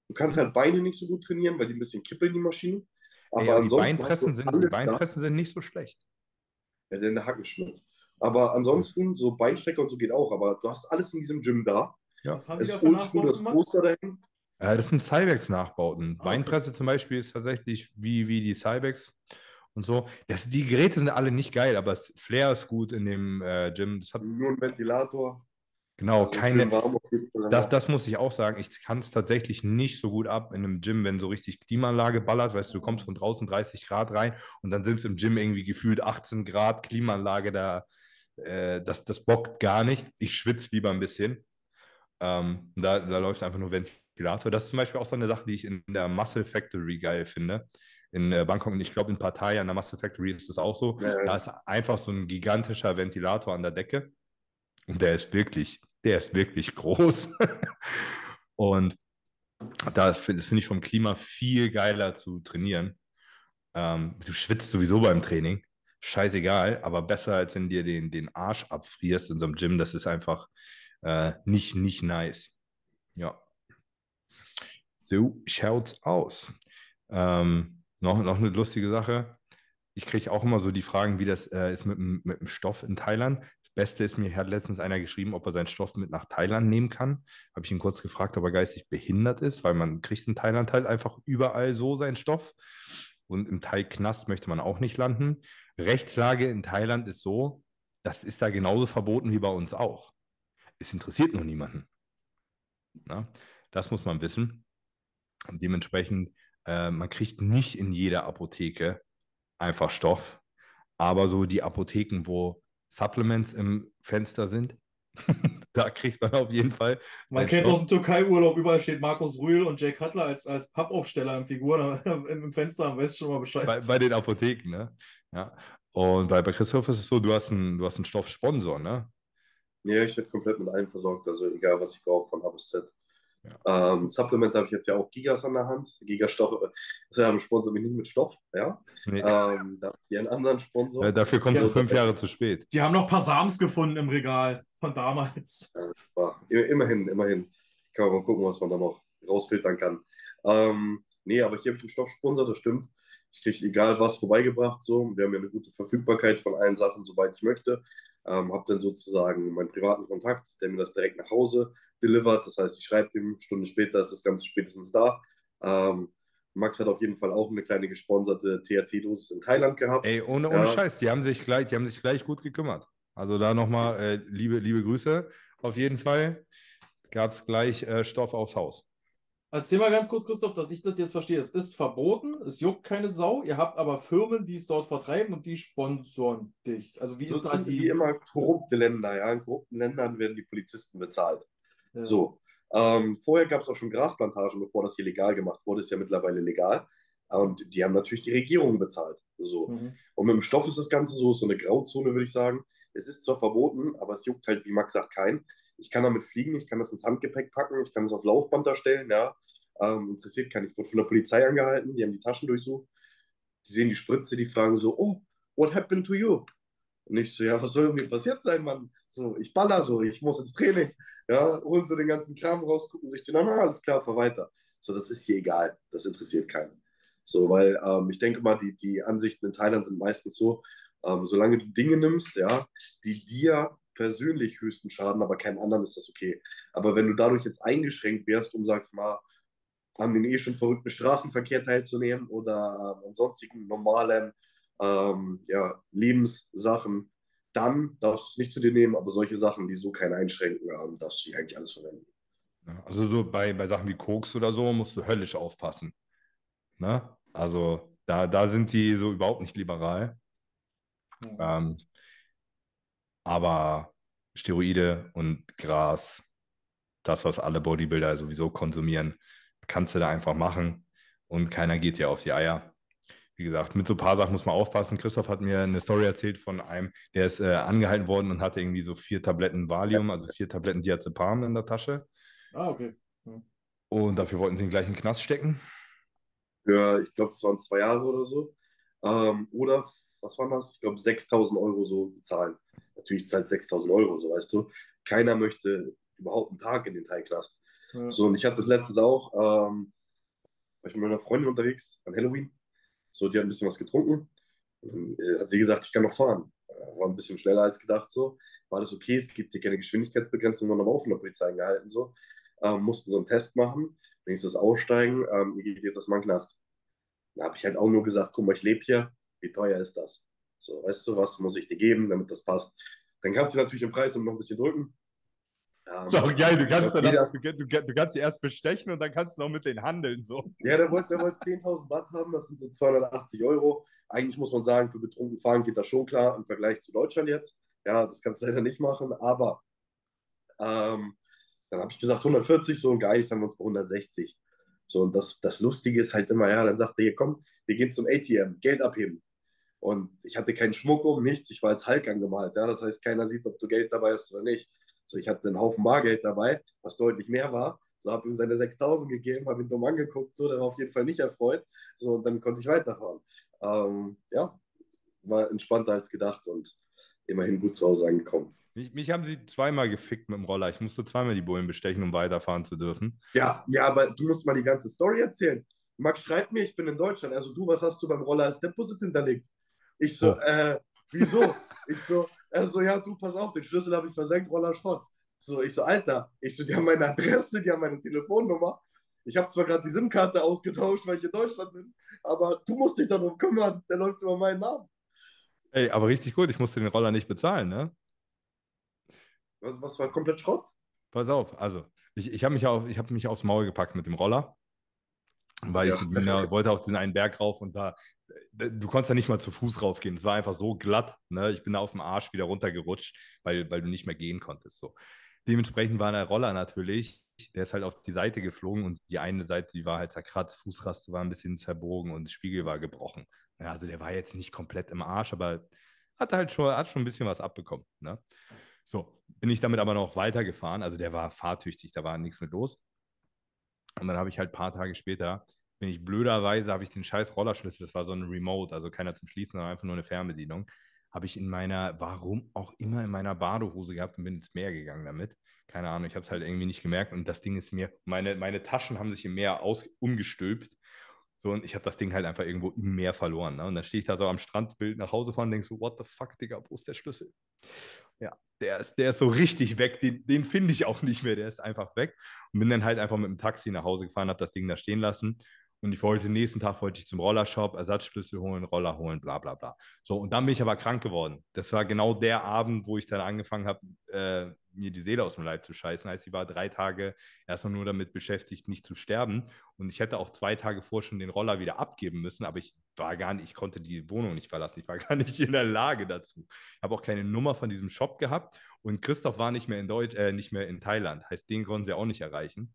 Du kannst halt Beine nicht so gut trainieren, weil die ein bisschen kippeln, die Maschinen. Aber Ey, aber die ansonsten Beinpressen, sind, die. Beinpressen sind nicht so schlecht. Ja, der, der Hackenschnitt. Aber ansonsten, so Beinstrecker und so geht auch. Aber du hast alles in diesem Gym da. Was haben Es ist oldschool, das? Poster dahin. Äh, das sind Cybex-Nachbauten. Ah, okay. Beinpresse zum Beispiel ist tatsächlich wie, wie die Cybex und so. Das, die Geräte sind alle nicht geil, aber das Flair ist gut in dem äh, Gym. Das hat Nur ein Ventilator. genau Also keine. Das, das muss ich auch sagen. Ich kann es tatsächlich nicht so gut ab in einem Gym, wenn so richtig Klimaanlage ballert. Weißt du, du kommst von draußen 30 Grad rein und dann sind es im Gym irgendwie gefühlt 18 Grad Klimaanlage. Da, äh, das, das bockt gar nicht. Ich schwitze lieber ein bisschen. Ähm, da, da läuft einfach nur Ventilator. Das ist zum Beispiel auch so eine Sache, die ich in der Muscle Factory geil finde. In äh, Bangkok und ich glaube in Pattaya, in der Muscle Factory ist das auch so. Ja. Da ist einfach so ein gigantischer Ventilator an der Decke. Und der ist wirklich, der ist wirklich groß. und das finde find ich vom Klima viel geiler zu trainieren. Ähm, du schwitzt sowieso beim Training. Scheißegal, aber besser als wenn dir den, den Arsch abfrierst in so einem Gym. Das ist einfach äh, nicht, nicht nice. Ja. So schaut's aus. Ähm, noch, noch eine lustige Sache. Ich kriege auch immer so die Fragen, wie das äh, ist mit, mit dem Stoff in Thailand. Das Beste ist, mir hat letztens einer geschrieben, ob er seinen Stoff mit nach Thailand nehmen kann. Habe ich ihn kurz gefragt, ob er geistig behindert ist, weil man kriegt in Thailand halt einfach überall so seinen Stoff. Und im Thai-Knast möchte man auch nicht landen. Rechtslage in Thailand ist so, das ist da genauso verboten wie bei uns auch. Es interessiert nur niemanden. Na, das muss man wissen. Und dementsprechend, äh, man kriegt nicht in jeder Apotheke einfach Stoff, aber so die Apotheken, wo Supplements im Fenster sind, da kriegt man auf jeden Fall. Man kennt es aus dem Türkei-Urlaub, überall steht Markus Rühl und Jake Cutler als, als Pappaufsteller in Figuren im im Fenster, am weißt schon mal Bescheid. bei, bei den Apotheken, ne? Ja. Und bei, bei Christoph ist es so, du hast einen, du hast einen Stoffsponsor, ne? Ja, ich werde komplett mit allem versorgt, also egal, was ich brauche, von A bis Z. Ähm, Supplement habe ich jetzt ja auch Gigas an der Hand. Gigastoff, also haben Sponsor mich nicht mit Stoff, ja. Nee. Ähm, da habe ich einen anderen Sponsor. Äh, dafür kommst Ja, du fünf Jahre zu spät. Die haben noch ein paar Sams gefunden im Regal von damals. Aber immerhin, immerhin. Kann man mal gucken, was man da noch rausfiltern kann. Ähm, nee, aber hier habe ich einen Stoffsponsor, das stimmt. Ich kriege egal was vorbeigebracht. So. Wir haben ja eine gute Verfügbarkeit von allen Sachen, soweit ich möchte. Ähm, habe dann sozusagen meinen privaten Kontakt, der mir das direkt nach Hause delivert. Das heißt, ich schreibe dem, Stunden später ist das Ganze spätestens da. Ähm, Max hat auf jeden Fall auch eine kleine gesponserte THT-Dosis in Thailand gehabt. Ey, ohne, ohne Ja. Scheiß, die haben sich gleich, die haben sich gleich gut gekümmert. Also da nochmal äh, liebe, liebe Grüße. Auf jeden Fall gab es gleich äh, Stoff aufs Haus. Erzähl mal ganz kurz, Christoph, dass ich das jetzt verstehe. Es ist verboten, es juckt keine Sau. Ihr habt aber Firmen, die es dort vertreiben und die sponsoren dich. Also wie So ist da sind wie die. immer korrupte Länder. Ja? In korrupten Ländern werden die Polizisten bezahlt. Ja. So. Ähm, vorher gab es auch schon Grasplantagen, bevor das hier legal gemacht wurde. Ist ja mittlerweile legal. Und die haben natürlich die Regierung bezahlt. So. Mhm. Und mit dem Stoff ist das Ganze so, so eine Grauzone, würde ich sagen. Es ist zwar verboten, aber es juckt halt, wie Max sagt, keinen. Ich kann damit fliegen, ich kann das ins Handgepäck packen, ich kann es auf Laufband darstellen, ja. Ähm, interessiert keinen. Ich wurde von der Polizei angehalten, die haben die Taschen durchsucht. Die sehen die Spritze, die fragen so, oh, what happened to you? Und ich so, ja, was soll mir passiert sein, Mann? So, ich baller so, ich muss ins Training. Ja, holen so den ganzen Kram raus, gucken sich den an, ah, alles klar, fahr weiter. So, das ist hier egal. Das interessiert keinen. So, weil ähm, ich denke mal, die, die Ansichten in Thailand sind meistens so, ähm, solange du Dinge nimmst, ja, die dir persönlich höchsten Schaden, aber keinem anderen ist das okay. Aber wenn du dadurch jetzt eingeschränkt wärst, um, sag ich mal, an den eh schon verrückten Straßenverkehr teilzunehmen oder ähm, an sonstigen normalen ähm, ja, Lebenssachen, dann darfst du es nicht zu dir nehmen, aber solche Sachen, die so keinen einschränken, ähm, darfst du eigentlich alles verwenden. Also so bei, bei Sachen wie Koks oder so musst du höllisch aufpassen. Ne? Also da, da sind die so überhaupt nicht liberal. Mhm. Ähm, aber Steroide und Gras, das, was alle Bodybuilder sowieso konsumieren, kannst du da einfach machen und keiner geht dir auf die Eier. Wie gesagt, mit so ein paar Sachen muss man aufpassen. Christoph hat mir eine Story erzählt von einem, der ist äh, angehalten worden und hatte irgendwie so vier Tabletten Valium, also vier Tabletten Diazepam in der Tasche. Ah, okay. Ja. Und dafür wollten sie ihn gleich in den Knast stecken. Ja, ich glaube, das waren zwei Jahre oder so. Ähm, oder, was war das? Ich glaube, 6000 Euro so bezahlen. Natürlich zahlt 6000 Euro, so weißt du. Keiner möchte überhaupt einen Tag in den Teilknast. Ja. So, und ich hatte das letztes auch, ähm, war ich mit meiner Freundin unterwegs an Halloween. So, die hat ein bisschen was getrunken. Und dann hat sie gesagt, ich kann noch fahren. War ein bisschen schneller als gedacht, so. War alles okay, es gibt hier keine Geschwindigkeitsbegrenzung, sondern auch von der Polizei gehalten, so. Ähm, mussten so einen Test machen. Wenn ich das aussteigen, ähm, ihr geht jetzt das mal in Knast. Da habe ich halt auch nur gesagt, guck mal, ich lebe hier, wie teuer ist das? So, weißt du, was muss ich dir geben, damit das passt? Dann kannst du natürlich den Preis noch ein bisschen drücken. Ähm, so geil, du kannst, dann, du, du, du, kannst sie erst bestechen und dann kannst du noch mit denen handeln. So. Ja, der wollte, der wollte 10.000 Baht haben, das sind so 280 Euro. Eigentlich muss man sagen, für betrunken fahren geht das schon klar im Vergleich zu Deutschland jetzt. Ja, das kannst du leider nicht machen, aber ähm, dann habe ich gesagt 140, so und geeinigt haben wir uns bei 160. So, und das, das Lustige ist halt immer, ja, dann sagt er, hier komm, wir gehen zum ATM, Geld abheben. Und ich hatte keinen Schmuck um, nichts, ich war als Hulk angemalt, ja, das heißt, keiner sieht, ob du Geld dabei hast oder nicht. So, ich hatte einen Haufen Bargeld dabei, was deutlich mehr war. So, habe ihm seine 6000 gegeben, habe ihn dumm angeguckt, so, der war auf jeden Fall nicht erfreut. So, und dann konnte ich weiterfahren. Ähm, ja, war entspannter als gedacht und immerhin gut zu Hause angekommen. Mich, mich, haben sie zweimal gefickt mit dem Roller. Ich musste zweimal die Bullen bestechen, um weiterfahren zu dürfen. Ja, ja, aber du musst mal die ganze Story erzählen. Max schreibt mir, ich bin in Deutschland. Also du, was hast du beim Roller als Deposit hinterlegt? Ich so, oh. äh, wieso? ich so, er so, ja, du, pass auf, den Schlüssel habe ich versenkt, Roller Schrott. So, ich so, Alter, ich so, die haben meine Adresse, die haben meine Telefonnummer. Ich habe zwar gerade die SIM-Karte ausgetauscht, weil ich in Deutschland bin, aber du musst dich darum kümmern, der läuft über meinen Namen. Ey, aber richtig gut, ich musste den Roller nicht bezahlen, ne? Was, was war komplett Schrott? Pass auf, also, ich, ich habe mich, auf, hab mich aufs Maul gepackt mit dem Roller, weil ja. ich bin, wollte auf diesen einen Berg rauf und da, du konntest da nicht mal zu Fuß raufgehen. Es war einfach so glatt. Ne? Ich bin da auf dem Arsch wieder runtergerutscht, weil, weil du nicht mehr gehen konntest. So. Dementsprechend war der Roller natürlich, der ist halt auf die Seite geflogen und die eine Seite, die war halt zerkratzt, Fußraste war ein bisschen zerbogen und Spiegel war gebrochen. Ja, also der war jetzt nicht komplett im Arsch, aber hat halt schon, hat schon ein bisschen was abbekommen. Ne? So, bin ich damit aber noch weitergefahren. Also der war fahrtüchtig, da war nichts mit los. Und dann habe ich halt ein paar Tage später bin ich blöderweise, habe ich den scheiß Rollerschlüssel, das war so ein Remote, also keiner zum Schließen, sondern einfach nur eine Fernbedienung, habe ich in meiner, warum auch immer, in meiner Badehose gehabt und bin ins Meer gegangen damit. Keine Ahnung, ich habe es halt irgendwie nicht gemerkt und das Ding ist mir, meine, meine Taschen haben sich im Meer aus, umgestülpt. So, und ich habe das Ding halt einfach irgendwo im Meer verloren. Ne? Und dann stehe ich da so am Strand, will nach Hause fahren und denke so, what the fuck, Digga, wo ist der Schlüssel? Ja, der ist, der ist so richtig weg. Den, den finde ich auch nicht mehr. Der ist einfach weg. Und bin dann halt einfach mit dem Taxi nach Hause gefahren, habe das Ding da stehen lassen und ich wollte, nächsten Tag wollte ich zum Rollershop, Ersatzschlüssel holen, Roller holen, bla bla bla. So, und dann bin ich aber krank geworden. Das war genau der Abend, wo ich dann angefangen habe, äh, mir die Seele aus dem Leib zu scheißen. Heißt, ich war drei Tage erstmal nur damit beschäftigt, nicht zu sterben. Und ich hätte auch zwei Tage vor schon den Roller wieder abgeben müssen, aber ich war gar nicht, ich konnte die Wohnung nicht verlassen. Ich war gar nicht in der Lage dazu. Ich habe auch keine Nummer von diesem Shop gehabt und Christoph war nicht mehr in Deutsch, äh, nicht mehr in Thailand. Heißt, den konnten sie auch nicht erreichen.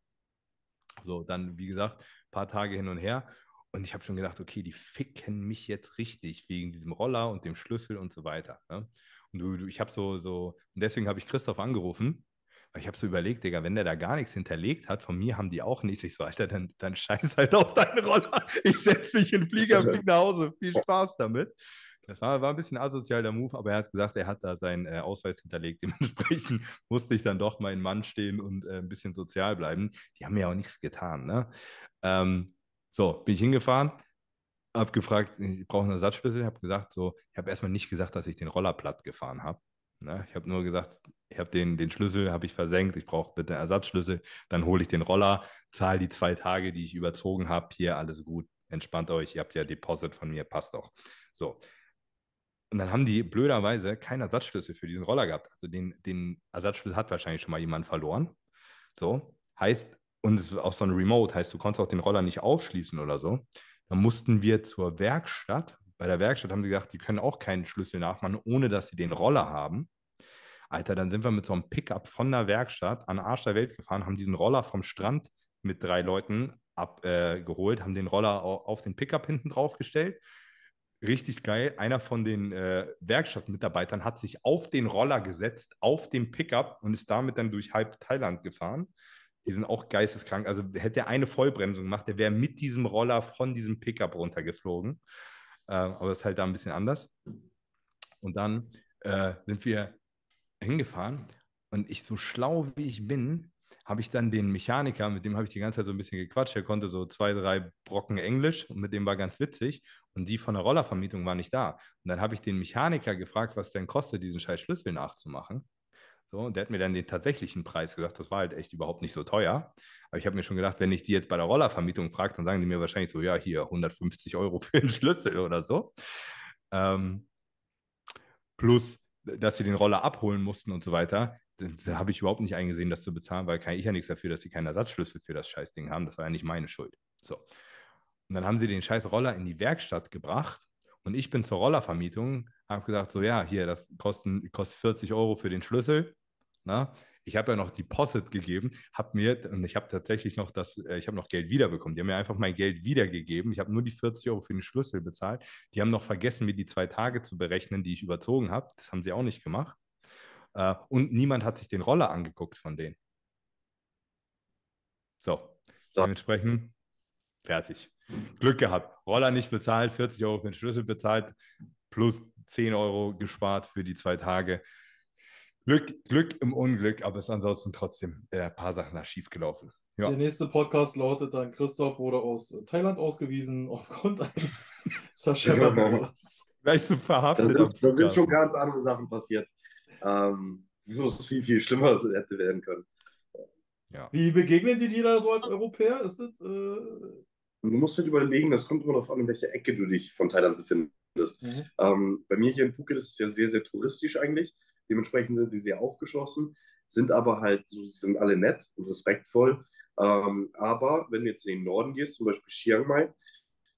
So, dann, wie gesagt, ein paar Tage hin und her. Und ich habe schon gedacht, okay, die ficken mich jetzt richtig wegen diesem Roller und dem Schlüssel und so weiter. Ne? Und du, du, ich habe so, so, und deswegen habe ich Christoph angerufen, weil ich habe so überlegt, Digga, wenn der da gar nichts hinterlegt hat, von mir haben die auch nichts. Ich so, Alter, dann, dann scheiß halt auf deinen Roller. Ich setze mich in den Flieger und fliege nach Hause. Viel Spaß damit. Das war, war ein bisschen asozial der Move, aber er hat gesagt, er hat da seinen äh, Ausweis hinterlegt. Dementsprechend musste ich dann doch meinen Mann stehen und äh, ein bisschen sozial bleiben. Die haben mir auch nichts getan. Ne? Ähm, so, bin ich hingefahren, habe gefragt, ich brauche einen Ersatzschlüssel, habe gesagt, so, ich habe erstmal nicht gesagt, dass ich den Roller platt gefahren habe. Ne? Ich habe nur gesagt, ich habe den, den Schlüssel, habe ich versenkt, ich brauche bitte einen Ersatzschlüssel, dann hole ich den Roller, zahle die zwei Tage, die ich überzogen habe, hier alles gut, entspannt euch, ihr habt ja Deposit von mir, passt doch. So. Und dann haben die blöderweise keinen Ersatzschlüssel für diesen Roller gehabt. Also den, den Ersatzschlüssel hat wahrscheinlich schon mal jemand verloren. So, heißt, und es ist auch so ein Remote, heißt, du konntest auch den Roller nicht aufschließen oder so. Dann mussten wir zur Werkstatt. Bei der Werkstatt haben sie gesagt, die können auch keinen Schlüssel nachmachen, ohne dass sie den Roller haben. Alter, dann sind wir mit so einem Pickup von der Werkstatt an Arsch der Welt gefahren, haben diesen Roller vom Strand mit drei Leuten abgeholt, äh, haben den Roller auf den Pickup hinten drauf gestellt. Richtig geil. Einer von den äh, Werkstattmitarbeitern hat sich auf den Roller gesetzt, auf dem Pickup und ist damit dann durch halb Thailand gefahren. Die sind auch geisteskrank. Also hätte er eine Vollbremsung gemacht, der wäre mit diesem Roller von diesem Pickup runtergeflogen. Äh, aber das ist halt da ein bisschen anders. Und dann äh, sind wir hingefahren und ich, so schlau wie ich bin, habe ich dann den Mechaniker, mit dem habe ich die ganze Zeit so ein bisschen gequatscht. Er konnte so zwei, drei Brocken Englisch und mit dem war ganz witzig. Und die von der Rollervermietung war nicht da. Und dann habe ich den Mechaniker gefragt, was denn kostet, diesen scheiß Schlüssel nachzumachen. So, und der hat mir dann den tatsächlichen Preis gesagt. Das war halt echt überhaupt nicht so teuer. Aber ich habe mir schon gedacht, wenn ich die jetzt bei der Rollervermietung frage, dann sagen die mir wahrscheinlich so, ja, hier 150 Euro für den Schlüssel oder so. Ähm, plus dass sie den Roller abholen mussten und so weiter, da habe ich überhaupt nicht eingesehen, das zu bezahlen, weil kann ich ja nichts dafür, dass sie keinen Ersatzschlüssel für das Scheißding haben. Das war ja nicht meine Schuld. So. Und dann haben sie den scheiß Roller in die Werkstatt gebracht und ich bin zur Rollervermietung, habe gesagt, so ja, hier, das kostet, kostet 40 Euro für den Schlüssel. Na? ich habe ja noch Deposit gegeben, habe mir, und ich habe tatsächlich noch das, äh, ich habe noch Geld wiederbekommen. Die haben mir einfach mein Geld wiedergegeben. Ich habe nur die 40 Euro für den Schlüssel bezahlt. Die haben noch vergessen, mir die zwei Tage zu berechnen, die ich überzogen habe. Das haben sie auch nicht gemacht. Äh, und niemand hat sich den Roller angeguckt von denen. So, dementsprechend fertig. Glück gehabt. Roller nicht bezahlt, 40 Euro für den Schlüssel bezahlt, plus 10 Euro gespart für die zwei Tage. Glück, Glück im Unglück, aber es ist ansonsten trotzdem äh, ein paar Sachen schief gelaufen. Ja. Der nächste Podcast lautet dann: Christoph wurde aus Thailand ausgewiesen aufgrund eines Zerschepperns. Vielleicht so verhaftet. Da sind, da sind schon ganz andere Sachen passiert. Ähm, wo es viel, viel schlimmer hätte werden können. Ja. Wie begegnen die dir da so als Europäer? Ist das, äh... Du musst halt überlegen, das kommt immer darauf an, in welcher Ecke du dich von Thailand befindest. Mhm. Ähm, bei mir hier in Phuket ist es ja sehr, sehr touristisch eigentlich. Dementsprechend sind sie sehr aufgeschlossen, sind aber halt, so, sie sind alle nett und respektvoll. Ähm, aber wenn du jetzt in den Norden gehst, zum Beispiel Chiang Mai,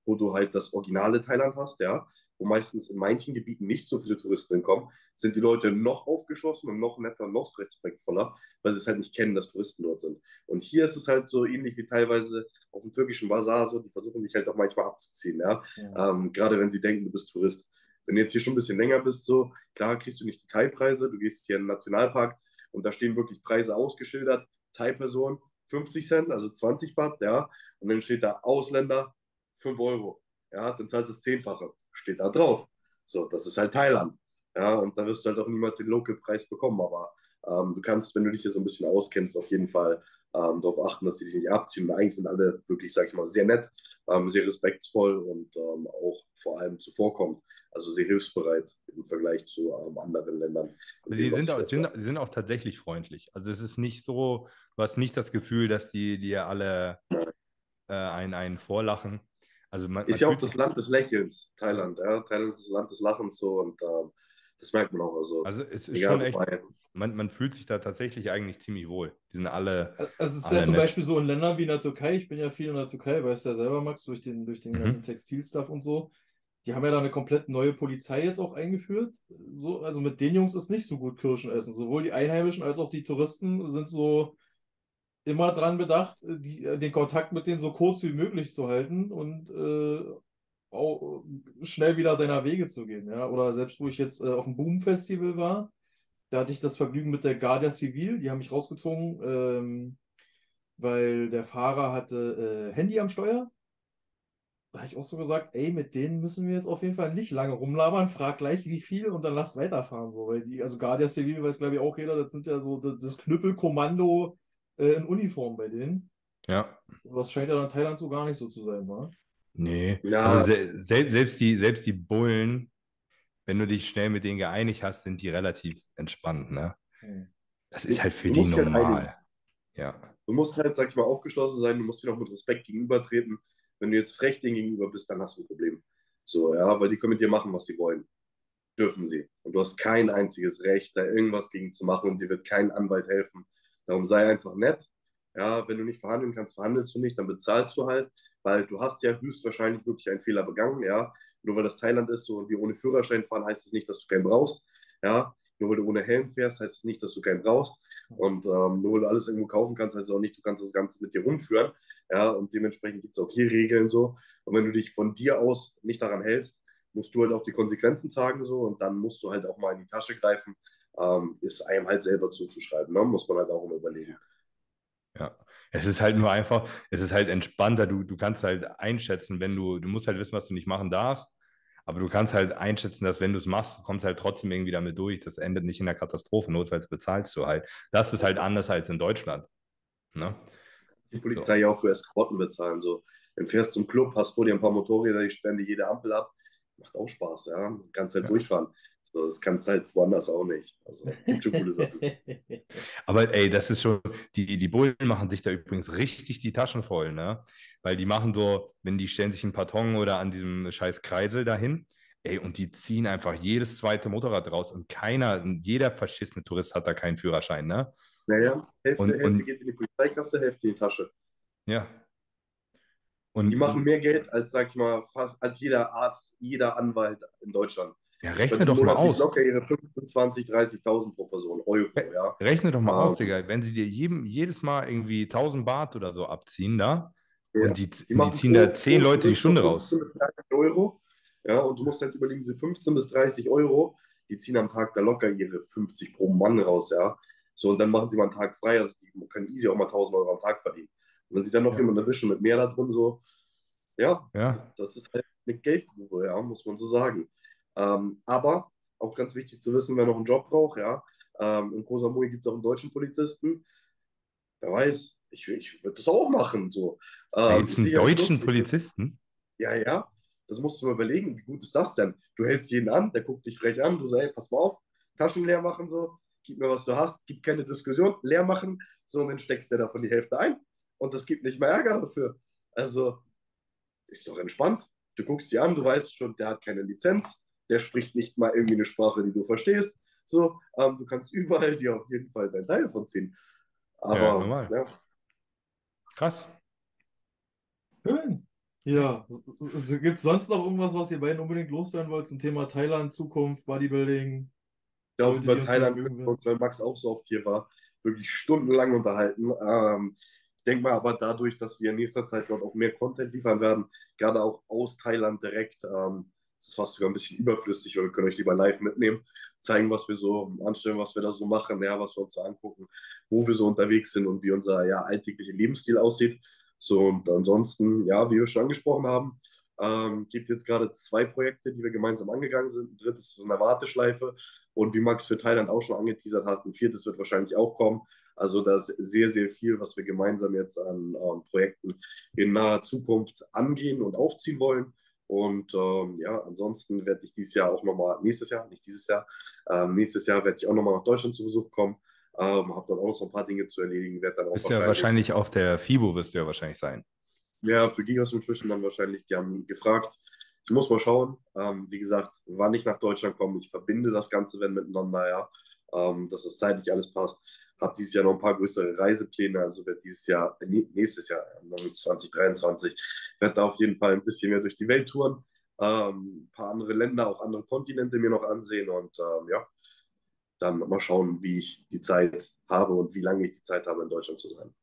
wo du halt das originale Thailand hast, ja, wo meistens in manchen Gebieten nicht so viele Touristen hinkommen, sind die Leute noch aufgeschlossen und noch netter, noch respektvoller, weil sie es halt nicht kennen, dass Touristen dort sind. Und hier ist es halt so ähnlich wie teilweise auf dem türkischen Bazar so, die versuchen dich halt auch manchmal abzuziehen, ja. ja. Ähm, gerade wenn sie denken, du bist Tourist. Wenn du jetzt hier schon ein bisschen länger bist, so, klar kriegst du nicht die Thai-Preise, du gehst hier in den Nationalpark und da stehen wirklich Preise ausgeschildert, Thai-Person 50 Cent, also 20 Baht, ja, und dann steht da Ausländer 5 Euro, ja, dann zahlst du das Zehnfache, steht da drauf. So, das ist halt Thailand, ja, und da wirst du halt auch niemals den Local-Preis bekommen, aber ähm, du kannst, wenn du dich hier so ein bisschen auskennst, auf jeden Fall ähm, darauf achten, dass sie dich nicht abziehen. Und eigentlich sind alle wirklich, sag ich mal, sehr nett, ähm, sehr respektvoll und ähm, auch vor allem zuvorkommend. Also sehr hilfsbereit im Vergleich zu ähm, anderen Ländern. Sie sind auch, sind, sind auch tatsächlich freundlich. Also es ist nicht so, du hast nicht das Gefühl, dass die dir alle äh, einen, einen vorlachen. Also man, ist man ja auch das Land des Lächelns, Thailand. Ja? Thailand ist das Land des Lachens so und ähm, das merkt man auch. Also, also es ist schon echt, man, man fühlt sich da tatsächlich eigentlich ziemlich wohl. Die sind alle. Also es ist ja zum nett. Beispiel so in Ländern wie in der Türkei, ich bin ja viel in der Türkei, weißt du ja selber, Max, durch den, durch den mhm. ganzen Textilstuff und so. Die haben ja da eine komplett neue Polizei jetzt auch eingeführt. So, also mit den Jungs ist nicht so gut Kirschen essen. Sowohl die Einheimischen als auch die Touristen sind so immer dran bedacht, die, den Kontakt mit denen so kurz wie möglich zu halten und äh, schnell wieder seiner Wege zu gehen. Ja? Oder selbst wo ich jetzt äh, auf dem Boom Festival war, da hatte ich das Vergnügen mit der Guardia Civil, die haben mich rausgezogen, ähm, weil der Fahrer hatte äh, Handy am Steuer. da habe ich auch so gesagt, ey, mit denen müssen wir jetzt auf jeden Fall nicht lange rumlabern, frag gleich wie viel und dann lass weiterfahren. So, weil die, also Guardia Civil weiß, glaube ich, auch jeder, das sind ja so das, das Knüppelkommando äh, in Uniform bei denen. Ja. Das scheint ja in Thailand so gar nicht so zu sein, wa? Nee. Ja. Also se selbst, selbst, die, selbst die Bullen, wenn du dich schnell mit denen geeinigt hast, sind die relativ entspannt, ne? Hm. Das ist halt für Du die halt normal. einigen. Ja. Du musst halt, sag ich mal, aufgeschlossen sein, du musst dir auch mit Respekt gegenübertreten. Wenn du jetzt frech denen gegenüber bist, dann hast du ein Problem. So, ja, weil die können mit dir machen, was sie wollen. Dürfen sie. Und du hast kein einziges Recht, da irgendwas gegen zu machen und dir wird kein Anwalt helfen. Darum sei einfach nett. Ja, wenn du nicht verhandeln kannst, verhandelst du nicht, dann bezahlst du halt, weil du hast ja höchstwahrscheinlich wirklich einen Fehler begangen, ja. Nur weil das Thailand ist so und wir ohne Führerschein fahren, heißt es das nicht, dass du keinen brauchst, ja. Nur weil du ohne Helm fährst, heißt es das nicht, dass du keinen brauchst. Und ähm, nur weil du alles irgendwo kaufen kannst, heißt es auch nicht, du kannst das Ganze mit dir rumführen. Ja, und dementsprechend gibt es auch hier Regeln so. Und wenn du dich von dir aus nicht daran hältst, musst du halt auch die Konsequenzen tragen so und dann musst du halt auch mal in die Tasche greifen. Ähm, ist einem halt selber zuzuschreiben, ne? muss man halt auch immer überlegen. Ja, es ist halt nur einfach, es ist halt entspannter. Du, du kannst halt einschätzen, wenn du, du musst halt wissen, was du nicht machen darfst, aber du kannst halt einschätzen, dass wenn du es machst, du kommst halt trotzdem irgendwie damit durch. Das endet nicht in der Katastrophe, notfalls bezahlst du halt. Das ist halt anders als in Deutschland. Ne? Die Polizei ja auch für Eskorten bezahlen. So. Dann fährst zum Club, hast vor dir ein paar Motorräder, die sperren dir jede Ampel ab. Macht auch Spaß, ja. Du kannst halt Ja. durchfahren. So, das kannst halt woanders auch nicht. Also schon coole Sachen. Aber ey, das ist schon, die, die Bullen machen sich da übrigens richtig die Taschen voll, ne? Weil die machen so, wenn die stellen sich einen Karton oder an diesem scheiß Kreisel dahin, ey, und die ziehen einfach jedes zweite Motorrad raus und keiner, jeder verschissene Tourist hat da keinen Führerschein, ne? Naja, Hälfte, Und- Hälfte und- geht in die Polizeikasse, Hälfte in die Tasche. Ja. Und Die machen mehr Geld als, sag ich mal, fast als jeder Arzt, jeder Anwalt in Deutschland. ja, rechne doch mal aus. locker ihre 15, 20, 30.000 pro Person, Euro, ja. Rechne doch mal Ah. aus, Digga. Wenn sie dir jedem, jedes Mal irgendwie 1000 Baht oder so abziehen da Ja. und die, Die die, ziehen da 10 pro Leute die Stunde raus. 15 bis 30 Euro. Ja, und du musst halt überlegen, diese 15 bis 30 Euro, die ziehen am Tag da locker ihre 50 pro Mann raus, ja. So, und dann machen sie mal einen Tag frei, also die können easy auch mal 1000 Euro am Tag verdienen. Und wenn sie dann noch Ja. jemanden erwischen mit mehr da drin, so, ja, Ja. das, ist halt eine Geldgrube, ja, muss man so sagen. Ähm, aber auch ganz wichtig zu wissen, wer noch einen Job braucht, ja. Ähm, in Koh Samui gibt es auch einen deutschen Polizisten. Wer weiß, ich, ich würde das auch machen, so. Da Ähm, gibt es ist einen deutschen lustig. Polizisten. Ja, ja. Das musst du mal überlegen, wie gut ist das denn? Du hältst jeden an, der guckt dich frech an, du sagst, hey, pass mal auf, Taschen leer machen, so, gib mir, was du hast, gib keine Diskussion, leer machen, so, und dann steckst du davon die Hälfte ein und das gibt nicht mehr Ärger dafür. Also, ist doch entspannt. Du guckst dir an, du weißt schon, der hat keine Lizenz, der spricht nicht mal irgendwie eine Sprache, die du verstehst. So, ähm, du kannst überall dir auf jeden Fall dein Teil von ziehen. Aber, Ja, normal. ja, Krass. Schön. Ja, gibt es sonst noch irgendwas, was ihr beiden unbedingt loswerden wollt zum Thema Thailand, Zukunft, Bodybuilding? Ich glaube, die über Thailand vermögen können wir werden. uns, weil Max auch so oft hier war, wirklich stundenlang unterhalten. Ähm, denke mal aber dadurch, dass wir in nächster Zeit dort auch mehr Content liefern werden, gerade auch aus Thailand direkt, ähm, ist es fast sogar ein bisschen überflüssig, weil wir können euch lieber live mitnehmen, zeigen, was wir so anstellen, was wir da so machen, ja, was wir uns so angucken, wo wir so unterwegs sind und wie unser ja, alltäglicher Lebensstil aussieht. So, und ansonsten, ja, wie wir schon angesprochen haben, ähm, gibt jetzt gerade zwei Projekte, die wir gemeinsam angegangen sind. Ein drittes ist in der Warteschleife. Und wie Max für Thailand auch schon angeteasert hat, ein viertes wird wahrscheinlich auch kommen. Also da ist sehr, sehr viel, was wir gemeinsam jetzt an ähm, Projekten in naher Zukunft angehen und aufziehen wollen. Und ähm, ja, ansonsten werde ich dieses Jahr auch nochmal, nächstes Jahr, nicht dieses Jahr, ähm, nächstes Jahr werde ich auch nochmal nach Deutschland zu Besuch kommen. Ähm, habe dann auch noch so ein paar Dinge zu erledigen, werde dann auch Bist ja wahrscheinlich auf der FIBO, wirst du ja wahrscheinlich sein. ja, für Gigas Nutrition dann wahrscheinlich. Die haben gefragt. Ich muss mal schauen. Ähm, wie gesagt, wann ich nach Deutschland komme. Ich verbinde das Ganze wenn miteinander, ja. Ähm, dass das zeitlich alles passt. Habe dieses Jahr noch ein paar größere Reisepläne. Also wird dieses Jahr, äh, nächstes Jahr, äh, 2023, werde da auf jeden Fall ein bisschen mehr durch die Welt touren. Ähm, ein paar andere Länder, auch andere Kontinente mir noch ansehen. Und ähm, ja, dann mal schauen, wie ich die Zeit habe und wie lange ich die Zeit habe, in Deutschland zu sein.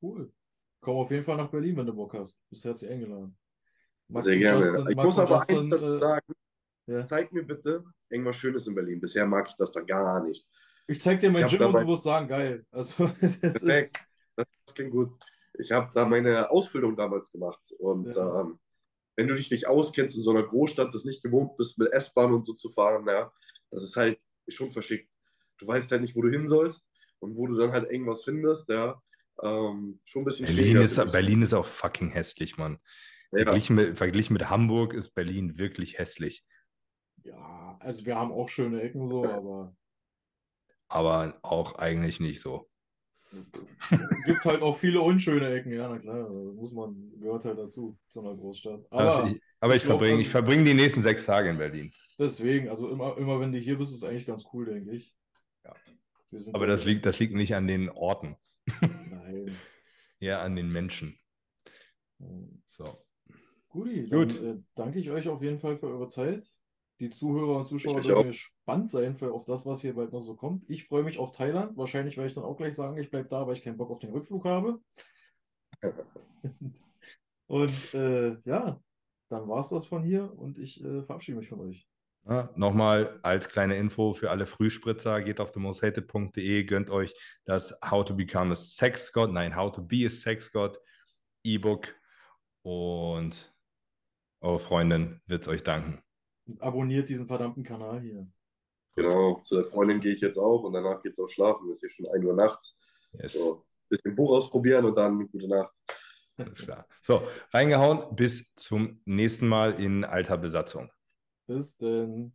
Cool. Komm auf jeden Fall nach Berlin, wenn du Bock hast. Bist herzlich eingeladen. Max Sehr gerne. Justin- ich Max muss aber Justin, eins äh, sagen. ja. Zeig mir bitte irgendwas Schönes in Berlin. Bisher mag ich das da gar nicht. Ich zeig dir mein Gym und du wirst sagen, geil. Also, es Perfekt. ist, Das klingt gut. ich habe da meine Ausbildung damals gemacht. Und Ja. ähm, wenn du dich nicht auskennst in so einer Großstadt, das nicht gewohnt bist, mit S-Bahn und so zu fahren, ja, das ist halt schon verschickt. Du weißt halt nicht, wo du hin sollst und wo du dann halt irgendwas findest, ja. Ähm, schon ein bisschen Berlin ist. Berlin ist auch fucking hässlich, Mann. Ja. Verglichen, mit, verglichen mit Hamburg ist Berlin wirklich hässlich. Ja, also wir haben auch schöne Ecken so, aber Aber auch eigentlich nicht so. es gibt halt auch viele unschöne Ecken, ja, na klar, muss man, gehört halt dazu, zu einer Großstadt. Aber ich, aber ich, ich glaub, verbringe, also- ich verbringe die nächsten sechs Tage in Berlin. deswegen, also immer, immer wenn du hier bist, ist eigentlich ganz cool, denke ich. Ja. Aber das liegt, das liegt nicht an den Orten, Nein. eher an den Menschen. So. Guti, Gut. äh, danke ich euch auf jeden Fall für eure Zeit. Die Zuhörer und Zuschauer dürfen auch. gespannt sein für, auf das, was hier bald noch so kommt. Ich freue mich auf Thailand. Wahrscheinlich werde ich dann auch gleich sagen, ich bleibe da, weil ich keinen Bock auf den Rückflug habe. Und äh, ja, dann war es das von hier und ich äh, verabschiede mich von euch. Ja, nochmal als kleine Info für alle Frühspritzer, geht auf themosthated.de, gönnt euch das How to Become a Sex God, nein, How to Be a Sex God E-Book und eure Freundin wird es euch danken. Abonniert diesen verdammten Kanal hier. Genau, zu der Freundin gehe ich jetzt auch und danach geht es auch schlafen. Es ist hier schon 1 Uhr nachts. Yes. So, bisschen Buch ausprobieren und dann gute Nacht. So, reingehauen, bis zum nächsten Mal in alter Besatzung. Bis denn.